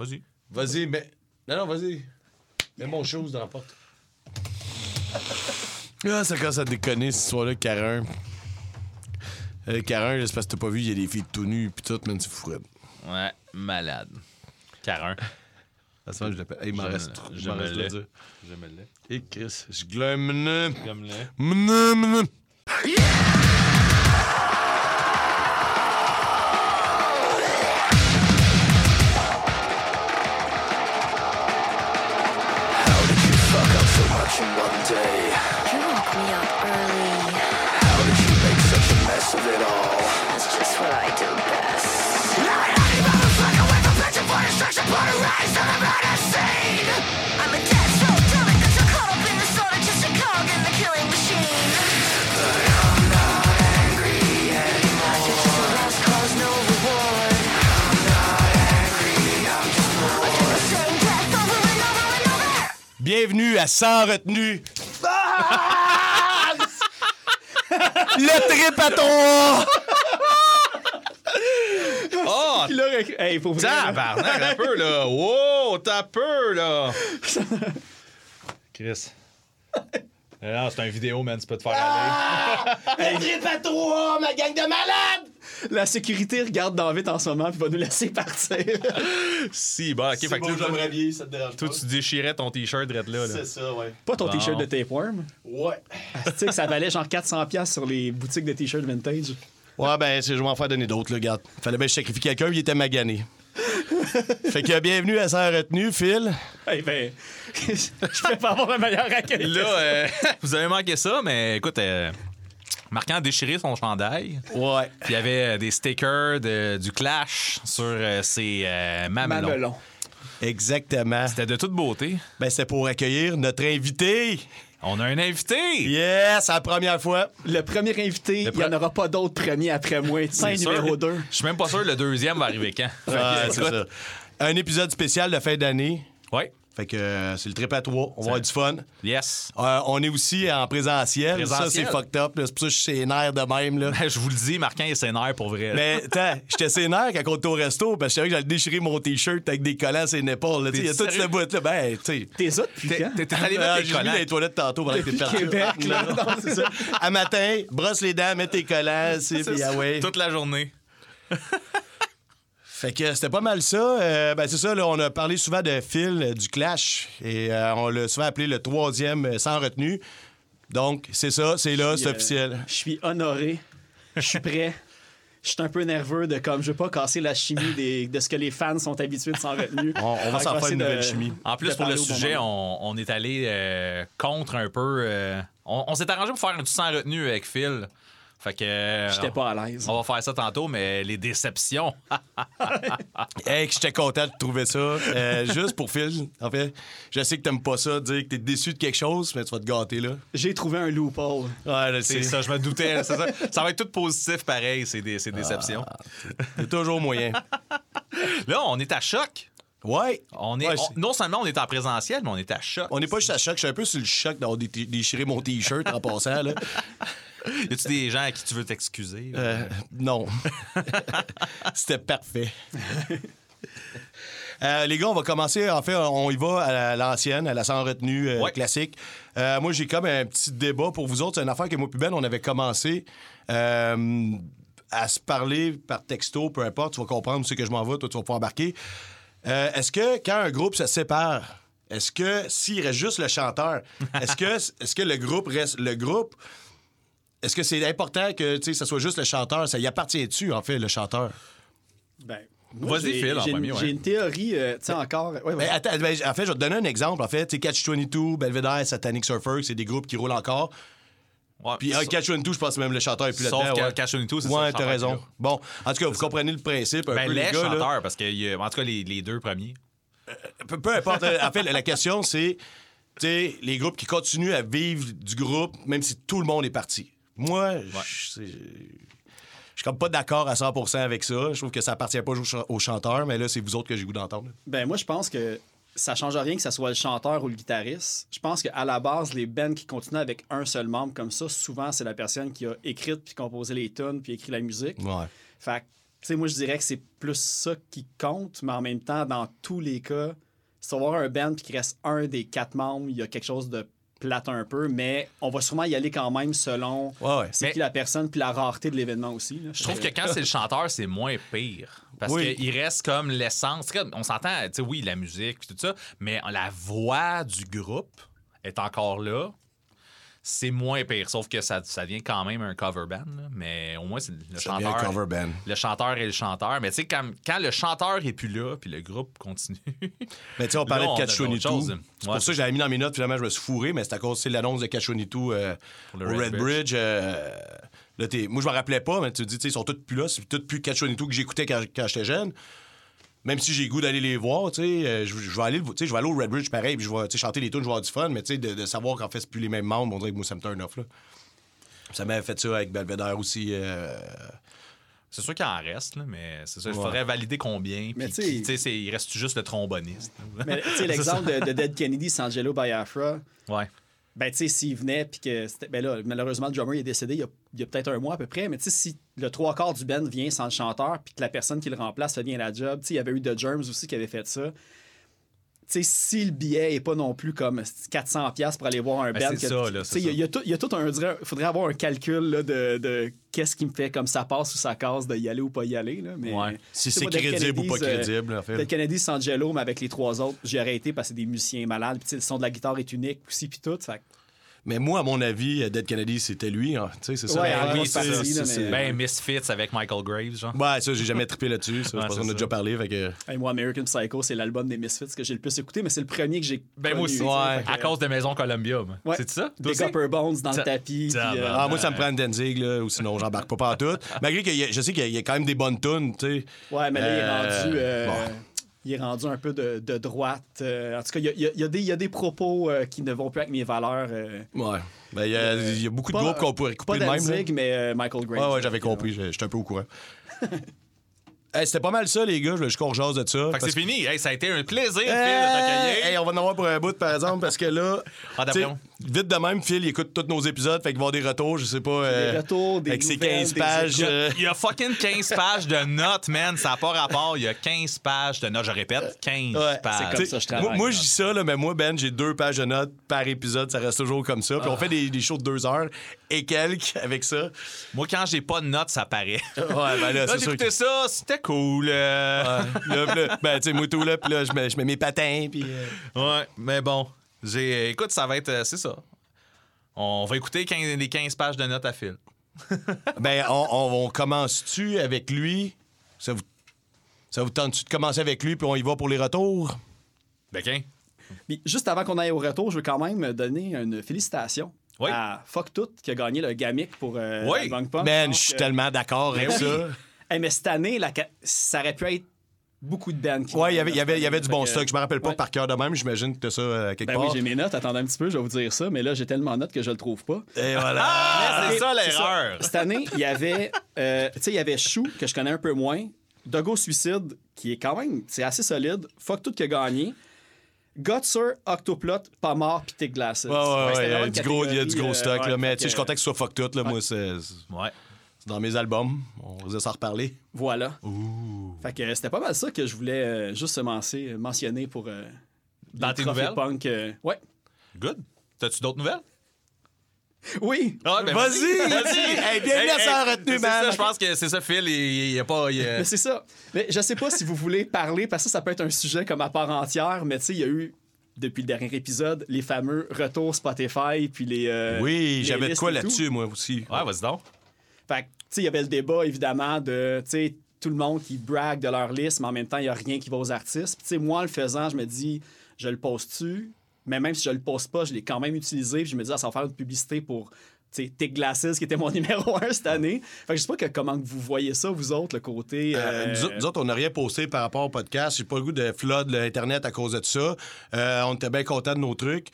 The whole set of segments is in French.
Vas-y. Vas-y, mais. Non, non, vas-y. Mets mon chose dans la porte. Ah, ça commence à déconner, cette histoire-là, Carin. Euh, Carin, c'est parce que t'as pas vu, il y a des filles tout nues pis tout, man, c'est fou. raide. Ouais, malade. Carin. À ce moment, je l'appelle. Hey, il m'en Je reste trop. je me reste l'ai. Je me l'ai. Et Chris, je glame. Comme le. Bienvenue à Sans retenue. Ah! Le trip à toi! Oh! Puis là, hey, vrai, là, Tabarnak, un peu, là. Wow, t'as peur, là. Chris. Euh, Non, c'est une vidéo, man, tu peux te faire aller. Le trip à toi, ma gang de malades! la sécurité regarde dans vite en ce moment puis va nous laisser partir. Si, bon, ok, fait que bon, toi, j'aimerais bien, ça te dérange toi, pas. tu déchirais ton t-shirt là. là. C'est ça, ouais. Pas ton Bon. t-shirt de tapeworm? Ouais. Tu sais que ça valait genre 400$ piastres sur les boutiques de t-shirts vintage. Ouais, ben, c'est- je vais m'en faire donner d'autres, là, regarde. Fallait bien que je sacrifie quelqu'un, il était magané. fait que bienvenue à Sans retenue, Phil. Eh ben, je peux pas avoir un meilleur accueil. Là, euh, vous avez manqué ça, mais écoute, euh, Marquant a déchiré son chandail. Ouais. Puis il y avait euh, des stickers de- du Clash sur euh, ses euh, mamelons. Mamelon. Exactement. C'était de toute beauté. Ben, c'est pour accueillir notre invité. On a un invité! Yes, c'est la première fois. Le premier invité, il n'y en aura pas d'autres premiers après moi. C'est numéro 2. Je suis même pas sûr que le deuxième va arriver quand. C'est ça. Un épisode spécial de fin d'année. Ouais. Fait que euh, c'est le trip à trois. On va avoir du fun. Yes. Euh, on est aussi en présentiel. Ça, c'est fucked up. C'est pour ça que je suis nerfs de même. Là. Je vous le dis, Marquant est sénère pour vrai. Mais attends, j'étais sénère quand on était au resto parce que je savais que j'allais déchirer mon t-shirt avec des collants à ses épaules. Il y a T'es toute cette boîte là. Ben, tu sais. T'es ça depuis quand? T'es allé mettre J'ai mis les toilettes tantôt pendant que t'es parti. Québec, là. Non, c'est ça. À matin, brosse les dents, mets tes collants, c'est puis ah ouais. Toute la journée. Fait que c'était pas mal ça. Euh, ben c'est ça, là, on a parlé souvent de Phil euh, du Clash et euh, on l'a souvent appelé le troisième euh, sans retenue. Donc, c'est ça, c'est là, c'est euh, officiel. Je suis honoré. Je suis prêt. Je suis un peu nerveux de comme je veux pas casser la chimie des- de ce que les fans sont habitués de s'en retenue. On, on va s'en faire une de- nouvelle chimie. En plus, de pour le sujet, on, on est allé euh, contre un peu. euh, on on s'est arrangé pour faire un tout sans retenue avec Phil. Fait que. J'étais pas à l'aise. On va faire ça tantôt, mais les déceptions. Hey, que j'étais content de trouver ça. Euh, juste pour Phil, en fait, je sais que t'aimes pas ça, dire que t'es déçu de quelque chose, mais tu vas te gâter là. J'ai trouvé un loophole. Ouais, C'est ça, je me doutais. ça. ça va être tout positif pareil, ces, dé- ces déceptions. C'est toujours moyen. Là, on est à choc. Ouais. On est, Ouais, on- c'est- non seulement on est en présentiel, mais on est à choc. On n'est pas juste à choc. Je suis un peu sur le choc d'avoir dé- déchiré mon T-shirt en passant. Là. Y a-tu des gens à qui tu veux t'excuser? Euh, non. C'était parfait. Euh, les gars, on va commencer. En fait, on y va à l'ancienne, à la sans retenue euh, Ouais. classique. Euh, moi, j'ai comme un petit débat pour vous autres. C'est une affaire que moi, puis Ben, on avait commencé à se parler par texto, peu importe. Tu vas comprendre c'est que je m'en vais, toi, tu vas pouvoir embarquer. Est-ce que quand un groupe se sépare, est-ce que s'il reste juste le chanteur, est-ce que, est-ce que le groupe reste le groupe? Est-ce que c'est important que tu sais, ça soit juste le chanteur? Ça y appartient-tu, en fait, le chanteur? Ben, Vas-y, j'ai- Phil, en j'ai une- premier, ouais. J'ai une théorie, euh, tu sais, encore. Ouais, ouais. Ben, attends, ben, en fait, je vais te donner un exemple. En fait, tu sais, Catch-22, Belvedere, Satanic Surfer, c'est des groupes qui roulent encore. Ouais, Puis euh, Catch-22, je pense que même le chanteur est plus Sauf là-dedans. que ouais. Catch-22, c'est ça, Ouais, t'as raison. là. Bon, en tout cas, vous comprenez le principe un Ben, peu, les, les gars. là. chanteurs, parce que, y a- en tout cas, les, les deux premiers. Peu, peu importe. euh, en fait, la question, c'est tu sais, les groupes qui continuent à vivre du groupe, même si tout le monde est parti. Moi, je c'est- je suis comme pas d'accord à 100% avec ça. Je trouve que ça appartient pas aux, ch- aux chanteurs, mais là, c'est vous autres que j'ai goût d'entendre. Ben, moi, je pense que ça change rien que ça soit le chanteur ou le guitariste. Je pense qu'à la base, les bands qui continuent avec un seul membre comme ça, souvent, c'est la personne qui a écrit puis composé les tunes puis écrit la musique. Ouais. Fait que sais, moi, je dirais que c'est plus ça qui compte, mais en même temps, dans tous les cas, si on avoir un band puis qu'il reste un des quatre membres, il y a quelque chose de plate un peu, mais on va sûrement y aller quand même selon Ouais, ouais. c'est Mais- qui la personne puis la rareté de l'événement aussi. là. Je trouve que quand c'est le chanteur, c'est moins pire. Parce Oui. qu'il reste comme l'essence. On s'entend, tu sais, oui, la musique tout ça, mais la voix du groupe est encore là. C'est moins pire, sauf que ça, ça devient quand même un cover band. là. Mais au moins, c'est le Ça devient un chanteur. cover band. Le chanteur et le chanteur. Mais tu sais, quand, quand le chanteur est plus là, puis le groupe continue. Mais tu sais, on parlait Là, on de a Catch d'autres 22. choses. C'est Ouais, pour ça que j'avais mis dans mes notes, finalement, je me suis fourré, mais c'est à cause de l'annonce de 22 euh, le au Red Red Bridge. euh, là, t'es- moi, je me rappelais pas, mais tu te dis, tu sais, ils sont tous plus là. C'est tous plus 22 que j'écoutais quand, quand j'étais jeune. Même si j'ai le goût d'aller les voir, tu sais, euh, je, je vais aller, le- tu sais, je vais aller au Red Bridge pareil, puis je vais tu sais, chanter les tunes, je vais avoir du fun, mais tu sais, de, de savoir qu'en fait, c'est plus les mêmes membres, on dirait que moi, ça me turn off, là. Ça m'avait fait ça avec Belvedere aussi. euh, C'est sûr qu'il en reste, là, mais c'est ça. Il Ouais. faudrait valider combien. Mais tu sais- il reste juste le tromboniste. Mais tu sais, l'exemple de, de Dead Kennedy, Sangelo Biafra, Ouais. Ben tu sais, s'il venait puis que ben là, malheureusement, le drummer est décédé il y a, il y a peut-être un mois à peu près, mais tu sais, si le trois quarts du band vient sans le chanteur puis que la personne qui le remplace fait bien la job, tu sais, il y avait eu The Germs aussi qui avait fait ça. Si le billet est pas non plus comme 400$ piastres pour aller voir un Ben, band. Il y, a- y tout- il y a tout un. Il faudrait avoir un calcul là, de, de qu'est-ce qui me fait comme ça passe ou ça casse de y aller ou pas y aller. Là, mais, Ouais. si c'est crédible ou pas Kennedys, euh, crédible, en fait. Dead Kennedy, Sangelo, mais avec les trois autres, j'ai arrêté parce que c'est des musiciens malades. Puis le son de la guitare est unique aussi, puis tout. Fait Mais moi, à mon avis, Dead Kennedy, c'était lui. hein. Tu sais, c'est ça. Ouais, la en grosse grosse partie, partie, là, c'est- mais- Ben, Misfits avec Michael Graves, genre. Ouais, ça, j'ai jamais trippé là-dessus. Ça, Ouais, je pense c'est qu'on a déjà parlé. Fait que... Hey, moi, American Psycho, c'est l'album des Misfits que j'ai le plus écouté, mais c'est le premier que j'ai. Ben, moi aussi. Ouais. que- À cause de Maison Columbia. Ouais. C'est ça? Des? Upper Bones dans le tapis. euh. Ah, moi, ça me prend Danzig, là, ou sinon, j'embarque pas partout. Malgré que je sais qu'il y, a- quand même des bonnes tunes, tu sais. Ouais, mais là, il est Euh, rendu. Euh. Il est rendu un peu de, de droite. euh, en tout cas, il y a, il y des, il y a des propos euh, qui ne vont plus avec mes valeurs. euh, Ouais. Ben, il y, a- il y a beaucoup de groupes qu'on pourrait couper pas de même. Danzig, mais euh, Michael Graves. Ouais, ouais, j'avais compris. je- J'étais un peu au courant. Hey, C'était pas mal ça, les gars. Je juste qu'on rejase de ça. Fait que c'est fini. Hey, ça a été un plaisir, Phil, de Hey, t'accueillir. hey, on va en avoir pour un bout, par exemple, parce que là, Ah, vite de même, Phil, il écoute tous nos épisodes, fait qu'il va avoir des retours, je sais pas. euh, Des retours, des Avec ses nouvelles, 15 des pages. écoutes. euh, Il y a fucking 15 pages de notes, man. Ça n'a pas rapport. Il y a 15 pages de notes. Je répète, 15 Ouais, pages. c'est comme T'sais, ça, je travaille, Moi, je dis ça, là, mais moi, Ben, j'ai deux pages de notes par épisode. Ça reste toujours comme ça. Puis Ah. on fait des, des shows de deux heures et quelques avec ça. Moi, quand j'ai pas de notes, ça paraît. Ouais, ben là, Là, c'est sûr. j'écoutais Que... ça, c'était cool. euh. Là, puis là, ben, tu sais, moi, tout, là, puis là, je mets, je mets mes patins, puis. euh, Ouais, mais bon. J'ai... Écoute, ça va être. euh, c'est ça. On va écouter 15 les 15 pages de notes à fil. Ben, on, on- on commence-tu avec lui? Ça vous, ça vous tente-tu de commencer avec lui, puis on y va pour les retours? Ben, qu'un? Puis, juste avant qu'on aille au retour, je veux quand même donner une félicitation Oui. à Fuck Tout qui a gagné le Gamic pour euh, Oui. Punk. Ben, Donc, je suis euh, tellement d'accord avec ben oui. ça. Hey, mais cette année, la ça aurait pu être beaucoup de bands. qui Ouais, il y avait, il y avait, il y avait du bon que- stock. Je me rappelle pas ouais. par cœur de même. J'imagine que t'as ça euh, quelque Ben oui, part. j'ai mes notes. Attendez un petit peu, je vais vous dire ça. Mais là, j'ai tellement de notes que je le trouve pas. Et voilà. Ah, c'est ça l'erreur. Cette année, il y avait, euh, tu sais, il y avait Chou, que je connais un peu moins. Dogo Suicide, qui est quand même, c'est assez solide. Fuck tout qui a gagné. Gutser, Octoplot, Pas mort, puis Tick Glasses. Ouais, il y a du gros, il y a du catégorie, gros euh, stock, ouais, là, mais tu sais, je suis que- content que ce soit fuck tout, là, moi, c'est c'est Ouais. Dans mes albums, on va s'en reparler. Voilà. Fait que c'était pas mal ça que je voulais euh, juste mentionner, mentionner pour euh, Dans tes nouvelles? punk. euh, ouais. Good. T'as-tu d'autres nouvelles? Oui. Ah, ben, Vas-y! Hey, bienvenue à Sans Retenue, c'est man. ça, Je pense que c'est ça, Phil. Il n'y a pas. il, euh, Mais c'est ça. Mais je sais pas si vous voulez parler, parce que ça, ça peut être un sujet comme à part entière, mais tu sais, il y a eu, depuis le dernier épisode, les fameux retours Spotify, puis les. euh, Oui, j'avais de quoi là-dessus, moi aussi. Ouais, vas-y donc. Fait il y avait le débat, évidemment, de, tout le monde qui brague de leur liste, mais en même temps, il n'y a rien qui va aux artistes. Puis, moi, en le faisant, je me dis, je le poste-tu? Mais même si je le poste pas, je l'ai quand même utilisé. Puis je me dis, ah, ça va faire une publicité pour, Tick Glasses, qui était mon numéro un cette année. Fait que je sais pas que, comment vous voyez ça, vous autres, le côté... Euh, euh, nous, autres- nous autres, on n'a rien posté par rapport au podcast. J'ai pas le goût de flood l'Internet à cause de ça. Euh, on était bien contents de nos trucs.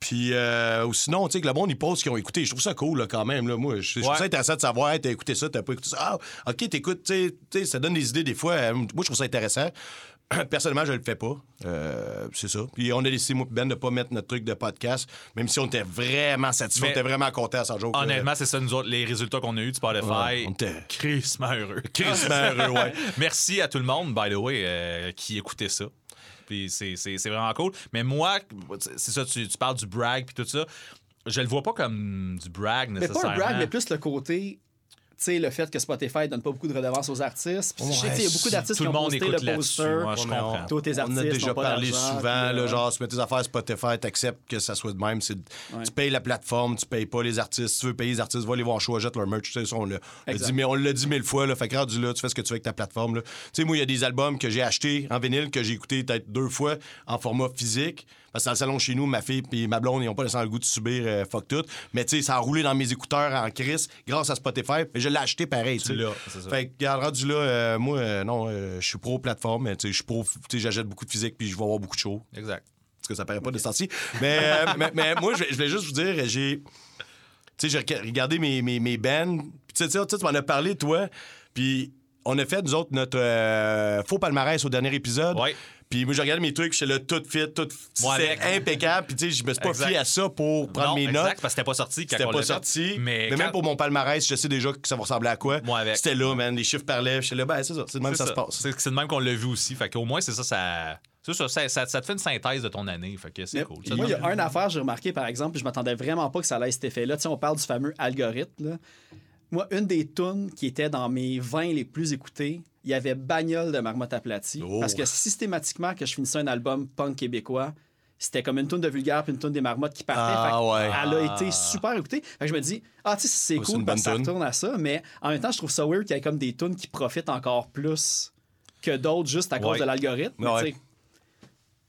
Puis, euh, ou sinon, tu sais, que le monde, ils posent ce qu'ils ont écouté. Je trouve ça cool, là, quand même. Là. Moi, je trouve ça intéressant de savoir, hey, t'as écouté ça, t'as pas écouté ça. Ah, OK, t'écoutes, tu sais, ça donne des idées des fois. Euh, Moi, je trouve ça intéressant. personnellement, je le fais pas. Euh, c'est ça. Puis on a décidé, moi, Ben, de pas mettre notre truc de podcast, même si on était vraiment satisfait, on était vraiment content à sa joke. Honnêtement, c'est ça, nous autres, les résultats qu'on a eus de Spotify. Ouais, on était- crissement heureux. crissement heureux, ouais. Merci à tout le monde, by the way, euh, qui écoutait ça. Puis c'est, vraiment cool. Mais moi, c'est ça, tu, tu parles du brag puis tout ça. Je le vois pas comme du brag Mais nécessairement. pas un brag, mais plus le côté. Tu sais, le fait que Spotify donne pas beaucoup de redevances aux artistes. Puis je sais qu'il y a beaucoup d'artistes qui ont posté le poster. Moi, je comprends. Toi, tes On a artistes déjà parlé souvent, là, euh, genre, tu mets tes affaires Spotify, t'acceptes que ça soit de même. c'est- Ouais. Tu payes la plateforme, tu payes pas les artistes. Si tu veux payer les artistes, va les voir choix, jette leur merch. Tu sais, ça, on l'a dit, mais on l'a dit mille fois. Là, fait que rendu là, tu fais ce que tu veux avec ta plateforme. là. Tu sais, moi, il y a des albums que j'ai achetés en vinyle, que j'ai écoutés peut-être deux fois en format physique. Parce que dans le salon chez nous, ma fille et ma blonde, ils n'ont pas le goût de subir euh, fuck tout. Mais tu sais, ça a roulé dans mes écouteurs en crise grâce à Spotify. Mais je l'ai acheté pareil. tu l'as, c'est ça. Fait que, rendu là, euh, moi, euh, non, je suis pro plateforme. mais, tu sais, Je suis pro, tu sais, j'achète beaucoup de physique puis je vais avoir beaucoup de shows. Exact. Parce que ça paraît pas de temps-ci. Mais, mais, mais moi, je, voulais juste vous dire, j'ai. Tu sais, j'ai regardé mes, mes, mes bands. Tu sais, tu sais, tu m'en as parlé, toi. Puis on a fait, nous autres, notre euh, faux palmarès au dernier épisode. Ouais. Puis moi, j'ai regardé mes trucs, j'étais là, tout fit, tout. Avec. impeccable. Puis tu sais, je me suis pas Exact. fié à ça pour prendre non, mes exact, notes. parce que c'était pas sorti quand C'était pas sorti. Mais, Mais, même pour mon palmarès, je sais déjà que ça va ressembler à quoi. Moi avec. C'était là, man. Les chiffres parlaient. J'étais là, ben, c'est ça. C'est de même que C'est ça, se passe. C'est c'est de même qu'on l'a vu aussi. Fait qu'au moins, c'est ça, ça. C'est ça, ça, ça- ça te fait une synthèse de ton année. Fait que c'est cool. Moi, il y a une affaire, j'ai remarqué, par exemple, puis je m'attendais vraiment pas que ça allait cet effet-là. Tu sais, on parle du fameux algorithme. là. Moi, une des tunes qui était dans mes 20 les plus écoutées, il y avait Bagnole de Marmotte aplatie. Oh. Parce que systématiquement, que je finissais un album punk québécois, c'était comme une tune de vulgaire puis une tune des marmottes qui partait. Ah, ouais. Elle a été super écoutée. Fait que je me dis, ah, tu sais, c'est cool une parce que ça bonne retourne à ça, mais en même temps, je trouve ça weird qu'il y ait comme des tunes qui profitent encore plus que d'autres juste à cause de l'algorithme. Ouais.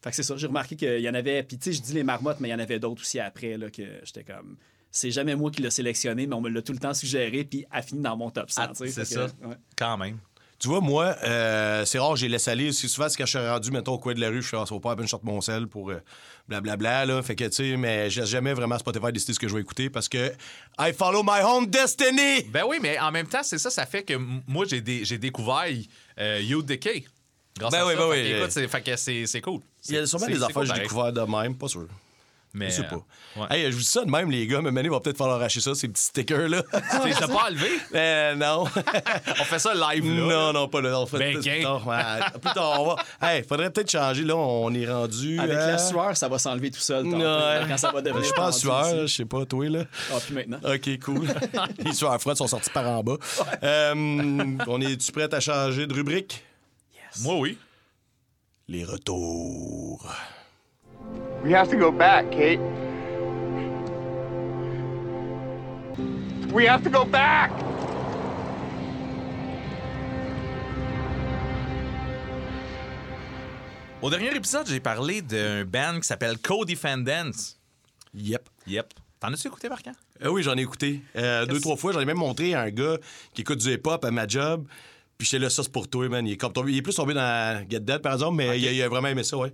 fait que c'est ça, j'ai remarqué qu'il y en avait. Puis tu sais, je dis les marmottes, mais il y en avait d'autres aussi après, là, que j'étais comme. C'est jamais moi qui l'ai sélectionné, mais on me l'a tout le temps suggéré, puis a fini dans mon top 100. Ah, c'est ça. que, ouais. Quand même. Tu vois, moi, euh, c'est rare, j'ai laissé aller. C'est souvent, c'est quand je suis rendu, mettons, au coin de la rue, je vaut pas la peine, je sorte mon sel pour euh, blablabla, là. Fait que, tu sais, mais je laisse jamais vraiment Spotify décider ce que je vais écouter parce que I follow my own destiny! Ben oui, mais en même temps, c'est ça, ça fait que moi, j'ai dé- j'ai découvert euh, You Decay. Grâce Ben à oui, ça. ben Fait oui. que, écoute, c'est- fait que c'est c'est cool. Il y a sûrement C'est- des c'est affaires cool, que j'ai pareil. découvert de même, pas sûr. Mais, Je sais euh, pas. ouais. Hey, je vous dis ça de même, les gars, mais maintenant, il va peut-être falloir arracher ça, ces petits stickers-là. Tu les as pas enlevé? Mais non. On fait ça live, là. non, non, pas là. On fait Ben, plus gay. tard. Ouais, plus tard, on va. Hey, faudrait peut-être changer, là. On est rendu. Avec la sueur, ça va s'enlever tout seul. là, Quand ça va devenir. Je suis pas en tendu sueur, je sais pas, toi, là. Ah, puis maintenant. OK, cool. Les sueurs froides sont sortis par en bas. Euh, on est-tu prêt à changer de rubrique? Moi, oui. Les retours. We have to go back, Kate. We have to go back! Au dernier épisode, j'ai parlé d'un band qui s'appelle Co-Defendants. Yep. Yep. T'en as-tu écouté, par quand? Euh, oui, j'en ai écouté. Euh, deux, trois fois. J'en ai même montré à un gars qui écoute du hip-hop à ma job. Puis j'étais là, ça c'est pour toi, man. Il est, comme tombé- il est plus tombé dans Get Dead, par exemple, mais il, a, il a vraiment aimé ça, ouais.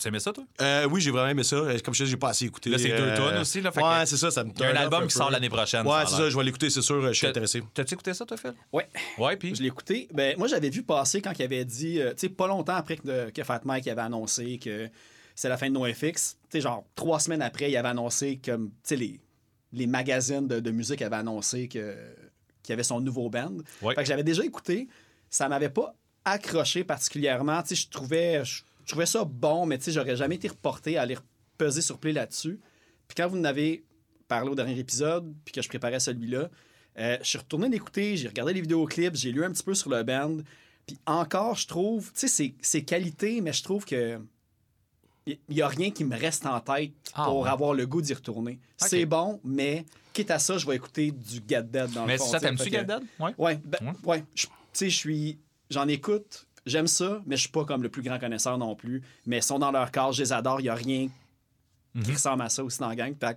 T'as aimé ça, toi? Euh, oui, j'ai vraiment aimé ça. Euh, Comme je te dis, j'ai pas assez écouté. Là, c'est deux Euh, tonnes aussi, là, fait ouais, que- c'est ça. ça me Il y a un album un qui sort l'année prochaine. Ouais, c'est ça. Je vais l'écouter, c'est sûr. Je suis intéressé. T'as-tu écouté ça, toi, Phil? Ouais. Ouais, puis? Je l'ai écouté. Ben, moi, j'avais vu passer quand il avait dit, euh, tu sais, pas longtemps après que, que Fat Mike avait annoncé que c'est la fin de NoFX. Tu sais, genre, trois semaines après, il avait annoncé comme, tu sais, les, les magazines de, de musique avaient annoncé que, qu'il y avait son nouveau band. Ouais. Fait que j'avais déjà écouté. Ça m'avait pas accroché particulièrement. Tu sais, je trouvais, je, je trouvais ça bon, mais tu sais, j'aurais jamais été reporté à aller peser sur play là-dessus. Puis quand vous en avez parlé au dernier épisode, puis que je préparais celui-là, euh, je suis retourné l'écouter, j'ai regardé les vidéoclips, j'ai lu un petit peu sur le band. Puis encore, je trouve, tu sais, c'est- qualité, mais je trouve que il n'y a rien qui me reste en tête Ah, pour ouais. avoir le goût d'y retourner. C'est bon, mais quitte à ça, je vais écouter du Get Dead dans Mais le fond. ça, tu sais. t'aimes-tu Get Dead? Ouais. Ouais, ben, Ouais. ouais. Je- Tu sais, je suis. J'en écoute, j'aime ça, mais je suis pas comme le plus grand connaisseur non plus. Mais ils sont dans leur corps, je les adore, il n'y a rien qui ressemble à ça aussi dans la gang. Fait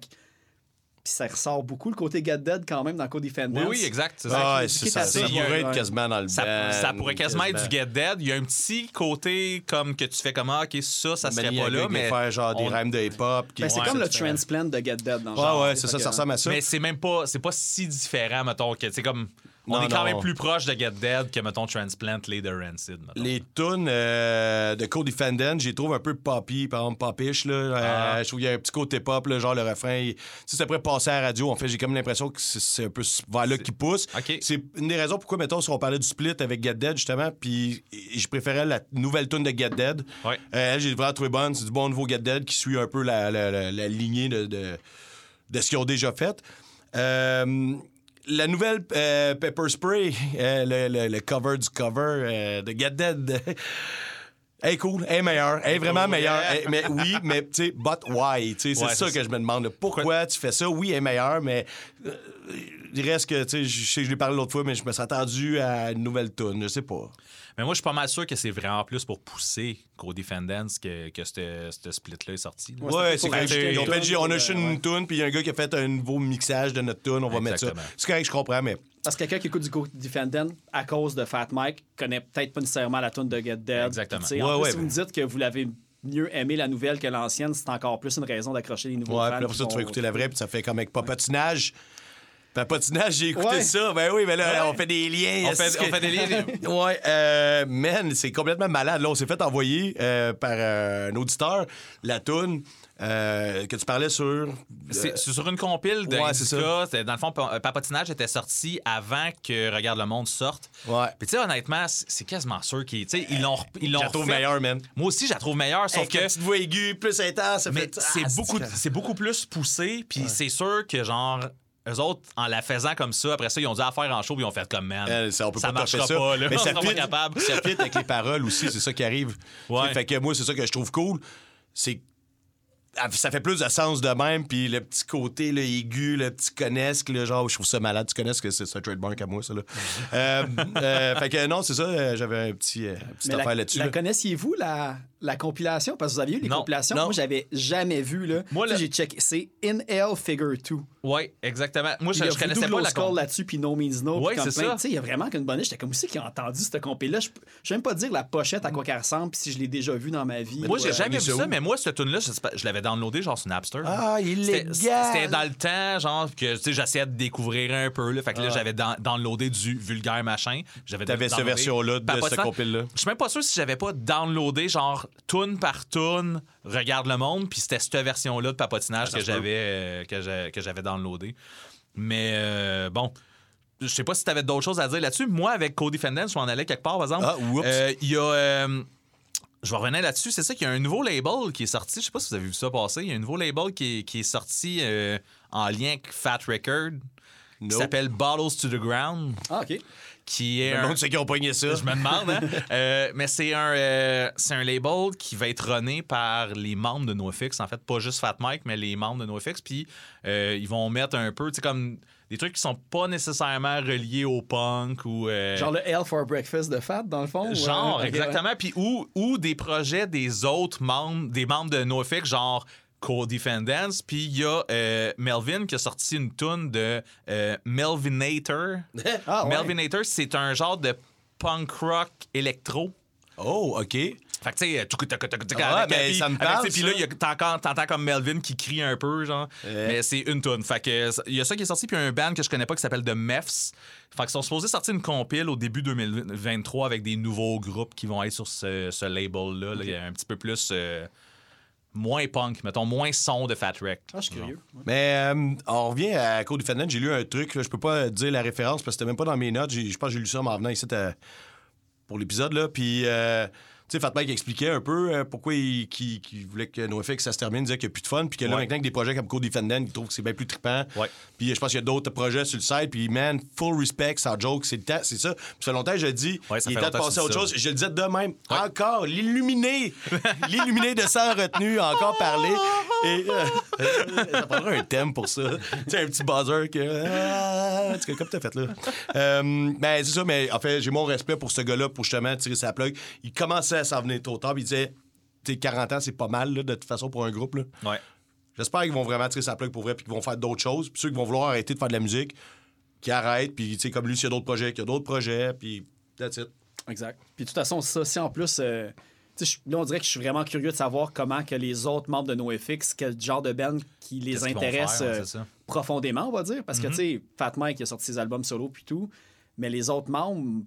Puis ça ressort beaucoup le côté Get Dead quand même dans Co-Defendants. Oui, oui, exact. c'est ça. Ah, ça. pourrait être quasiment dans le Ça, band, ça pourrait quasiment être du. Get Dead. Il y a un petit côté comme que tu fais comme ah, OK, ça, ça serait pas là, mais. faire genre des on- rhymes de hip-hop. qui- Ben, c'est Ouais, comme c'est le différent. transplant de Get Dead dans le Ouais, genre. ouais, c'est ça, ça ressemble à ça. Mais c'est même pas, c'est pas si différent, mettons, que c'est comme. On Non, est quand non. même plus proche de Get Dead que, mettons, Transplant, Leader Rancid. mettons. Les tunes euh, de Cody Fendon, j'y trouve un peu poppy, par exemple, popish. Là. Euh, Ah. je trouve qu'il y a un petit côté pop, là, genre le refrain. il- sais, c'est après passer à la radio. En fait, j'ai comme l'impression que c'est- un peu vers là qu'il pousse. C'est une des raisons pourquoi, mettons, si on parlait du split avec Get Dead, justement, puis je préférais la nouvelle tune de Get Dead. Ouais. Euh, elle, j'ai vraiment trouvé bonne. C'est du bon nouveau Get Dead qui suit un peu la, la- la- la lignée de, de, de ce qu'ils ont déjà fait. Euh, la nouvelle euh, Pepper Spray, euh, le, le- le cover du cover euh, de Get Dead. Elle est cool, elle est meilleure, elle est vraiment cool, meilleure. yeah. Elle- mais oui, mais tu sais, but why? C'est ça que je me demande. Pourquoi tu fais ça? Oui, elle est meilleure, mais euh, il reste que, tu sais, je je l'ai parlé l'autre fois, mais je me suis attendu à une nouvelle tune, je sais pas. Mais moi, je suis pas mal sûr que c'est vraiment plus pour pousser Cody Fendance que, que ce split-là est sorti. là. Ouais, Ouais, c'est tune, on a euh, acheté une ouais. tune, puis il y a un gars qui a fait un nouveau mixage de notre tune, on va mettre ça. C'est correct, je comprends, mais Parce que quelqu'un qui écoute du Go Defendant à cause de Fat Mike connaît peut-être pas nécessairement la tune de Get Dead. Exactement. En Ouais, plus, ouais, si vous me dites que vous l'avez mieux aimé la nouvelle que l'ancienne, c'est encore plus une raison d'accrocher les nouveaux Ouais, fans. puis après ça, tu vas écouter la vraie, puis ça fait comme avec Papatinage. Papatinage, j'ai écouté Ouais. ça. Ben oui, mais là, Ouais. on fait des liens. On fait, on fait des liens. Ouais, euh, man, c'est complètement malade. Là, on s'est fait envoyer euh, par euh, un auditeur la toune euh, que tu parlais sur. C'est c'est sur une compile de Ouais. C'était- Dans le fond, Pa- Papotinage était sorti avant que Regarde le Monde sorte. Ouais. Puis tu sais, honnêtement, c'est quasiment sûr qu'ils tu sais, ils l'ont ils l'ont Je la trouve meilleure, man. Moi aussi, je la trouve meilleure, sauf que... petite voix aiguë, plus intense, ça Mais fait. c'est Ah, beaucoup, c'est beaucoup plus poussé, puis c'est sûr que, genre, eux autres, en la faisant comme ça, après ça, ils ont dû la faire en show, puis ils ont fait comme, man, Euh, ça, on peut pas marchera ça. pas, là. Mais ça fit, capable. ça fit avec les paroles aussi, c'est ça qui arrive. Ouais. Fait que moi, c'est ça que je trouve cool. C'est ça fait plus de sens de même, puis le petit côté là, aigu, le petit connaisque, là, genre, je trouve ça malade. Tu connais que c'est, un trademark à moi, ça. Là. Euh, euh, fait que non, c'est ça, euh, j'avais un petit, euh, la, affaire là-dessus. la là. connaissiez-vous, la, la compilation? Parce que vous aviez eu les Non. compilations. Non. Moi, j'avais jamais vu. Là. Moi, le- j'ai checké. C'est In Hell Figure 2. Ouais, exactement. Moi, je, je connaissais pas la con- là-dessus, puis No Means No. Comme c'est ça. Tu sais, il y a vraiment qu'une bonne. J'étais comme aussi qui a entendu cette compil-là? Je sais même pas dire la pochette à quoi qu'elle ressemble, puis si je l'ai déjà vu dans ma vie. Moi, j'ai jamais mais vu ça, mais moi, cette tune-là, je, je l'avais downloadé genre sur Napster. Ah, illégal! C'était dans le temps, genre, que tu sais, j'essayais de découvrir un peu. Là, fait que là, j'avais dan- downloadé du vulgaire machin. J'avais T'avais cette version-là de cette compile-là. Je suis même pas sûr si j'avais pas downloadé, genre, tune par tune, Regarde le monde, puis c'était cette version-là de papotinage que se peut. j'avais euh, que que j'avais downloadé. Mais euh, bon. Je sais pas si t'avais d'autres choses à dire là-dessus. Moi, avec Cody Fendon, je m'en allais quelque part, par exemple. Ah, oups. Euh, Il y a. euh, je vais revenir là-dessus. C'est ça qu'il y a un nouveau label qui est sorti. Je sais pas si vous avez vu ça passer. Il y a un nouveau label qui est, qui est sorti euh, en lien avec Fat Record qui Nope. s'appelle Bottles to the Ground. Ah, OK. Qui est Le un- monde, c'est qui ont pogné ça. je me demande, hein? Euh, mais c'est un, euh, c'est un label qui va être runné par les membres de NoFX. En fait, pas juste Fat Mike, mais les membres de NoFX. Puis ils vont mettre un peu, tu sais, comme des trucs qui sont pas nécessairement reliés au punk ou. euh, Genre le Hell for Breakfast de Fat, dans le fond? Genre, euh, ok, exactement. Puis ou, ou des projets des autres membres, des membres de NoFX, genre Cody Fendance. Puis il y a euh, Melvin qui a sorti une tune de euh, Melvinator. Ah, ouais. Melvinator, c'est un genre de punk rock électro. Oh, OK. Fait que tu sais, parle, tu sais, Puis là, t'entends t'entends comme Melvin qui crie un peu, genre. Ouais. Mais c'est une tune. Fait que il y a ça qui est sorti, puis un band que je connais pas qui s'appelle The Mefs. Fait qu'ils sont supposés sortir une compile au début 2023 avec des nouveaux groupes qui vont être sur ce, ce label-là. là. Il y a un petit peu plus. euh, moins punk, mettons, moins son de Fat Wreck. Ah, je suis curieux. Ouais. Mais euh, on revient à Code Defendant. J'ai lu un truc, là, je peux pas dire la référence parce que c'était même pas dans mes notes. Je pense que j'ai lu ça en venant ici euh, pour l'épisode. là. Puis, euh, tu sais, Fat Mike expliquait un peu euh, pourquoi il, qu'il- qu'il voulait que NoFX ça se termine, il disait qu'il n'y a plus de fun. Puis que là, Ouais. maintenant, avec des projets comme Code Defendant, il trouve que c'est bien plus trippant. Puis je pense qu'il y a d'autres projets sur le site. Puis, man, full respect, sans joke, c'est c'est ça. Puis ça fait longtemps que je le dis, Ouais, il est temps de que passer à tu autre chose. Je le disais de même. Encore, l'illuminé. l'illuminé de sang retenu, a encore parlé. Et euh, ça prendrait un thème pour ça. Tu sais, un petit buzzer que. Ah, tu sais, comme t'as fait là. Euh, ben, c'est ça, mais en fait, j'ai mon respect pour ce gars-là pour justement tirer sa plug. Il commençait à s'en venir trop tard, puis il disait. Tu sais, 40 ans, c'est pas mal, là, de toute façon, pour un groupe. Là. Ouais. J'espère qu'ils vont vraiment tirer sa plug pour vrai, puis qu'ils vont faire d'autres choses. Puis ceux qui vont vouloir arrêter de faire de la musique, qui arrêtent, puis tu sais, comme lui, s'il y a d'autres projets, qu'il y a d'autres projets, puis that's it. Exact. Puis de toute façon, ça, si en plus. euh, là, on dirait que je suis vraiment curieux de savoir comment que les autres membres de NoFX, quel genre de band qui les intéresse faire, euh, profondément, on va dire. Parce que, tu sais, Fat Mike il a sorti ses albums solo puis tout. Mais les autres membres,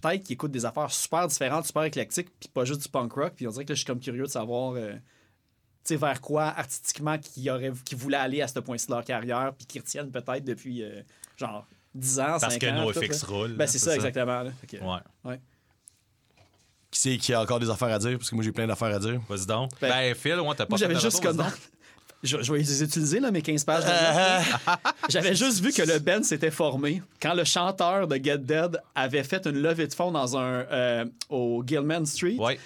peut-être qu'ils écoutent des affaires super différentes, super éclectiques, puis pas juste du punk rock. Puis on dirait que là, je suis comme curieux de savoir euh, tu sais, vers quoi artistiquement qu'ils auraient- qu'ils voulaient aller à ce point-ci de leur carrière, puis qu'ils retiennent peut-être depuis euh, genre 10 ans, Parce 5 que ans. FX là. roulent. Ben, c'est ça, exactement. là. Que- Ouais. ouais. Qui c'est qui a encore des affaires à dire? Parce que moi, j'ai plein d'affaires à dire. Vas-y donc. Ben, Ben, Phil, ouais, t'as pas j'avais juste comme. Je, je vais les utiliser, là, mes 15 pages. J'avais juste vu que le band s'était formé quand le chanteur de Get Dead avait fait une levée de fonds dans un, euh, au Gilman Street Ouais.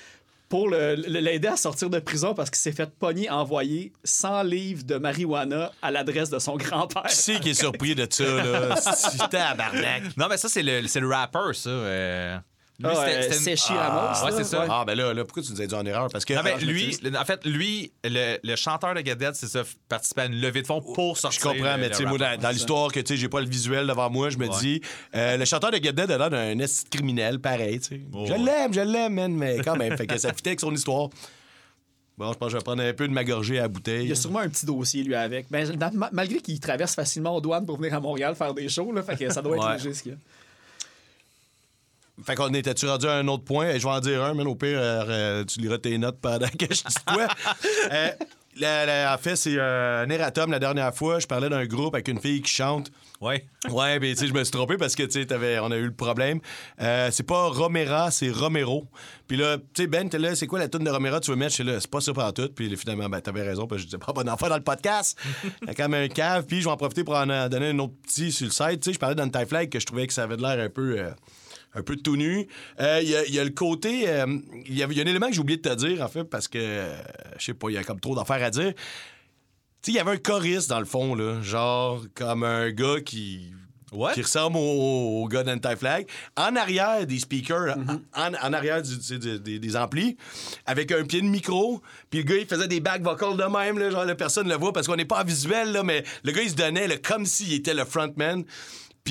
pour l'aider à sortir de prison parce qu'il s'est fait pogner envoyer 100 livres de marijuana à l'adresse de son grand-père. Qui c'est qui est surpris de ça, là? Tabarnak. Non, mais ça, c'est le, le rapper, ça. euh. Lui, Ah, c'était- euh, Sechi Ramos, ouais, là, c'est ça. ouais. Ah, ben là, là, pourquoi tu nous as dit en erreur? Parce que. Non, Ah, lui, le- en fait, lui, le, le chanteur de Dead, c'est ça, participer à une levée de fonds pour Je sortir. comprends, le- mais tu sais, moi, dans, dans l'histoire que tu sais, j'ai pas le visuel devant moi, je me Ouais. dis, euh, le chanteur de Dead a l'air d'un esti criminel, pareil, tu sais. Oh, je ouais. l'aime, je l'aime, man, mais quand même, fait que ça fitait avec son histoire. Bon, je pense que je vais prendre un peu de ma gorgée à la bouteille. Il y a sûrement un petit dossier, lui, avec. Ben, malgré qu'il traverse facilement aux douanes pour venir à Montréal faire des shows, là, fait que ça doit être Ouais. léger, ce qu'il y a. Fait qu'on était-tu rendu à un autre point? Et je vais en dire un, mais au pire, euh, euh, tu liras tes notes pendant que je dis quoi? Euh, la- la- en fait, c'est euh, un erratum la dernière fois. Je parlais d'un groupe avec une fille qui chante. Ouais. Ouais, mais tu sais, je me suis trompé parce que tu sais, t'avais- on a eu le problème. Euh, c'est pas Romera, c'est Romero. Puis là, tu sais, Ben, t'es là, c'est quoi la tune de Romera tu veux mettre? Je suis là, c'est pas ça pour tout. Puis finalement, ben, t'avais raison, parce que je disais pas bon enfant dans le podcast. Il quand même un cave. Puis je vais en profiter pour en donner un autre petit sur le site. Tu sais, je parlais d'Anti-Flag que je trouvais que ça avait de l'air un peu. euh, un peu tout nu. Euh, Il y, a- il y a le côté. euh, Il y, a un élément que j'ai oublié de te dire, en fait, parce que, euh, je sais pas, il y a comme trop d'affaires à dire. Tu sais, il y avait un choriste, dans le fond, là. Genre, comme un gars qui. What? Qui ressemble au, au gars d'Anti-Flag. En arrière des speakers, en, en arrière du- tu sais, des, des- des amplis, avec un pied de micro. Puis le gars, il faisait des back vocals de même, là, genre, la personne le voit parce qu'on n'est pas en visuel, là, mais le gars, il se donnait là, comme s'il était le frontman.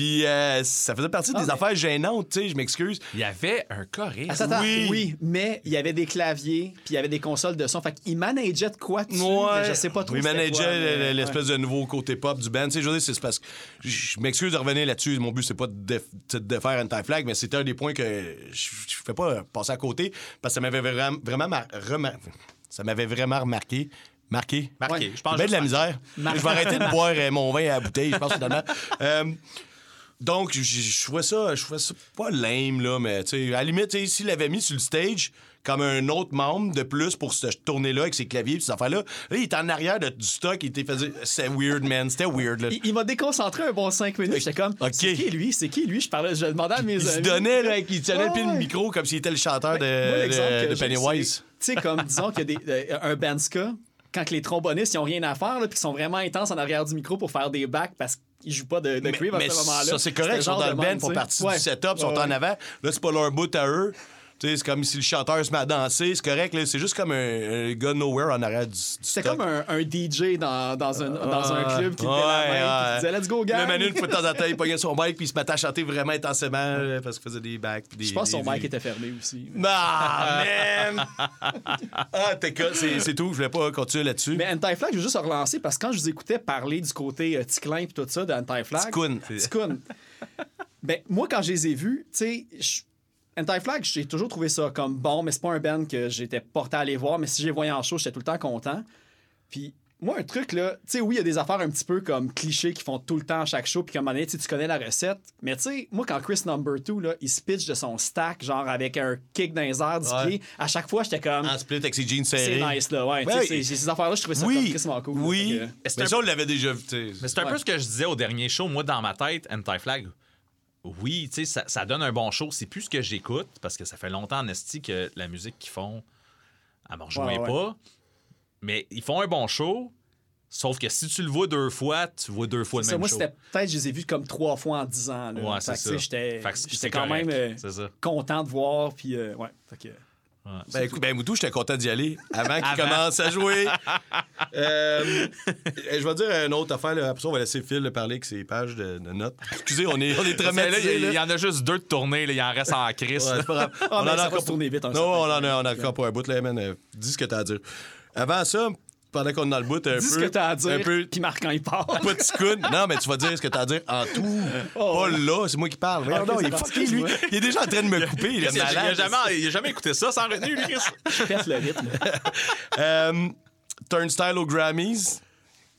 Puis euh, ça faisait partie des mais- affaires gênantes, tu sais, je m'excuse. Il y avait un choriste. Attends, Oui. oui. mais il y avait des claviers, puis il y avait des consoles de son. Fait qu'il manageait de quoi dessus, mais je sais pas trop Il manageait l'espèce de nouveau côté pop du band. Tu sais, je veux dire, c'est parce que je m'excuse de revenir là-dessus. Mon but, c'est pas de, déf- de défaire Anti-Flag, mais c'était un des points que je fais pas passer à côté parce que ça m'avait vraiment, vraiment mar- remar- ça m'avait vraiment remarqué. Marqué. Marqué. Ouais. Je pense de la misère. Marqué. Je vais arrêter de boire euh, mon vin à la bouteille, je pense, finalement. Euh, donc, je- trouvais ça, je trouvais ça pas lame, là, mais tu sais, à la limite, tu sais, s'il l'avait mis sur le stage comme un autre membre de plus pour cette tournée-là avec ses claviers et ces affaires-là, là, il était en arrière de, du stock, il était faisait. C'était weird, man. C'était weird, là. Il, il m'a déconcentré un bon 5 minutes. J'étais comme, Ok. c'est qui lui? C'est qui lui? Je parlais, je demandais à mes Il se amis. donnait, là, il tenait le de micro comme s'il était le chanteur de, Moi, l'exemple de- de Pennywise. c'est- Tu sais, comme disons qu'il y a des, euh, un band ska, quand que les trombonistes ils ont rien à faire, puis qu'ils sont vraiment intenses en arrière du micro pour faire des backs parce qu'ils jouent pas de, de Mais, à ce moment-là. ça, c'est correct, ils sont dans le band, ils font partie Ouais. du setup, ils sont Ouais, en avant. Là, c'est pas leur bout à eux. C'est comme si le chanteur se met à danser, c'est correct, là. C'est juste comme un, un gars nowhere en arrière du, du C'était stock. comme un, un DJ dans, dans, un, dans un club qui Ouais, la main, ouais. disait Let's go, Le gang! Manu, une fois de temps en temps, il pognait son mic puis il se mettait à chanter vraiment intensément parce qu'il faisait des backs. Je pense que son des- mic était fermé aussi. Ah, man! ah, t'es c'est c'est tout. Je voulais pas continuer là-dessus. Mais Anti-Flag, je veux juste relancer parce que quand je vous écoutais parler du côté euh, Ticlin et tout ça d'Anti-Flag. Ticoun. Ticoun. ben, moi, quand je les ai vus, tu sais, Anti-Flag, j'ai toujours trouvé ça comme bon, mais c'est pas un band que j'étais porté à aller voir, mais si j'ai voyé en show, j'étais tout le temps content. Puis, moi, un truc, là, tu sais, oui, il y a des affaires un petit peu comme clichés qui font tout le temps à chaque show, puis comme un moment donné, tu connais la recette. Mais tu sais, moi, quand Chris Number 2, là, il se pitch de son stack, genre avec un kick dans les airs du Ouais. pied, à chaque fois, j'étais comme. En split avec ses jeans C'est serrés. nice, là, ouais. Oui. c'est- ces affaires-là, je trouvais ça comme Oui, crissement cool. là. oui. Que- Mais c'est un ça, on l'avait déjà vu. tu sais. Mais c'est un Ouais. peu ce que je disais au dernier show. Moi, dans ma tête, Anti-Flag, oui, tu sais, ça, ça donne un bon show. C'est plus ce que j'écoute parce que ça fait longtemps en esti que la musique qu'ils font, elle me rejoint Ouais, ouais. pas. Mais ils font un bon show. Sauf que si tu le vois deux fois, tu vois deux fois le Ça, même moi, show. c'était peut-être, je les ai vus comme trois fois en dix ans. Là. Ouais, c'est ça. J'étais quand correct. même euh, C'est ça. content de voir. Puis, euh, ouais. Fait que- Ouais. Ben, écoute, ben, Moutou, j'étais content d'y aller avant qu'il commence à jouer. Euh, je vais dire une autre affaire. Là. Après ça, on va laisser Phil le parler avec ses pages de, de notes. Excusez, on est, on est traumatisés. il y, en a juste deux de tournée. là. Il en reste en crise. Ouais, pas. Ah, on mais en a encore tourner vite, un Non, certain on en a, temps. on en a encore pour un bout, là, man. Euh, Dis ce que t'as à dire. Avant ça, pendant qu'on est dans le bout, un Dis peu. ce que t'as à dire, Un peu. puis Marc quand il parle. Pas de scoon. Non, mais tu vas dire ce que t'as à dire en tout. Oh, pas là, c'est moi qui parle. Ok, donc, il est ça va, fucké, lui. excuse-moi. Il est déjà en train de me couper. Il est Il a, malade. jamais, il a jamais écouté ça sans retenue, lui, Chris. Je pète le rythme. Euh, Turnstile aux Grammys.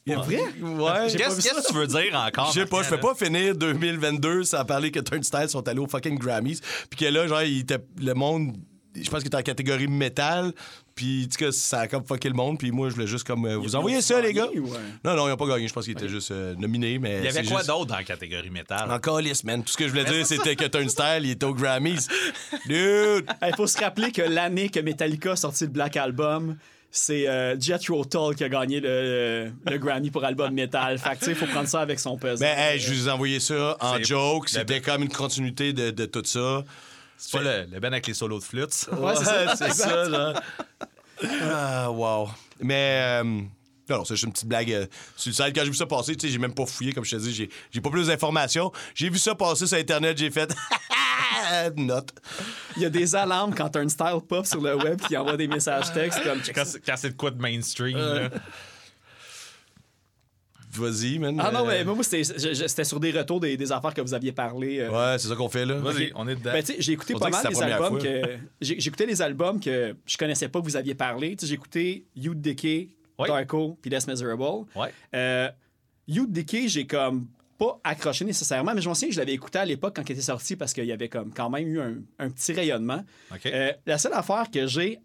Vrai? Ouais. Pas Qu'est-ce vu qu'est-ce que tu veux dire encore? Je sais pas, je fais pas finir 2022 sans parler que Turnstile sont allés aux fucking Grammys. Puis que là, genre, il était, le monde, je pense qu'il était en catégorie métal. Puis, tu sais, ça a comme fucké le monde. Puis moi, je voulais juste comme euh, vous envoyer ça, les gars. ouais? Non, non, ils ont pas gagné. Je pense qu'ils étaient juste euh, nominés. Mais Il y avait quoi juste- d'autre dans la catégorie métal? Encore lisse, man. Tout ce que je voulais dire, c'était que Turnstile, il était aux Grammys. Dude! Il faut se rappeler que l'année que Metallica a sorti le Black Album, c'est euh, Jethro Tull qui a gagné le, le Grammy pour album metal. Fait que, tu sais, il faut prendre ça avec son pesant. Ben, hey, je vous ai envoyé ça en joke. Ben, C'était comme une continuité de, de tout ça. C'est pas le, le ben avec les solos de flûte. Ouais, c'est ça. c'est ça, genre. Ah, wow. Mais. euh, non, non, c'est juste une petite blague euh, sur le site. Quand j'ai vu ça passer, tu sais, j'ai même pas fouillé, comme je te dis, j'ai, j'ai pas plus d'informations. J'ai vu ça passer sur Internet, j'ai fait. Note. Il y a des alarmes quand un style pop sur le web qui envoie des messages textes comme Quand, quand c'est de quoi de mainstream. là. Vas-y, man. Ah non, Euh, mais moi, c'était sur des retours des, des affaires que vous aviez parlé. euh, Ouais, c'est ça qu'on fait, là. Vas-y, on est dedans. Ben, tu sais, j'ai écouté On pas mal les albums fois. que. Écouté les albums que je connaissais pas que vous aviez parlé. Tu sais, J'ai écouté Youth Decay. Darko, puis Less Miserable. Ouais. Euh, Youth Decay, j'ai comme pas accroché nécessairement, mais je me souviens que je l'avais écouté à l'époque quand il était sorti parce qu'il y avait comme quand même eu un, un petit rayonnement. Euh, la seule affaire que j'ai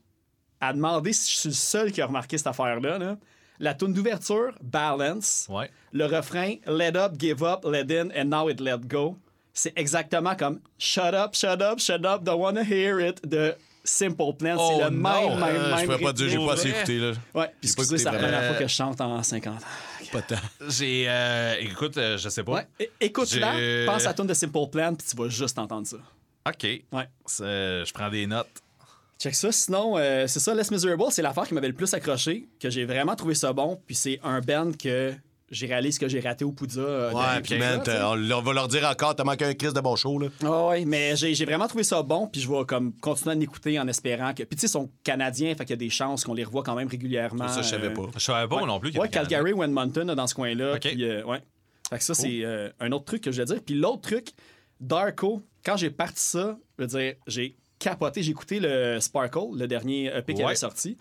à demander si je suis le seul qui a remarqué cette affaire-là, là, la tune d'ouverture, Balance, Ouais. le refrain Let up, give up, let in, and now it let go. C'est exactement comme Shut up, shut up, shut up, don't wanna hear it de Simple Plan. Oh c'est le non! même, même, Euh, même. je pourrais pas te dire, j'ai pas assez écouté, là. Ouais, puis excusez, c'est la première fois que je chante en 50 ans. Pas tant. J'ai. euh, écoute, euh, je sais pas. Ouais, écoute-la, J'ai- pense à la tune de Simple Plan, puis tu vas juste entendre ça. OK. Ouais. Euh, je prends des notes. Check ça. Sinon, euh, c'est ça, Less Miserable, c'est l'affaire qui m'avait le plus accroché, que j'ai vraiment trouvé ça bon. Puis c'est un band que j'ai réalisé que j'ai raté au Poudza. euh, Ouais, puis man, on, on va leur dire encore, t'as manqué un Chris de bon show, là. Ah ouais, mais j'ai j'ai vraiment trouvé ça bon, puis je vais comme continuer à l'écouter en espérant que. Puis tu sais, ils sont canadiens, fait qu'il y a des chances qu'on les revoit quand même régulièrement. Ça, je savais euh, pas. Je savais pas non plus. qu'il Ouais, Calgary ou Edmonton, là, dans ce coin-là. Ok. Puis, euh, ouais. Fait que ça, c'est euh, un autre truc que je veux dire. Puis l'autre truc, Darko, quand j'ai parti ça, je veux dire, j'ai capoté. J'ai écouté le Sparkle, le dernier EP qui Ouais. avait sorti.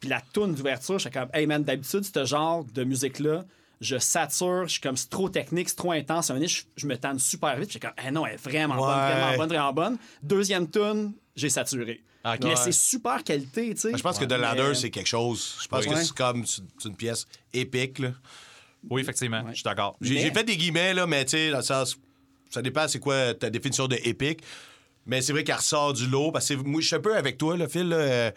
Puis la toune d'ouverture, j'étais comme, hey man, d'habitude, ce genre de musique-là, je sature, je suis comme, c'est trop technique, c'est trop intense. Un je, je me tente super vite. J'étais comme, hey non, elle est vraiment bonne, vraiment bonne, vraiment bonne. Deuxième tune, j'ai saturé. Ah, ok. Mais Ouais. c'est super qualité, tu sais. Je pense que The Mais- Ladder, c'est quelque chose. Je pense Ouais. que c'est comme une pièce épique, là. Oui, effectivement. Je suis d'accord. J'ai Mais- fait des guillemets, là, mais tu sais, dans le sens. Ça dépend, c'est quoi ta définition de épique? Mais c'est vrai qu'elle ressort du lot. Parce que moi, je suis un peu avec toi, le Phil. là, euh,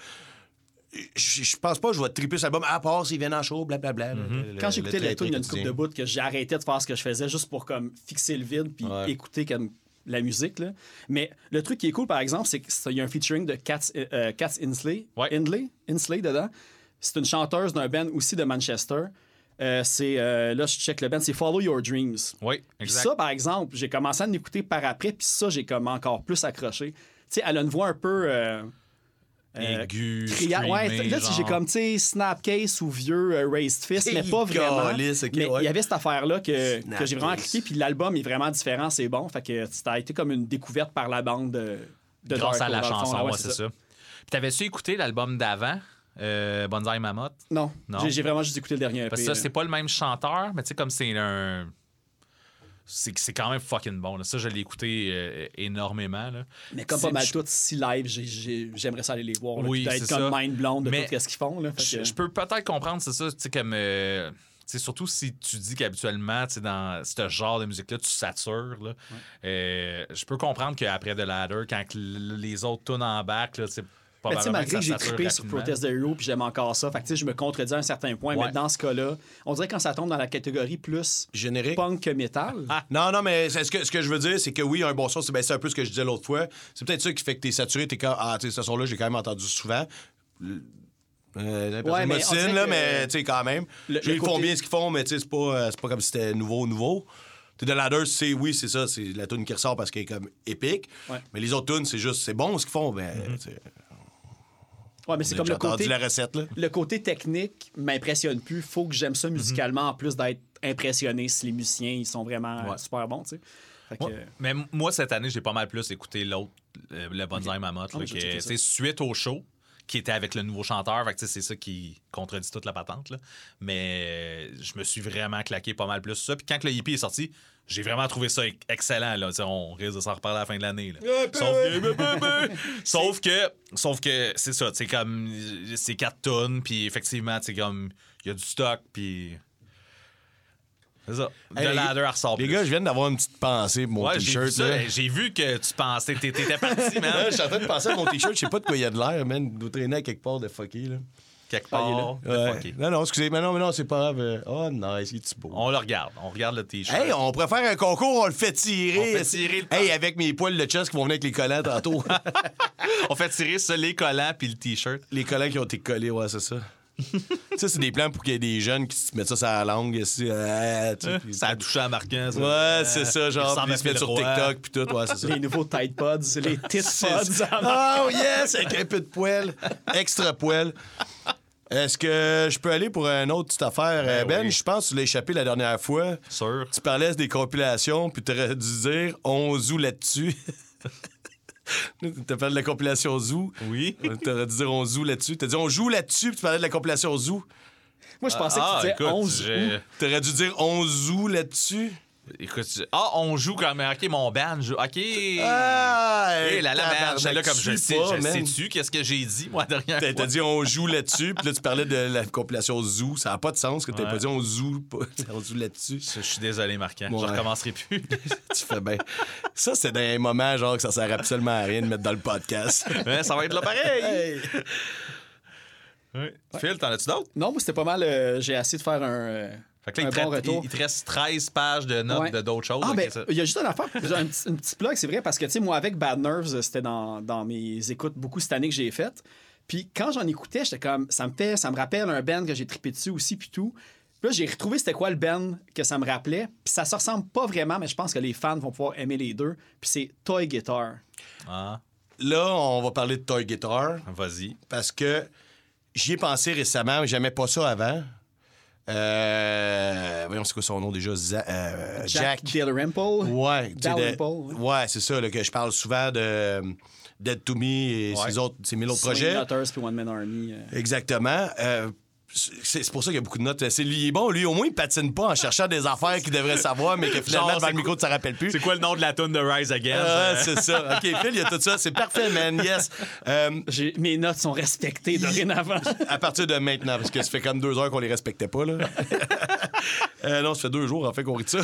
je je pense pas que je vais triper cet album, à part s'ils viennent en show, blablabla. le- Quand j'écoutais le le tune, il y a une coupe de bouts que j'ai arrêté de faire ce que je faisais juste pour comme fixer le vide puis Ouais. écouter comme la musique. Là. Mais le truc qui est cool, par exemple, c'est qu'il y a un featuring de Kat, euh, Kat Insley, Ouais. Insley dedans. C'est une chanteuse d'un band aussi de Manchester. Euh, c'est euh, là je check le band, c'est Follow Your Dreams. Oui, Puis exact. ça, par exemple, j'ai commencé à l'écouter par après, puis ça, j'ai comme encore plus accroché. Tu sais, elle a une voix un peu. euh, euh, Aigu, Ouais, là, genre. j'ai comme, tu sais, Snapcase ou vieux euh, Raised Fist, mais pas vraiment. Mais il ouais. y avait cette affaire-là que, que j'ai vraiment cliqué, puis l'album est vraiment différent, c'est bon. Fait que ça a été comme une découverte par la bande de, de Grâce à Darko, la chanson, ouais, ouais, c'est ça. Puis t'avais-tu écouté l'album d'avant, euh, Bonsaï Mammoth? Non, Non. J'ai, vraiment juste écouté le dernier EP. Parce que ça, c'est pas le même chanteur, mais tu sais, comme c'est un. C'est c'est quand même fucking bon. là. Ça, je l'ai écouté euh, énormément. Là. Mais comme C'est- pas mal je- tout, si live, j'ai- j'ai- j'aimerais ça aller les voir. Oui, c'est comme ça. mind blown de Mais tout ce qu'ils font. Là, Je, que- je peux peut-être comprendre, c'est ça, tu sais, comme. euh, surtout si tu dis qu'habituellement, dans ce genre de musique-là, tu satures. Là, Euh, je peux comprendre qu'après The Ladder, quand les autres tournent en tu sais, Mais tu sais, malgré que j'ai trippé sur. Protest the Hero, puis j'aime encore ça. Fait que tu sais, je me contredis à un certain point. Ouais. Mais dans ce cas-là, on dirait quand ça tombe dans la catégorie plus Générique. punk que metal. Non, non, mais ce que, ce que je veux dire, c'est que oui, un bon son, c'est ben, c'est un peu ce que je disais l'autre fois. C'est peut-être ça qui fait que t'es saturé, t'es comme, ah, tu sais, ce son-là, j'ai quand même entendu souvent. Euh, Ouais, mais là, mais tu sais, quand même. Le- ils le font bien ce qu'ils font, mais tu sais, c'est pas, euh, pas comme si c'était nouveau, nouveau. Tu The Ladder, c'est oui, c'est ça, c'est la tune qui ressort parce qu'elle est comme épique. Ouais. Mais les autres tunes, c'est juste, c'est bon ce qu'ils font, ben, Mm-hmm. Ouais, mais c'est comme le côté, la recette, là? le côté technique m'impressionne plus. Faut que j'aime Mhm. ça musicalement en plus d'être impressionné si les musiciens ils sont vraiment euh, Ouais. super bons, tu sais. Que, Mais moi, cette année, j'ai pas mal plus écouté l'autre, le, le là, checké est- ça. c'est suite au show, qui était avec le nouveau chanteur. Fait que, c'est ça qui contredit toute la patente. là. Mais euh, je me suis vraiment claqué pas mal plus sur ça. Puis quand le hippie est sorti, j'ai vraiment trouvé ça ex- excellent. Là. On risque de s'en reparler à la fin de l'année. là. Sauf que, sauf que, sauf que c'est ça. C'est comme, c'est quatre tonnes. Puis effectivement, c'est comme, il y a du stock. Puis. C'est ça. De les- ladder ressort Les plus. gars, je viens d'avoir une petite pensée pour mon Ouais, t-shirt. J'ai vu que tu pensais, t'é- t'étais parti, man. je suis en train de penser à mon t-shirt, je sais pas de quoi il y a de l'air, man. Doit traîner à quelque part de fucké, là. Quelque Ah, part. Ouais. fucké. Non, non, excusez, mais non, mais non, c'est pas grave. Euh, Oh, nice, il est beau? On le regarde. On regarde le t-shirt. Hey, on pourrait faire un concours, on le fait tirer. On fait tirer le Hey, avec mes poils de chest qui vont venir avec les collants tantôt. On fait tirer ça, les collants puis le t-shirt. les collants qui ont été collés, ouais, c'est ça. Ça, c'est des plans pour qu'il y ait des jeunes qui se mettent ça sur la langue. ici, euh, tu sais, puis- Ça a touché à marquant, ça. Ouais, c'est ça, genre, ils se mettent sur. TikTok, puis tout, ouais, c'est ça. les nouveaux Tide Pods, les Tit Pods. Oh yes, avec un peu de poêle. Extra poêle. Est-ce que je peux aller pour une autre petite affaire? Ben, oui. je pense que tu l'as échappé la dernière fois. Sûr. Tu parlais des compilations, puis t'aurais dû dire on joue là-dessus. T'as parlé de la compilation Zoo. Oui. T'aurais dû dire on joue là-dessus. T'as dit on joue là-dessus, puis tu parlais de la compilation Zoo. Moi, je pensais Ah, que tu disais écoute, 11 j'ai- août. T'aurais dû dire on joue là-dessus. Écoute, tu- ah, on joue comme. OK, mon band joue. OK. Ah! Eh là, la merde, tabarnak, j'étais là comme je sais, je sais-tu qu'est-ce que j'ai dit, moi, derrière T'as t'as dit on joue là-dessus, puis là tu parlais de la compilation Zoo. Ça n'a pas de sens que t'aies Ouais. pas dit on joue, on joue là-dessus. Je, suis désolé, Marquant. Ouais. Je recommencerai plus. tu fais bien. Ça, c'est dans un moment genre que ça sert absolument à rien de mettre dans le podcast. Mais ça va être là pareil. Hey! Ouais. Phil, t'en as-tu d'autres? Non, moi, c'était pas mal. euh, J'ai essayé de faire un, euh, Fait que là, un il, te bon reste- retour. il- il te reste 13 pages de notes Ouais. de d'autres choses. Ah, ben, ça. il y a juste une affaire, j'ai un petit- plug, c'est vrai, parce que, tu sais, moi, avec Bad Nerves, c'était dans, dans mes écoutes beaucoup cette année que j'ai faites. Puis quand j'en écoutais, j'étais comme, ça me fait, ça me rappelle un band que j'ai trippé dessus aussi, puis tout. Puis là, j'ai retrouvé c'était quoi le band que ça me rappelait. Puis ça se ressemble pas vraiment, mais je pense que les fans vont pouvoir aimer les deux. Puis c'est Toy Guitar. Ah, Là, on va parler de Toy Guitar vas-y. parce que j'y ai pensé récemment, mais j'aimais pas ça avant. Euh, voyons, c'est quoi son nom déjà? Za- euh, Jack, Jack. Dalrymple? Ouais, sais, de- Dalrymple, ouais. ouais, c'est ça, là, que je parle souvent de Dead to Me et Ouais. ses autres, ses mille autres Swing projets. Nutters puis One Man Army. euh. Exactement. Euh, c'est pour ça qu'il y a beaucoup de notes. C'est lui, il est bon. Lui, au moins, il patine pas en cherchant des affaires qu'il devrait savoir, mais que finalement, Genre, devant le micro, tu ne rappelles plus. C'est quoi le nom de la tune de Rise Again? Ah, c'est ça. OK, Phil, il y a tout ça. C'est parfait, man. Yes. Euh, Mes notes sont respectées dorénavant. à partir de maintenant, parce que ça fait comme deux heures qu'on les respectait pas, là. Euh, non, ça fait deux jours, en fait, qu'on rit de ça.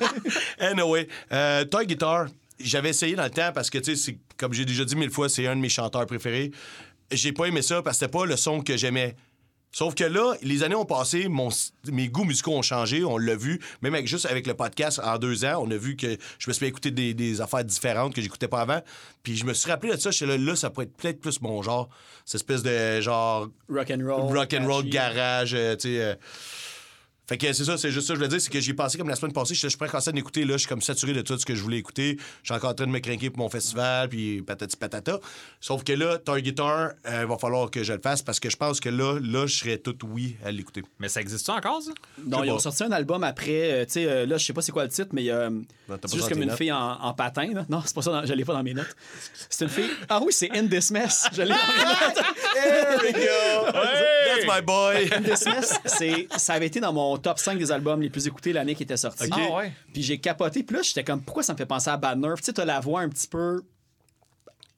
anyway, euh, Toy Guitar, j'avais essayé dans le temps parce que, tu sais, comme j'ai déjà dit mille fois, c'est un de mes chanteurs préférés. J'ai pas aimé ça parce que c'était pas le son que j'aimais. Sauf que là, les années ont passé, mon, mes goûts musicaux ont changé, on l'a vu. Même avec, juste avec le podcast, en deux ans, on a vu que je me suis écouter des, des affaires différentes que j'écoutais pas avant. Puis je me suis rappelé de ça, je suis là, là, ça pourrait être peut-être plus mon genre. Cette espèce de genre Rock and roll. rock and roll catchy. garage, euh, tu sais. euh. Fait que c'est ça, c'est juste ça, que je veux dire, c'est que j'ai passé comme la semaine passée, je suis prêt à d'écouter, là, je suis comme saturé de tout ce que je voulais écouter. Je suis encore en train de me craquer pour mon festival, puis patati patata. Sauf que là, Toy Guitar, il va falloir que je le fasse parce que je pense que là, là, je serais tout oui à l'écouter. Mais ça existe-tu encore, ça? Non, ils ont sorti un album après. euh, tu sais, euh, là, je sais pas c'est quoi le titre, mais il y a. euh, t'as pas c'est juste comme une notes. fille en, en patin. Là. Non, c'est pas ça, dans- je l'ai pas dans mes notes. C'est une fille. Ah oui, c'est In This Mess. Je l'ai dans mes notes. There we go! That's my boy! In This Mess, c'est, ça avait été dans mon top 5 des albums les plus écoutés l'année qui était sorti. Ok. Ah ouais. Puis j'ai capoté. Puis là, j'étais comme, pourquoi ça me fait penser à Bad Nerve? Tu sais, t'as la voix un petit peu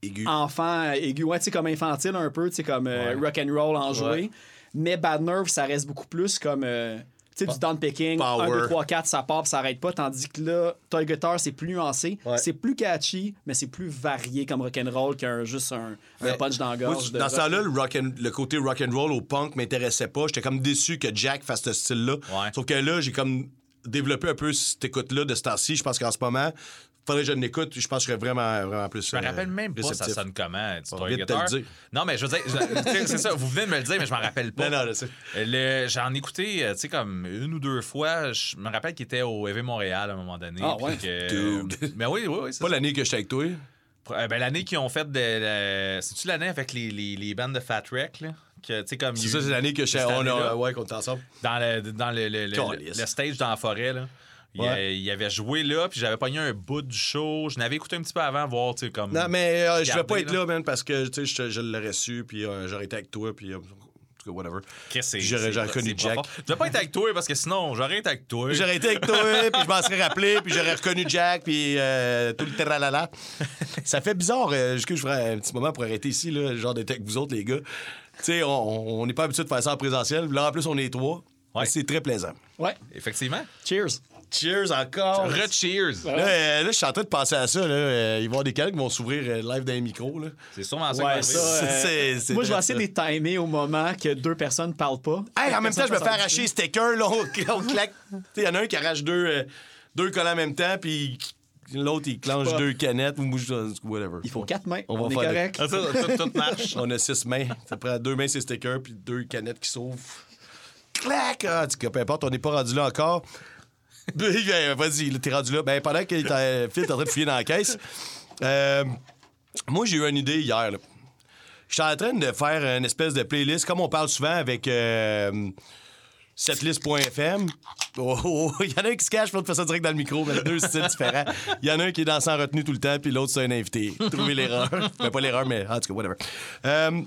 Aigu. enfant, aigu, ouais, tu sais, comme infantile un peu, tu sais, comme euh, rock and roll en joué. Mais Bad Nerve, ça reste beaucoup plus comme. euh, sais, du down picking, Power. 1, 2, 3, 4, ça part, ça arrête pas. Tandis que là, Toy Guitar, c'est plus nuancé. Ouais. C'est plus catchy, mais c'est plus varié comme rock'n'roll qu'un juste un, un punch dans la Moi, gorge. de dans ce rock. temps-là, le, rock and- le côté rock and roll au punk m'intéressait pas. J'étais comme déçu que Jack fasse ce style-là. Ouais. Sauf que là, j'ai comme développé un peu cette écoute-là de ce temps-ci. Je pense qu'en ce moment, faudrait que je l'écoute. Je pense que je serais vraiment, vraiment plus. Je me rappelle même pas ça sonne comment, du On Toy vient de te le dire. Non, mais je veux dire, c'est ça, vous venez de me le dire, mais je m'en rappelle pas. Non, non. Le- J'en ai écouté, euh, tu sais, comme une ou deux fois. Je me rappelle qu'il était au EV Montréal à un moment donné. Ah, ouais? que- Dude. Mais oui, oui, oui. c'est Pas l'année que j'étais avec toi? Euh, ben, l'année qu'ils ont fait de. la- C'est-tu l'année avec les, les, les bandes de Fat Wreck, là? C'est ça, c'est l'année que je on a, ouais, qu'on était ensemble. Dans le, dans le, le, le- le stage dans la forêt, là. Il, Ouais. a- il avait joué là, puis j'avais pogné un bout du show. Je n'avais écouté un petit peu avant, voir, tu sais, comme. Non, mais euh, je vais pas être là. là, man, parce que, tu sais, je, l'aurais su, puis euh, j'aurais été avec toi, puis. euh, en tout cas, whatever. Qu'est-ce que c'est- J'aurais- c'est- j'aurais connu c'est Jack. Je vais pas être avec toi, parce que sinon, j'aurais été avec toi. J'aurais été avec toi, puis je m'en serais rappelé, puis j'aurais reconnu Jack, puis euh, tout le tralala. Ça fait bizarre. euh, que je ferais un petit moment pour arrêter ici, là, genre d'être avec vous autres, les gars? Tu sais, on on n'est pas habitué de faire ça en présentiel. Là, en plus, on est trois. Ouais. C'est très plaisant. Ouais. Effectivement. Cheers. Cheers encore. Re-cheers. Là, euh, là, je suis en train de penser à ça. Là. Euh, il va y avoir des canaux qui vont s'ouvrir euh, live dans les micros. Là. C'est sûrement ça. Ouais, qui ça. va arriver. euh, C'est- c'est moi, je vais essayer de les timer au moment que deux personnes parlent pas. Hey, en même temps, je me fais arracher stickers. Là, on, on claque. Il y en a un qui arrache deux, euh, deux collants en même temps, puis l'autre, il clenche pas. deux canettes ou whatever. Il faut quatre mains. On On, va est faire correct. Ah, tout, tout marche. On a six mains. Ça prend deux mains, c'est stickers, puis deux canettes qui s'ouvrent. Clac! Ah, en tout cas, peu importe, on n'est pas rendu là encore. Ben, Vas-y, t'es rendu là. Ben, pendant que Phil est en train de fouiller dans la caisse, euh, moi, j'ai eu une idée hier. là. J'étais en train de faire une espèce de playlist, comme on parle souvent avec euh, setlist.fm. Oh, oh, Il y en a un qui se cache, pour faire ça direct dans le micro, mais deux styles différents. Il y en a un qui est dans sans retenue tout le temps, puis l'autre, c'est un invité. Trouver l'erreur. Ben, pas l'erreur, mais en tout cas, whatever. Euh,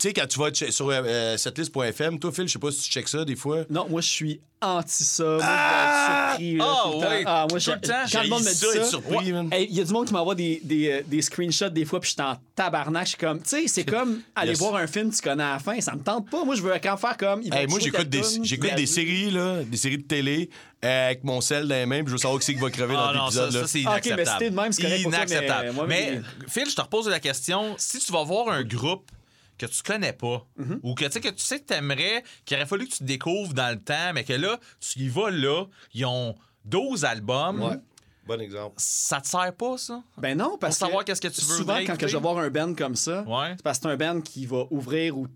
tu sais, quand tu vas sur euh, setlist.fm, toi, Phil, je sais pas si tu checks ça des fois. Non, moi, je suis anti ça. Moi, Ah! je vais être surpris. là, Ah, tout le temps. ouais, Ah, moi, tout le temps. Quand le monde me dit ça, surpris. Hey, Il y a du monde qui m'envoie des, des, euh, des screenshots des fois, puis je suis en tabarnak. Je suis comme, tu sais, c'est comme aller Yes. voir un film que tu connais à la fin. Ça me tente pas. Moi, je veux quand faire comme. Hey, moi, j'écoute des, j'écoute des séries, là, des séries de télé, euh, avec mon sel dans les mains, puis je veux savoir qui c'est qui va crever Ah dans ça, l'épisode. ça là. c'est Ah, ok, mais inacceptable. c'était de même, c'est correct pour toi, mais Inacceptable. mais, mais- Phil, je te repose la question. Si tu vas voir un groupe que tu connais pas, Mhm. ou que tu sais que tu sais que t'aimerais, qu'il aurait fallu que tu te découvres dans le temps, mais que là, tu y vas là, ils ont 12 albums. Ouais. Bon exemple. Ça te sert pas, ça? Ben non, parce Pour savoir que qu'est-ce que tu veux souvent, quand que je vais voir un band comme ça, Ouais. c'est parce que c'est un band qui va ouvrir ou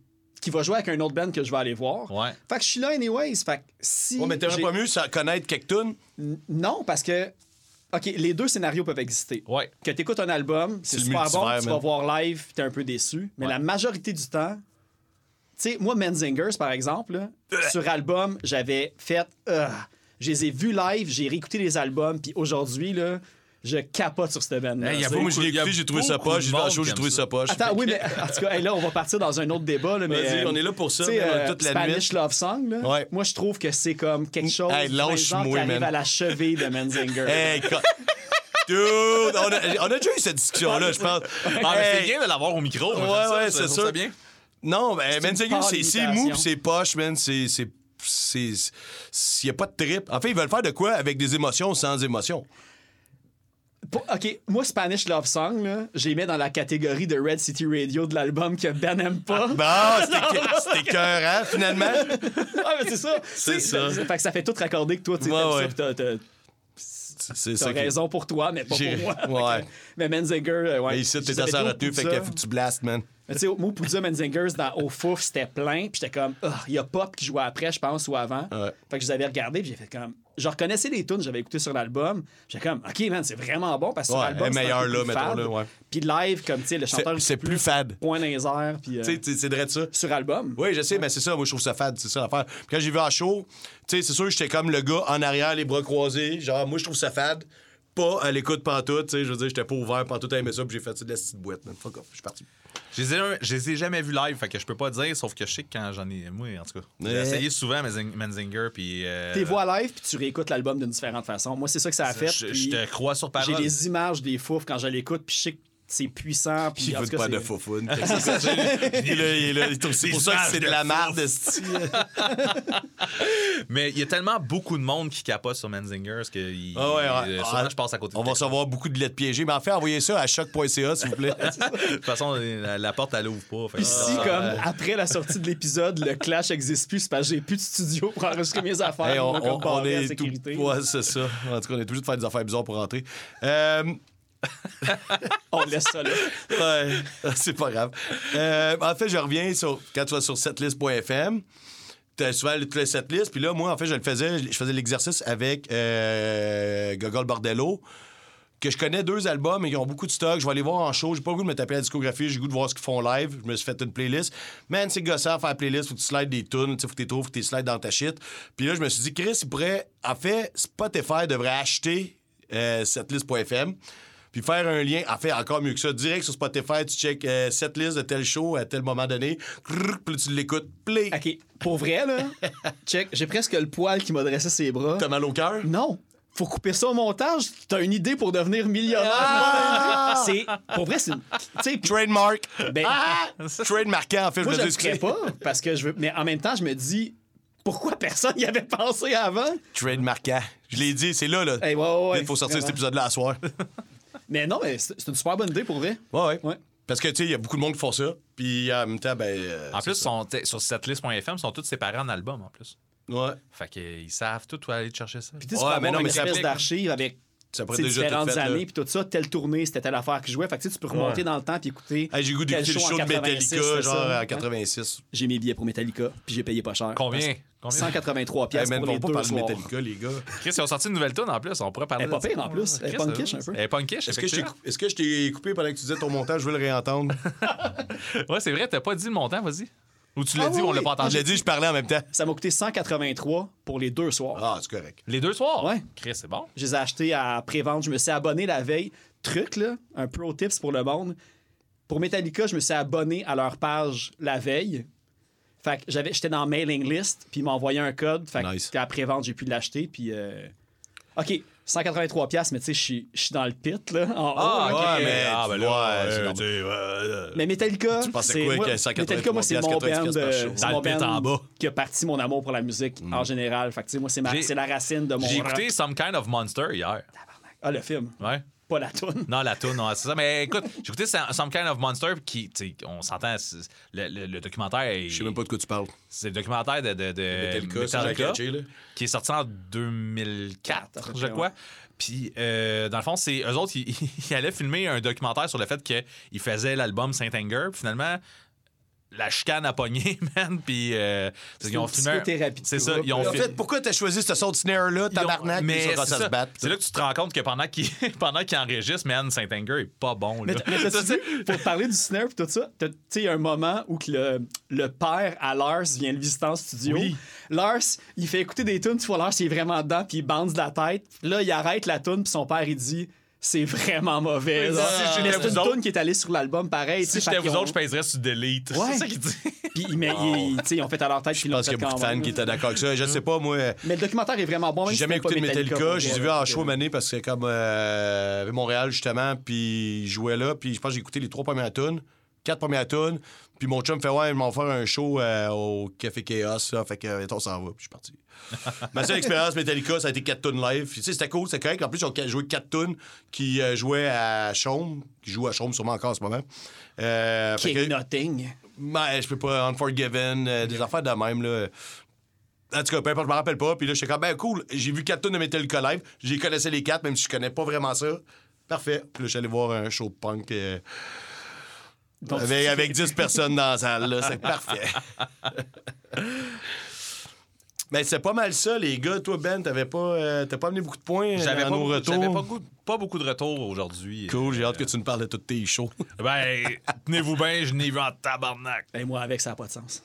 qui va jouer avec un autre band que je vais aller voir. Ouais. Fait que je suis là anyways. Fait que si. Ouais, mais t'aimerais j'ai- pas mieux ça, connaître quelques tunes? N- Non, parce que. OK, les deux scénarios peuvent exister. Ouais. Que tu écoutes un album, c'est super bon, tu vas voir live, puis t'es un peu déçu. Mais Ouais. la majorité du temps, tu sais, moi, Menzingers, par exemple, là, sur album, j'avais fait. euh, je les ai vus live, j'ai réécouté les albums, puis aujourd'hui, là, je capote sur cette band-là. Hey, y a Moi, je l'ai écouté, j'ai trouvé pas. de J'ai vu show, j'ai qui trouvé ça pas. Attends, oui, mais en tout cas, hey, là, on va partir dans un autre débat. Là, mais, Vas-y, euh, on est là pour ça, euh, toute la Spanish nuit. Love Song, là, Ouais. moi, je trouve que c'est comme quelque chose Hey, du lâche-moi, genre qui arrive man. à la cheville de Menzinger. Hey, Dude, on a, on a déjà eu cette discussion-là, je pense. Ah, mais c'est bien de l'avoir au micro. Moi, Ouais, ouais, c'est sûr. ça bien. Non, mais Menzinger, c'est mou pis c'est poche, man. C'est. c'est- c'est- Il n'y a pas de trip. En fait, ils veulent faire de quoi avec des émotions ou sans émotions? Pour- OK, moi, Spanish Love Song, là, je les mets dans la catégorie de Red City Radio de l'album que Ben aime pas. Bon, c'était c'était écœurant, finalement? ah, mais c'est ça. C'est ça. Fait que ça fait tout raccorder que toi, tu sais, ça, C'est ça. raison pour toi, mais pas pour moi. Ouais. Mais Menzinger, euh, ouais. Mais ici, t'es assez retenu, fait qu'il faut que tu blastes, man. Mais tu sais, moi, Poudza Menzingers, dans Au Fouf, c'était plein. Puis j'étais comme, Ah, il y a Pop qui jouait après, je pense, ou avant. Ouais. Fait que je les avais regardés, puis j'ai fait comme. Je reconnaissais les tunes que j'avais écoutées sur l'album. J'étais comme, OK, man, c'est vraiment bon parce que sur Ouais, l'album. un meilleure peu là, plus mettons, fade. là, ouais. Puis live, comme, tu sais, le chanteur. C'est plus fade. Point dans les airs, puis. euh, Tu sais, c'est- vrai de ça. sur album. Oui, je sais, mais c'est ça, moi je trouve ça fade, c'est ça l'affaire. Puis quand j'ai vu en show, tu sais, c'est sûr que j'étais comme le gars en arrière, les bras croisés, genre moi je trouve ça fade, pas à l'écoute pantoute, tu sais, je veux dire, j'étais pas ouvert, pantoute à aimer ça, puis j'ai fait de la petite boîte, man. Fuck off, je suis parti. Je les, ai, je les ai jamais vus live, fait que je peux pas dire, sauf que je sais que quand j'en ai. Moi, en tout cas. J'ai essayé souvent Menzing- Menzinger, puis. euh, T'es vois live, puis tu réécoutes l'album d'une différente façon. Moi, c'est ça que ça a fait. Je, te crois sur J'ai parole. des images des fouf quand je l'écoute, puis je sais que c'est puissant. Puis Il veut cas, pas de foufoune. il est là, il est là, c'est pour ça que c'est de la esti. Mais il y a tellement beaucoup de monde qui capote sur Menzinger que il- Ah ouais, ouais. souvent, Ah, je passe à côté de On va recevoir beaucoup de lettres piégées, mais en fait, envoyez ça à choc.ca, s'il vous plaît. De toute façon, la, la porte, elle ouvre pas. Puis si, comme, après la sortie de l'épisode, le clash existe plus, c'est parce que j'ai plus de studio pour enregistrer mes affaires. Hey, on, on- on est tout... Ouais, c'est ça. En tout cas, on est obligé de faire des affaires bizarres pour rentrer. Euh, On laisse ça là. Ouais, c'est pas grave. Euh, en fait, je reviens sur quand tu vas sur setlist.fm. Tu as souvent toutes les setlists. Puis là, moi, en fait, je le faisais. Je faisais l'exercice avec euh, Gogol Bordello. que je connais deux albums et qui ont beaucoup de stock. Je vais aller voir en show. J'ai pas le goût de me taper la discographie. J'ai goût de voir ce qu'ils font live. Je me suis fait une playlist. Man, c'est gossant faire la playlist. Faut que tu slides des tunes. Faut que tu trouves, faut que tu slides dans ta shit. Puis là, je me suis dit, Chris, il pourrait. En fait, Spotify devrait acheter euh, setlist.fm. Puis faire un lien, en fait, encore mieux que ça. Direct sur Spotify, tu check euh, cette liste de tel show à tel moment donné. Crrr, Puis là, tu l'écoutes. Play. OK, pour vrai, là, check, j'ai presque le poil qui m'a dressé ses bras. T'as mal au cœur? Non. Faut couper ça au montage. T'as une idée pour devenir millionnaire. Ah! C'est pour vrai, c'est une- tu sais. Trademark. Ben, Trademarquant, en fait. moi je je le pas parce que je veux. Mais en même temps, je me dis pourquoi personne y avait pensé avant? Trademarquant. Je l'ai dit, c'est là, là. Hey, ouais, ouais. Il faut sortir cet Vraiment. épisode-là à soir. Mais non, mais c'est une super bonne idée pour vrai. ouais, ouais. Ouais. Parce que, tu sais, il y a beaucoup de monde qui font ça. Puis en même temps, ben. euh, En plus, sont, sur setlist.fm, ils sont tous séparés en albums en plus. Ouais. Fait qu'ils savent tout où aller chercher ça. Puis tu sais, tu Ouais, mais non, une mais espèce applique, d'archive avec Ça déjà différentes fait, années, puis tout ça, telle tournée, c'était telle affaire qui jouait. Fait que tu sais, tu peux remonter Ouais. dans le temps puis écouter. Hey, j'ai goût d'écouter le show de 86, Metallica, genre ça. en 86. J'ai mes billets pour Metallica, puis j'ai payé pas cher. Combien? Parce- Combien? 183 Hey, pièces pour les pas deux soirs. Metallica, les gars. Chris, ils ont sorti une nouvelle tune en plus. On pourrait parler Elle est pas pire, en plus. Elle est punkish, euh, un peu. Elle est punkish, Est-ce que, je t'ai effectivement. cou- est-ce que je t'ai coupé pendant que tu disais ton montage? Je veux le réentendre. Ouais, c'est vrai, t'as pas dit le montant, vas-y. Ou tu l'as Ah dit, oui, on l'a pas Je entendu? l'ai dit, je parlais en même temps. Ça m'a coûté 183 pour les deux soirs. Ah, c'est correct. Les deux soirs? Ouais. Chris, c'est bon. Je les ai achetés à pré-vente. Je me suis abonné la veille. Truc, là, un pro tips pour le monde. Pour Metallica, je me suis abonné à leur page la veille. Fait que j'avais, j'étais dans mailing list, puis ils m'ont envoyé un code. Fait Nice. pré-vente, j'ai pu l'acheter, puis... euh, OK, 183 pièces, mais tu sais, je suis- je suis dans le pit, là, en haut. Ah. Ouais, mais. Ah, ben là, ouais, Mais Metallica, Tu c'est quoi moi- que 183 Metallica, moi, c'est mon 90 band, par euh, c'est mon band en bas. qui a parti mon amour pour la musique en général. Fait que, tu sais, moi, c'est, ma- c'est la racine de mon J'ai écouté Some Kind of Monster hier. Ah, le film, Ouais. Pas la toune. Non, la toune, non, c'est ça. Mais écoute, j'ai écouté Some Kind of Monster, qui, on s'entend, le, le- le documentaire, est- Je sais même pas de quoi tu parles. c'est le documentaire de, de, de Metallica, Metallica, qui est sorti en 2004, À peu je crois. Puis, euh, dans le fond, c'est eux autres, ils, ils allaient filmer un documentaire sur le fait qu'ils faisaient l'album Saint Anger. Puis finalement, la chicane a pogné, man. Puis, euh, ils ont de C'est ça, ils ont. En fait, pourquoi t'as choisi ce son de snare-là, ils ont- tabarnak, mais puis ça, c'est ça se battre? C'est là? que tu te rends compte que pendant qu'ils pendant qu'ils enregistrent, man, Saint Anger est pas bon. Là. Mais, pour parler du snare et tout ça, t'as- tu sais, il y a un moment où que le, le père à Lars vient le visiter en studio. Oui. Lars, il fait écouter des tunes, tu vois Lars, il est vraiment dedans, puis il bande de la tête. Là, il arrête la tune, puis son père, il dit c'est vraiment mauvais. Si Mais c'est une autres- tune qui est allée sur l'album pareil. Si j'étais vous autres, je pèserais sur Delete. Ouais. C'est ça qu'il dit. Puis mais il- tu sais, ils ont fait à leur tête, Je ils pense qu'il y a beaucoup de fans qui étaient d'accord avec ça. Je sais pas, moi. Mais le documentaire est vraiment bon. J'ai jamais écouté de Metallica. J'ai vu en show année parce que comme euh, Montréal, justement, puis il jouait là, puis je pense que j'ai écouté les trois premières tunes, quatre premières tunes, puis mon chum fait Ouais, ils m'ont faire un show euh, au Café Chaos, là, fait que euh, on s'en va, puis je suis parti. Ma seule expérience Metallica, ça a été quatre tunes live. Tu sais, c'était cool, c'était correct. En plus, ils ont joué quatre tunes qui euh, jouaient à Chaume, qui jouent à Chaume sûrement encore en ce moment. Euh, Kick que- Nothing. ben, je peux pas. Unforgiven, euh, des affaires de même, là. En tout cas, peu importe, je me rappelle pas. Puis là, j'étais comme, ben cool, j'ai vu quatre tonnes de Metallica live. J'ai connaissais les quatre, même si je connais pas vraiment ça. Parfait. Puis là, j'allais voir un show de punk euh, Donc, avec, avec 10 personnes dans la salle. là. C'est parfait. Ben, c'est pas mal ça, les gars. Toi, Ben, t'avais pas, euh, t'as pas amené beaucoup de points J'avais à pas, nos retours. j'avais pas, beaucoup- pas beaucoup de retours aujourd'hui. Cool, j'ai hâte que tu nous parles de tous tes shows. Ben, tenez-vous bien, je n'ai vu en tabarnak. Ben, moi, avec, ça n'a pas de sens.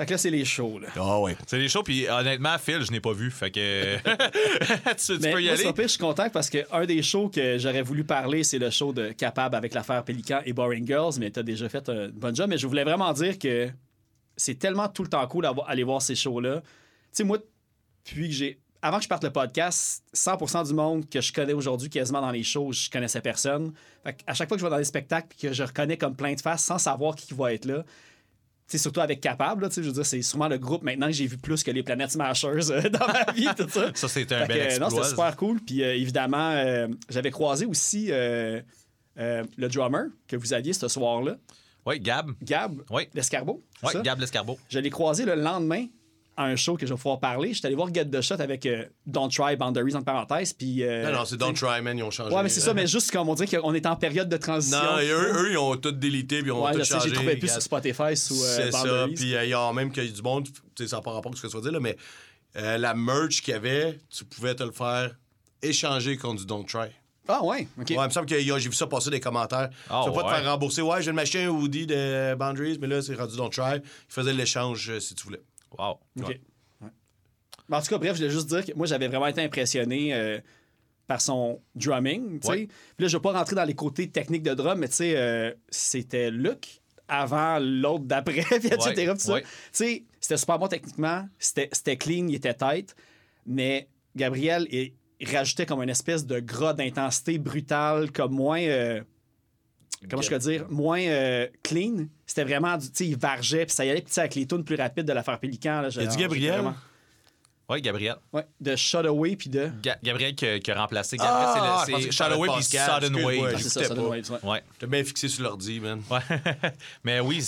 Fait que là, c'est les shows, là. Ah ouais. C'est des shows, puis honnêtement, Phil, je n'ai pas vu. Fait que. tu, tu Mais peux y moi, aller. sur pire, je suis content parce que un des shows que j'aurais voulu parler, c'est le show de Capable avec l'affaire Pélican et Boring Girls, mais t'as déjà fait un bon job. Mais je voulais vraiment dire que c'est tellement tout le temps cool d'aller voir ces shows-là. Tu sais, moi, puis que j'ai. Avant que je parte le podcast, 100% du monde que je connais aujourd'hui quasiment dans les shows, je connaissais personne. Fait à chaque fois que je vais dans des spectacles puis que je reconnais comme plein de faces sans savoir qui va être là, surtout avec Capable, là, je veux dire, c'est sûrement le groupe maintenant que j'ai vu plus que les Planètes Smashers euh, dans ma vie, tout ça. Ça, c'était un Fait bel que, exploit. Non, c'était super cool. Puis euh, évidemment, euh, j'avais croisé aussi euh, euh, le drummer que vous aviez ce soir-là, Oui, Gab. Gab Oui. Lescarbeau. c'est Oui? Gab Lescarbeau. Je l'ai croisé le lendemain à un show que je vais pouvoir parler. J'étais allé voir Get the Shot avec euh, Don't Try Boundaries entre parenthèses. Puis, euh, Non, non, c'est Don't Try, man, ils ont changé. Ouais, mais c'est ça, mais juste comme on dirait qu'on est en période de transition. Non, et eux, eux, ils ont tout délité, puis ils ont ouais, tout changé. j'ai trouvé plus sur Spotify sous euh, C'est ça. Boundaries. Puis euh, il y a même qu'il y a du monde, tu sais, ça n'a pas rapport avec ce que tu vas dire, là, mais euh, la merch qu'il y avait, tu pouvais te le faire échanger contre du Don't Try. Ah, ouais, OK. Ouais, il me semble que j'ai vu ça passer des commentaires. Ah, tu vas pas te faire rembourser. Ouais, j'ai m'acheter un hoodie de Boundaries, mais là, c'est rendu Don't Try. Ils faisaient l'échange euh, si tu voulais. Wow. OK. Ouais. Ouais. Mais En tout cas, bref, je voulais juste dire que moi, j'avais vraiment été impressionné euh, par son drumming. Puis là, je ne vais pas rentrer dans les côtés techniques de drum, mais tu sais, euh, c'était Luc avant l'autre d'après, etc. Tu sais, c'était super bon techniquement, c'était c'était clean, il était tight, mais Gabriel il, il rajoutait comme une espèce de gras d'intensité brutale, comme moins. euh, comment je peux dire, moins euh, clean. C'était vraiment, du- tu sais, il vargeait, puis ça y allait, puis avec les tunes plus rapides de la faire Pélican. Là, Il a dit Gabriel? Ouais, Gabriel. Ouais, de Shut Away, puis de. Ga- Gabriel qui, a- qui a remplacé Ah, Gabriel. je c'est Shadowway puis Sudden Wave. Ah, c'est ça, Sudden pas. Waves, ouais. Ouais. T'es bien fixé sur l'ordi, man. Ouais. Mais oui,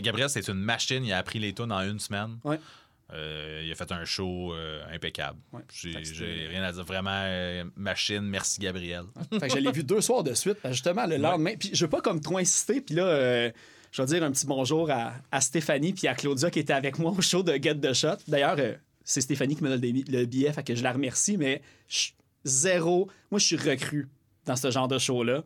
Gabriel, c'est une machine. Il a appris les tunes en une semaine. Ouais. Euh, il a fait un show euh, impeccable. Ouais. J'ai rien à dire. Vraiment, euh, machine. Merci, Gabriel. Fait que je l'ai vu deux soirs de suite, justement, le lendemain. Puis je veux pas comme trop insister, puis là, je vais dire un petit bonjour à, à Stéphanie puis à Claudia qui était avec moi au show de Get the Shot. D'ailleurs, c'est Stéphanie qui me donne le bi- le billet, fait que je la remercie, mais je- zéro. Moi, je suis recru dans ce genre de show-là.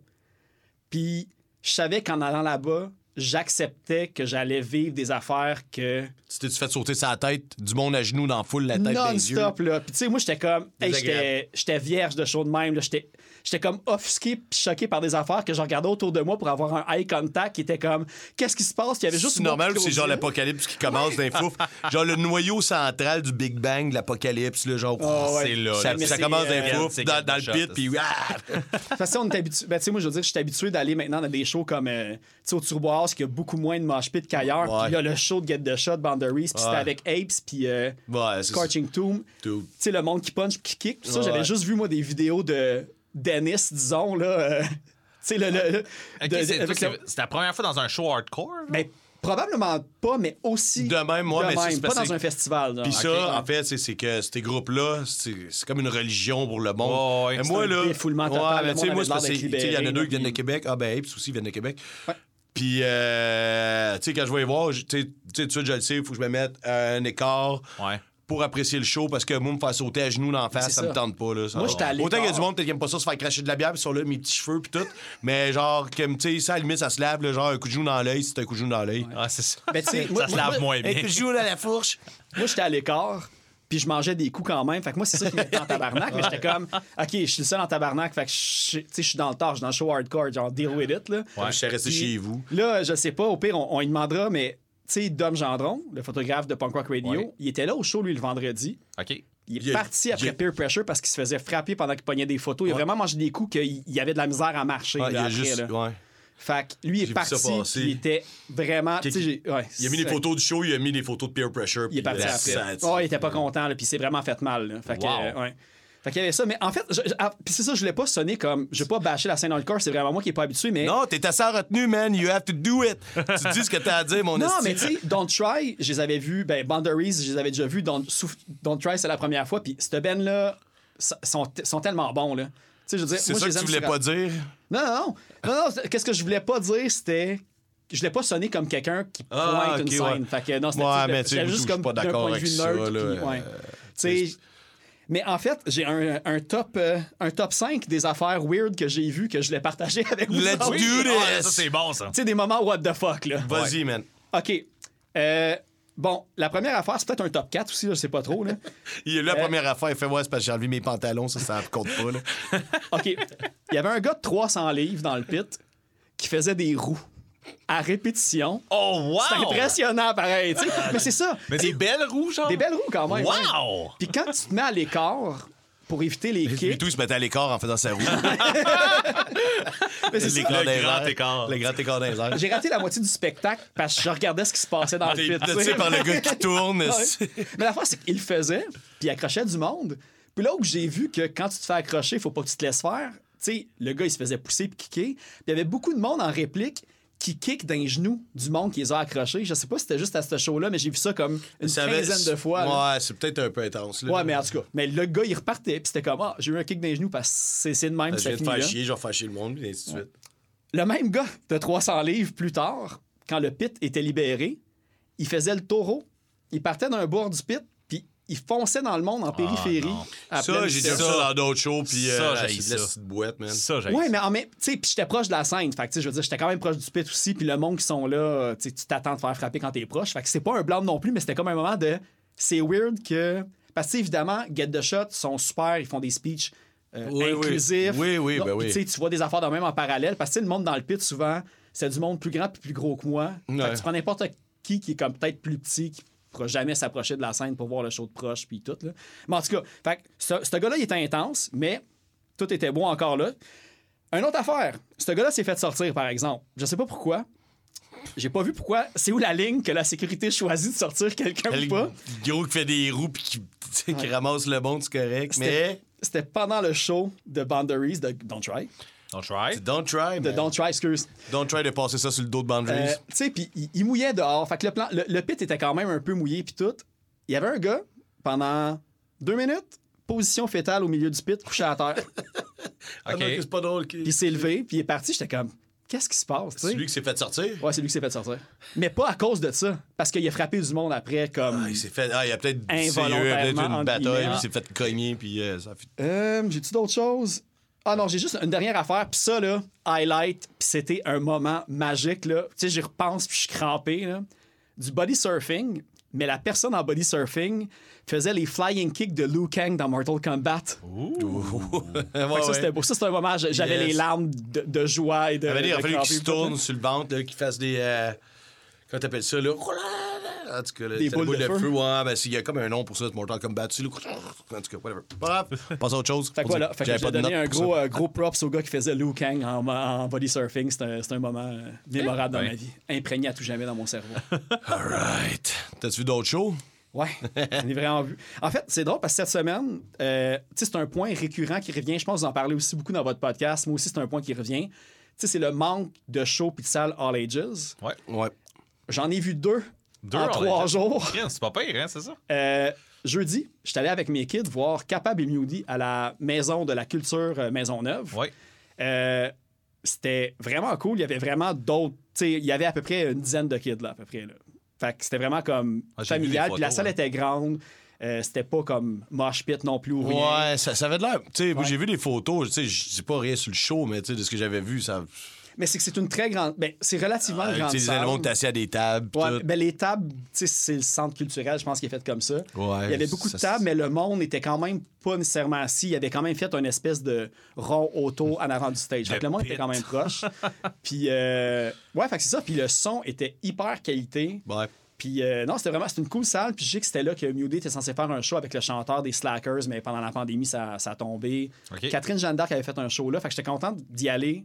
Puis je savais qu'en allant là-bas, j'acceptais que j'allais vivre des affaires que Tu t'es-tu fait sauter sa tête, du monde à genoux dans la foule, la tête dans les yeux? non-stop, là. Puis, tu sais, moi, j'étais comme. hey, j'étais vierge de show de même, là. J'étais. J'étais comme offusqué puis choqué par des affaires que je regardais autour de moi pour avoir un eye contact qui était comme qu'est-ce qui se passe? Il y avait juste C'est normal, c'est genre l'apocalypse qui commence d'un fouf. genre le noyau central du Big Bang de l'apocalypse, là, genre. Ah ouais. C'est là. Ça, là. ça commence d'un euh, fouf, dans, le pit, puis ah! De toute façon, on est habitué. Ben, tu sais, moi, je veux dire, je suis habitué d'aller maintenant dans des shows comme, euh, tu sais, au Turbo House, qui a beaucoup moins de mosh pit qu'ailleurs. Ouais. Puis il y a le show de Get the Shot, Boundaries, puis c'était Ouais. avec Apes, puis euh, Ouais, Scorching Tomb. Tu sais, le monde qui punch, qui kick. Tout ça, Ouais. j'avais juste vu, moi, des vidéos de Dennis, disons, là. euh, tu sais, le. c'est- ta première fois dans un show hardcore? Ben, probablement pas, mais aussi. De même, moi, de mais c'est- même, pas dans un festival. Puis ça, en fait, c'est- que ces groupes-là, c'est comme une religion pour le monde. Ouais, ouais, moi, un là. défoulement total. Ouais, moi, c'est il y en a deux qui viennent de Québec. Ah, ben, Apes aussi viennent de Québec. Ouais. Puis, euh, tu sais, quand je vais y voir, je- tu sais, tu sais, tout de suite, je le sais, il faut que je me mette à un écart. Ouais. Pour apprécier le show, parce que moi, me faire sauter à genoux dans la face, ça, ça. me tente pas. Là, ça Moi, j'étais à Autant qu'il y a du monde peut-être qui aime pas ça se faire cracher de la bière, puis sur là, mes petits cheveux, puis tout. Mais genre, comme, tu sais, ça, à la limite, ça se lave, là, genre, un coup de genou dans l'œil, c'est un coup de genou dans l'œil. Ah, c'est ça. Ben, tu sais, moi- ça se moi- lave moins Un bien. coup de genou dans la fourche. Moi, j'étais à l'écart, puis je mangeais des coups quand même. Fait que moi, c'est ça qui me mettait en tabarnak. mais j'étais comme, OK, je suis le seul en tabarnak. Fait que je tu sais, je suis dans le tard, je suis dans le show hardcore, genre, deal with it. Là, Je suis resté chez vous. Là, je sais pas, au pire, on, on lui demandera, mais tu sais, Dom Gendron, le photographe de Punk Rock Radio, Ouais. il était là au show, lui, le vendredi. OK. Il est Il parti après il Peer Pressure parce qu'il se faisait frapper pendant qu'il pognait des photos. Il a vraiment mangé des coups qu'il il avait de la misère à marcher. Ouais, là, il a après, juste. là. Ouais. Fait que lui, est parti. Il était vraiment. J'ai- ouais, Il a mis les photos du show, il a mis les photos de peer pressure. Il est parti après. Oh, il était pas content, puis il s'est vraiment fait mal. là. Fait que, Wow. euh, ouais. Fait qu'il y avait ça, mais en fait, je- je- ah, puis c'est ça, je voulais pas sonner comme. Je vais pas bâcher la scène hardcore, c'est vraiment moi qui est pas habitué, mais. Non, t'es assez en retenue, man. You have to do it. tu dis ce que t'as à dire, mon Non, esti. mais tu sais, Don't Try, je les avais vus, ben, Boundaries, je les avais déjà vus, Don't, Souf- Don't Try, c'est la première fois, puis cette band-là s- sont, sont tellement bons, là. Tu sais, je veux dire, C'est moi, ça je que les tu aime voulais sur- pas dire? Non, non, non. Non, non, c'est- qu'est-ce que je voulais pas dire, c'était. Je voulais pas sonner comme quelqu'un qui pointe Ah, une ok, scène. ouais. Fait que non, c'était Ouais, mais tu sais, j'étais moi, juste je suis comme pas d'un d'accord point de avec vue ça, là, puis, euh, ouais. Tu sais, Mais en fait, j'ai un, un top, euh, un top 5 des affaires weird que j'ai vues que je l'ai partagé avec vous. Let's autres. do Tu this. Ah, ça, c'est bon, ça. sais, des moments what the fuck, là. Vas-y, man. OK. Euh, bon, la première affaire, c'est peut-être un top 4 aussi, là, je sais pas trop, là. Il est là, la Euh, première affaire. Il fait, ouais, c'est parce que j'ai enlevé mes pantalons, ça, ça compte pas, là. OK. Il y avait un gars de 300 livres dans le pit qui faisait des roues à répétition. Oh, wow! C'est impressionnant, pareil, tu sais. Mais c'est ça. Mais des belles roues, genre? Des belles roues, quand même. Wow! Puis quand tu te mets à l'écart pour éviter les Lui, kicks, tout, il se mettait à l'écart en faisant sa roue. mais c'est ça. Le grand airs. écart. Le grand écart airs. J'ai raté la moitié du spectacle parce que je regardais ce qui se passait dans le T'es pit. tu sais. par le gars qui tourne. Ouais. Mais la fois, c'est qu'il le faisait, puis il accrochait du monde. Puis là où j'ai vu que quand tu te fais accrocher, il faut pas que tu te laisses faire, tu sais, le gars, il se faisait pousser puis kicker. Puis il y avait beaucoup de monde en réplique qui kick d'un genou du monde qui les a accrochés. Je sais pas si c'était juste à ce show-là, mais j'ai vu ça comme une Ça avait- quinzaine de fois. là. Ouais, c'est peut-être un peu intense. Là. Ouais, mais en tout cas, mais le gars, il repartait, puis c'était comme, ah, j'ai eu un kick d'un genou parce que c'est- c'est de même, Je puis ça de finit faire là. chier, je vais faire chier le monde, et ainsi de suite. Le même gars de 300 livres plus tard, quand le pit était libéré, il faisait le taureau, il partait d'un bord du pit, il fonçait dans le monde en périphérie. non. à Ça, j'ai vu ça dans d'autres shows, puis Ça, euh, la ça. petite boîte, man. Ça, j'ai Ouais, mais en même, tu sais, puis j'étais proche de la scène. Fait que, tu sais, je veux dire, j'étais quand même proche du pit aussi. Puis le monde qui sont là, euh, tu sais, tu t'attends de faire frapper quand t'es proche. Fait que c'est pas un blâme non plus, mais c'était comme un moment de. C'est weird que. Parce que, tu sais, évidemment, Get the Shot sont super, ils font des speeches euh, Oui, oui. inclusifs. Oui, oui, ben oui. Tu sais, tu vois des affaires de même en parallèle. Parce que, tu sais, le monde dans le pit, souvent, c'est du monde plus grand puis plus gros que moi. Fait que tu prends n'importe qui qui est comme peut-être plus petit, qui pourra jamais s'approcher de la scène pour voir le show de proche puis tout. Là. Mais en tout cas, fait ce, ce gars-là, il était intense, mais tout était bon encore là. Une autre affaire, ce gars-là s'est fait sortir, par exemple. Je sais pas pourquoi. J'ai pas vu pourquoi. C'est où la ligne que la sécurité choisit de sortir quelqu'un ou pas? gros qui fait des roues puis qui, ramasse le bon, c'est correct. C'était Mais c'était pendant le show de Boundaries de Don't Try. Don't try. don't try, man. Don't Try, excuse. Don't try de passer ça sur le dos de Boundaries. Euh, tu sais, puis il, il mouillait dehors. Fait que le, plan, le, le pit était quand même un peu mouillé, puis tout. Il y avait un gars, pendant deux minutes, position fétale au milieu du pit, couché à terre. Ah OK. c'est pas drôle. puis il s'est levé, puis il est parti. J'étais comme, qu'est-ce qui se passe, tu C'est lui qui s'est fait sortir? Ouais, c'est lui qui s'est fait sortir. Mais pas à cause de ça. Parce qu'il a frappé du monde après, comme. Ah, il s'est fait. Ah, il a peut-être. Il y a peut-être Involontairement, une bataille, puis il s'est fait cogner, puis euh, ça a fait. Euh, J'ai-tu d'autres choses? Ah non, j'ai juste une dernière affaire. Puis ça, là, highlight, puis c'était un moment magique, là. Tu sais, j'y repense, puis je suis crampé, là. Du body surfing, mais la personne en body surfing faisait les flying kicks de Liu Kang dans Mortal Kombat. Ouais, que ça, c'était beau. Ça, c'était un moment, j'avais Yes. les larmes de, de joie et de. Il avait fallu qu'il se tourne sur le ventre, qu'il fasse des. euh, comment t'appelles ça, là? En tout cas, là, Des boules de feu. Ouais, ben, il y a comme un nom pour ça, c'est Mortal Kombat. dessus, là. En tout cas, whatever. Passe à autre chose. Fait que voilà, fait que j'ai pas de donné un gros, euh, gros props au gars qui faisait Liu Kang en, en body surfing. C'est un, un moment euh, mémorable dans ma vie. Imprégné à tout jamais dans mon cerveau. All right. T'as-tu vu d'autres shows? Ouais, on est vraiment vu. En fait, c'est drôle parce que cette semaine, euh, tu sais, c'est un point récurrent qui revient. Je pense que vous en parlez aussi beaucoup dans votre podcast. Moi aussi, c'est un point qui revient. Tu sais, c'est le manque de shows puis de salles all ages. Ouais. Ouais. J'en ai vu deux, Deux en trois jours. C'est pas pire, hein, c'est ça? Euh, jeudi, j'étais allé avec mes kids voir Capable et Moody à la Maison de la Culture euh, Maisonneuve. Ouais. Euh, c'était vraiment cool. Il y avait vraiment d'autres. Il y avait à peu près une dizaine de kids, là, à peu près. Là. Fait que c'était vraiment comme Ah, familial. Puis la salle hein. était grande. Euh, c'était pas comme mosh pit non plus ou rien. Ouais, ça, ça avait de l'air. Tu sais, moi, Ouais. j'ai vu des photos. Tu sais, je dis pas rien sur le show, mais tu sais, de ce que j'avais vu, ça. Mais c'est que c'est une très grande. Ben, c'est relativement Euh, grande. tu sais, les salle. animaux qui étaient assis à des tables. Ouais, ben, les tables, tu sais, c'est le centre culturel, je pense, qui est fait comme ça. Ouais, il y avait beaucoup ça, de tables, mais le monde était quand même pas nécessairement assis. Il avait quand même fait une espèce de rond auto en avant du stage. Que le monde était quand même proche. Puis, euh, ouais, fait que c'est ça. Puis le son était hyper qualité. Ouais. Puis, euh, non, c'était vraiment c'était une cool salle. Puis, je sais que c'était là que Mewdy était censé faire un show avec le chanteur des Slackers, mais pendant la pandémie, ça, ça a tombé. Catherine Jeanne d'Arc avait fait un show là. Fait que j'étais content d'y aller,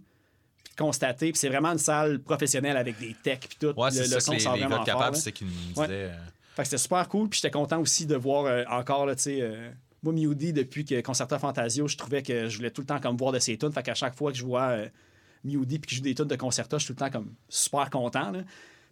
constater. Puis, c'est vraiment une salle professionnelle avec des techs, puis tout. Ouais, le, son que les, sort les vraiment gars fort, capables, là. c'est qu'ils nous Ouais. disaient. Fait que c'était super cool. Puis j'étais content aussi de voir euh, encore, là, tu sais, euh, moi, Mewdy, depuis que Concerta Fantasio, je trouvais que je voulais tout le temps comme voir de ses tunes. Fait qu'à chaque fois que je vois euh, Mewdy puis que je joue des tunes de Concerta, je suis tout le temps comme super content. là.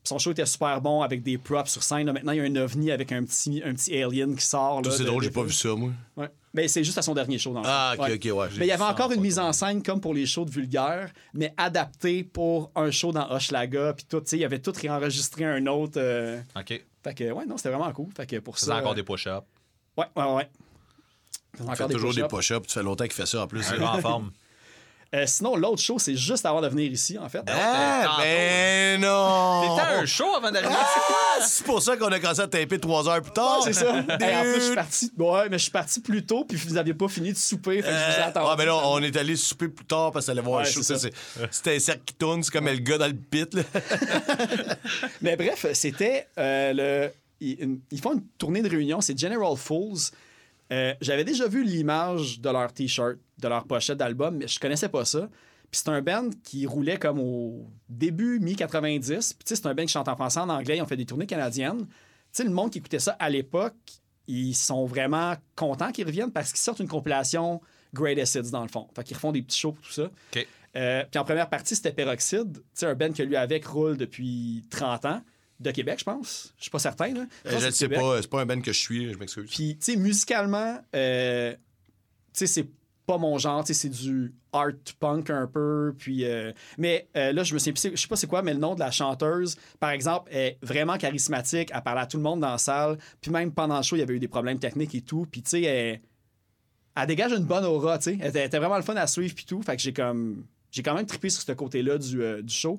Son show était super bon avec des props sur scène. là. Maintenant, il y a un ovni avec un petit, un petit alien qui sort. là, C'est drôle, j'ai pas vu ça, moi. Ouais. Mais c'est juste à son dernier show. Dans le Ah, ok, ok, ouais. Mais il y avait encore en une mise en scène comme pour les shows de Vulgaire, mais adaptée pour un show dans Hochelaga. Puis tout, tu sais, il y avait tout réenregistré un autre. euh, OK. Fait que, ouais, non, c'était vraiment cool. Fait que pour C'est ça. encore euh, des push-ups. Ouais, ouais, ouais. Encore fait toujours des push-ups. push-ups. Tu fais longtemps qu'il fait ça en plus. Un gars en forme. Euh, sinon, l'autre show, c'est juste avant de venir ici, en fait. Ah, ben non! T'étais un show avant d'arriver Ah, c'est pour ça qu'on a commencé à taper trois heures plus tard. Ouais, c'est ça. Hey, en plus, je suis parti. Ouais, mais je suis parti plus tôt, puis vous n'aviez pas fini de souper. Fait que je vous ai Euh, attendu. ah, ben là, on est allé souper plus tard parce qu'on allait voir Ouais, un show. C'était un cercle qui tourne, c'est comme le gars dans le pit. Là. Mais bref, c'était euh, le. Ils, ils font une tournée de réunion, c'est General Fools. Euh, J'avais déjà vu l'image de leur t-shirt, de leur pochette d'album, mais je connaissais pas ça. Puis c'est un band qui roulait comme au début, mi-90. Puis tu sais, c'est un band qui chante en français, en anglais. Ils ont fait des tournées canadiennes. Tu sais, le monde qui écoutait ça à l'époque, ils sont vraiment contents qu'ils reviennent parce qu'ils sortent une compilation Greatest Hits dans le fond. Fait qu'ils refont des petits shows pour tout ça. Euh, puis en première partie, c'était Peroxide. Tu sais, un band que lui avec roule depuis 30 ans. De Québec, je pense. Je suis pas certain. Là. Euh, Je que ne sais Québec. pas, c'est pas un band que je suis, je m'excuse. Puis, tu sais, musicalement, euh, tu sais, c'est pas mon genre. Tu sais, c'est du art punk un peu. Puis, euh, mais euh, là, je me plus- je sais pas c'est quoi, mais le nom de la chanteuse, par exemple, est vraiment charismatique. Elle parlait à tout le monde dans la salle. Puis même pendant le show, il y avait eu des problèmes techniques et tout. Puis, tu sais, elle, elle dégage une bonne aura, tu sais. Elle, était- elle était vraiment le fun à suivre puis tout. Fait que j'ai comme... J'ai quand même trippé sur ce côté-là du, euh, du show.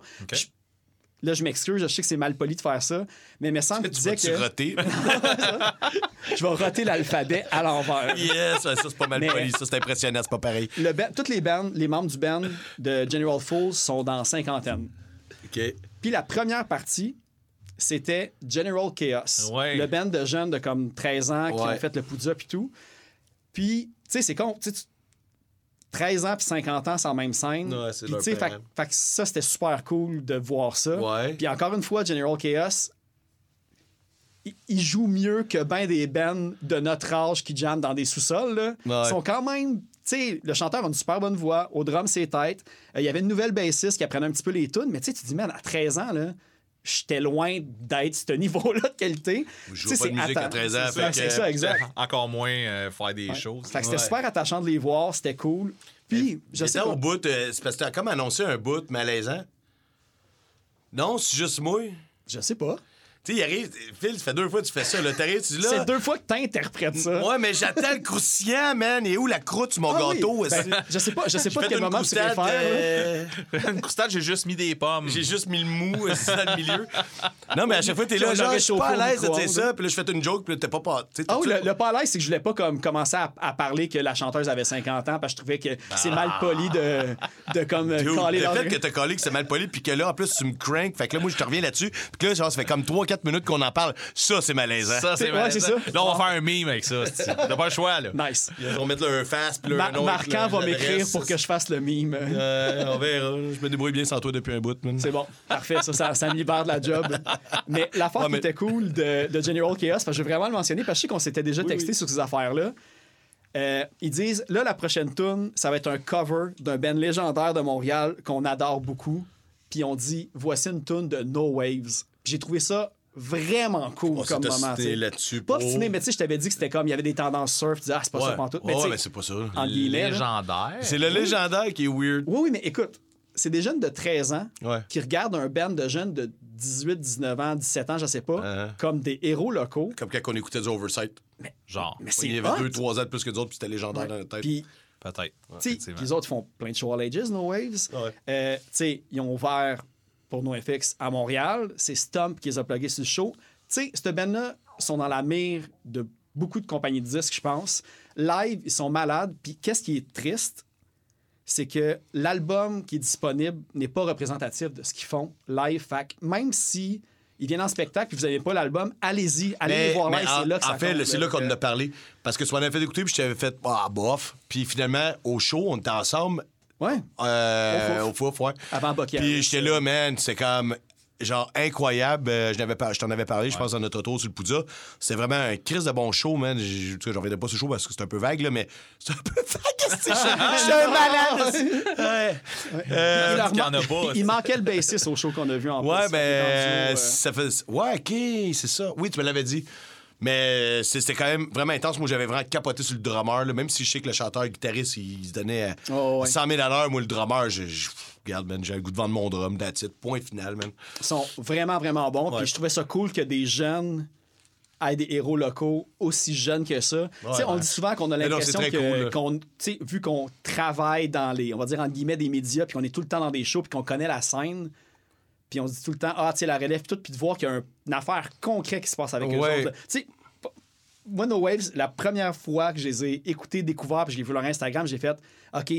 Là, je m'excuse, je sais que c'est mal poli de faire ça, mais il me semble que tu disais que roter? je vais roter l'alphabet à l'envers. yes, ça c'est pas mal Mais- poli, ça c'est impressionnant, c'est pas pareil. Le band- toutes les bands, les membres du band de General Fools sont dans cinquantaine. OK. Puis la première partie, c'était General Chaos. Ouais. Le band de jeunes de comme 13 ans qui Ouais. ont fait le Poudja puis tout. Puis, tu sais, c'est con. tu- 13 ans puis 50 ans, c'est en même scène. Ouais, c'est leur fait, que ça, c'était super cool de voir ça. Ouais. Puis encore une fois, General Chaos, il- il joue mieux que ben des bands de notre âge qui jamment dans des sous-sols. là. Ouais. Ils sont quand même. Tu sais, le chanteur a une super bonne voix. Au drum, c'est tête. Euh, Il y avait une nouvelle bassiste qui apprenait un petit peu les tunes. Mais tu sais, tu te dis, man, à 13 ans, là, j'étais loin d'être ce niveau-là de qualité. Je joue pas de c'est musique à atta- 13 ans, C'est ça, exact. Encore moins euh, faire des choses. Fait que c'était Ouais. super attachant de les voir. C'était cool. Puis, je sais J'étais pas. au bout, euh, c'est parce que t'as comme annoncé un bout malaisant. Non, c'est juste moi. Je sais pas. Tu sais, il arrive, Phil, ça fait deux fois que tu fais ça, là. T'arrives, tu dis là. C'est deux fois que t'interprètes ça. Ouais, mais j'attends le croustillant, man. Et où la croûte sur mon Ah oui. gâteau? Ben, est-ce- je sais pas, je sais pas de quel moment tu préfères. là. euh, Une croustade, j'ai juste mis des pommes. J'ai juste mis le mou aussi dans le milieu. Non, mais à chaque fois, t'es là, genre, je suis pas à l'aise de dire ça. Puis là, je fais une joke, puis là, t'es pas pas. tu Ah oui, le, le pas à l'aise, c'est que je voulais pas comme commencer à, à parler que la chanteuse avait 50 ans parce que je trouvais que c'est mal poli de, de comme euh, Dude, caler le fait que t'as collé que c'est mal poli, puis que là, en plus, tu me crank. Fait que là, moi, je te reviens là-dessus. Puis que là, genre, ça fait comme 3-4 minutes qu'on en parle. Ça, c'est malaisant. Ça, c'est malaisant. c'est ça. Là, on va faire un meme avec ça. c'est- T'as pas le choix, là. Nice. Ils vont mettre là, un face, puis là, Ma- un autre, Marquant va m'écrire pour que je fasse le mime. Euh, on verra. Je me débrouille bien sans toi depuis un bout. C'est bon, parfait, ça, ça, ça me libère de la job. Mais l'affaire Ouais, qui était cool de, de General Chaos, parce que je vais vraiment le mentionner, parce que je sais qu'on s'était déjà texté oui. sur ces affaires-là. Euh, ils disent, là, la prochaine tune, ça va être un cover d'un band légendaire de Montréal qu'on adore beaucoup. Puis on dit, voici une tune de No Waves. Puis j'ai trouvé ça vraiment cool comme moment. là-dessus. Pas obstiné, mais tu sais, je t'avais dit que c'était comme, il y avait des tendances surf, tu disais, ah, c'est pas Ouais, ça pantoute. ouais, tu sais, mais c'est pas ça. en. Légendaire. C'est le légendaire qui est weird. Oui, oui, mais écoute, c'est des jeunes de 13 ans Ouais. qui regardent un band de jeunes de 18, 19 ans, 17 ans, je sais pas, Uh-huh. comme des héros locaux. Comme quand on écoutait du Oversight. Genre, Mais c'est Il y avait hot. 2-3 ans de plus que d'autres, puis c'était légendaire dans notre tête. Puis, peut-être. tu sais, effectivement. les autres font plein de shows all ages, No Waves. Ouais. Euh, tu sais, ils ont ouvert pour NoFX à Montréal. C'est Stump qui les a plugués sur le show. Tu sais, cette band-là sont dans la mire de beaucoup de compagnies de disques, je pense. Live, ils sont malades. Puis, qu'est-ce qui est triste? C'est que l'album qui est disponible n'est pas représentatif de ce qu'ils font live. Fait que même si ils viennent en spectacle et vous n'avez pas l'album, allez-y, allez les voir mais live. C'est là que ça en fait, c'est là. qu'on en a parlé. Parce que ce qu'on avait fait écouter, puis je t'avais fait, ah, bof. Puis finalement, au show, on était ensemble. Ouais, Euh, Au fouf, ouais. avant Bucky Puis j'étais là, man, c'est comme genre incroyable. Euh, je, pas- je t'en avais parlé, je pense, dans notre tour sur le Poudja. C'est vraiment un crise de bon show, man. J'en revenais pas ce show parce que c'est un peu vague, là, mais c'est un peu vague. est-ce que Je suis un malade. est-ce que- Ouais. Euh, Il, en a pas, il manquait le bassiste au show qu'on a vu en Ouais, plus. ben, Rendu euh, ça fait. Ouais, ok, c'est ça. Oui, tu me l'avais dit. Mais c'est- c'était quand même vraiment intense. Moi, j'avais vraiment capoté sur le drummer, là. même si je sais que le chanteur, le guitariste, il, se donnait à Oh, ouais. 100 000 à l'heure. Moi, le drummer, je, je- regarde, man, j'ai le goût de vendre mon drum, it. Point final, man. Ils sont vraiment, vraiment bons. Ouais. Puis je trouvais ça cool que des jeunes aient des héros locaux aussi jeunes que ça. Tu sais, on ouais. dit souvent qu'on a l'impression que, cool, vu qu'on travaille dans les, on va dire, entre guillemets, des médias, puis qu'on est tout le temps dans des shows, puis qu'on connaît la scène, puis on se dit tout le temps, ah, tu sais, la relève, puis tout, puis de voir qu'il y a un- une affaire concrète qui se passe avec eux Ouais. autres. là. Tu sais, moi, No Waves, la première fois que je les ai écoutés, découverts, puis j'ai vu leur Instagram, j'ai fait, OK,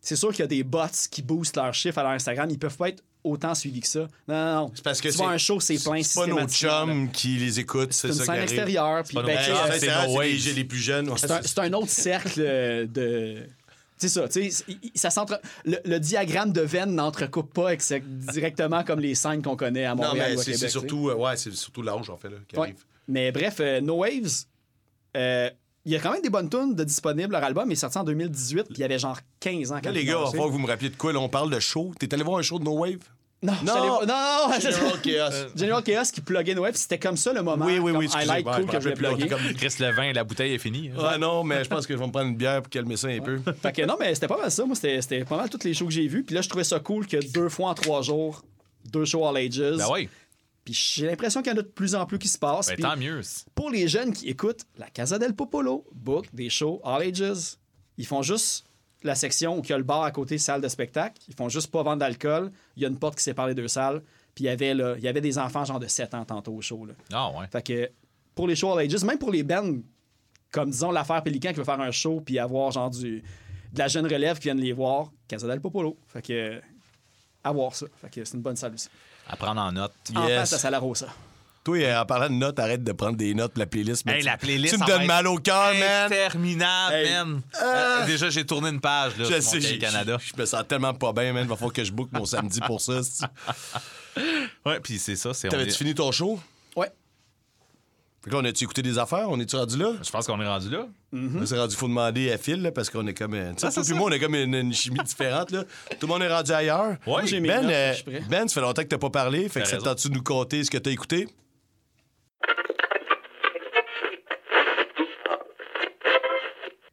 c'est sûr qu'il y a des bots qui boostent leurs chiffres à leur Instagram. Ils peuvent pas être autant suivis que ça. Non, non, non. C'est parce que tu à un show, c'est plein C'est pas nos systématiquement, là. chums qui les écoutent, c'est C'est une ça qui scène arrive. extérieure. Puis, ben, chums, c'est c'est no vrai, c'est waves. les, j'ai les plus jeunes. ouais, c'est un, c'est- c'est un autre cercle euh, de. C'est ça, tu sais, ça s'entre... le, le diagramme de veine n'entrecoupe pas directement comme les scènes qu'on connaît à Non, Montréal mais ou à c'est surtout, euh, ouais, c'est surtout l'âge, en fait, là, qui Ouais. arrive. Mais bref, euh, No Waves, euh, il y a quand même des bonnes tunes de disponibles. Leur album est sorti en 2018, puis il y avait genre 15 ans. quand Là, les gars, il va que vous me rappeliez de quoi. Là, on parle de show. T'es allé voir un show de No Wave? Non, Non! non, General Chaos. General Chaos qui pluguait Noël, puis c'était comme ça le moment. Oui, oui, comme oui. excusez, highlight ouais, cool que je plus, plugger. était Chris Levin, la bouteille est finie. hein. comme- Ouais, non, mais je pense que je vais me prendre une bière pour calmer ça un peu. Fait que non, mais c'était pas mal ça. Moi, c'était pas mal tous les shows que j'ai vus. Puis là, je trouvais ça cool que deux fois en trois jours, deux shows all ages. Ben oui. Puis j'ai l'impression qu'il y en a de plus en plus qui se passent. Ben, tant mieux. pour les jeunes qui écoutent, la Casa del Popolo book des shows all ages. Ils font juste la section où il y a le bar à côté, salle de spectacle. Ils font juste pas vendre d'alcool. Il y a une porte qui sépare les deux salles. Puis il y avait, là, il y avait des enfants genre de 7 ans tantôt au show. Là. Ah ouais. Fait que pour les shows all ages, même pour les bands comme disons l'affaire Pélican qui veut faire un show puis avoir genre du, de la jeune relève qui viennent les voir, Casa del Popolo. Fait que à voir ça. Fait que c'est une bonne salle aussi. À prendre en note. En Yes. face à Sala Rosa. Toi, euh, en parlant de notes, arrête de prendre des notes pour la playlist. mais Hey, tu- la playlist. Tu me donnes mal au cœur, man. Interminable, Hey. man. Euh, déjà, j'ai tourné une page là, Je sur sais, Canada. je me sens tellement pas bien, man. Va falloir que je book mon samedi pour ça. Ouais, puis c'est ça. c'est on T'avais-tu est- fini ton show? Ouais. Fait que là, on a-tu écouté des affaires? On est-tu rendu là? Je pense qu'on est rendu là. Là, c'est rendu, faut demander à Phil, là, parce qu'on est comme. euh, Tu sais, Ah, moi, on a comme une, une chimie différente, là. Tout le monde est rendu ailleurs. Ouais. j'ai Ben, notes, euh, je suis prêt. ben, ça fait longtemps que t'as pas parlé. Fait que ça tente-tu de nous compter ce que t'as écouté?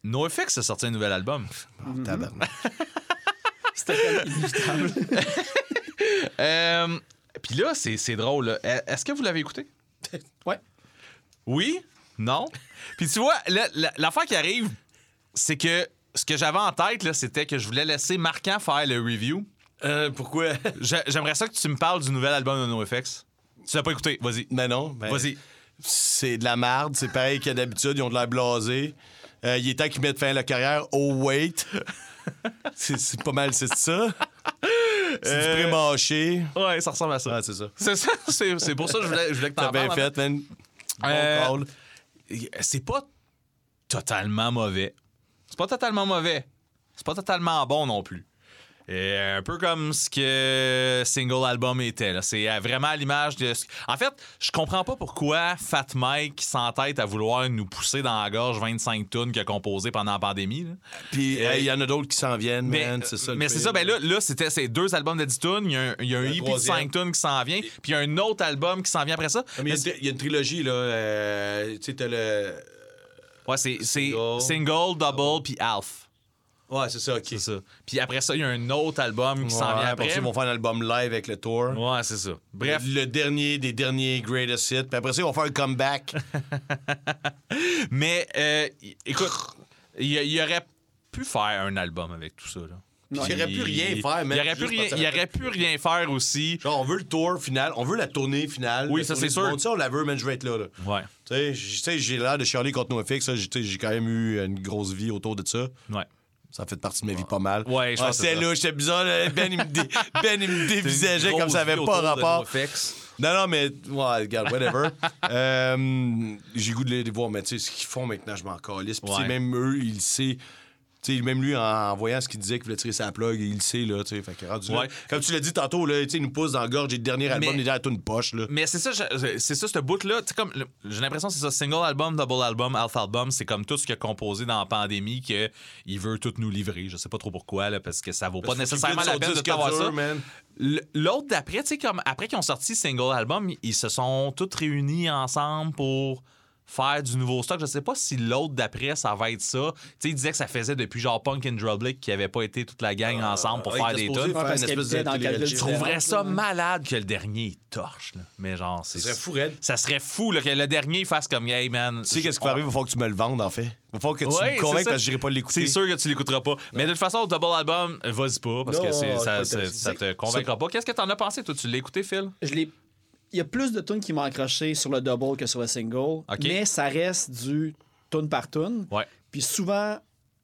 NoFX a sorti un nouvel album. Oh, tabarnak. C'était comme inévitable. Euh, Puis là, c'est c'est drôle. Euh, Est-ce que vous l'avez écouté? ouais. Oui? Non? Puis tu vois, la- la- l'affaire qui arrive, c'est que ce que j'avais en tête, là, c'était que je voulais laisser Marquant faire le review. Euh, pourquoi? J'ai- J'aimerais ça que tu me parles du nouvel album de NoFX. Tu l'as pas écouté, vas-y. Ben non. ben, Vas-y. C'est de la merde. C'est pareil qu'à d'habitude. Ils ont de l'air blasés. Euh, il est temps qu'ils mettent fin à leur carrière. Oh, wait. c'est pas mal, c'est ça? C'est Euh, du pré-mâché. Ouais, ça ressemble à ça. C'est ça. C'est ça, c'est pour ça que je voulais, je voulais que T'as t'en bien parles. fait, man. Bon Euh. C'est pas totalement mauvais. C'est pas totalement mauvais. C'est pas totalement bon non plus. Et un peu comme ce que single album était. là. C'est euh, vraiment à l'image de. ce- En fait, je comprends pas pourquoi Fat Mike s'entête à vouloir nous pousser dans la gorge 25 tonnes qu'il a composé pendant la pandémie. là. Puis, euh, il y en a d'autres qui s'en viennent, Mais, man. C'est ça. mais c'est ça, ben là, là c'était ces deux albums de 10 tonnes. Il y a un, il y a un Un EP de troisième. 5 tonnes qui s'en vient, puis il y a un autre album qui s'en vient après ça. Ah, mais il y a une- il y, a une trilogie, là. euh, tu sais, t'as le. Ouais, c'est c'est Single. single, double, puis Alf. Ouais, c'est ça, OK. C'est ça. Puis après ça, il y a un autre album qui s'en Ouais, vient après après. ils vont faire un album live avec le tour. Ouais, c'est ça. Bref, Le dernier des derniers greatest hits. Puis après ça, ils vont faire un comeback. mais euh, écoute, il y, aurait pu faire un album avec tout ça. Là. Il aurait pu rien faire, man. Il aurait pu rien, il aurait pu rien faire aussi. Genre, on veut le tour final, on veut la tournée finale. Oui, ça, c'est sûr. monde. On la veut, man, je vais être là. là. Ouais, Tu sais, j'ai l'air de chialer contre NoFX. j'ai quand même eu une grosse vie autour de ça. ouais. Ça fait partie de ma vie pas mal. Ouais, je pense que c'est là, j'étais bizarre. là. Ben, il me, dé- ben, il me dévisageait comme ça avait pas rapport. Non, non, mais, ouais, regarde, whatever. Euh, j'ai goût de les voir, mais tu sais, ce qu'ils font maintenant, je m'en calisse. Puis, Ouais. même eux, ils le savent. Tu sais, même lui, en, voyant ce qu'il disait qu'il voulait tirer sa plug, il le sait, là, tu Ouais. Comme tu l'as dit tantôt, là, il nous pousse dans la gorge. J'ai le dernier album, Mais- il est dans une poche, là. Mais c'est ça, c'est ça, ce bout-là. comme J'ai l'impression que c'est ça. Single album, double album, alpha album, c'est comme tout ce qu'il a composé dans la pandémie qu'il veut tout nous livrer. Je sais pas trop pourquoi, là, parce que ça vaut pas Parce nécessairement la peine de dur, ça. L'autre d'après, tu sais, comme après qu'ils ont sorti single album, ils se sont tous réunis ensemble pour faire du nouveau stock. Je sais pas si l'autre d'après, ça va être ça. Tu sais, il disait que ça faisait depuis genre Punk and Drublic qui avait pas été toute la gang ensemble pour faire des tunes. Je trouverais ça malade que le dernier torche. là. Mais genre, c'est. Ça serait fou, raide. Ça serait fou là, que le dernier fasse comme Hey man. Tu sais, qu'est-ce qui va arriver? Il va falloir que tu me le vendes, en fait. Il va falloir que tu Ouais, me convainques parce que j'irai pas l'écouter. C'est sûr que tu l'écouteras pas. Mais de toute façon, double album, vas-y pas parce Non, que ça, ça, te convaincra pas. Qu'est-ce que t'en as pensé, toi? Tu l'as écouté, Phil? Je l'ai- y a plus de tunes qui m'ont accroché sur le double que sur le single. Mais ça reste du tune par tune. Ouais. Puis souvent,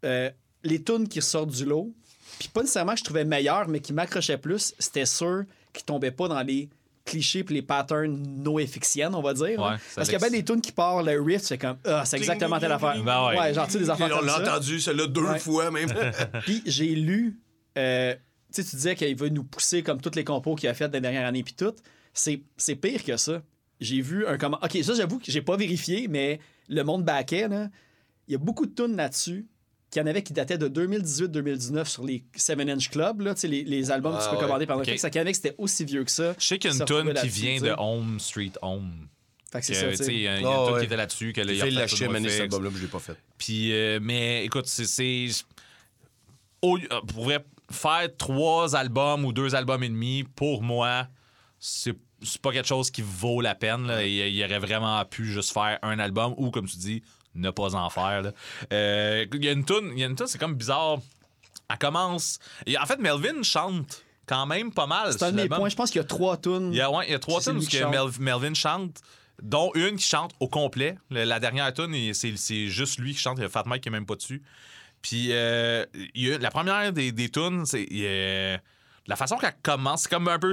euh, les tunes qui ressortent du lot, puis pas nécessairement que je trouvais meilleures, mais qui m'accrochaient plus, c'était ceux qui tombaient pas dans les clichés puis les patterns no-effixiennes, on va dire. Ouais, ça Parce qu'il y a bien des tunes qui partent, le riff, c'est comme, ah, c'est exactement telle affaire. Ben ouais. genre, tu sais, des affaires on l'a entendu, celle-là, deux Ouais. fois même. Puis j'ai lu, euh, tu sais, tu disais qu'il veut nous pousser comme tous les compos qu'il a fait dans les dernières années, puis tout. C'est c'est pire que ça. J'ai vu un comment. Ok, ça, j'avoue que j'ai pas vérifié, mais le monde baquet, là, il y a beaucoup de tunes là-dessus qu'il y en avait qui dataient de 2018-2019 sur les 7-inch Club, là, les, les albums que tu Ah peux ouais. commander par. Netflix. Ça, qu'il y en avait que c'était aussi vieux que ça. Je sais qu'il y a une tune qui vient de. Home Street Home. Fait que c'est ça. Il y a y a Ah une tune ouais. qui était là-dessus. que J'ai sur mais cet album-là, je l'ai pas fait. Puis, euh, mais écoute, c'est- euh, Pour vrai, faire trois albums ou deux albums et demi, pour moi, c'est c'est pas quelque chose qui vaut la peine. là. Il, il aurait vraiment pu juste faire un album ou, comme tu dis, ne pas en faire. là. Euh, Il y a une tune, il y a une tune, c'est comme bizarre. Elle commence. et en fait, Melvin chante quand même pas mal. C'est un de mes l'album. points. Je pense qu'il y a trois tunes. Il y a, ouais, il y a trois tunes où que. Mel- Melvin chante, dont une qui chante au complet. Le- la dernière tune, c'est juste lui qui chante. Il y a Fat Mike qui est même pas dessus. Puis euh, il y a- la première des, des tunes, c'est la façon qu'elle commence, c'est comme un peu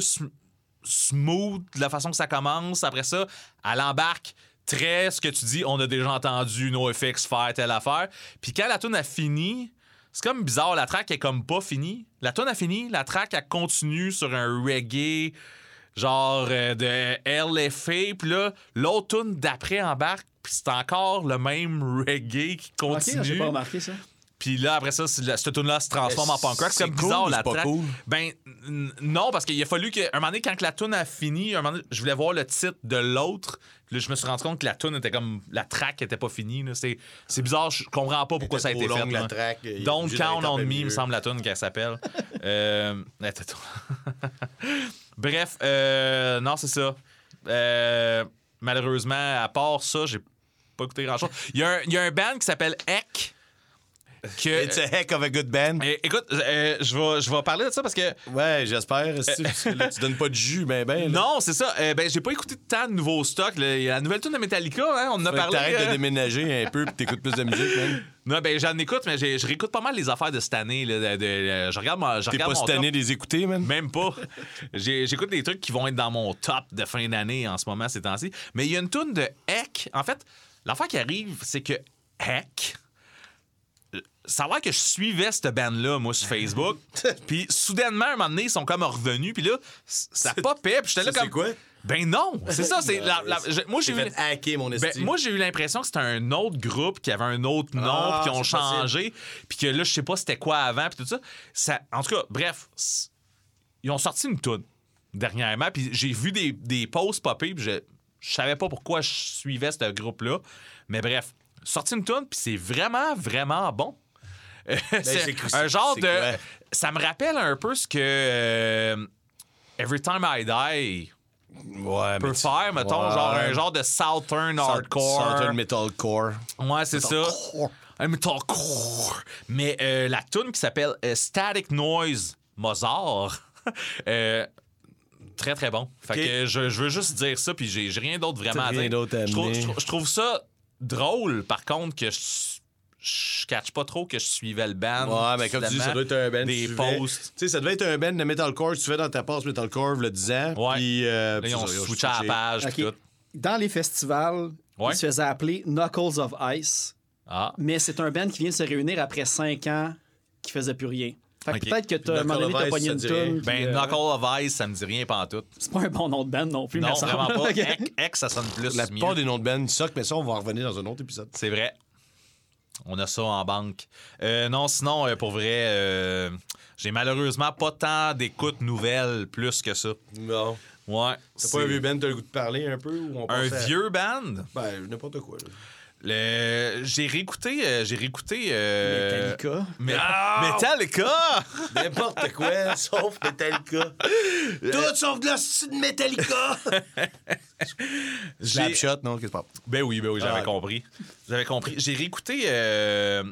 sm- smooth la façon que ça commence. Après ça, elle embarque très ce que tu dis. On a déjà entendu NoFX faire telle affaire. Puis quand la tune a fini, c'est comme bizarre. La track est comme pas finie. La tune a fini, la track elle continue sur un reggae genre euh, de LFA. Puis là, l'autre tune d'après embarque. Puis c'est encore le même reggae qui Ok, continue. j'ai pas remarqué ça. Puis là, après ça, la- cette tune-là se transforme en punk rock. C'est cool bizarre, la track. cool? Ben, non, parce qu'il a fallu que. Un moment donné, quand la tune a fini, un moment donné, je voulais voir le titre de l'autre. Là, je me suis rendu compte que la tune était comme. La track était pas finie. là. C'est c'est bizarre, je comprends pas pourquoi ça a été fait. longue, la là. track, il est Don't obligé Count on Me, me milieu. semble la tune qu'elle s'appelle. Euh, Bref, euh, non, c'est ça. Euh, malheureusement, à part ça, j'ai pas écouté grand-chose. Il y, a un- il y a un band qui s'appelle Eck. Que, It's a heck of a good band. Eh, écoute, euh, je vais je vais parler de ça parce que. Ouais, j'espère. si- parce que là, tu donnes pas de jus, ben ben. là. Non, c'est ça. Euh, ben, j'ai pas écouté tant de nouveaux stocks. là. Il y a la nouvelle tune de Metallica, hein, on en a parlé. t'arrêtes euh. de déménager un peu puis t'écoutes plus de musique. Non, ben, j'en écoute, mais je réécoute pas mal les affaires de cette année. là, de- de- euh, je regarde, ma- je T'es regarde pas mon cette année des écouter, man? Même pas. J'ai- J'écoute des trucs qui vont être dans mon top de fin d'année en ce moment, ces temps-ci. Mais il y a une tune de Heck. En fait, l'affaire qui arrive, c'est que Heck. Ça a l'air que je suivais cette band-là, moi, sur Facebook. puis soudainement, un moment donné, ils sont comme revenus. Puis là, ça popait. Puis j'étais là comme. c'est quoi? Ben non! C'est ça. c'est la- la- je- moi, j'ai eu. hacker mon Ben, moi, j'ai eu l'impression que c'était un autre groupe qui avait un autre nom, Ah, puis qui ont changé, puis que là, je sais pas c'était quoi avant, puis tout ça. ça. En tout cas, bref, ils ont sorti une tune dernièrement, puis j'ai vu des, des posts popper, puis je, je savais pas pourquoi je suivais ce groupe-là. Mais bref, sorti une tune, puis c'est vraiment, vraiment bon. Euh, c'est un genre de. Ça me rappelle un peu ce que euh, Every Time I Die ouais, peut mais tu- faire, mettons, Ouais. genre un genre de Southern hardcore. Southern metalcore. Ouais, c'est ça. Un metalcore. Mais euh, la tune qui s'appelle euh, Static Noise Mozart. euh, Très, très bon. Fait que je, je veux juste dire ça, puis j'ai rien d'autre vraiment à dire. trouve, je trouve- je trouve ça drôle, par contre, que je, je catch pas trop que je suivais le band. Ouais, mais comme tu dis, ça doit être un band. Des posts. Tu sais, ça devait être un band de metalcore que tu fais dans ta passe metalcore, le 10 ans. Ouais. Puis, euh, ils ont switché à la page, tout. Dans les festivals, Ouais. ils se faisaient appeler Knuckles of Ice, Ah. mais c'est un band qui vient de se réunir après cinq ans qui faisait plus rien. Fait que peut-être que t'as, à un moment donné, Knuckle of t'as pogné Ice, une ça dit rien. tune. Ben, euh, Knuckle of Ice, ça me dit rien pantoute. C'est pas un bon nom de band non plus, Non, mais ça vraiment pas. Eck, ça sonne plus La mieux. plupart des noms de bands suck, mais ça, on va en revenir dans un autre épisode. C'est vrai. On a ça en banque. Euh, non, sinon, euh, pour vrai, euh, j'ai malheureusement pas tant d'écoutes nouvelles plus que ça. Non. Ouais. C'est c'est pas un vieux band, t'as le goût de parler un peu? Ou on un à- vieux band? Ben, n'importe quoi. là. Le... J'ai réécouté. euh, j'ai réécouté. euh, Metallica. Mais- Ah! Metallica! N'importe quoi, sauf Metallica. Tout sauf de la Metallica! J'ai- Slapshot, non, qu'est-ce pas? Ben oui, ben oui, j'avais Ah. compris. J'avais compris. J'ai réécouté euh,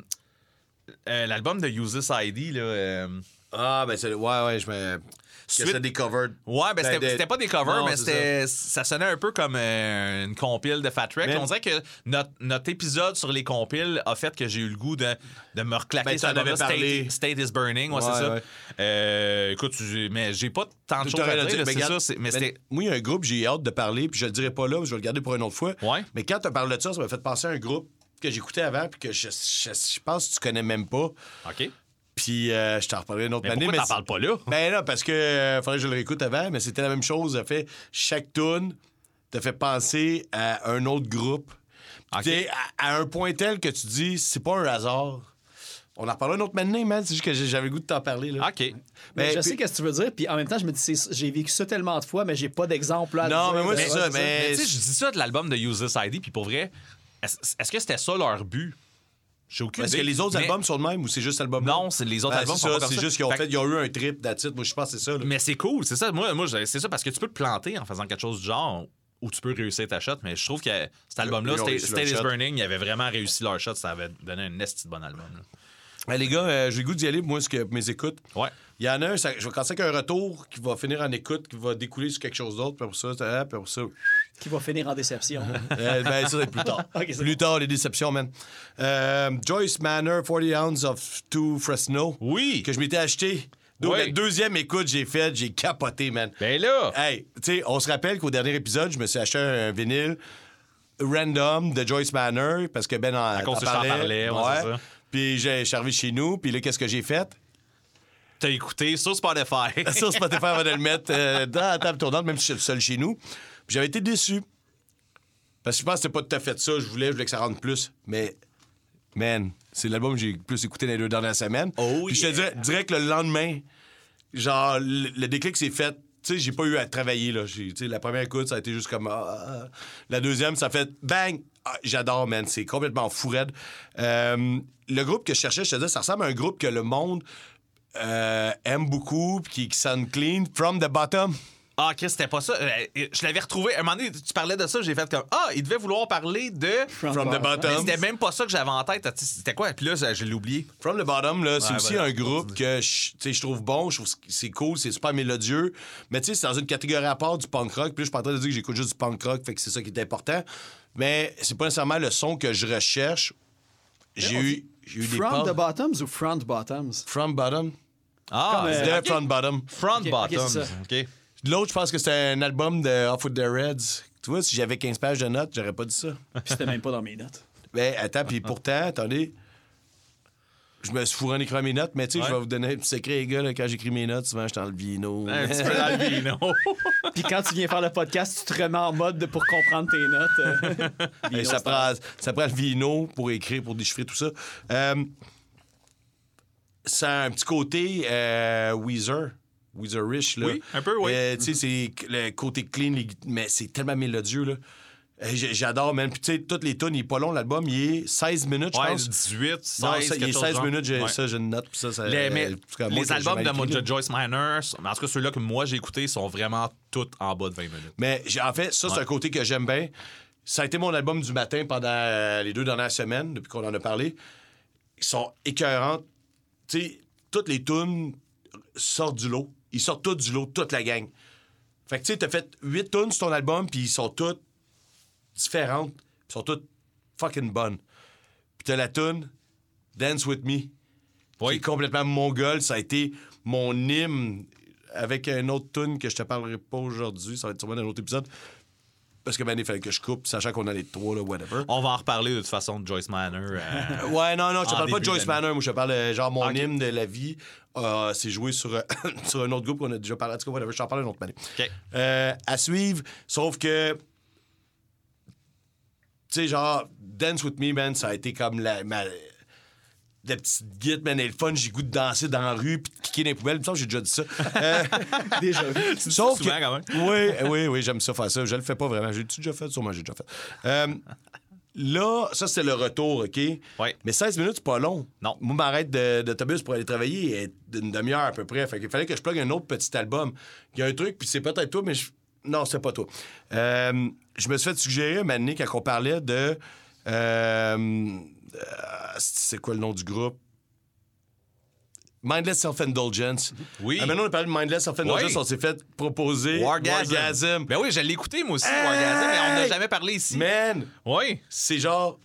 euh, l'album de Uses ID. Là, euh, Ah, ben c'est. Ouais, ouais, je me. Que Suite- c'est des covered. Ouais, ben, Ben, c'était c'était pas des covers, Non, mais c'était ça sonnait un peu comme euh, une compile de Fat Wreck. Mais- On dirait que notre, notre épisode sur les compiles a fait que j'ai eu le goût de, de me reclaquer Ben, sur parlé. State, State is Burning, ouais, Ouais, c'est ça. ouais. Euh, écoute, mais j'ai pas tant de choses à dire, c'est ça. Mais ben, c'était... Moi, il y a un groupe, j'ai hâte de parler, puis je le dirai pas là, je vais le garder pour une autre fois. Ouais. Mais quand tu parlé de ça, ça m'a fait penser à un groupe que j'écoutais avant, puis que je, je, je pense que tu connais même pas. OK. Puis euh, je t'en reparlerai une autre Mais année. pourquoi t'en c'est- parles pas là? Ben là, parce que euh, faudrait que je le réécoute avant, mais c'était la même chose. Ça fait chaque tune te fait penser à un autre groupe Ok. T'es à, à un point tel que tu dis, c'est pas un hasard. On en reparlera un autre maintenant, man. C'est juste que j'avais le goût de t'en parler. Là. OK. Mais Mais je puis- sais ce que tu veux dire, puis en même temps, je me dis, c'est- j'ai vécu ça tellement de fois, mais j'ai pas d'exemple là. à Non, dire. mais moi, c'est ça, mais- Mais tu sais, je dis ça de l'album de Use This ID, puis pour vrai, est-ce est-ce que c'était ça leur but? J'ai aucune Est-ce que idée. les autres Mais- albums sont de même ou c'est juste l'album Non, c'est les autres Ben, albums c'est sont ça, pas comme c'est ça. juste qu'ils ont Fait ils ont eu un trip, it. Moi, je pense que c'est ça. là. Mais c'est cool, c'est ça. Moi, moi je- c'est ça, parce que tu peux te planter en faisant quelque chose du genre où tu peux réussir ta shot, mais je trouve que cet album-là, Ils ont Stay, réussi leur Stay is shot. Burning, ils avaient vraiment réussi leur shot, ça avait donné un esti de bon album. là. Hey, les gars, euh, j'ai le goût d'y aller, moi, ce que mes écoutes. Ouais. Il y en a un, ça- je vais commencer avec un retour qui va finir en écoute, qui va découler sur quelque chose d'autre, puis pour ça, puis pour ça. Qui va finir en déception. Euh, ben, ça, c'est plus tard. Plus tard, les déceptions, man. Euh, Joyce Manor, 40 ounces of two Fresno. Oui. Que je m'étais acheté. Donc, Oui. la deuxième écoute, j'ai faite, j'ai capoté, man. Ben là, Hey, tu sais, on se rappelle qu'au dernier épisode, je me suis acheté un, vinyle random de Joyce Manor parce que Ben en, à cause je t'en parlais, ouais. Puis j'ai je suis arrivé chez nous, puis là, qu'est-ce que j'ai fait? t'as écouté sur Spotify. Sur Spotify, on va le mettre euh, dans la table tournante, même si je suis seul chez nous. Puis j'avais été déçu. Parce que je pense que c'était pas tout à fait ça. Je voulais, je voulais que ça rentre plus. Mais, man, c'est l'album que j'ai le plus écouté dans les deux dernières semaines. Oh, Puis je te dirais, que le lendemain, genre, le, le déclic s'est fait. Tu sais, j'ai pas eu à travailler, là. La première écoute, ça a été juste comme. ah, ah, ah. La deuxième, ça fait bang! Ah, J'adore, man. C'est complètement fou raide. Euh, le groupe que je cherchais, je te disais, ça ressemble à un groupe que le monde euh, aime beaucoup, puis qui, qui sonne clean. From the bottom. Ah, Chris, c'était pas ça. Euh, Je l'avais retrouvé. À un moment donné, tu parlais de ça, j'ai fait comme Ah, il devait vouloir parler de. From the Mais bottom. c'était même pas ça que j'avais en tête. C'était quoi? Puis là, je l'ai oublié. From the Bottom, là, c'est Ouais, aussi voilà. un groupe que je, tu sais, je trouve bon, je trouve que c'est cool, c'est super mélodieux. Mais tu sais, c'est dans une catégorie à part du punk rock. Puis là, je suis pas en train de dire que j'écoute juste du punk rock, fait que c'est ça qui est important. Mais c'est pas nécessairement le son que je recherche. J'ai eu, dit j'ai eu des From pubs. the bottoms ou front bottoms? From Bottom. Ah, Comme, c'est- euh, Front Bottom. Front Ok, ok, Bottom. c'est ça. OK. L'autre, je pense que c'était un album de Off with the Reds. Tu vois, si j'avais 15 pages de notes, j'aurais pas dit ça. Puis c'était même pas dans mes notes. Ben, attends, puis pourtant, attendez. Je me suis fourré en écrivant mes notes, mais tu sais, Ouais. je vais vous donner un petit secret, les gars. là, quand j'écris mes notes, souvent, je suis dans le vino. Un petit peu dans le vino. Puis quand tu viens faire le podcast, tu te remets en mode de- pour comprendre tes notes. euh, vino ça, prend, ça prend le vino pour écrire, pour déchiffrer tout ça. Euh, ça a un petit côté euh, Weezer. Weezer Rich, là. Oui, un peu, oui. Euh, tu sais, c'est le côté clean, les mais c'est tellement mélodieux, là. Euh, J'adore, man. Puis, tu sais, toutes les tonnes, il est pas long, l'album. Il est 16 minutes, je pense. 18, 16, Non, ça, il est quelque chose 16 genre. minutes, Ouais. ça, j'ai une note. Puis ça, ça, Les, mais cas, les albums de, écrit. Joyce Minor, en tout cas ceux-là que moi j'ai écoutés, sont vraiment tous en bas de 20 minutes. Mais en fait, ça, c'est Ouais. un côté que j'aime bien. Ça a été mon album du matin pendant euh, les deux dernières semaines, depuis qu'on en a parlé. Ils sont écœurantes. Tu sais, toutes les tunes sortent du lot. Ils sortent toutes du lot, toute la gang. Fait que tu sais, t'as fait huit tunes sur ton album, puis ils sont toutes différentes. Ils sont toutes fucking bonnes. Puis t'as la tune Dance With Me, qui Oui. est complètement mongol. Ça a été mon hymne avec un autre tune que je te parlerai pas aujourd'hui. Ça va être sûrement dans un autre épisode. Parce que ben, il fallait que je coupe, sachant qu'on a les trois, là, whatever. On va en reparler de toute façon de Joyce Manor. euh, Ouais, non, non, je te parle pas de Joyce. Manor. Moi, je te parle, euh, genre, mon hymne de la vie. euh, c'est joué sur, sur un autre groupe qu'on a déjà parlé. En tout cas, whatever, je t'en parle une autre. Euh, à suivre, sauf que. Tu sais, genre, Dance With Me, man, ça a été comme la. Ma, la petite guide, man, elle est le fun, j'ai goût de danser dans la rue puis de kicker dans les poubelles. Il me semble que j'ai déjà dit ça. Euh, Déjà vu. Sauf souvent, que... quand même. Oui, oui, oui, j'aime ça faire ça. Je le fais pas vraiment. J'ai-tu déjà fait? Sûrement, j'ai déjà fait. Euh, là, ça, c'est le retour, OK? Ouais. Mais 16 minutes, c'est pas long. Non. Moi, ma arrête de- d'autobus pour aller travailler est d'une demi-heure à peu près. Fait qu'il fallait que je plug un autre petit album. Il y a un truc, puis c'est peut-être toi, mais je... non, c'est pas toi. Euh, je me suis fait suggérer un moment quand on parlait de. euh, euh, c'est quoi le nom du groupe? Mindless Self-Indulgence. Oui. Ah, maintenant, on a parlé de Mindless Self-Indulgence. Oui. On s'est fait proposer Wargasm. Ben oui, je l'ai écouté moi aussi, Wargasm, mais on n'a jamais parlé ici. Man, Oui. c'est genre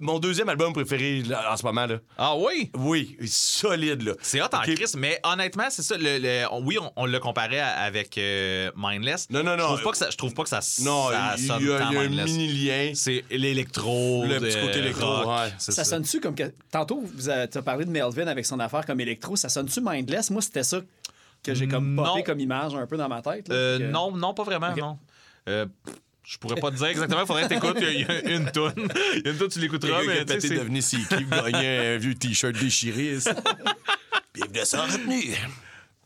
mon deuxième album préféré là, en ce moment. Là. Ah oui? Oui, solide. là. C'est hot en. Chris, mais honnêtement, c'est ça. Le, le- oui, on, comparé à- avec euh, Mindless. Non, non, non. Je trouve pas que ça, je trouve pas que ça, Non, ça il y, sonne a, il y a un mini-lien. C'est l'électro. Le de petit côté électro, rock, ouais. c'est Ça sonne-tu comme que. Tantôt, vous avez as parlé de Melvin avec son affaire comme électro. Ça sonne-tu mindless? Moi, c'était ça que j'ai comme Non. popé comme image un peu dans ma tête. là. Euh, que- Non, non, pas vraiment, non. Euh, Je pourrais pas te dire exactement, faudrait que t'écoutes. Il y a il y a une toune. Il y a une toune, tu l'écouteras, mais tu sais, devenir si qui gagnait un vieux t-shirt déchiré. ça. Bienvenue à sans retenue.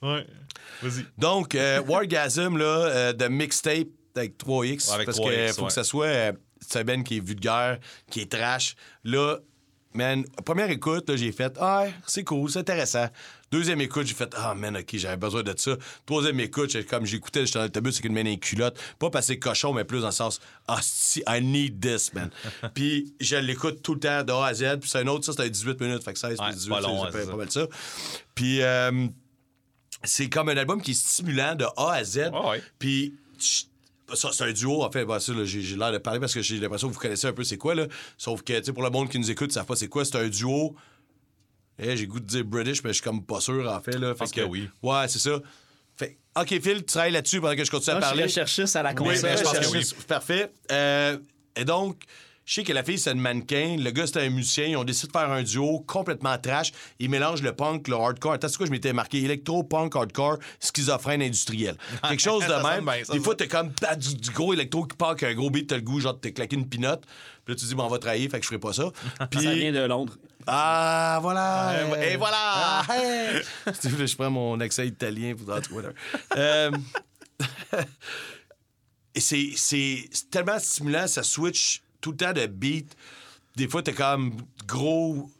Ouais. Vas-y. Donc, euh, Wargasm, là, euh, de mixtape avec 3X. Ouais, avec parce 3X, que faut ouais. que ça soit. euh, c'est Ben qui est vulgaire, qui est trash. Là, man, première écoute, j'ai fait Ah, c'est cool, c'est intéressant. Deuxième écoute, j'ai fait Ah, man, OK, j'avais besoin de ça. Troisième écoute, comme j'écoutais, j'étais dans l'autobus avec une main dans les culottes. Pas passer cochon, mais plus dans le sens Ah, si, I need this, man. puis je l'écoute tout le temps de A à Z. Puis c'est un autre, ça, c'était 18 minutes. Fait que 16 Ouais, puis c'est 18, pas long, ça, ça pas mal ça. Puis. euh, c'est comme un album qui est stimulant de A à Z. Ouais, ouais. Puis c'est un duo, en fait. J'ai, j'ai l'air de parler parce que j'ai l'impression que vous connaissez un peu c'est quoi. Là. Sauf que, tu sais, pour le monde qui nous écoute, ils savent pas c'est quoi. C'est un duo. Eh, j'ai goût de dire British, mais je suis comme pas sûr, en fait. Là. Fait que oui. Ouais, c'est ça. Fait OK, Phil, tu travailles là-dessus pendant que je continue à Moi, je parler. recherchiste à la Oui, console. mais je pense que cherchiste. oui. Parfait. Euh, et donc, je sais que la fille, c'est une mannequin. Le gars, c'est un musicien. Ils ont décidé de faire un duo complètement trash. Ils mélangent le punk, le hardcore. Attends, c'est quoi, je m'étais marqué? Électro, punk, hardcore, schizophrène industriel. Quelque chose de Ça même. bien, ça Des fois, t'es comme du, du gros électro qui part avec un gros beat, t'as le goût, genre, de te claquer une pinotte. Puis là, tu dis, bon, on va travailler, fait que je ferai pas ça. Puis. Ça vient de Londres. Ah, voilà! Et voilà! Ah, hey! Je prends mon accent italien pour dans Twitter. Euh, Et c'est, c'est c'est tellement stimulant, ça switch tout le temps de beat. Des fois, t'es comme gros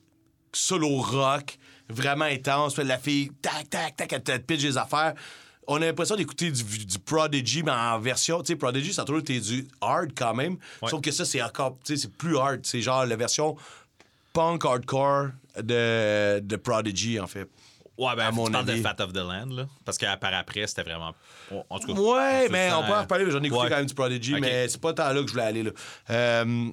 solo rock, vraiment intense. La fille, tac, tac, tac, elle te pitch des affaires. On a l'impression d'écouter du, du Prodigy, mais en version, tu sais, Prodigy, ça a toujours été du hard quand même. Sauf que ça, c'est encore, tu sais, c'est plus hard. C'est genre la version punk hardcore de, de Prodigy, en fait. Ouais, ben, À mon tu parles de avis. Fat of the Land, là. Parce que par après, c'était vraiment. En tout cas. Ouais, mais le on peut en reparler. J'en ai écouté Ouais. quand même du Prodigy, Ok. mais c'est pas tant là que je voulais aller. Là. Euh,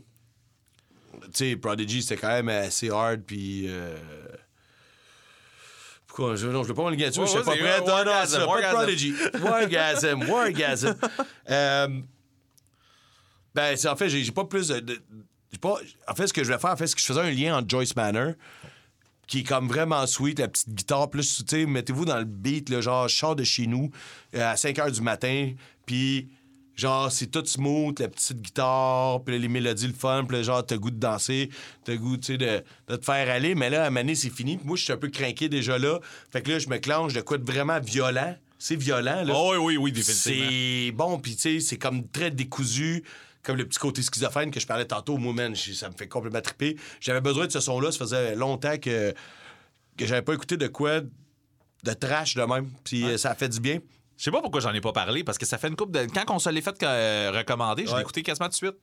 tu sais, Prodigy, c'était quand même assez hard, puis. euh, Pourquoi? Je, non, je veux pas là-dessus, Ouais, je suis pas prêt. Non, non, ça, pas de. Prodigy. Wargasm, Wargasm. Euh, ben, c'est- en fait, j'ai pas plus de. de- pas, en fait, ce que je voulais faire, en fait, c'est que je faisais un lien entre Joyce Manor, qui est comme vraiment sweet, la petite guitare, plus, tu sais, mettez-vous dans le beat, là, genre, je sors de chez nous euh, à 5 h du matin, puis genre, c'est tout smooth, la petite guitare, puis les mélodies, le fun, puis genre, t'as le goût de danser, t'as le goût, tu sais, de, de te faire aller, mais là, à donné, c'est fini, puis moi, je suis un peu craqué déjà là, fait que là, je me clenche de quoi de vraiment violent, c'est violent, là. Oh, oui, oui, oui, définitivement. C'est bon, puis tu sais, c'est comme très décousu, comme le petit côté schizophrène que je parlais tantôt. Moi, man, ça me fait complètement triper. J'avais besoin de ce son-là. Ça faisait longtemps que, que j'avais pas écouté de quoi de trash de même. Puis euh, ça a fait du bien. Je sais pas pourquoi j'en ai pas parlé, parce que ça fait une coupe de. Quand on se l'est fait euh, recommander, je Ouais. l'ai écouté quasiment tout de suite.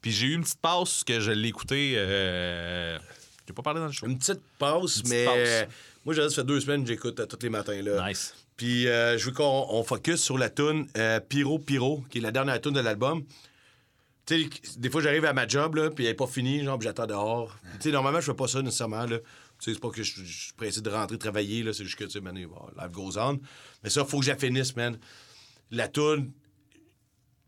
Puis j'ai eu une petite passe que je l'ai écouté. Euh... J'ai pas parlé dans le show. Une petite pause, petite mais pause. moi, ça fait deux semaines que j'écoute euh, tous les matins. Là. Nice. Puis euh, je veux qu'on on focus sur la tune Pyro Pyro, qui est la dernière tune de l'album. Tu sais, des fois, j'arrive à ma job, là, puis elle n'est pas finie, genre, j'attends dehors. Tu sais, normalement, je fais pas ça nécessairement, là. Tu sais, c'est pas que je suis pressé de rentrer travailler, là, c'est juste que, tu sais, man, life goes on. Mais ça, faut que je la finisse, man. La tune,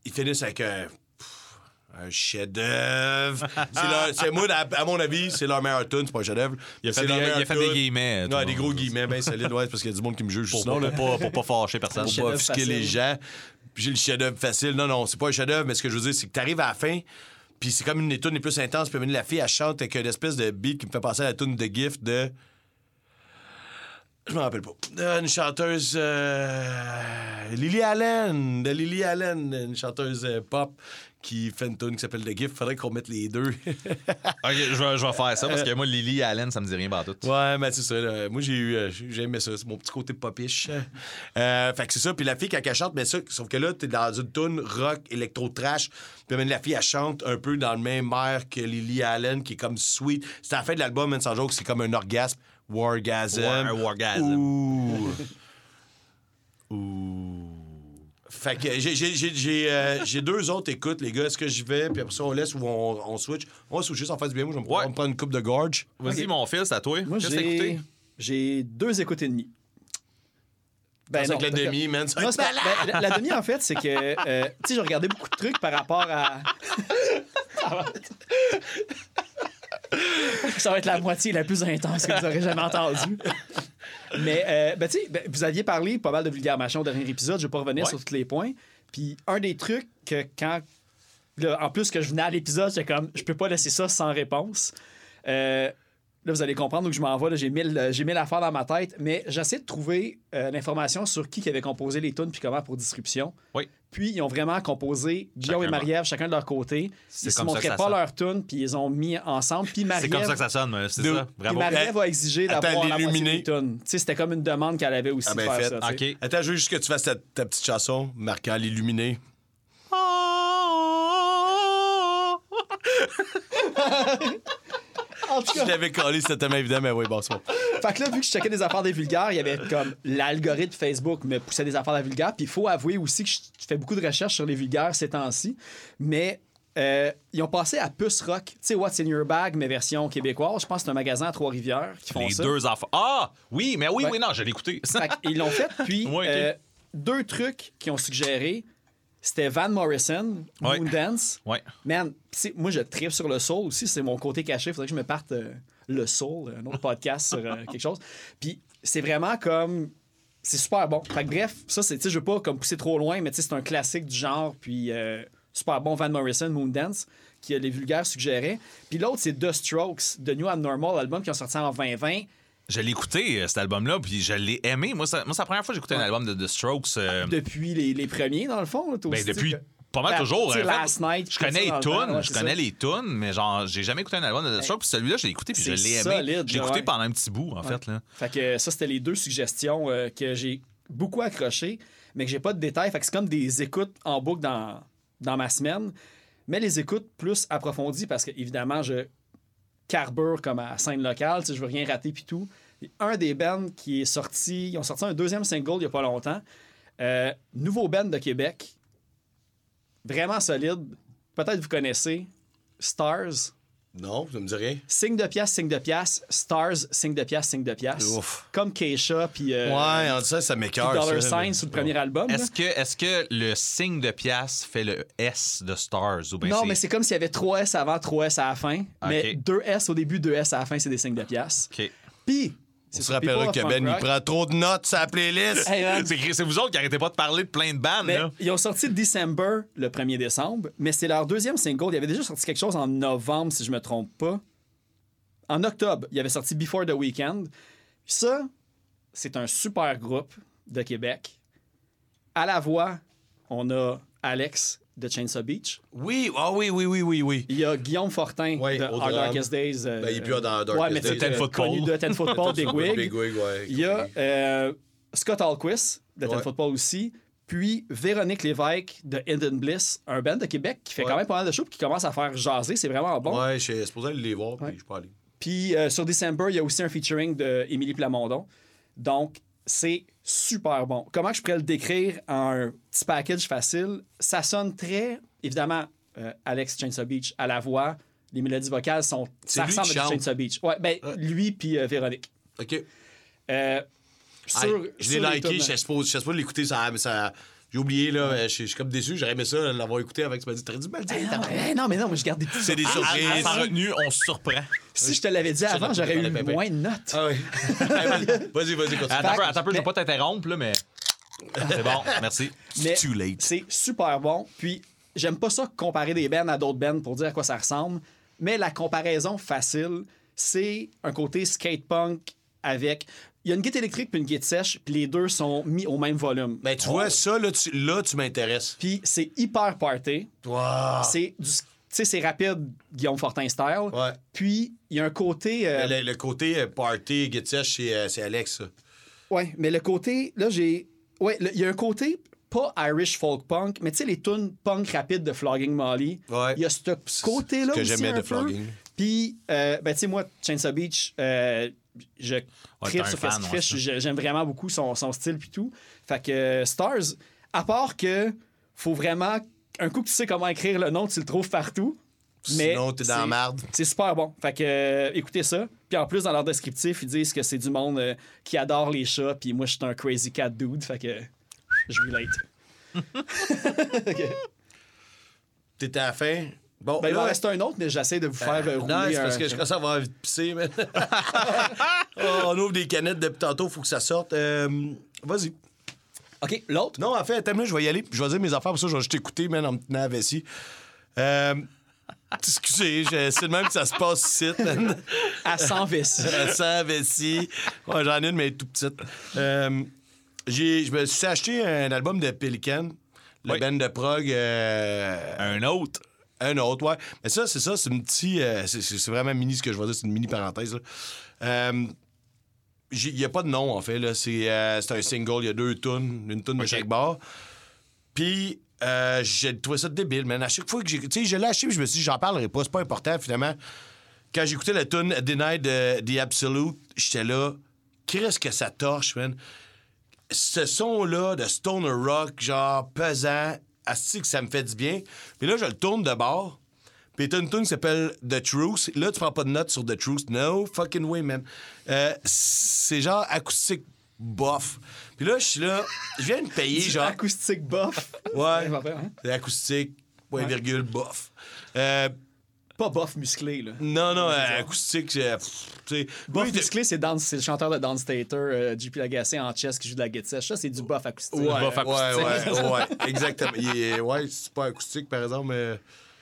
ils finissent avec un... pff, Un chef-d'œuvre. C'est moi, à, mon avis, c'est leur meilleur tune, c'est pas un chef-d'œuvre. Il a fait des- il a fait des guillemets, le des gros guillemets, bien solides, ouais, c'est parce qu'il y a du monde qui me juge Pour, sinon, là. pour pas, pour pas fâcher personne. Pour pas offusquer les gens. Puis j'ai le chef-d'œuvre facile. Non, non, c'est pas un chef-d'œuvre, mais ce que je veux dire, c'est que t'arrives à la fin, puis c'est comme une des tunes les plus intenses. Puis la fille, elle chante avec une espèce de beat qui me fait penser à la tune de Gift de. Je me rappelle pas. Une chanteuse. euh, Lily Allen. De Lily Allen, une chanteuse euh, pop qui fait une tune qui s'appelle The Gift. Faudrait qu'on mette les deux. Ok, je vais, je vais faire ça parce que moi, Lily Allen, ça me dit rien pas tout. Ouais, mais c'est ça. là. Moi, j'ai eu, euh, j'ai aimé ça. C'est mon petit côté popiche. Euh, fait que c'est ça. Puis la fille, quand elle chante, mais ça, sauf que là, t'es dans une tune rock, électro-trash. Puis même la fille, elle chante un peu dans le même air que Lily Allen, qui est comme sweet. C'est à la fin de l'album, man, sans joke, c'est comme un orgasme. Wargasm. War- wargasm. Ouh. Ouh. Fait que j'ai- j'ai- j'ai j'ai, euh, j'ai deux autres écoutes, les gars. Est-ce que j'y vais, puis après ça, on laisse ou on, on switch? On va switcher, en fait du bien. Moi, je vais me Ouais. prendre une coupe de gorge. Vas-y, mon fils, c'est à toi. Moi, Qu'est-ce que t'as j'ai... écouté? j'ai deux écoutes et demie. Ben C'est non, avec la que- demi, man. Non, pas- ben, la, la demi, en fait, c'est que, euh, tu sais, j'ai regardé beaucoup de trucs par rapport à. Ça va être la moitié la plus intense que vous aurez jamais entendue. Mais, euh, ben, tu sais, ben, vous aviez parlé pas mal de vulgaire machin au dernier épisode, je vais pas revenir Ouais. sur tous les points. Puis, un des trucs que quand Là, en plus que je venais à l'épisode, j'étais comme, je peux pas laisser ça sans réponse. Euh, là, vous allez comprendre où je m'en vais. là. J'ai mille, j'ai mille affaires dans ma tête, mais j'essaie de trouver euh, l'information sur qui qui avait composé les tunes puis comment pour distribution. Oui. Puis ils ont vraiment composé Guillaume et Marie-Ève, chacun de leur côté. C'est Ils se ça que montraient pas sonne. leur tune, puis ils ont mis ensemble. Puis C'est Marie-Ève comme ça que ça sonne, mais c'est Deux. ça. Bravo. Marie-Ève a exigé d'avoir la moitié l'illuminer. des tunes. Tu sais, c'était comme une demande qu'elle avait aussi Ah, ben de faire fait. ça. tu sais. OK. Attends, je veux juste que tu fasses ta, ta petite chanson marquant l'illuminé. En tout Je l'avais collé, c'était tellement évident, mais oui, bon, c'est bon. Fait que là, vu que je checkais des affaires des vulgaires, il y avait comme l'algorithme Facebook me poussait des affaires des vulgaires. Puis il faut avouer aussi que je fais beaucoup de recherches sur les vulgaires ces temps-ci. Mais euh, ils ont passé à Puce Rock. Tu sais, What's in Your Bag, mais version québécoise. Je pense que c'est un magasin à Trois-Rivières qui font Les ça. deux enfants. Ah! Oui, mais oui, Ouais. oui, non, je l'ai écouté. Fait qu'ils l'ont fait. Puis Ouais, euh, deux trucs qu'ils ont suggéré, c'était Van Morrison, Ouais. Moondance. ouais. Man, moi, je tripe sur le soul aussi. C'est mon côté caché. Faudrait que je me parte euh, le soul, un autre podcast sur euh, quelque chose. Puis c'est vraiment comme. C'est super bon. Fait que bref, ça, c'est. Tu sais, je veux pas comme pousser trop loin, mais tu sais, c'est un classique du genre. Puis euh, super bon, Van Morrison, Moondance, qui les vulgaires suggéraient. Puis l'autre, c'est The Strokes, The New Abnormal, album qui ont sorti en 2020. Je l'ai écouté, euh, cet album-là, puis je l'ai aimé. Moi, ça- moi, c'est la première fois que j'ai écouté un album de The Strokes. euh, Depuis les, les premiers, dans le fond. toi ben, aussi, depuis pas mal La- toujours. tu sais, en fait. Last Night, je tout connais dans les le temps, tunes, ouais, je c'est connais ça. les tunes, mais genre, j'ai jamais écouté un album de The Strokes. Puis celui-là, je l'ai écouté, puis je c'est l'ai aimé. solide, J'ai écouté ouais. pendant un petit bout, en fait. Là. Fait que ça, c'était les deux suggestions euh, que j'ai beaucoup accrochées, mais que j'ai pas de détails. Fait que c'est comme des écoutes en boucle dans, dans ma semaine, mais les écoutes plus approfondies parce que, évidemment, je carbure comme à scène locale, je veux rien rater puis tout. Un des bands qui est sorti, ils ont sorti un deuxième single il y a pas longtemps. Euh, nouveau band de Québec, vraiment solide. Peut-être vous connaissez Stars. Non, ça me dit rien. Signe de pièce, signe de pièce, Stars, signe de pièce, signe de pièce. Ouf. Comme Keisha, puis euh, Ouais, en ça, ça m'écœure. Dollar ça. Sign sur le premier album. Est-ce que, est que le signe de pièce fait le S de Stars? Ou bien non, mais c'est comme s'il y avait 3 S avant, 3 S à la fin. Mais Ok. 2 S au début, 2 S à la fin, c'est des signes de pièce. OK. Puis, On c'est se sur rappellera People que Ben, il prend trop de notes sur la playlist. Hey, C'est vous autres qui arrêtez pas de parler de plein de bandes, ils ont sorti December le 1er décembre, mais c'est leur deuxième single. Il y avait déjà sorti quelque chose en novembre, si je me trompe pas. En octobre, il y avait sorti Before the Weekend. Ça, c'est un super groupe de Québec. À la voix, on a Alex de Chainsaw Beach. Oui, ah oui, oui, oui, oui, oui. Il y a Guillaume Fortin de Our. Darkest Days. euh, Ben, il est plus dans Darkest ouais, mais Days. Ten euh, Football. connu de Ten Football, Big Wig. Big Wig, ouais. Il y a euh, Scott Alquist de Ten Ouais. Football aussi. Puis Véronique Lévesque de Hidden Bliss, un band de Québec qui fait Ouais. quand même pas mal de shows puis qui commence à faire jaser. C'est vraiment bon. Ouais, je suis supposé aller les voir, puis je pas allé. Puis euh, sur December, il y a aussi un featuring de Émilie Plamondon. Donc, c'est super bon. Comment je pourrais le décrire en un petit package facile? Ça sonne très, évidemment, euh, Alex Chainsaw Beach à la voix. Les mélodies vocales sont. Ça lui ressemble à. Chainsaw Beach. Ouais, ben, lui puis euh, Véronique. OK. Euh, je l'ai liké, je suppose, je supposé l'écouter, ça, ça... J'ai oublié, là, je suis je suis comme déçu, j'aurais aimé ça, l'avoir écouté avec, tu m'as dit, t'aurais dû mal dire. Eh non, non, mais non, mais je garde des petits C'est des surprises. À- à- Sans retenue, on se surprend. Si je te l'avais dit avant, j'aurais eu moins de notes. Ah oui. vas-y, vas-y, continue. Attends un peu, je vais pas t'interrompre, là, mais. C'est bon, merci. Mais Too late. c'est super bon. Puis, j'aime pas ça comparer des bands à d'autres bands pour dire à quoi ça ressemble. Mais la comparaison facile, c'est un côté skate punk avec. Il y a une guitare électrique puis une guitare sèche, puis les deux sont mis au même volume. Ben, tu vois, ça, là, tu, là, tu m'intéresses. Puis c'est hyper party. Wow. C'est du. Tu sais, c'est rapide, Guillaume Fortin style. Ouais. Puis, il y a un côté. euh, Le, le côté euh, party, get sèche, c'est euh, c'est Alex, ça. Ouais, mais le côté, là, j'ai. Ouais, il y a un côté pas Irish folk punk, mais tu sais, les tunes punk rapides de Flogging Molly. Ouais. Il y a ce côté-là que j'aimais de peu. Flogging. Puis, ben, tu sais, moi, Chainsaw Beach, euh, je tripe sur ce qu'il fait. J'aime vraiment beaucoup son, son style puis tout. Fait que euh, Stars, à part que faut vraiment... Un coup que tu sais comment écrire le nom, tu le trouves partout. Mais Sinon, t'es dans la marde. C'est super bon. Fait que euh, écoutez ça. Puis en plus, dans leur descriptif, ils disent que c'est du monde euh, qui adore les chats. Puis moi, je suis un crazy cat dude. Fait que je relate. T'étais à la fin? Bon, Ben, il là, va en rester un autre, mais j'essaie de vous faire euh, rouler. Non, c'est parce un- que je commence à avoir envie de pisser, mais. Oh, on ouvre des canettes depuis tantôt, faut que ça sorte. Euh, Vas-y. OK, l'autre? Non, en fait, attends, là, je vais y aller, je vais dire mes affaires, pour ça, je vais juste écouter, man, en me tenant à vessie. Euh, excusez, je- c'est le même que ça se passe ici. man. À 100 vessie. Ça, vessie. Ouais, j'en ai une, mais tout petite. Euh, j'ai, je me suis acheté un album de Pelican, le Oui. band de prog. euh, Un autre. Un autre, ouais. Mais ça, c'est ça, c'est une petite. euh, c'est, vraiment mini ce que je vais dire, c'est une mini parenthèse. Euh, Il n'y a pas de nom, en fait. Là. C'est, euh, c'est un single, il y a deux tunes, une tune de chaque bar. Puis, euh, j'ai trouvé ça débile, man. À chaque fois que j'ai. Tu sais, je l'ai acheté, puis je me suis dit, j'en parlerai pas, c'est pas important, finalement. Quand j'écoutais la tune Denied de The Absolute, j'étais là, qu'est-ce que ça torche, man. Ce son-là de stoner rock, genre pesant, asti que ça me fait du bien. Puis là, je le tourne de bord. Puis t'as une tune qui s'appelle The Truth. Là, tu prends pas de notes sur The Truth. No fucking way, man. Euh, c'est genre acoustique bof. Puis là, je suis là, je viens de payer, genre. Acoustique bof. Ouais. hein? C'est acoustique, point virgule, bof. Euh, Pas bof musclé, là. non, non, euh, acoustique, c'est. sais, Bof musclé, c'est Dan- c'est le chanteur de Downstater, euh, JP Lagacé en chess qui joue de la guitare sèche. Ça, c'est du bof acoustique. Ouais, bof ouais, acoustique. ouais, ouais, exactement. Il est- ouais, c'est pas acoustique, par exemple, mais.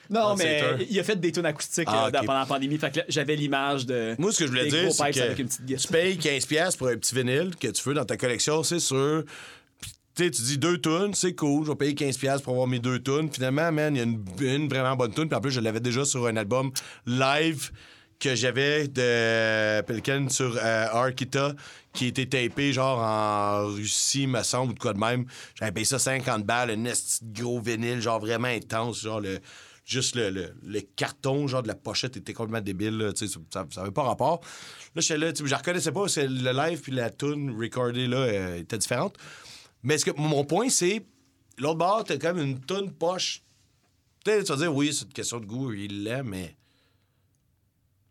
Non, mais il a fait des tunes acoustiques Ah, euh, pendant la pandémie. Fait que là, j'avais l'image de. Moi, ce que je voulais dire, c'est pipes avec une que tu payes 15$ pour un petit vinyle que tu veux dans ta collection, c'est sûr. Tu tu dis deux tunes, c'est cool, je vais payer 15$ pour avoir mes deux tunes. Finalement, man, il y a une, une vraiment bonne tune. Puis en plus, je l'avais déjà sur un album live que j'avais de Pelican sur euh, Arkita qui était tapé genre en Russie, me semble, ou de quoi de même. J'avais payé ça 50 balles, un gros vinyle, genre vraiment intense, genre le. Juste le, le- carton, genre de la pochette était complètement débile, là, ça n'avait pas rapport. Là, j'étais là, je reconnaissais pas, c'est le live puis la tune recordée là euh, était différente. Mais ce que, mon point, c'est, l'autre bord, t'as quand même une tune poche. Tu vas dire, oui, c'est une question de goût, il l'aime, mais.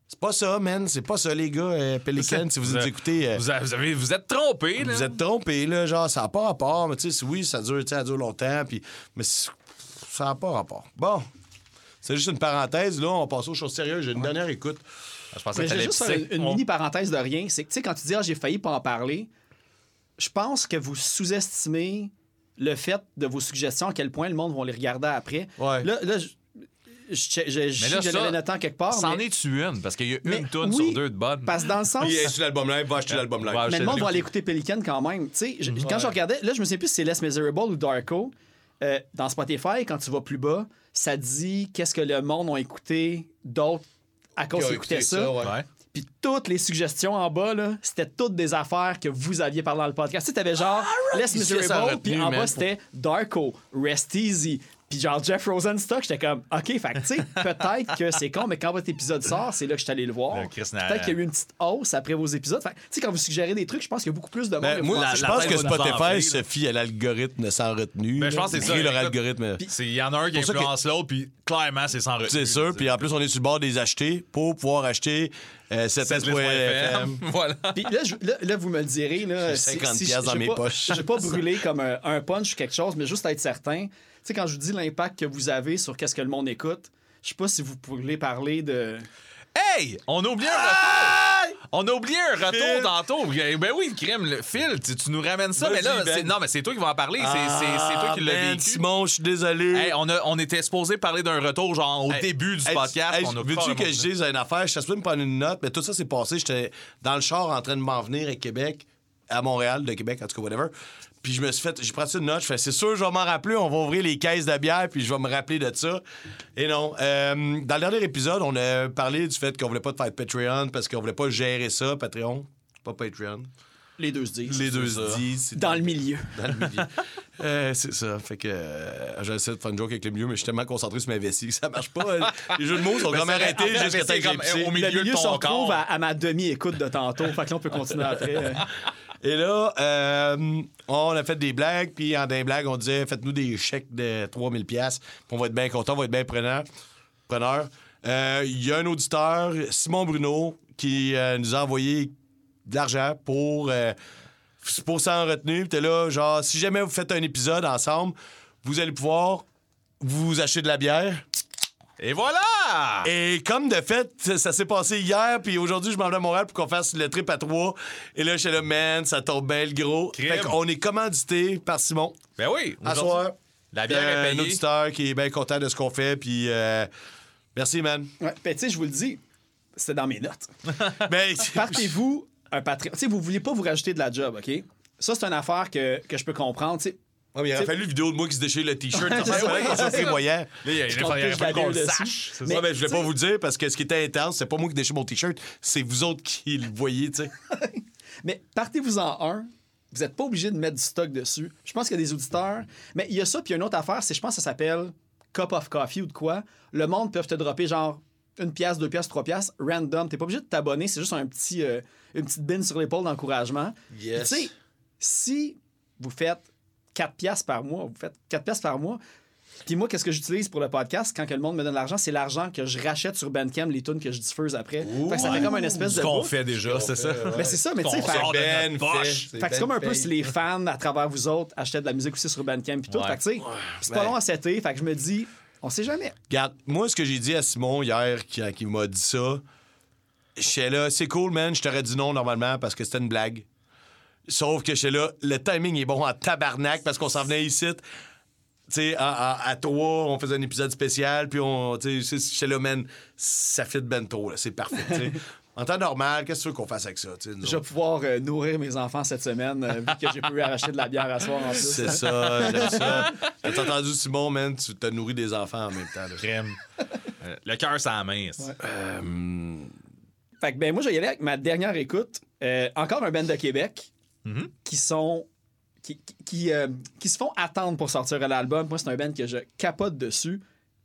C'est pas ça, man. C'est pas ça, les gars, euh, Pelican, si vous nous écoutez. euh, Vous, vous avez, vous êtes trompé, là. vous êtes trompés, là, genre, ça n'a pas rapport, mais tu sais, oui, ça dure, ça dure longtemps, puis, mais ça n'a pas rapport. Bon, c'est juste une parenthèse, là, on passe aux choses sérieuses. J'ai une dernière écoute. Je pensais Mais que juste pisser. une, une On- mini parenthèse de rien. C'est que, tu sais, quand tu dis, ah, j'ai failli pas en parler, je pense que vous sous-estimez le fait de vos suggestions, à quel point le monde va les regarder après. Ouais. Là, là je, je, je, je, je, Mais là, en quelque part. C'en mais- est-tu une? Parce qu'il y a mais une toune oui, sur deux de bonne. Parce que dans le sens. Il est sur l'album live, va acheter l'album live. Mais le monde va aller écouter Pelican quand même. Tu sais, je- quand je regardais, là, je me souviens plus si c'est Less Miserable ou Darko. Euh, dans Spotify, quand tu vas plus bas, ça dit qu'est-ce que le monde a écouté d'autres à cause écouté ça. ça, ouais. Puis toutes les suggestions en bas, là, c'était toutes des affaires que vous aviez parlé dans le podcast. Tu sais, t'avais genre Less laisse en Miserable, puis en bas, c'était Darko, Rest Easy. Puis genre Jeff Rosenstock, j'étais comme, OK, fait que tu sais, peut-être que c'est con, mais quand votre épisode sort, c'est là que je suis allé le voir. Peut-être qu'il y a eu une petite hausse après vos épisodes. Fait que, tu sais, quand vous suggérez des trucs, je pense qu'il y a beaucoup plus de monde. Ben, moi, la- je pense que Spotify se fie à l'algorithme sans retenue. Ben, je pense que c'est ça. Leur Écoute, algorithme. Il y en a un qui ça que- influence l'autre, puis clairement, c'est sans retenue. C'est sûr. Puis en plus, on est sur le bord des acheter pour pouvoir acheter euh, 7S.fm. Voilà. Puis là, je- là, là, vous me le direz. Là, J'ai si- 50 si- piastres dans mes pas- poches. Je vais pas brûler comme un, un punch ou quelque chose, mais juste être certain. Tu sais, quand je vous dis l'impact que vous avez sur qu'est-ce que le monde écoute, je sais pas si vous pourriez parler de. Hey! On a oublié un retour! On a oublié un retour tantôt. Ben oui, crème, le Phil, tu, tu nous ramènes ça, mais là, Ben. non, mais c'est toi qui vas en parler. C'est- toi qui l'as Ah, vécu. Simon, je suis désolé. Hey, on, a, on était supposé parler d'un retour, genre au Hey, début du hey, podcast. Veux-tu que je dise une affaire? Je suis me prendre une note, mais tout ça s'est passé. J'étais dans le char en train de m'en venir à Québec, à Montréal, de Québec, en tout cas, whatever. Puis je me suis fait, j'ai pris une note, je fais, c'est sûr, je vais m'en rappeler, on va ouvrir les caisses de bière, puis je vais me rappeler de ça. Et non. euh, dans le dernier épisode, on a parlé du fait qu'on voulait pas te faire Patreon parce qu'on voulait pas gérer ça, Patreon. Pas Patreon. Les deux se disent. Les deux se disent. Dans le milieu. dans le milieu. Euh, c'est ça. Fait que euh, j'essaie de faire une joke avec le milieu, mais je suis tellement concentré sur ma vessie que ça marche pas. Les jeux de mots sont Mais comme c'est- arrêtés jusqu'à temps que j'ai au Le milieu de milieu se ton retrouve corps. à, à ma demi-écoute de tantôt. Fait que là, on peut continuer après. Et là, euh, on a fait des blagues, puis en des blagues, on disait faites-nous des chèques de 3000 pièces, on va être bien content, on va être bien preneur. preneur. Il y a un auditeur, Simon Bruno, qui euh, nous a envoyé de l'argent pour euh, pour s'en retenir. T'es là, genre, si jamais vous faites un épisode ensemble, vous allez pouvoir vous acheter de la bière. Et voilà! Et comme de fait, ça, ça s'est passé hier, puis aujourd'hui, je m'en vais à Montréal pour qu'on fasse le trip à trois. Et là, j'étais là, man, ça tombe bien le gros. Crime. Fait qu'on est commandité par Simon. Ben oui. À soir. La bière Euh, est un auditeur qui est bien content de ce qu'on fait. Puis euh, merci, man. Ouais, ben, tu sais, je vous le dis, c'était dans mes notes. Ben, Partez-vous un Patreon. Tu sais, vous vouliez pas vous rajouter de la job, OK? Ça, c'est une affaire que, que je peux comprendre. Tu sais, Ouais, mais il aurait fallu une vidéo de moi qui se déchire le t-shirt. C'est ça. qu'on pris moyen. Il y a- il compte fallait plus fallait la qu'on le sache. Mais- ben, je voulais pas vous le dire parce que ce qui était intense, c'est pas moi qui déchire mon t-shirt, c'est vous autres qui le voyez, tu sais. Mais partez-vous en un. Vous n'êtes pas obligé de mettre du stock dessus. Je pense qu'il y a des auditeurs. Mais il y a ça, puis il y a une autre affaire, c'est je pense que ça s'appelle Cup of Coffee ou de quoi. Le monde peut te dropper genre une pièce, deux pièces, trois pièces, random. T'es pas obligé de t'abonner, c'est juste un petit, euh, une petite bine sur l'épaule d'encouragement. Yes. Tu sais, si vous faites 4 pièces par mois, vous faites 4 pièces par mois, puis moi, qu'est-ce que j'utilise pour le podcast? Quand que le monde me donne l'argent? C'est l'argent que je rachète sur Bandcamp, les tunes que je diffuse après. Fait que ça fait comme une espèce Ce de qu'on bouffe. fait déjà, c'est ça? Ben, c'est ça, mais tu sais, Qu'on Ben fait. fait que c'est comme un peu si les fans, à travers vous autres, achetaient de la musique aussi sur Bandcamp et tout. Ouais. Fait que tu sais, c'est pas ben. long à setter. Fait que je me dis, on sait jamais. Regarde, moi, ce que j'ai dit à Simon hier, qui, qui m'a dit ça, j'étais là, c'est cool, man, je t'aurais dit non normalement parce que c'était une blague. Sauf que j'étais là, le timing est bon en tabarnak parce qu'on s'en venait ici. Tu sais, à, à, à trois, on faisait un épisode spécial, puis on. Tu sais, j'étais là, man, ça fit ben trop, là, c'est parfait, tu sais. En temps normal, qu'est-ce que tu veux qu'on fasse avec ça, tu sais, nous Je vais pouvoir euh, nourrir mes enfants cette semaine, euh, vu que j'ai pu arracher de la bière à soir en plus. C'est ça, j'aime ça. T'as entendu, Simon, man, tu t'as nourri des enfants en même temps. là? Crème. Euh, Le cœur, ça la main. ça. Fait que ben moi, je vais y aller avec ma dernière écoute. Euh, encore un band de Québec qui sont. Qui, qui, euh, qui se font attendre pour sortir un album. Moi, c'est un band que je capote dessus.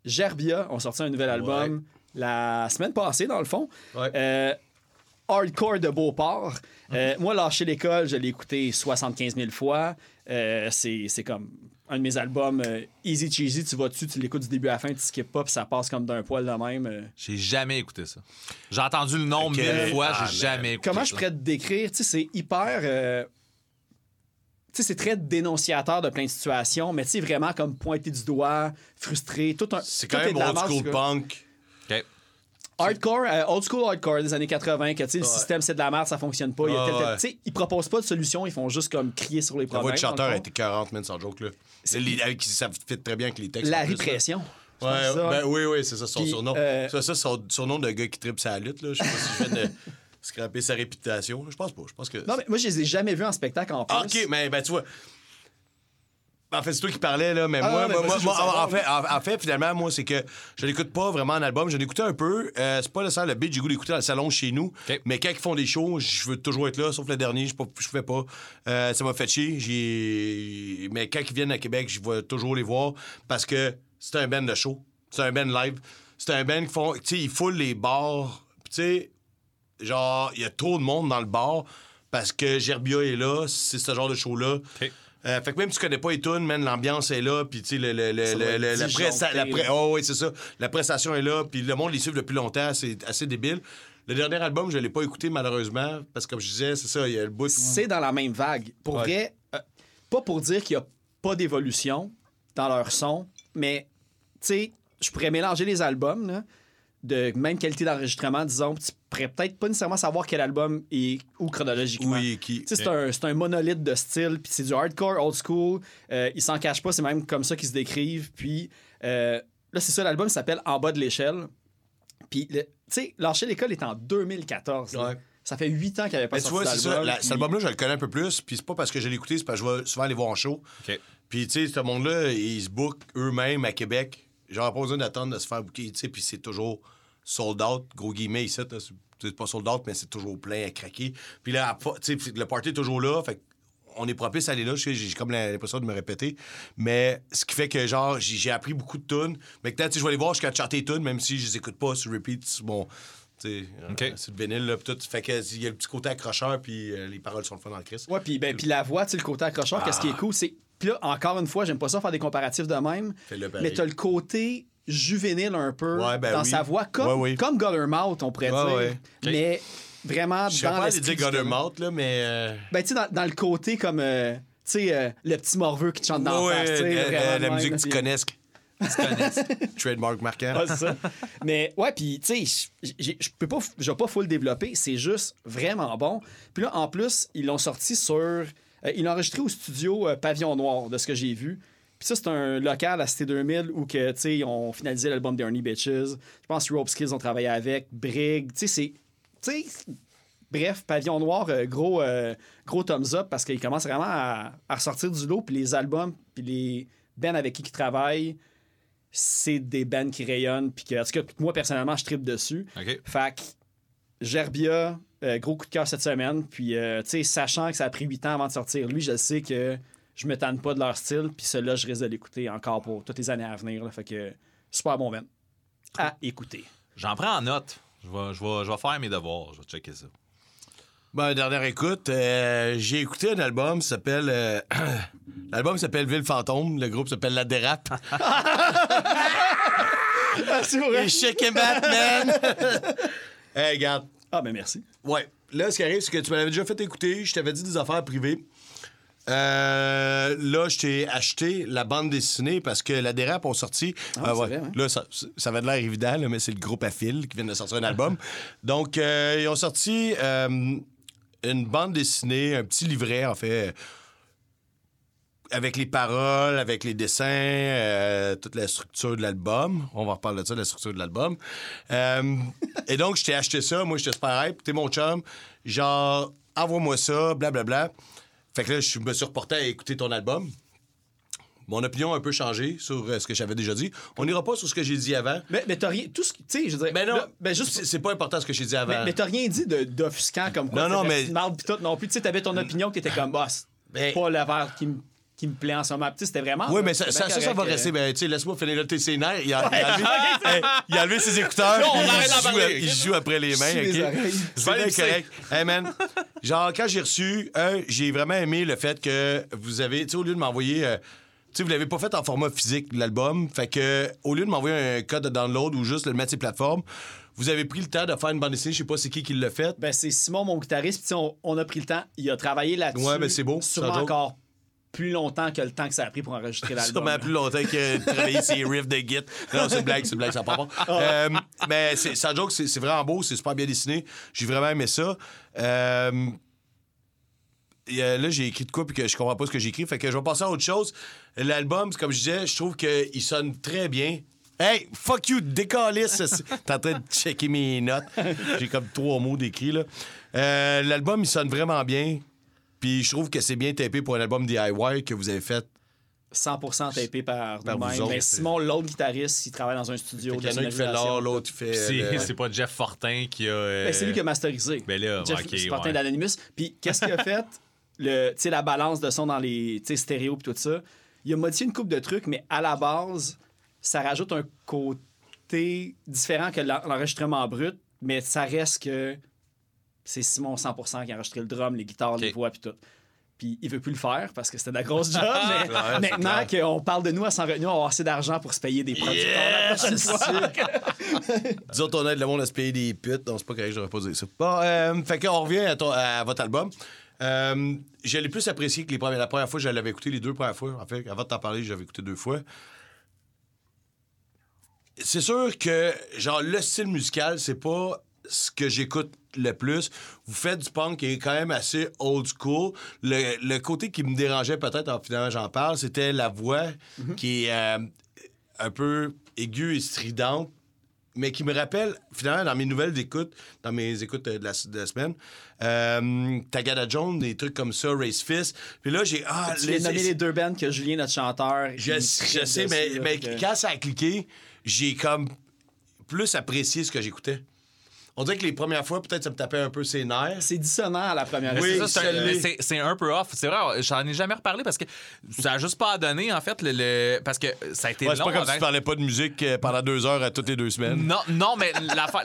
Gerbia ont sorti un nouvel album la semaine passée, dans le fond. Ouais. Euh, hardcore de Beauport. Euh, moi, Lâcher l'école, je l'ai écouté 75 000 fois. Euh, c'est comme un de mes albums euh, Easy Cheesy. Tu vas dessus, tu l'écoutes du début à la fin, tu skips pas, puis ça passe comme d'un poil de même. euh. J'ai jamais écouté ça. J'ai entendu le nom Ok. mille fois, Ah, j'ai jamais écouté Comment ça. je pourrais te décrire? Tu sais, c'est hyper. euh, Tu sais, c'est très dénonciateur de plein de situations, mais tu sais, vraiment comme pointer du doigt, frustré, tout un. C'est tout quand est même de la old merde, school punk. Hardcore, euh, old school hardcore des années 80, que tu sais, le système c'est de la merde, ça fonctionne pas. il y a Ouais, tel- tel- ouais. Tu sais, ils proposent pas de solution, ils font juste comme crier sur les La problèmes. voix de dans le chanteur fond. a été 40 minutes sans joke, là. Les- avec- ça fit très bien avec les textes. La en plus, là. répression. je Ouais, ça. ben oui, oui, c'est ça son Puis, surnom. euh, C'est ça son surnom de gars qui tripe sa lutte, là. Je sais pas si je viens de scraper sa réputation. là. Je pense pas. Je pense que. Non, mais moi, je les ai jamais vus en spectacle en plus. Ah, ok, mais ben tu vois. En fait, c'est toi qui parlais, là, mais Ah, moi, mais moi, vas-y, moi, je veux moi, en, savoir. en fait, en, en fait, finalement, moi, c'est que je l'écoute pas vraiment en album. Je l'écoutais un peu. Euh, c'est pas le le beat, j'ai goût d'écouter dans le salon chez nous. Mais quand ils font des shows, je veux toujours être là, sauf le dernier, je pas- je fais pas. Euh, ça m'a fait chier. J'ai... Mais quand ils viennent à Québec, je vais toujours les voir parce que c'est un band de show. C'est un band live. C'est un band qui font. Tu sais, ils foulent les bars. Tu sais, genre, il y a trop de monde dans le bar parce que Gerbia est là, c'est ce genre de show-là. Euh, fait que même si tu connais pas les tunes, man, l'ambiance est là, puis tu sais, le, le, le- le- la, disjoncté, presta- la pre- là. oh, oui, c'est ça. La prestation est là, puis le monde les suit depuis longtemps, c'est assez débile. Le dernier album, je l'ai pas écouté malheureusement, parce que comme je disais, c'est ça, il y a le bout. c'est dans la même vague. Pour Ouais. vrai, euh, pas pour dire qu'il n'y a pas d'évolution dans leur son, mais tu sais, je pourrais mélanger les albums là, de même qualité d'enregistrement, disons, tu pourrais peut-être pas nécessairement savoir quel album est où chronologiquement. Oui, qui. Tu sais, c'est un, c'est un monolithe de style, puis c'est du hardcore, old school. Euh, ils s'en cachent pas, c'est même comme ça qu'ils se décrivent. Puis euh, là, c'est ça, l'album s'appelle En bas de l'échelle. Puis, tu sais, Lâcher l'école est en 2014. là. Ouais. Ça fait huit ans qu'il n'y avait pas Mais tu sorti vois, c'est ça. Cet album-là, je le connais un peu plus, puis c'est pas parce que je l'ai écouté, c'est parce que je vais souvent aller voir en show. Puis, tu sais, ce monde-là, ils se bookent eux-mêmes à Québec. Genre, pas besoin d'attendre de se faire booker, tu sais, puis c'est toujours sold out, gros guillemets, ici. C'est pas sold out, mais c'est toujours plein à craquer. Puis là, tu sais, le party est toujours là, fait on est propice à aller là. J'ai comme l'impression de me répéter. Mais ce qui fait que, genre, j'ai appris beaucoup de tunes. Mais que, tu sais, je vais aller voir jusqu'à chanter les tunes, même si je les écoute pas sur repeat sur mon. Tu sais, OK. euh, c'est le vinyle, là, pis tout. Fait que, il y a le petit côté accrocheur, puis euh, les paroles sont le fun dans le Christ. Ouais, puis ben, puis la voix, tu sais, le côté accrocheur, qu'est-ce qui est cool, c'est. Puis là, encore une fois, j'aime pas ça faire des comparatifs de même, mais t'as le côté juvénile un peu Ouais, ben dans oui. sa voix, comme, Ouais, oui. comme Guttermouth, on pourrait Ouais, dire. ouais. Mais vraiment, Je sais dans pas dire Guttermouth, là, mais. euh, Ben, tu sais, dans, dans le côté comme, euh, tu sais, euh, le petit morveux qui te chante dans Ouais, la face, euh, euh, la même, musique que tu connaisses. Trademark marquant. Ça. Mais ouais, puis tu sais, je peux pas, je vais pas full développer, c'est juste vraiment bon. Puis là, en plus, ils l'ont sorti sur, euh, ils l'ont enregistré au studio euh, Pavillon Noir, de ce que j'ai vu. Puis ça, c'est un local à Cité 2000 où que, tu sais, ils ont finalisé l'album d'Ernie Bitches. Je pense que Rope Skills ont travaillé avec, Brig. Tu sais, c'est. Bref, Pavillon Noir, euh, gros, euh, gros thumbs up parce qu'ils commencent vraiment à, à ressortir du lot. Puis les albums, puis les bands avec qui ils travaillent, c'est des bands qui rayonnent. Puis que, en tout cas, moi, personnellement, je tripe dessus. OK. Fait que Gerbia, euh, gros coup de cœur cette semaine. Puis, euh, tu sais, sachant que ça a pris 8 ans avant de sortir, lui, je sais que je me tanne pas de leur style. Puis celui-là, je risque de l'écouter encore pour toutes les années à venir. là. Fait que super bon band. À écouter. J'en prends en note. Je vais, je, vais, je vais faire mes devoirs. Je vais checker ça. Ben, dernière écoute, euh, j'ai écouté un album qui s'appelle. euh, L'album s'appelle Ville Fantôme, le groupe s'appelle La Dérape. c'est vrai. Et Shake Batman! hey, regarde. Ah, ben merci. Ouais. Là, ce qui arrive, c'est que tu m'avais déjà fait écouter. Je t'avais dit des affaires privées. Euh, là, je t'ai acheté la bande dessinée parce que la dérape ont sorti. Ah, Euh, c'est ouais. vrai, hein? Là, ça, ça avait de l'air évident, là, mais c'est le groupe Affil qui vient de sortir un album. Donc, euh, ils ont sorti une bande dessinée, un petit livret, en fait, avec les paroles, avec les dessins, euh, toute la structure de l'album. On va reparler de ça, la structure de l'album. Euh, et donc, je t'ai acheté ça. Moi, j'étais super hype. T'es mon chum. Genre, envoie-moi ça, blablabla. Fait que là, je me suis reporté à écouter ton album. Mon opinion a un peu changé sur euh, ce que j'avais déjà dit. On n'ira pas sur ce que j'ai dit avant. Mais, mais t'as rien. Tout ce qui. Tu sais, je veux dire. Mais non, là, ben juste. c'est pas important ce que j'ai dit avant. Mais, mais t'as rien dit d'offusquant comme quoi. Non, non, mais- marde pis tout non plus. Tu sais, t'avais ton opinion qui était comme boss. Mais- Pas le verre qui me qui me plaît en ce moment. C'était vraiment. Oui, mais c'était ça, ça, ça, ça va rester. euh, Ben, tu sais, laisse-moi finir le TC nerfs. Il a, il a enlevé, Hey, il a enlevé ses écouteurs. Non, on il, joue, il joue après les mains. C'est correct. Hey, man. Genre, quand j'ai reçu, un, j'ai vraiment aimé le fait que vous avez, tu sais, au lieu de m'envoyer. euh, tu sais, vous l'avez pas fait en format physique, l'album. Fait que, au lieu de m'envoyer un code de download ou juste le mettre sur les plateformes, vous avez pris le temps de faire une bande dessinée. Je sais pas c'est qui qui l'a fait. Ben, c'est Simon, mon guitariste. Puis, on, on a pris le temps. Il a travaillé là-dessus. Ouais, ben, c'est beau. Sûrement encore plus longtemps que le temps que ça a pris pour enregistrer l'album. Sûrement plus longtemps que de travailler ses riffs de git. Non, c'est une blague, c'est une blague, ça part pas. Euh, mais c'est, sans joke, c'est, c'est vraiment beau, c'est super bien dessiné. J'ai vraiment aimé ça. Euh, et, euh, là, j'ai écrit de quoi puis que je comprends pas ce que j'ai écrit. Fait que je vais passer à autre chose. L'album, comme je disais, je trouve qu'il sonne très bien. Hey, fuck you, décalisse! T'es en train de checker mes notes. J'ai comme trois mots d'écrit, là. Euh, L'album, il sonne vraiment bien. Puis je trouve que c'est bien tapé pour un album DIY que vous avez fait 100% tapé par, Par nous-mêmes. vous autres, Mais Simon, l'autre guitariste, il travaille dans un studio. Qu'il y en a un qui fait l'or, l'autre qui fait. C'est c'est pas Jeff Fortin qui a. euh, Ben, c'est lui qui a masterisé. Ben là, Jeff ok, Fortin ouais. d'Anonymous. Puis qu'est-ce qu'il a fait? Le, tu sais, la balance de son dans les tu sais, stéréos et tout ça. Il a modifié une coupe de trucs, mais à la base, ça rajoute un côté différent que l'en- l'enregistrement brut, mais ça reste que c'est Simon 100% qui a enregistré le drum, les guitares, les Ok. voix puis tout. Puis il veut plus le faire parce que c'était de la grosse job, mais Ouais, maintenant qu'on parle de nous à s'en retenir, on va avoir assez d'argent pour se payer des producteurs la prochaine fois. Disons, on aide le monde à se payer des putes. Non, c'est pas correct, j'aurais pas dit ça. Bon, euh, fait qu'on revient à, ton- à votre album. Euh, je l'ai plus apprécié que les premières. La première fois, je l'avais écouté les deux premières fois. En fait, avant de t'en parler, j'avais écouté deux fois. C'est sûr que, genre, le style musical, c'est pas ce que j'écoute le plus. Vous faites du punk qui est quand même assez old school. Le, le côté qui me dérangeait peut-être, en finalement j'en parle, c'était la voix qui est euh, un peu aiguë et stridente mais qui me rappelle, finalement, dans mes nouvelles d'écoute, dans mes écoutes de la, de la semaine, euh, Tagada Jones, des trucs comme ça, Race Fist. Puis là, j'ai. Ah, Tu nommer les deux bands que Julien, notre chanteur. Je, je sais, mais, mais que- quand ça a cliqué, j'ai comme plus apprécié ce que j'écoutais. On dirait que les premières fois, peut-être, ça me tapait un peu ses nerfs. C'est dissonant à la première Oui, C'est c'est un- c'est- c'est peu off. C'est vrai, j'en ai jamais reparlé parce que ça a juste pas donné, en fait, le, le- parce que ça a été Ouais, c'est long pas comme si tu parlais pas de musique euh, pendant deux heures à toutes les deux semaines. Non, non, mais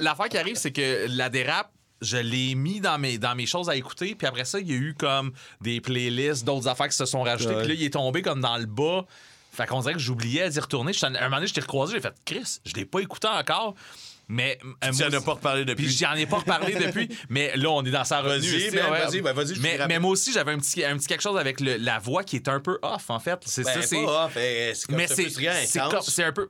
l'affaire qui arrive, c'est que la dérape, je l'ai mis dans mes, dans mes choses à écouter, puis après ça, il y a eu comme des playlists, d'autres affaires qui se sont rajoutées, Ouais. puis là, il est tombé comme dans le bas. Fait qu'on dirait que j'oubliais d'y retourner. Un moment donné, je t'ai recroisé, j'ai fait Chris, je l'ai pas écouté encore. Mais. euh, Tu moi, en as pas reparlé Puis depuis. j'en ai pas reparlé depuis, mais là, on est dans sa revenue. Vas-y, sais, ben, ouais. vas-y, ben, mais, mais moi aussi, j'avais un petit, un petit quelque chose avec le- la voix qui est un peu off, en fait. C'est Ben, ça, c'est. off, eh, c'est comme Mais ça, c'est un peu.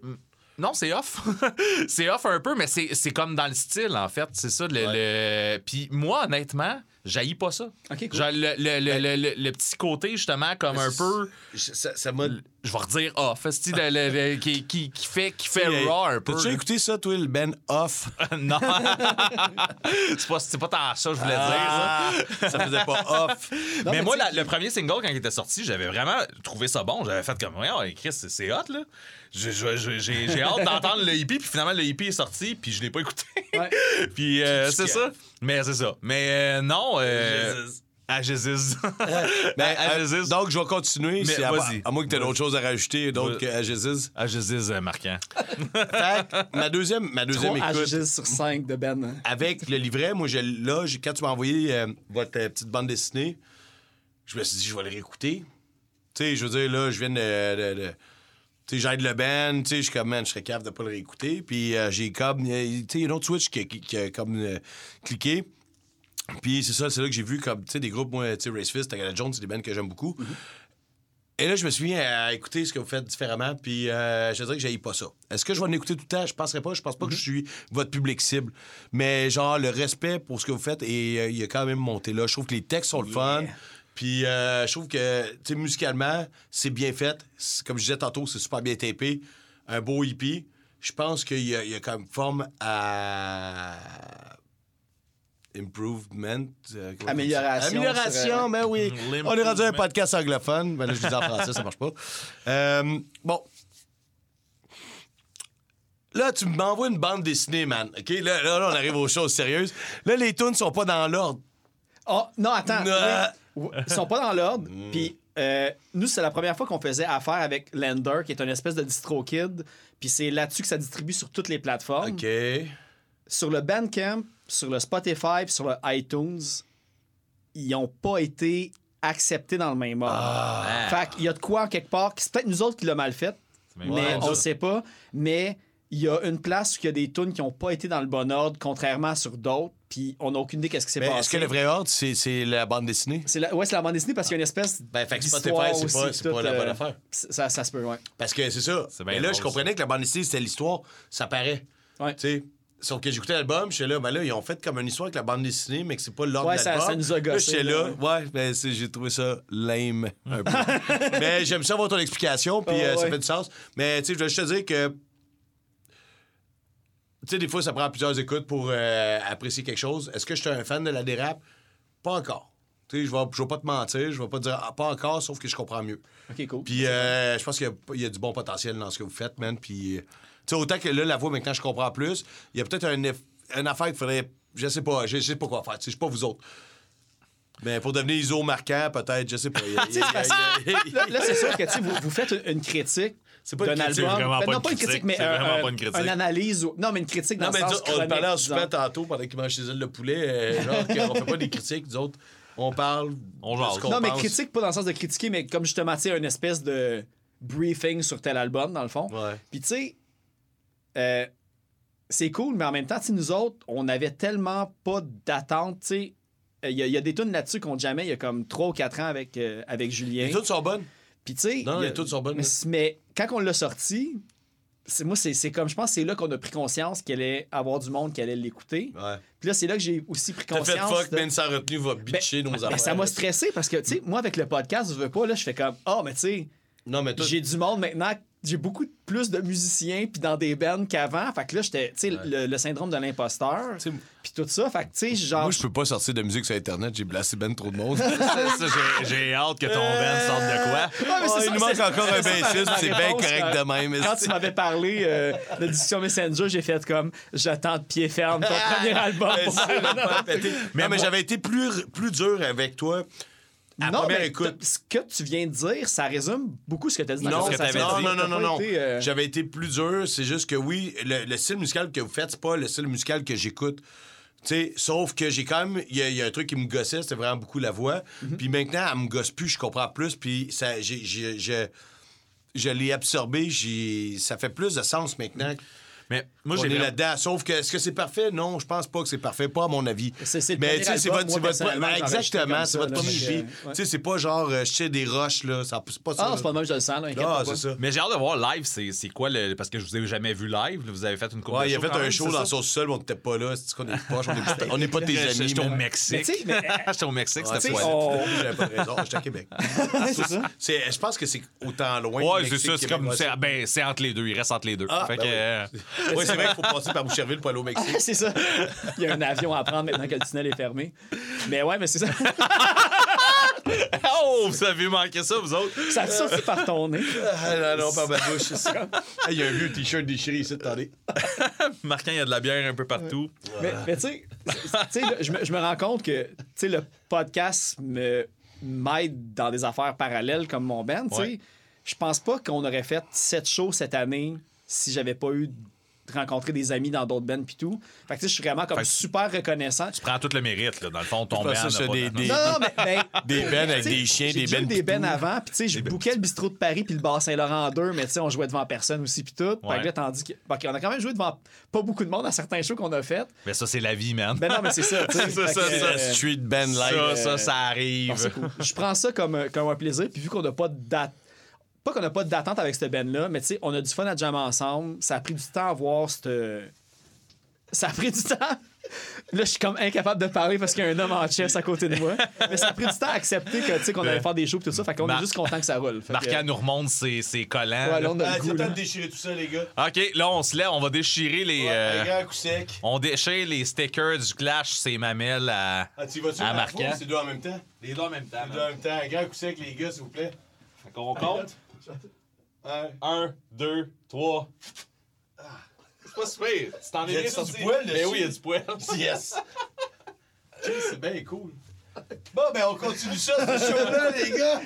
Non, c'est off. c'est off un peu, mais c'est comme dans le style, en fait. C'est ça. Le, le- Puis moi, honnêtement, J'haïs pas ça. Ok, cool. Genre, le, le, le, le- le- petit côté, justement, comme un peu. Je- Ça ça m'a. Je vais redire off. le- qui, qui, qui fait, qui fait Hey, raw un peu. T'as-tu écouté ça, toi, le Ben Off? non. c'est pas, c'est pas tant ça que je voulais Ah, ça faisait pas off. dire. Non, mais mais moi, la- le premier single, quand il était sorti, j'avais vraiment trouvé ça bon. J'avais fait comme, ouais, Chris, c'est hot, là. J'ai j'ai hâte d'entendre le hippie, puis finalement, le hippie est sorti, puis je l'ai pas écouté. Ouais. puis euh, c'est ça. Mais c'est ça. Mais euh, non. Euh, Jésus. à Jésus. Ben, à euh, Jésus. donc, je vais continuer. Mais c'est à, vas-y. à moins que tu aies d'autres choses à rajouter, d'autres que à Jésus. À Jésus, euh, marquant. Fait ma deuxième, ma deuxième Trois écoute. AGG sur 5 de Ben. hein. avec le livret, moi, je, là, j'ai- quand tu m'as envoyé euh, votre euh, petite bande dessinée, je me suis dit, je vais le réécouter. Tu sais, je veux dire, là, je viens de. J'aide le band, tu sais, je suis comme, man, je serais capable de pas le réécouter. Puis euh, j'ai comme, tu sais, il y a un autre switch qui, qui- qui a comme euh, cliqué. Puis c'est ça, c'est là que j'ai vu comme, tu sais, des groupes, moi, tu sais, Race Fist, Tagada Jones, c'est des bands que j'aime beaucoup. Et là, je me suis mis à écouter ce que vous faites différemment, puis euh, je dirais que j'aille pas ça. Est-ce que je vais en écouter tout le temps? Je penserais pas. Je pense pas que je suis votre public cible. Mais genre, le respect pour ce que vous faites, et il a quand même monté là. Je trouve que les textes sont le fun. Puis euh, je trouve que, tu sais, musicalement, c'est bien fait. Comme je disais tantôt, c'est super bien tapé. Un beau hippie. Je pense qu'il y, a- y même forme à improvement. euh? Amélioration Amélioration, sur, euh, ben oui. On est rendu à un podcast anglophone. Ben là, je dis en français, ça marche pas. Euh, bon. Là, tu m'envoies une bande dessinée, man. OK? Là, là, là, on arrive aux choses sérieuses. Là, les tunes sont pas dans l'ordre. Oh, non, attends. Oui. Ils sont pas dans l'ordre. Mm. Puis euh, nous, c'est la première fois qu'on faisait affaire avec Lender, qui est une espèce de distro-kid. Puis c'est là-dessus que ça distribue sur toutes les plateformes. OK. Sur le Bandcamp, sur le Spotify, puis sur le iTunes, ils n'ont pas été acceptés dans le même ordre. Ah. Fait qu'il y a de quoi, en quelque part, c'est peut-être nous autres qui l'a mal fait, C'est mais on ça. sait pas. Mais il y a une place où il y a des tunes qui n'ont pas été dans le bon ordre, contrairement sur d'autres, puis on n'a aucune idée qu'est-ce qui s'est passé. est-ce que le vrai ordre, c'est, c'est la bande dessinée? C'est la... Ouais, c'est la bande dessinée parce qu'il y a une espèce Ben, fait que Spotify, c'est pas- aussi, c'est pas la bonne euh, affaire. Ça, ça se peut, ouais. Parce que c'est ça. Mais là, je comprenais que la bande dessinée, c'était l'histoire. Ça paraît. Ouais. Tu sais. Sauf que j'écoutais l'album, je suis là, ben là, ils ont fait comme une histoire avec la bande dessinée, mais que c'est pas l'ordre Ouais, de ça- l'album. ça nous a Là, gossé, j'étais là, là, ouais, ben c'est- j'ai trouvé ça lame un peu. mais j'aime ça avoir ton explication, puis Ah, euh, ça ouais. fait du sens. Mais tu sais, je veux juste te dire que. Tu sais, des fois, ça prend plusieurs écoutes pour euh, apprécier quelque chose. Est-ce que je suis un fan de la dérape? Pas encore. Tu sais, je vais, je vais pas te mentir, je vais pas te dire ah, pas encore, sauf que je comprends mieux. OK, cool. Puis euh, je pense qu'il y a- il y, a du bon potentiel dans ce que vous faites, man. Puis, euh, tu sais, autant que là, la voix, maintenant, je comprends plus. Il y a peut-être un, une affaire qu'il faudrait. Je sais pas, je sais pas quoi faire. Sais, je suis pas vous autres. Mais pour devenir ISO marquant, peut-être, je sais pas. Y a- y a- y a- Là, là, c'est sûr que sais, vous, vous faites une critique C'est pas une d'un critique, album. vraiment Ben, pas une pas une critique, mais vraiment un- pas une critique. une analyse. ou- Non, mais une critique dans mais le sens on parlait en soupant tantôt pendant qu'ils eux le poulet. euh, genre, qu'on fait pas des critiques, nous autres. On parle. On qu'on Non, mais critique pas dans le sens de critiquer, mais comme justement, tu sais, une espèce de briefing sur tel album, dans le fond. Ouais. Puis, tu sais, euh, c'est cool, mais en même temps, nous autres, on avait tellement pas d'attente, tu sais. Euh, Il y, a- il y a des tunes là-dessus qu'on jamais il y a comme 3 ou 4 ans avec, euh, avec Julien. Les toutes sont bonnes. Puis tu sais, Non, il y a- toutes sont bonnes, Mais, quand on l'a sorti, c'est moi c'est c'est comme je pense que c'est là qu'on a pris conscience qu'il allait avoir du monde qui allait l'écouter. Ouais. Puis là c'est là que j'ai aussi pris T'as conscience. fait fuck, de- Ben sans retenue va bitcher Ben, nos ben, affaires. ça m'a stressé parce que tu sais moi avec le podcast, je veux pas là, je fais comme ah mais tu sais, Non, mais toi. j'ai du monde maintenant, j'ai beaucoup plus de musiciens puis dans des bands qu'avant, fait que là j'étais tu sais le, le syndrome de l'imposteur, puis tout ça, fait que tu sais genre Moi, je peux pas sortir de musique sur Internet, j'ai blasé ben trop de monde. J'ai- hâte que ton band sorte de quoi. Ouais, mais Oh, c'est il nous manque encore un bassiste, c'est bien correct de même. Quand tu m'avais parlé euh, de discussion Messenger, j'ai fait comme j'attends de pied ferme ton premier album. pour non, mais j'avais été plus, plus dur avec toi. À non, première mais écoute. ce que tu viens de dire, ça résume beaucoup ce que tu as dit Non, que non, dit. non, non, non, euh, J'avais été plus dur. C'est juste que oui, le, le style musical que vous faites, c'est pas le style musical que j'écoute. Tu sais, sauf que j'ai quand même. Il y, a- il y a un truc qui me gossait, c'était vraiment beaucoup la voix. Mhm. Puis maintenant, elle me gosse plus, je comprends plus. Puis ça, j'ai, j'ai- je, je l'ai absorbé, ça fait plus de sens maintenant. Mais moi, on j'ai est vraiment- là-dedans. Sauf que, est-ce que c'est parfait? Non, je pense pas que c'est parfait. Pas à mon avis. C'est- Mais tu sais, c'est votre. moi, c'est votre- personnellement, ben, exactement, c'est ça, votre premier. Tu sais, c'est pas genre, euh, je sais des roches, là. Ça- C'est pas ça. Ah, c'est pas de même, je le sens, là. Ah, pas. c'est ça. Mais j'ai hâte de voir live, c'est c'est quoi le. Parce que je vous ai jamais vu live. Vous avez fait une coupe Ouais, il a fait un show dans son sol, on était pas là. C'est qu'on est poche, on est- on n'est pas tes amis. J'étais au. Mexique. J'étais au Mexique, ça. on- J'avais pas raison. J'étais à Québec. c'est ça. C'est- Je pense que c'est autant loin. Ouais, c'est ça. C'est Ben, c'est entre les deux. Il reste entre les deux. Ah, fait ben que. Oui. c'est vrai qu'il faut passer par Boucherville pour aller au Mexique. c'est ça. Il y a un avion à prendre maintenant que le tunnel est fermé. Mais ouais, mais c'est ça. Oh, vous avez manqué ça, vous autres? Ça sortit par ton nez. Ah non, non, par ma bouche, c'est ça. Il y a un vieux t-shirt déchiré ici, attendez. Marquant, il y a de la bière un peu partout. Mais, mais tu sais, je me, rends compte que tu sais, le podcast me m'aide dans des affaires parallèles comme mon band. sais. Ouais. Je pense pas qu'on aurait fait sept shows cette année si j'avais pas eu rencontrer des amis dans d'autres bands puis tout. Fait que tu sais, je suis vraiment comme Fait super reconnaissant. Tu prends tout le mérite, là. Dans le fond, ton band. pas des- de- des- Non, non, mais ben, Des bennes avec des chiens, j'ai des bennes. des bennes avant, puis tu sais, je bouquais le bistrot de Paris puis le bar Saint-Laurent en deux, mais tu sais, on jouait devant personne aussi puis tout. Fait Ouais. que là, tandis que, on a quand même joué devant pas beaucoup de monde à certains shows qu'on a fait. Mais ça, c'est la vie, man. Ben non, mais c'est ça. tu sais. Ça, Fait ça, que, ça, euh, Street band live. Ça, ça, ça arrive. Je prends ça comme, un- comme un plaisir. Puis vu qu'on n'a pas de date, pas qu'on n'a pas d'attente avec cette band-là, mais tu sais, on a du fun à jammer ensemble. Ça a pris du temps à voir cette. Ça a pris du temps. Là, je suis comme incapable de parler parce qu'il y a un homme en chess à côté de moi. Mais ça a pris du temps à accepter que, tu sais, qu'on allait faire des shows et tout ça. Fait qu'on Mar- est juste content que ça roule. Fait que, Marquant nous remonte ses, ses collants. Ouais, là. on a Ah, le c'est goût. le temps là. de déchirer tout ça, les gars. OK, là, on se lève. On va déchirer les. Ouais, euh, Un grand coup sec. on déchire les stickers du Clash, ses mamelles à. Ah, tu vas-tu À fois c'est deux en même temps? Les deux en même temps. Les deux en même temps. Un grand coup sec, les gars, s'il vous plaît. On compte. Un. Un, deux, trois. C'est pas super. Tu t'en Y a-tu du poil Mais dessus? oui, il y a du poil. Yes! c'est bien cool. Bon, ben, on continue ça, ce show-là, les gars!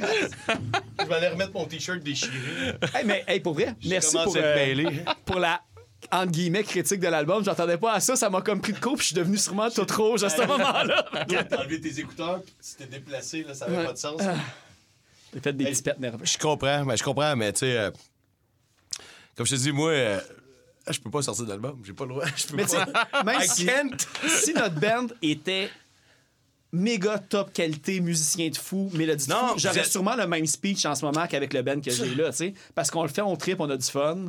Je vais aller remettre mon t-shirt déchiré. Hey, mais hey, pour vrai, merci pour, euh, pour la entre guillemets critique de l'album. J'entendais pas à ça, ça m'a comme pris de court, puis je suis devenu sûrement tout rouge à ce moment-là. T'as enlevé tes écouteurs, puis tu t'es déplacé, là, ça avait pas de sens. J'ai fait des petits pets nerveux. Je comprends, mais je comprends, mais tu sais, euh, comme je te dis, moi, euh, je peux pas sortir d'album, j'ai pas le droit. Je peux Mais tu sais, pas. même I si, can't. si notre band était méga top qualité, musicien de fou, mélodie de Non, fou, vous j'aurais êtes- sûrement le même speech en ce moment qu'avec le band que j'ai là, tu sais. Parce qu'on le fait, on trip, on a du fun.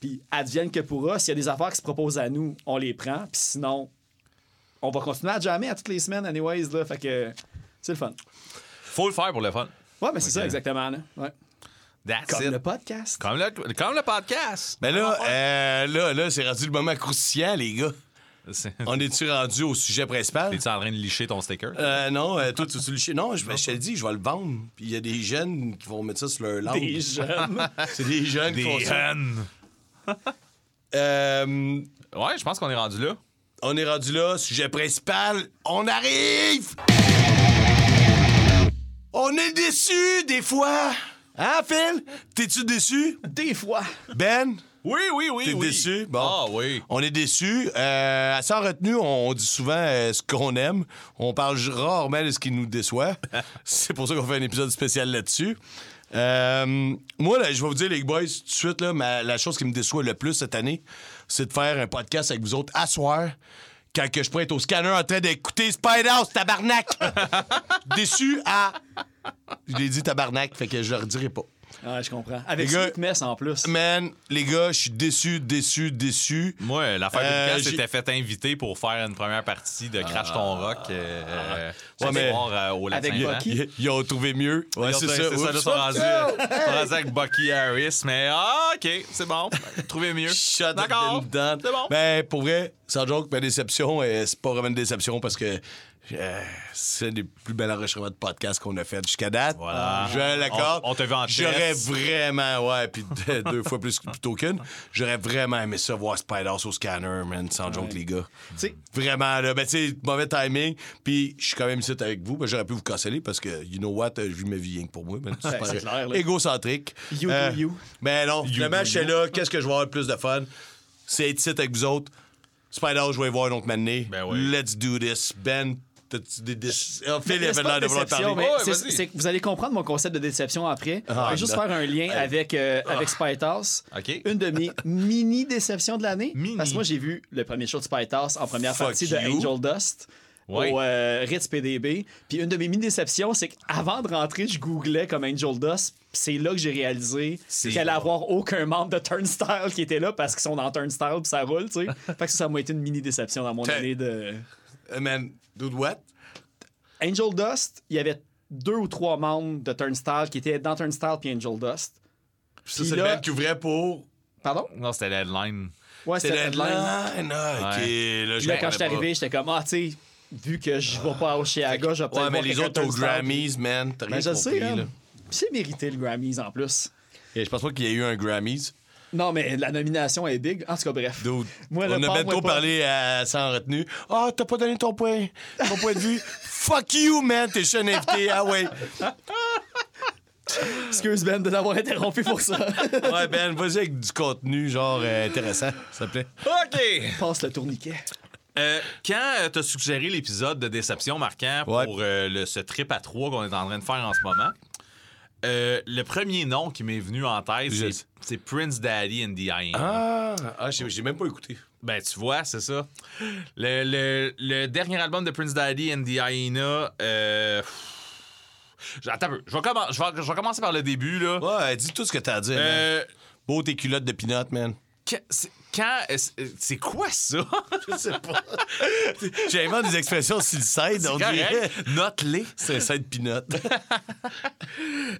Puis advienne que pourra, s'il y a des affaires qui se proposent à nous, on les prend. Puis sinon, on va continuer à jammer à toutes les semaines, anyways, là. Fait que c'est le fun. Faut le faire pour le fun. Ouais, mais c'est ça, exactement, là. Ouais. That's Comme it. le podcast. Comme le, comme le podcast. Mais là, euh, là, là, c'est rendu le moment croustillant, les gars. On est-tu rendu au sujet principal? T'es-tu en train de licher ton sticker? Euh, non, euh, toi, tu tu le chies. Non, je, je te le dis, je vais le vendre. Puis il y a des jeunes qui vont mettre ça sur leur langue. Des jeunes. C'est des jeunes qui font Des ça. hennes. Euh, Ouais, je pense qu'on est rendu là. on est rendu là, sujet principal. On arrive! On est déçus des fois. Hein, Phil? T'es-tu déçu? Des fois. Ben? Oui, oui, oui. T'es oui. déçu? Bon. Ah oui. On est déçus. Euh, sans retenue, on dit souvent euh, ce qu'on aime. On parle rarement de ce qui nous déçoit. C'est pour ça qu'on fait un épisode spécial là-dessus. Euh, moi, là, je vais vous dire, les boys, tout de suite, là, ma- la chose qui me déçoit le plus cette année, c'est de faire un podcast avec vous autres à soir. Quand que je pourrais être au scanner en train d'écouter Spider-House, tabarnak! Déçu à. Je l'ai dit tabarnak, fait que je le redirai pas. Ouais, je comprends. Avec Les gars- Mess en plus. Man, les gars, je suis déçu, déçu, déçu. Moi, l'affaire Euh, de Lucas s'était fait inviter pour faire une première partie de Crash ton rock euh, euh, ce Ouais, mais- soir, euh, au Avec. Bucky. Ils, ils ont trouvé mieux. Ouais, c'est trouvé- ça. C'est ça, là, sont rendus, avec Bucky Harris, mais ah, OK, c'est bon. Trouvez mieux. D'accord. C'est bon. Ben, pour vrai, sans joke, ma déception, euh, c'est pas vraiment une déception parce que euh, c'est un des plus belles enregistrements de podcast qu'on a fait jusqu'à date. Voilà. Je l'accorde. On- on t'a vu en J'aurais vraiment, ouais, puis deux, deux fois plus plutôt qu'une. J'aurais vraiment aimé ça voir Spider au scanner, man, sans joke, les gars. Tu sais, Vraiment, là, ben, tu sais, mauvais timing. Puis je suis quand même ici avec vous. Ben, j'aurais pu vous canceller parce que, you know what, euh, je vis ma vie rien que pour moi. Ben, Ben, c'est clair, là. égocentrique. You do you. Ben non, finalement, do je suis là. Qu'est-ce que je vais avoir le plus de fun? C'est être ici avec vous autres. Spider, je vais y voir un autre mané. Ben oui. Let's do this. Ben, T'as-tu des. des... Ah, Phil, avait l'air de vouloir déception, parler. mais Ouais, c'est- vas-y. c'est que vous allez comprendre mon concept de déception après. Ah, je vais juste non. faire un lien avec, euh, avec Spite House. OK. Une de mes mini-déceptions de l'année. Mini. Parce que moi, j'ai vu le premier show de Spite House en première Fuck partie de you. Angel Dust. Ouais. Au euh, Ritz PDB. Puis une de mes mini-déceptions, c'est qu'avant de rentrer, je googlais comme Angel Dust. Puis C'est là que j'ai réalisé C'est- qu'il allait avoir aucun membre de Turnstile qui était là parce qu'ils sont dans Turnstile puis ça roule, tu sais. fait que ça, ça m'a été une mini-déception dans mon année de. Euh, man, dude, what? Angel Dust, il y avait deux ou trois membres de Turnstile qui étaient dans Turnstile puis Angel Dust. Ça, Puis c'est là- le band qui ouvrait pour. Pardon? Non, c'était l'headline. Ouais, C'est c'était le Headline. headline. Ah, ok. Ouais. Là, Puis là, quand je suis arrivé, j'étais comme, ah, tu sais, vu que je vais pas au Chiaga, je vais pas. peut-être Ouais, mais les autres de aux. Grammys, man. T'as rien Ben, je compris, sais, là. hein. Puis C'est mérité le Grammys en plus. Et je pense pas qu'il y ait eu un Grammys. Non, mais la nomination est big. En tout cas, bref. Dude, Moi, on a bientôt parlé à sans retenue. Ah, t'as pas donné ton point, ton point de vue. Fuck you, man. T'es un invité. Ah ouais. Excuse Ben de l'avoir interrompu pour ça. Ouais, Ben, vas-y avec du contenu, genre, euh, intéressant, s'il te plaît. OK. Passe le tourniquet. Euh, quand euh, t'as suggéré l'épisode de déception marquant Ouais. pour euh, le, ce trip à trois qu'on est en train de faire en ce moment, euh, le premier nom qui m'est venu en tête, c'est- Prince Daddy and the Hyena. Ah, ah j'ai même pas écouté. Ben, tu vois, c'est ça. Le, le- le dernier album de Prince Daddy and the Hyena. Euh... Attends un peu. Je vais, commen- je vais- je vais commencer par le début, là. Ouais, dis tout ce que t'as à dire. Euh, Beau tes culottes de pinot, man. que- quand. est-ce- C'est quoi ça? Je sais pas. J'invente des expressions sur le side, on dirait. Note-les. C'est un side pinot.